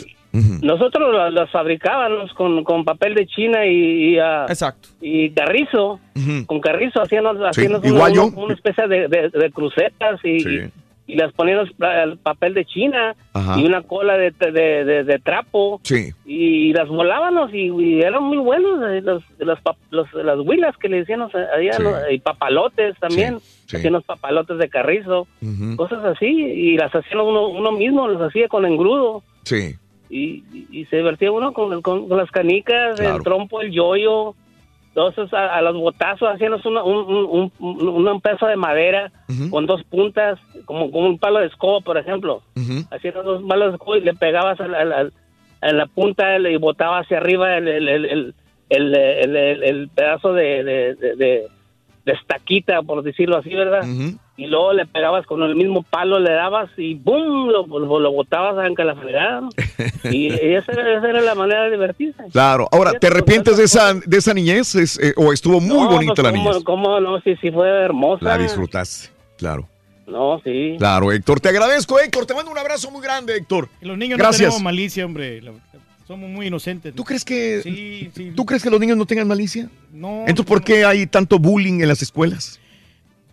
Nosotros la- las fabricábamos con, con papel de China y, y, ah, Exacto. y carrizo. Con carrizo hacíamos, hacíamos una, igual yo. una- una especie de, de- de crucetas y, Sí. y- y las poníamos al papel de China Ajá. y una cola de, de, de- de trapo Sí. y las volábamos y, y eran muy buenos eh, los, los, los- las huilas que le decíamos allá Sí. ¿no? y papalotes también sí. hacíamos papalotes de carrizo cosas así y las hacía uno, uno mismo las hacía con engrudo Sí. y, y- y se divertía uno con, con- con las canicas, Claro. el trompo, el yoyo. Entonces a, a los botazos hacíamos una, un, un, un, un pedazo de madera con dos puntas, como, como un palo de escoba, por ejemplo. Haciendo dos palos de escoba y le pegabas a la, a la- a la punta y botaba hacia arriba el, el, el, el, el- pedazo de, de, de- de- de estaquita, por decirlo así, ¿verdad? Y luego le pegabas con el mismo palo, le dabas y ¡boom! Lo, lo, lo botabas aunque la fregada. ¿no? Y, y esa, era, esa era la manera de divertirse. Claro. Ahora, ¿te arrepientes de esa, de esa niñez? Es, eh, ¿O estuvo muy No, bonita pues, la ¿cómo, niñez? cómo no? Sí, sí fue hermosa. La disfrutaste. Claro. No, sí. Claro, Héctor. Te agradezco, Héctor. Te mando un abrazo muy grande, Héctor. Los niños no tenemos malicia, hombre. Somos muy inocentes. ¿Tú crees que Sí, sí. ¿Tú crees que los niños no tengan malicia? No. Entonces, ¿por qué hay tanto bullying en las escuelas?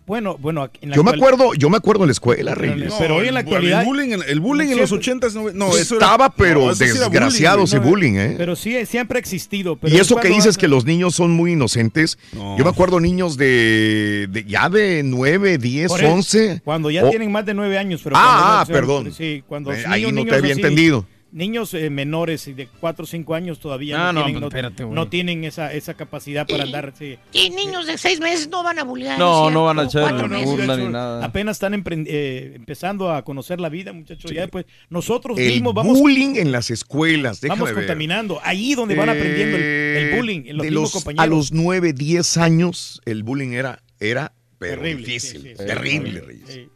Bueno, bueno, en la Yo me actual- acuerdo, yo me acuerdo en la escuela, Reyes. pero hoy en la el actualidad- bullying, en- el bullying en los Siempre- 80s, no, no, eso era- Estaba, pero no, eso sí era desgraciado ese No, bullying, ¿eh? Pero sí, siempre ha existido. Pero y eso que dices vas- que los niños son muy inocentes. Yo me acuerdo niños de, de ya de 9, 10, Por eso, 11. Cuando ya o- tienen más de nueve años. Pero Ah, cuando ah, no- perdón. Sí, cuando Eh, niños, ahí no te había así, entendido. Niños eh, menores y de 4 o 5 años todavía Ah, no, no, tienen, pues, no- espérate, güey. no tienen esa, esa capacidad para andar. sí. Y niños de seis meses no van a bullear. No, ¿es no van a echar burla ni nada. Apenas están eh, empezando a conocer la vida, muchachos. Ya después nosotros El mismos vamos, bullying en las escuelas, déjame vamos ver. contaminando. Ahí donde van aprendiendo el, el Eh, bullying, en los de los- compañeros. A los 9, 10 años, el bullying era, era pero Terrible, difícil. sí, sí, sí. terrible, Sí. Reyes. Sí.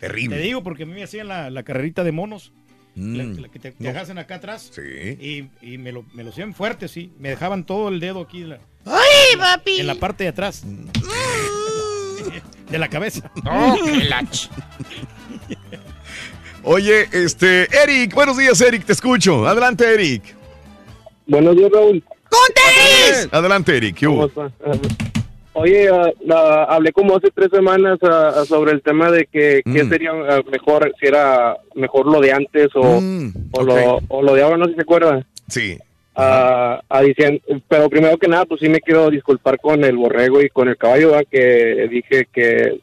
Terrible. Te digo porque a mí me hacían la, la carrerita de monos. Mm. la- la que te, te No. agasan acá atrás. Sí. Y, y me, lo, me lo hacían fuerte, sí. Me dejaban todo el dedo aquí en la, ¡Ay, papi! en la parte de atrás. de la cabeza. Oh, qué lach. Oye, este, Eric, buenos días, Eric, te escucho. Adelante, Eric. Buenos días, Raúl. Adelante, Eric. ¿qué hubo? Oye, ah, hablé como hace tres semanas ah, sobre el tema de que qué Mm. sería ah, mejor, si era mejor lo de antes o, Mm, o, lo, o lo de ahora, no sé si se acuerdan. Sí. Ah, ah, dicien- pero primero que nada, pues sí me quiero disculpar con el borrego y con el caballo, ¿verdad? que dije que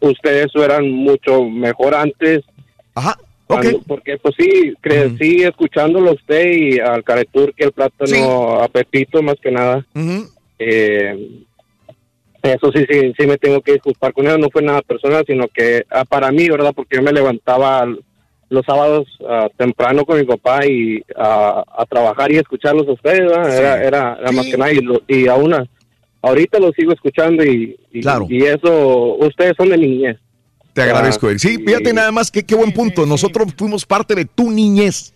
ustedes eran mucho mejor antes. Ajá. Cuando- porque pues sí, crecí escuchándolo a usted y al Caretur, que el plátano, a Pepito más que nada. Eh, eso sí, sí, sí me tengo que disculpar con él, no fue nada personal, sino que ah, para mí, ¿verdad? Porque yo me levantaba los sábados ah, temprano con mi papá y ah, a trabajar y escucharlos a ustedes, ¿verdad? Sí. Era, era, era más Sí. que nada y, lo- y aún ahorita lo sigo escuchando y, y, y eso, ustedes son de niñez. Te agradezco. Sí, fíjate nada más que qué buen punto. Nosotros fuimos parte de tu niñez.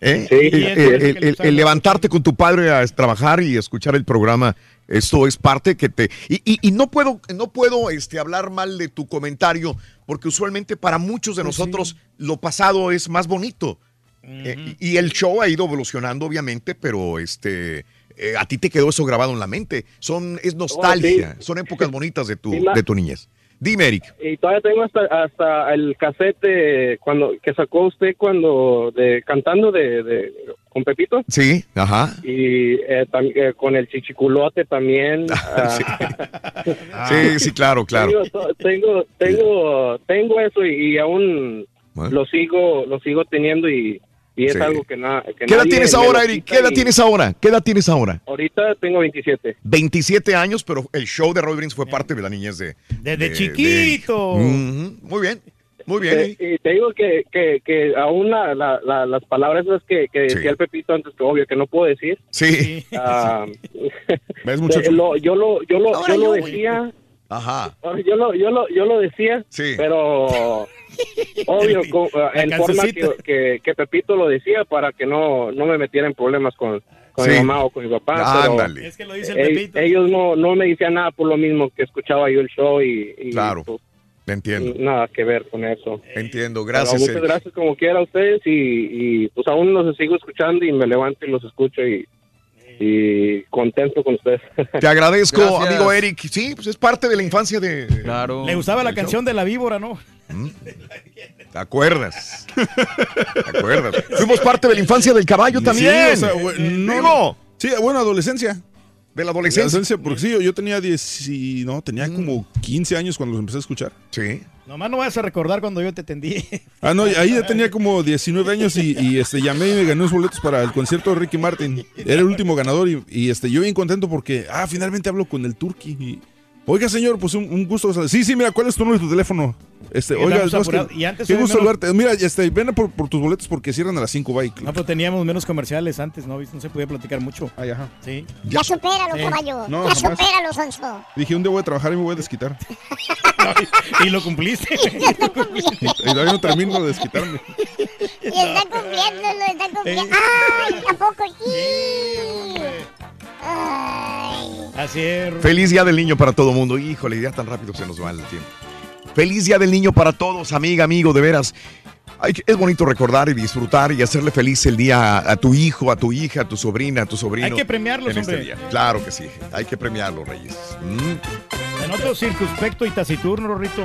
¿eh? Sí, El- el, el- sí, el- el levantarte con tu padre a trabajar y escuchar el programa, esto es parte que te... Y, y- y no puedo, no puedo este, hablar mal de tu comentario, porque usualmente para muchos de nosotros lo pasado es más bonito. Eh, y el show ha ido evolucionando, obviamente, pero este... eh, a ti te quedó eso grabado en la mente. Son, es nostalgia, son épocas bonitas de tu, Sí, de tu niñez. Dime, Eric. Y todavía tengo hasta, hasta el cassette cuando, que sacó usted cuando, de cantando de, de con Pepito. Sí, ajá. Y eh, tam- eh, con el chichiculote también. ah, Sí, sí, claro, claro. Tengo, tengo, tengo, tengo eso y, y aún lo sigo, lo sigo teniendo y, y es Sí. algo que, na- que ¿Qué edad tienes ahora, Eric? ¿Qué edad y tienes ahora? ¿Qué edad tienes ahora? Ahorita tengo 27. 27 años, pero el show de Roy Brins fue parte de la niñez de... Desde de- de chiquito. Eric. Ujú, Muy bien, muy bien. Te- Eric. y te digo que, que, que aún la- la- la- las palabras esas que, que Sí. decía el Pepito antes, que obvio que no puedo decir. Sí. ah, ¿Ves, muchacho? lo- yo lo, yo lo, yo lo decía. Ajá. Yo lo, yo lo, yo lo decía, Sí. pero obvio en forma que, que, que Pepito lo decía para que no, no me metiera en problemas con, con Sí. mi mamá o con mi papá. pero Ándale. Es que lo dice el Pepito. ellos no, no me decían nada por lo mismo que escuchaba yo el show y, y, Claro. pues, Entiendo. nada que ver con eso. Entiendo, Pero gracias. muchas gracias como quiera a ustedes y, y pues aún los sigo escuchando y me levanto y los escucho y, y contento con ustedes. Te agradezco, Gracias. amigo Eric. Sí, pues es parte de la infancia de... Claro. Le gustaba la show. canción de la víbora, ¿no? ¿Te acuerdas? ¿Te acuerdas? Fuimos parte de la infancia del caballo también. Sí, o sea, güey, no, Digo, Sí, bueno, adolescencia. de la adolescencia. porque sí, yo, yo tenía 10, y- no, tenía como 15 años cuando los empecé a escuchar. Sí. Nomás no vas a recordar cuando yo te atendí. Ah, no, ahí ya tenía como 19 años y, y, este, llamé y me gané unos boletos para el concierto de Ricky Martin. Era el último ganador y, y, este, yo bien contento porque, ah, finalmente hablo con el Turqui. Y, Oiga, señor, pues un, un gusto. Sí, sí, mira, ¿cuál es tu número de tu teléfono? Este, Sí, oiga, no, es que-. Y antes qué gusto menos- saludarte. Mira, este, ven por, por tus boletos porque cierran a las 5, bye. No, pero teníamos menos comerciales antes, ¿no? No se podía platicar mucho. Ay, ajá. Sí. Ya supéralo, Eh, caballo. no, ya jamás. supéralo, Sonso. Dije, un día voy a trabajar y me voy a desquitar. y lo cumpliste. y todavía no termino de desquitarme. Y está cumpliendo, lo está cumpliendo. ¡Ay! ¿A poco? Así es. Feliz Día del Niño para todo mundo. Híjole, ya tan rápido se nos va el tiempo. Feliz Día del Niño para todos, amiga, amigo, de veras. Es bonito recordar y disfrutar y hacerle feliz el día a, a tu hijo, a tu hija, a tu sobrina, a tu sobrino. Hay que premiarlos, en este hombre. día. Claro que sí, hay que premiarlos, Reyes. Mm. En otro circunspecto y taciturno, Rorrito.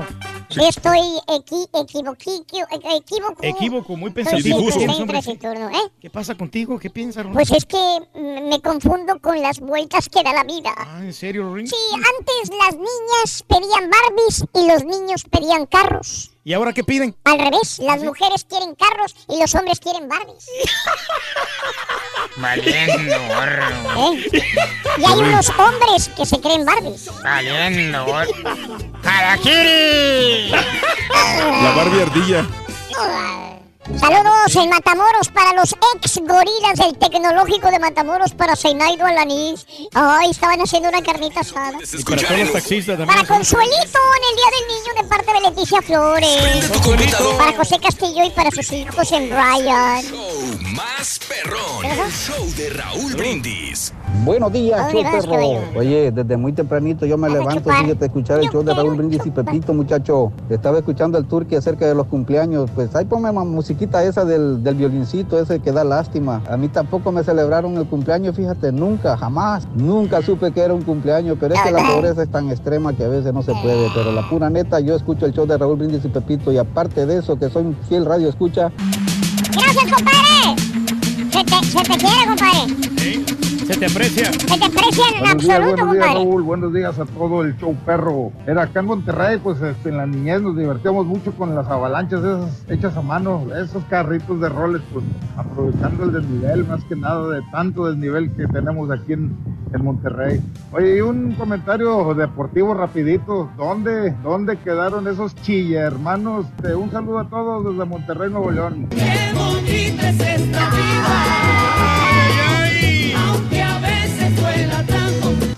Estoy equi equivoquiquio- equ- equívoco. Muy pensativo. taciturno, ¿eh? ¿Qué pasa contigo? ¿Qué piensas, Rorrito? Pues es que me confundo con las vueltas que da la vida. Ah, ¿en serio, Rorrito? Sí, antes las niñas pedían Barbies y los niños pedían carros. ¿Y ahora qué piden? Al revés, las mujeres quieren carros y los hombres quieren Barbies. Valiendo, gorro. ¿Eh? Y hay unos hombres que se creen Barbies. Valiendo, gorro. ¡Harakiri! La Barbie ardilla. Saludos en Matamoros para los ex gorilas del tecnológico de Matamoros para Zeinaido Alanís. Ay, estaban haciendo una carnita asada. Y para todos los taxistas también. Para Consuelito en el Día del Niño de parte de Leticia Flores. Para José Castillo y para sus hijos en Brian. Más perrón. El show de Raúl Brindis. Buenos días, show perro. Oye, desde muy tempranito yo me levanto fíjate, escuchar el show de Raúl Brindis y Pepito, muchacho. Estaba escuchando el turqui acerca de los cumpleaños. Pues ahí ponme la musiquita esa del, del violincito, ese que da lástima. A mí tampoco me celebraron el cumpleaños, fíjate, nunca, jamás. Nunca supe que era un cumpleaños, pero es que la pobreza es tan extrema que a veces no se puede. Pero la pura neta, yo escucho el show de Raúl Brindis y Pepito y aparte de eso, que soy un fiel radio escucha, Gracias, compadre. Se te, se te quiere, compadre. Se te aprecia. Se te aprecia en Buenos días, absoluto, buenos días, compadre. Raúl. Buenos días a todo el show perro. Era acá en Monterrey, pues este, en la niñez nos divertíamos mucho con las avalanchas esas hechas a mano, esos carritos de roles, pues aprovechando el desnivel, más que nada de tanto desnivel que tenemos aquí en, en Monterrey. Oye, y un comentario deportivo rapidito. ¿Dónde, dónde quedaron esos chille hermanos? Un saludo a todos desde Monterrey, Nuevo León. Qué bonita es esta vida.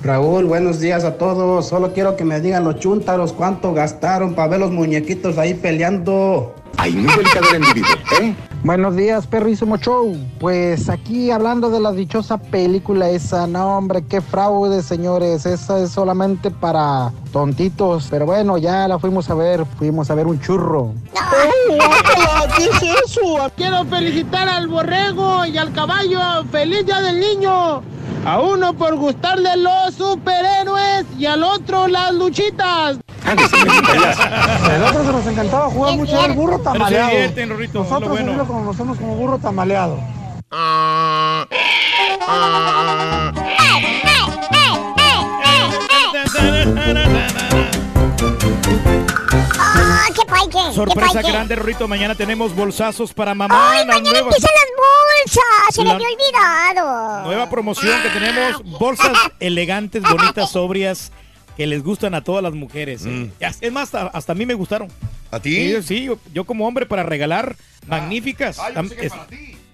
Raúl, buenos días a todos. Solo quiero que me digan los chúntaros cuánto gastaron para ver los muñequitos ahí peleando. Hay nivel cada individuo, ¿eh? Buenos días, perrísimo show. Pues aquí hablando de la dichosa película esa, no hombre, qué fraude, señores. Esa es solamente para tontitos. Pero bueno, ya la fuimos a ver, fuimos a ver un churro. ¿Qué es eso? Quiero felicitar al borrego y al caballo. ¡Feliz Día del Niño! A uno por gustarle los superhéroes y al otro las luchitas. Nosotros se nos encantaba jugar mucho el burro tamaleado. Nosotros bueno. lo conocemos como burro tamaleado. ¡Ah, qué paique! qué Sorpresa grande, Rorrito. Mañana tenemos bolsazos para mamá. ¡Ay, la mañana nueva, empiezan las bolsas! ¡Se me La- había olvidado! nueva promoción que tenemos. Bolsas elegantes, bonitas, sobrias, que les gustan a todas las mujeres. ¿eh? Es más, hasta, hasta a mí me gustaron. ¿A ti? Sí, sí, yo, yo como hombre para regalar, magníficas. Am- es-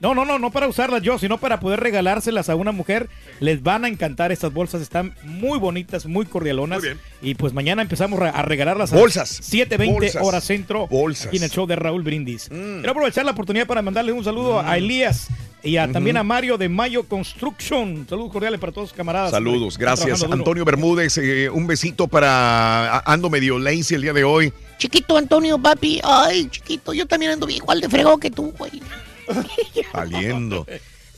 No, no, no, no para usarlas yo, sino para poder regalárselas a una mujer. Les van a encantar estas bolsas, están muy bonitas, muy cordialonas. Y pues mañana empezamos a regalarlas a Bolsas. 7.20 Bolsas. hora centro. Bolsas. Aquí en el show de Raúl Brindis. Quiero aprovechar la oportunidad para mandarle un saludo a Elías y a, también a Mario de Mayo Construction. Saludos cordiales para todos, camaradas. Saludos, gracias. Antonio Bermúdez, eh, un besito para. Ando medio lazy el día de hoy. Chiquito Antonio, papi. Ay, chiquito, yo también ando igual de fregón que tú, güey. Saliendo.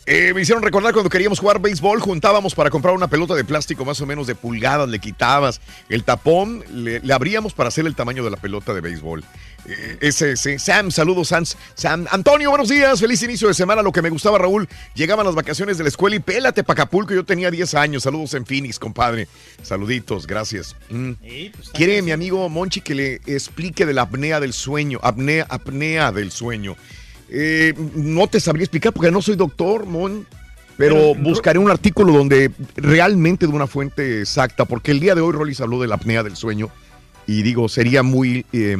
Eh, me hicieron recordar cuando queríamos jugar béisbol, juntábamos para comprar una pelota de plástico más o menos de pulgadas, le quitabas el tapón, le, le abríamos para hacer el tamaño de la pelota de béisbol. Eh, ese, ese. Sam, saludos, Sam. Sam. Antonio, buenos días, feliz inicio de semana. Lo que me gustaba, Raúl, llegaban las vacaciones de la escuela y pélate pa' Acapulco. Yo tenía 10 años. Saludos en Phoenix, compadre. Saluditos, gracias. Mm. Quiere mi amigo Monchi que le explique de la apnea del sueño. Apnea, apnea del sueño. Eh, no te sabría explicar porque no soy doctor, Mon. Pero, Pero- buscaré un artículo donde realmente de una fuente exacta, porque el día de hoy Rollis habló de la apnea del sueño y digo, sería muy eh,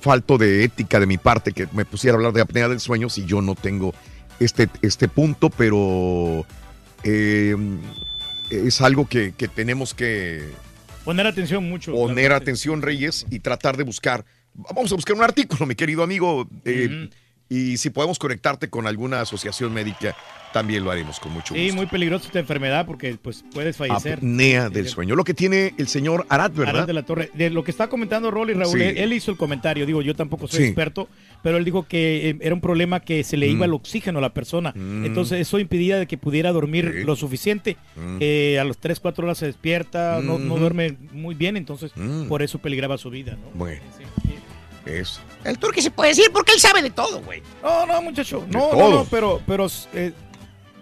falto de ética de mi parte que me pusiera a hablar de apnea del sueño si yo no tengo este, este punto, pero eh, es algo que, que tenemos que Poner atención mucho. poner atención, Reyes, y tratar de buscar. Vamos a buscar un artículo, mi querido amigo. eh, Y si podemos conectarte con alguna asociación médica, también lo haremos con mucho Sí, gusto. muy peligrosa esta enfermedad porque pues puedes fallecer. Apnea del sueño. Lo que tiene el señor Arad, ¿verdad? Arad de la Torre. De lo que está comentando Rolly Raúl, Sí. él, hizo el comentario. Digo, yo tampoco soy Sí. experto, pero él dijo que eh, era un problema que se le iba Mm. el oxígeno a la persona. Mm. Entonces, eso impedía de que pudiera dormir lo suficiente. Mm. Eh, a los 3, 4 horas se despierta, no, no duerme muy bien, entonces por eso peligraba su vida. ¿no? Bueno, eso. El turque se puede decir porque él sabe de todo, güey. No, no, muchacho. No, no, todo. no, pero, pero eh,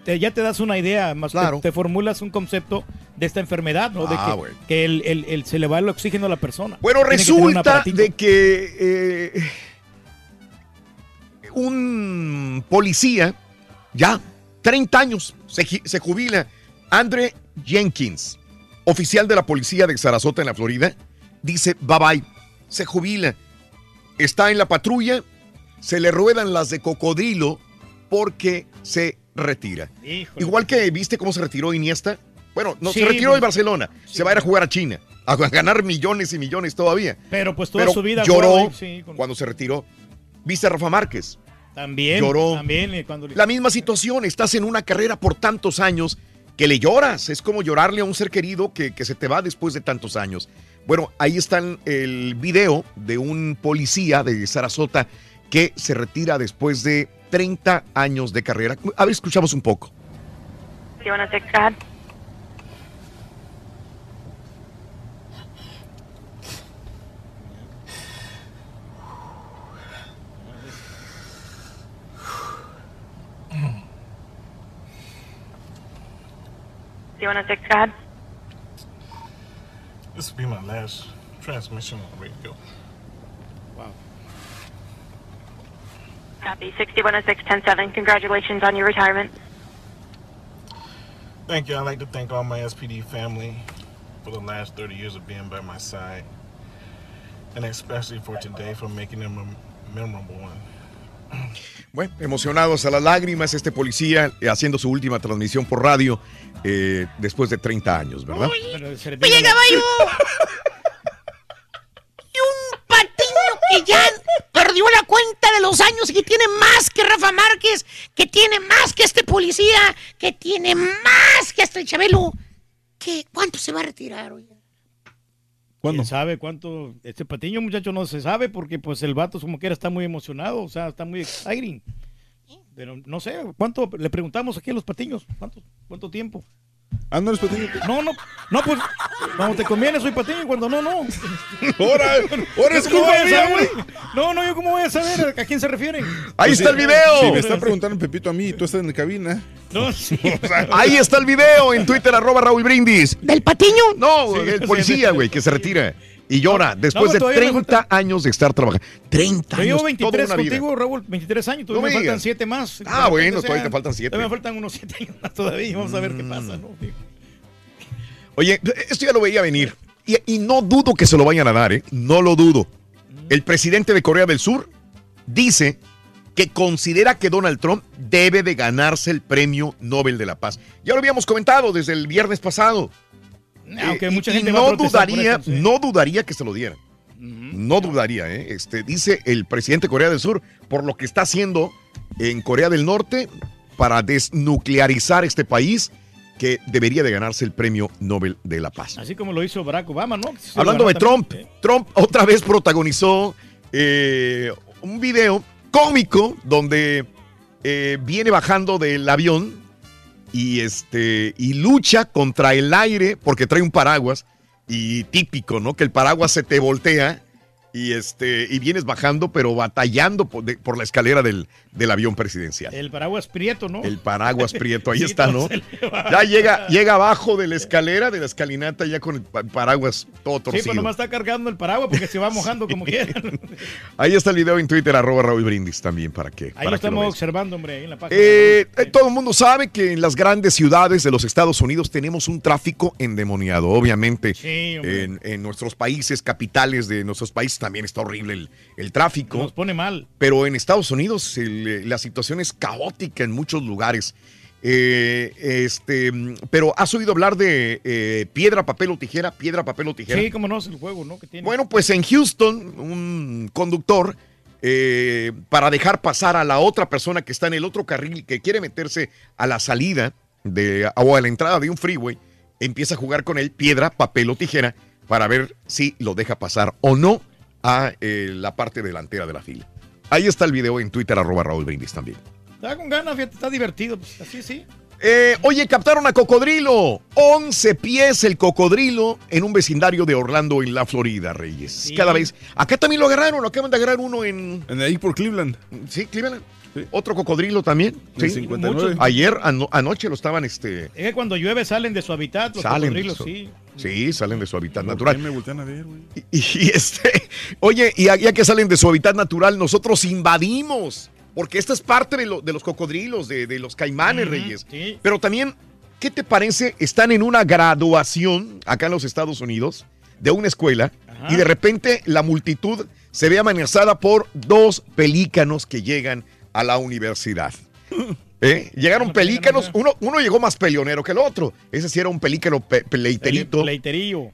te- ya te das una idea, más te- Claro. te, formulas un concepto de esta enfermedad, ¿no? De Ah, que, bueno. que el, el- el- se le va el oxígeno a la persona. Bueno, Tiene resulta de que eh, un policía, ya, 30 años, se, se jubila, Andre Jenkins, oficial de la policía de Sarasota en la Florida, dice bye bye, se jubila, está en la patrulla, se le ruedan las de cocodrilo porque se retira. Híjole. Igual que viste cómo se retiró Iniesta. Bueno, no, Sí, se retiró de pues- Barcelona. Se va a ir a jugar a China. A ganar millones y millones todavía. Pero pues toda Pero su vida lloró sí, con- cuando se retiró. ¿Viste a Rafa Márquez? También, lloró. también eh, cuando La misma situación. Estás en una carrera por tantos años que le lloras. Es como llorarle a un ser querido que, que se te va después de tantos años. Bueno, ahí está el video de un policía de Sarasota que se retira después de 30 años de carrera. A ver, escuchamos un poco. You want to take that? This will be my last transmission on the radio. Wow. Copy. 6106 107. Congratulations on your retirement. Thank you. I'd like to thank all my SPD family for the last 30 years of being by my side, and especially for today for making them a memorable one. Bueno, emocionados a las lágrimas, este policía eh, haciendo su última transmisión por radio eh, después de 30 años, ¿verdad? Le Oye, caballo. Y un patiño que ya perdió la cuenta de los años y que tiene más que Rafa Márquez, que tiene más que este policía, que tiene más que hasta el Chabelo. ¿Qué? ¿Cuánto se va a retirar, ¿Quién sabe cuánto? Este patiño, muchacho, no se sabe porque pues el vato como quiera está muy emocionado, o sea, está muy exciting. Pero no sé, ¿cuánto? Le preguntamos aquí a los patiños, ¿cuánto, cuánto tiempo? Ah, no eres patiño. No, no, no, pues cuando te conviene soy patiño cuando no, no. Ahora, ahora es ¿Cómo culpa mía, saber? No, no, yo cómo voy a saber a quién se refieren. Ahí está el video. Si me está preguntando Pepito a mí y tú estás en la cabina. No, sí. Ahí está el video en Twitter, arroba Raúl Brindis. ¿Del patiño? No, Sí, el policía, güey, que se retira y llora después no, de todavía me 30 años de estar trabajando. 30 Yo años, llevo toda 23 una vida. contigo, Raúl, 23 años, No todavía me me faltan digas. 7 más. Ah, bueno, todavía te faltan siete. Todavía me faltan unos 7 años más todavía, vamos a ver qué pasa, ¿no? Oye, esto ya lo veía venir. Y, y no dudo que se lo vayan a dar, ¿eh? No lo dudo. El presidente de Corea del Sur dice que considera que Donald Trump debe de ganarse el premio Nobel de la Paz. Ya lo habíamos comentado desde el viernes pasado. Aunque Eh, mucha y gente va a no protestar por dudaría, esto, sí. no dudaría que se lo dieran. No dudaría, ¿eh? Este, dice el presidente de Corea del Sur, por lo que está haciendo en Corea del Norte para desnuclearizar este país, que debería de ganarse el premio Nobel de la Paz. Así como lo hizo Barack Obama, ¿no? Se Hablando de también. Trump, Trump otra vez protagonizó eh, un video cómico donde eh, viene bajando del avión y este y lucha contra el aire porque trae un paraguas y típico, ¿no? Que el paraguas se te voltea y este y vienes bajando pero batallando por, de- por la escalera del, del avión presidencial. El paraguas prieto, ¿no? El paraguas prieto, ahí Sí, está, ¿no? Ya llega, llega abajo de la escalera, de la escalinata, ya con el pa- paraguas todo Sí, torcido. pero nomás está cargando el paraguas porque se va mojando como quiera. Ahí está el video en Twitter, arroba Raúl Brindis también, para que, Ahí para lo estamos observando, hombre, ahí en la página. Eh, eh, todo el mundo sabe que en las grandes ciudades de los Estados Unidos tenemos un tráfico endemoniado. Obviamente, Sí, en, en nuestros países, capitales de nuestros países, también está horrible el, el tráfico. Nos pone mal. Pero en Estados Unidos el, eh, la situación es caótica en muchos lugares. Eh, este, pero ¿has oído hablar de eh, piedra, papel o tijera? Piedra, papel o tijera. Sí, como no es el juego, ¿no? Que tiene. Bueno, pues en Houston, un conductor, eh, para dejar pasar a la otra persona que está en el otro carril que quiere meterse a la salida de, o a la entrada de un freeway, empieza a jugar con él piedra, papel o tijera para ver si lo deja pasar o no a eh, la parte delantera de la fila. Ahí está el video en Twitter, arroba Raúl Brindis también. Está con ganas, fíjate, está divertido. Pues, así sí. Eh, oye, captaron a cocodrilo. 11 pies el cocodrilo en un vecindario de Orlando, en la Florida, Reyes. Cada vez. Acá también lo agarraron. Acaban de agarrar uno en. En ahí por Cleveland. Sí, Cleveland. Otro cocodrilo también. Sí. 59. Ayer, ano- anoche lo estaban. este Es que cuando llueve salen de su hábitat, los Salen cocodrilos, su- sí. Sí, salen de su hábitat ¿Por natural. me voltean a ver, güey? Y, y este, oye, y ya que salen de su hábitat natural, nosotros invadimos. Porque esta es parte de, lo- de los cocodrilos, de, de los caimanes, Reyes. sí. Pero también, ¿qué te parece? Están en una graduación acá en los Estados Unidos de una escuela y de repente la multitud se ve amenazada por dos pelícanos que llegan a la universidad. ¿Eh? Llegaron pelícanos, uno, uno llegó más peleonero que el otro. Ese sí era un pelícano pe- pleiterito.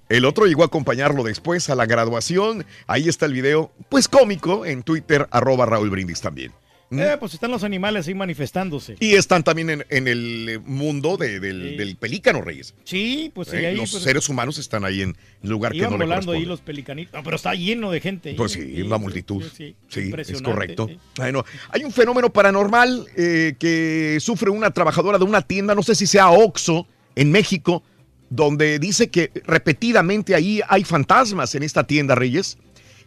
El otro llegó a acompañarlo después a la graduación. Ahí está el video, pues cómico, en Twitter, arroba Raúl Brindis también. ¿Mm? Eh, pues están los animales ahí manifestándose. Y están también en, en el eh, mundo de- del, del pelícano, Reyes. Sí, pues sí, ¿Eh? ahí. Los pues, seres humanos están ahí en un lugar que no le volando ahí corresponde. los pelicanitos. No, pero está lleno de gente. ahí. Pues sí, una multitud. Sí, Sí, es correcto. Bueno, hay un fenómeno paranormal eh, que sufre una trabajadora de una tienda, no sé si sea Oxxo, en México, donde dice que repetidamente ahí hay fantasmas en esta tienda, Reyes,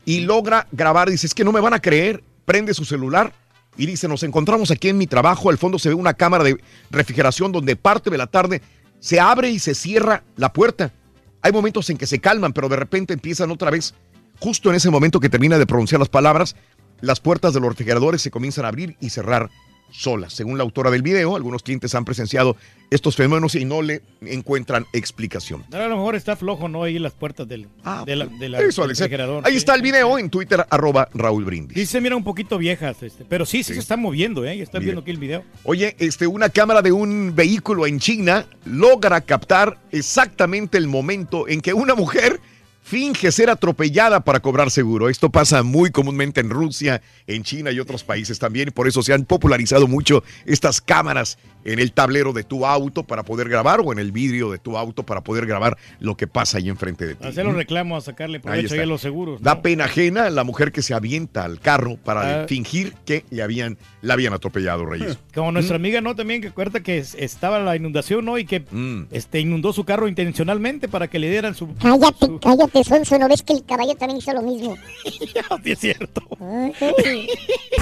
y logra grabar, dice, es que no me van a creer, prende su celular y dice, nos encontramos aquí en mi trabajo, al fondo se ve una cámara de refrigeración donde parte de la tarde se abre y se cierra la puerta. Hay momentos en que se calman, pero de repente empiezan otra vez Justo en ese momento que termina de pronunciar las palabras, las puertas de los refrigeradores se comienzan a abrir y cerrar solas. Según la autora del video, algunos clientes han presenciado estos fenómenos y no le encuentran explicación. A lo mejor está flojo, ¿no? Ahí las puertas del, de la, de la- Ah, Eso, del Alex. refrigerador. Ahí sí. está el video en Twitter, arroba Raúl Brindis. Dice, mira, un poquito viejas, este, pero sí, sí, se está moviendo, ¿eh? Mira. viendo aquí el video. Oye, este, una cámara de un vehículo en China logra captar exactamente el momento en que una mujer finge ser atropellada para cobrar seguro. Esto pasa muy comúnmente en Rusia, en China y otros países también. y Por eso se han popularizado mucho estas cámaras en el tablero de tu auto para poder grabar o en el vidrio de tu auto para poder grabar lo que pasa ahí enfrente de ti. Hacer los reclamos, a sacarle provecho ahí a los seguros. ¿no? Da pena ajena la mujer que se avienta al carro para Ah. fingir que le habían, la habían atropellado, Reyes. Como nuestra amiga, ¿no? También que acuerda que es- estaba la inundación, ¿no? Y que Mm. este, inundó su carro intencionalmente para que le dieran su... Cállate, cállate, Sonso, ¿no ves que el caballo también hizo lo mismo? es cierto. Ay,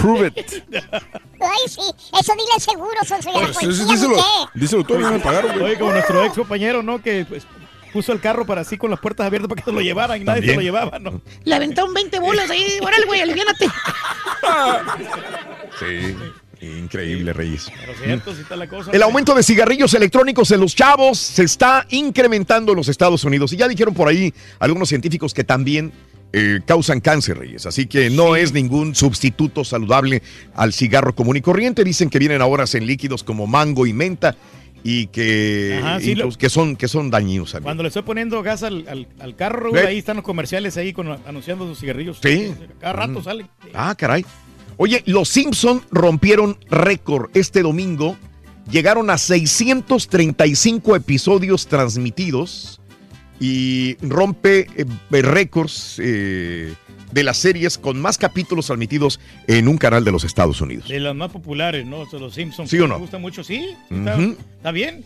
Prove it. Ay, sí, eso dile seguro, Sonso, y a la policía, díselo, díselo tú, no me pagaron, güey. Oye, como nuestro ex compañero, ¿no? Que pues, puso el carro para así con las puertas abiertas para que se lo llevaran y nadie se lo llevaba, ¿no? Le aventaron 20 bolas ahí. Órale, güey, aliviánate. Sí, increíble, Reyes. Pero cierto, sí está la cosa. El aumento de cigarrillos electrónicos en los chavos se está incrementando en los Estados Unidos. Y ya dijeron por ahí algunos científicos que también eh, causan cáncer, Reyes. Así que no es ningún sustituto saludable al cigarro común y corriente. Dicen que vienen ahora en líquidos como mango y menta y que, Ajá, sí, lo- incluso- que, son, que son dañinos. amigo. Cuando le estoy poniendo gas al, al, al carro, ahí están los comerciales ahí con, anunciando sus cigarrillos. Sí. Cada rato Mm. salen. Ah, caray. Oye, los Simpson rompieron récord este domingo. Llegaron a 635 episodios transmitidos y rompe eh, récords eh, de las series con más capítulos transmitidos en un canal de los Estados Unidos. De las más populares, ¿no? O sea, los Simpsons. ¿Sí o no? Me gusta mucho, sí. Está, está bien.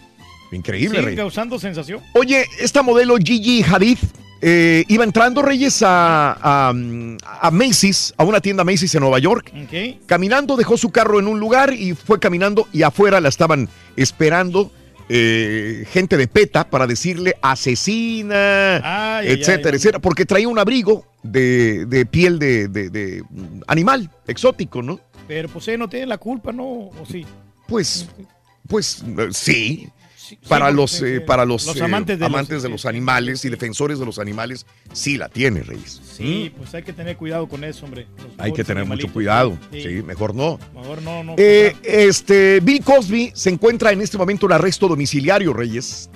Increíble, Sigue Rey. causando sensación. Oye, esta modelo Gigi Hadid eh, iba entrando, Reyes, a, a, a Macy's, a una tienda Macy's en Nueva York. Caminando, dejó su carro en un lugar y fue caminando y afuera la estaban esperando eh, gente de PETA para decirle asesina, Ay, etcétera, ay. etcétera, porque traía un abrigo de, de piel de, de- de, animal exótico, ¿no? Pero pues él no tiene la culpa, ¿no? ¿O sí? Pues, pues eh, sí. Sí, Para sí, los, sí, eh, para los, Los eh, amantes de los- amantes de los animales y defensores de los animales, sí la tiene, Reyes. Sí, pues hay que tener cuidado con eso, hombre. Hay que tener mucho cuidado. Sí. Sí, mejor no. Mejor no, no. Eh, este, Bill Cosby se encuentra en este momento en arresto domiciliario, Reyes,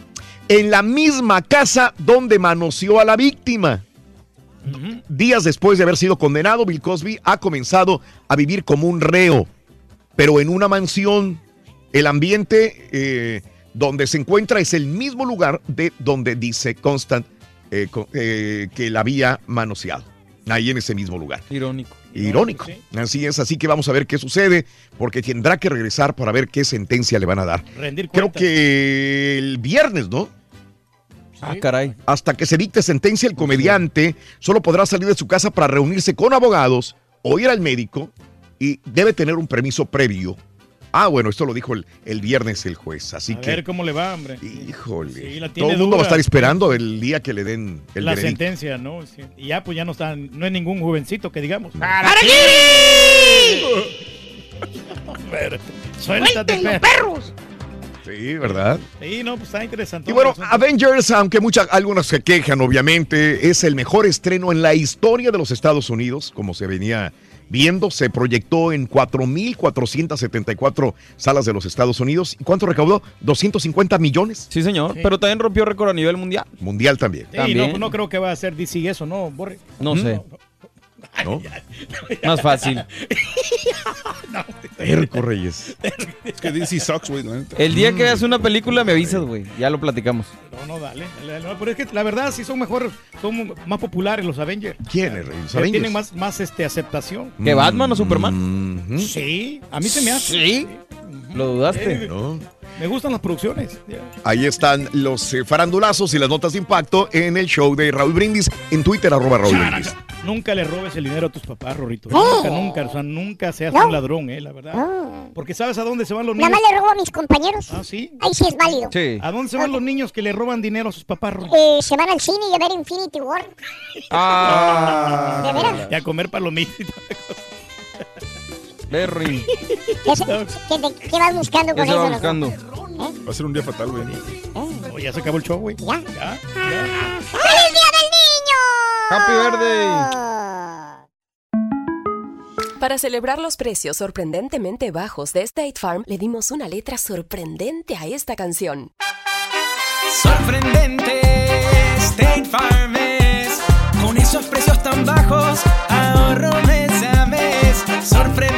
en la misma casa donde manoseó a la víctima. Días después de haber sido condenado, Bill Cosby ha comenzado a vivir como un reo, pero en una mansión. El ambiente eh, donde se encuentra es el mismo lugar de donde dice Constant eh, eh, que la había manoseado. Ahí en ese mismo lugar. Irónico. Irónico. Así es, así que vamos a ver qué sucede, porque tendrá que regresar para ver qué sentencia le van a dar. Rendir Creo que el viernes, ¿no? Ah, caray. Hasta que se dicte sentencia, el comediante solo podrá salir de su casa para reunirse con abogados o ir al médico y debe tener un permiso previo. Ah, bueno, esto lo dijo el, el viernes el juez, así A que... ver cómo le va, hombre. Híjole. Sí, la Todo el mundo va a estar esperando el día que le den el la veredicto. sentencia, ¿no? Sí. Y ya, pues ya no está, no es ningún jovencito que digamos. Suéltate, ¡Suéltenlo, perro. perros! Sí, ¿verdad? Sí, no, pues está interesante. Y bueno, Avengers, aunque muchas, algunas se quejan, obviamente, es el mejor estreno en la historia de los Estados Unidos, como se venía viendo. Se proyectó en 4.474 salas de los Estados Unidos. ¿Y cuánto recaudó? 250 millones. Sí, señor. Pero también rompió récord a nivel mundial. Mundial también. Sí, También. no, no creo que va a ser DC eso, ¿no, Borre? No sé. ¿No? Más fácil. Terco Reyes. Es que DC sucks, güey. El día que veas una película me avisas, güey. Ya lo platicamos. No, no, dale. dale, dale. No, pero es que la verdad sí son mejor, son más populares los Avengers. ¿Quiénes, Reyes? Que Avengers. Tienen más, más este, aceptación. ¿Que Batman o Superman? Mhm. Sí, a mí se me hace. Sí. Lo dudaste. Eh, ¿No? Me gustan las producciones. Ahí están los eh, farandulazos y las notas de impacto en el show de Raúl Brindis en Twitter, arroba Raúl Brindis. Nunca le robes el dinero a tus papás, Rorrito. Oh. Nunca, nunca. O sea, nunca seas No. un ladrón, eh, la verdad. No. Porque sabes a dónde se van los Nada niños. más le robo a mis compañeros. Ah, sí. Ahí sí es válido. Sí. ¿A dónde se van los niños que le roban dinero a sus papás, Rorrito? Eh, se van al cine y a ver Infinity War. Ah. ¿De veras? Y a comer palomitas. Berry. ¿Qué, vas buscando ¿Qué con se eso? buscando? ¿Eh? Va a ser un día fatal, güey. Oh, ya se acabó el show, güey. ¿Ya? Ya. ¡Feliz Día del Niño! Happy birthday. Para celebrar los precios sorprendentemente bajos de State Farm, le dimos una letra sorprendente a esta canción. Sorprendente, State Farm es. bajos, ahorro mes a mes. Sorprendente,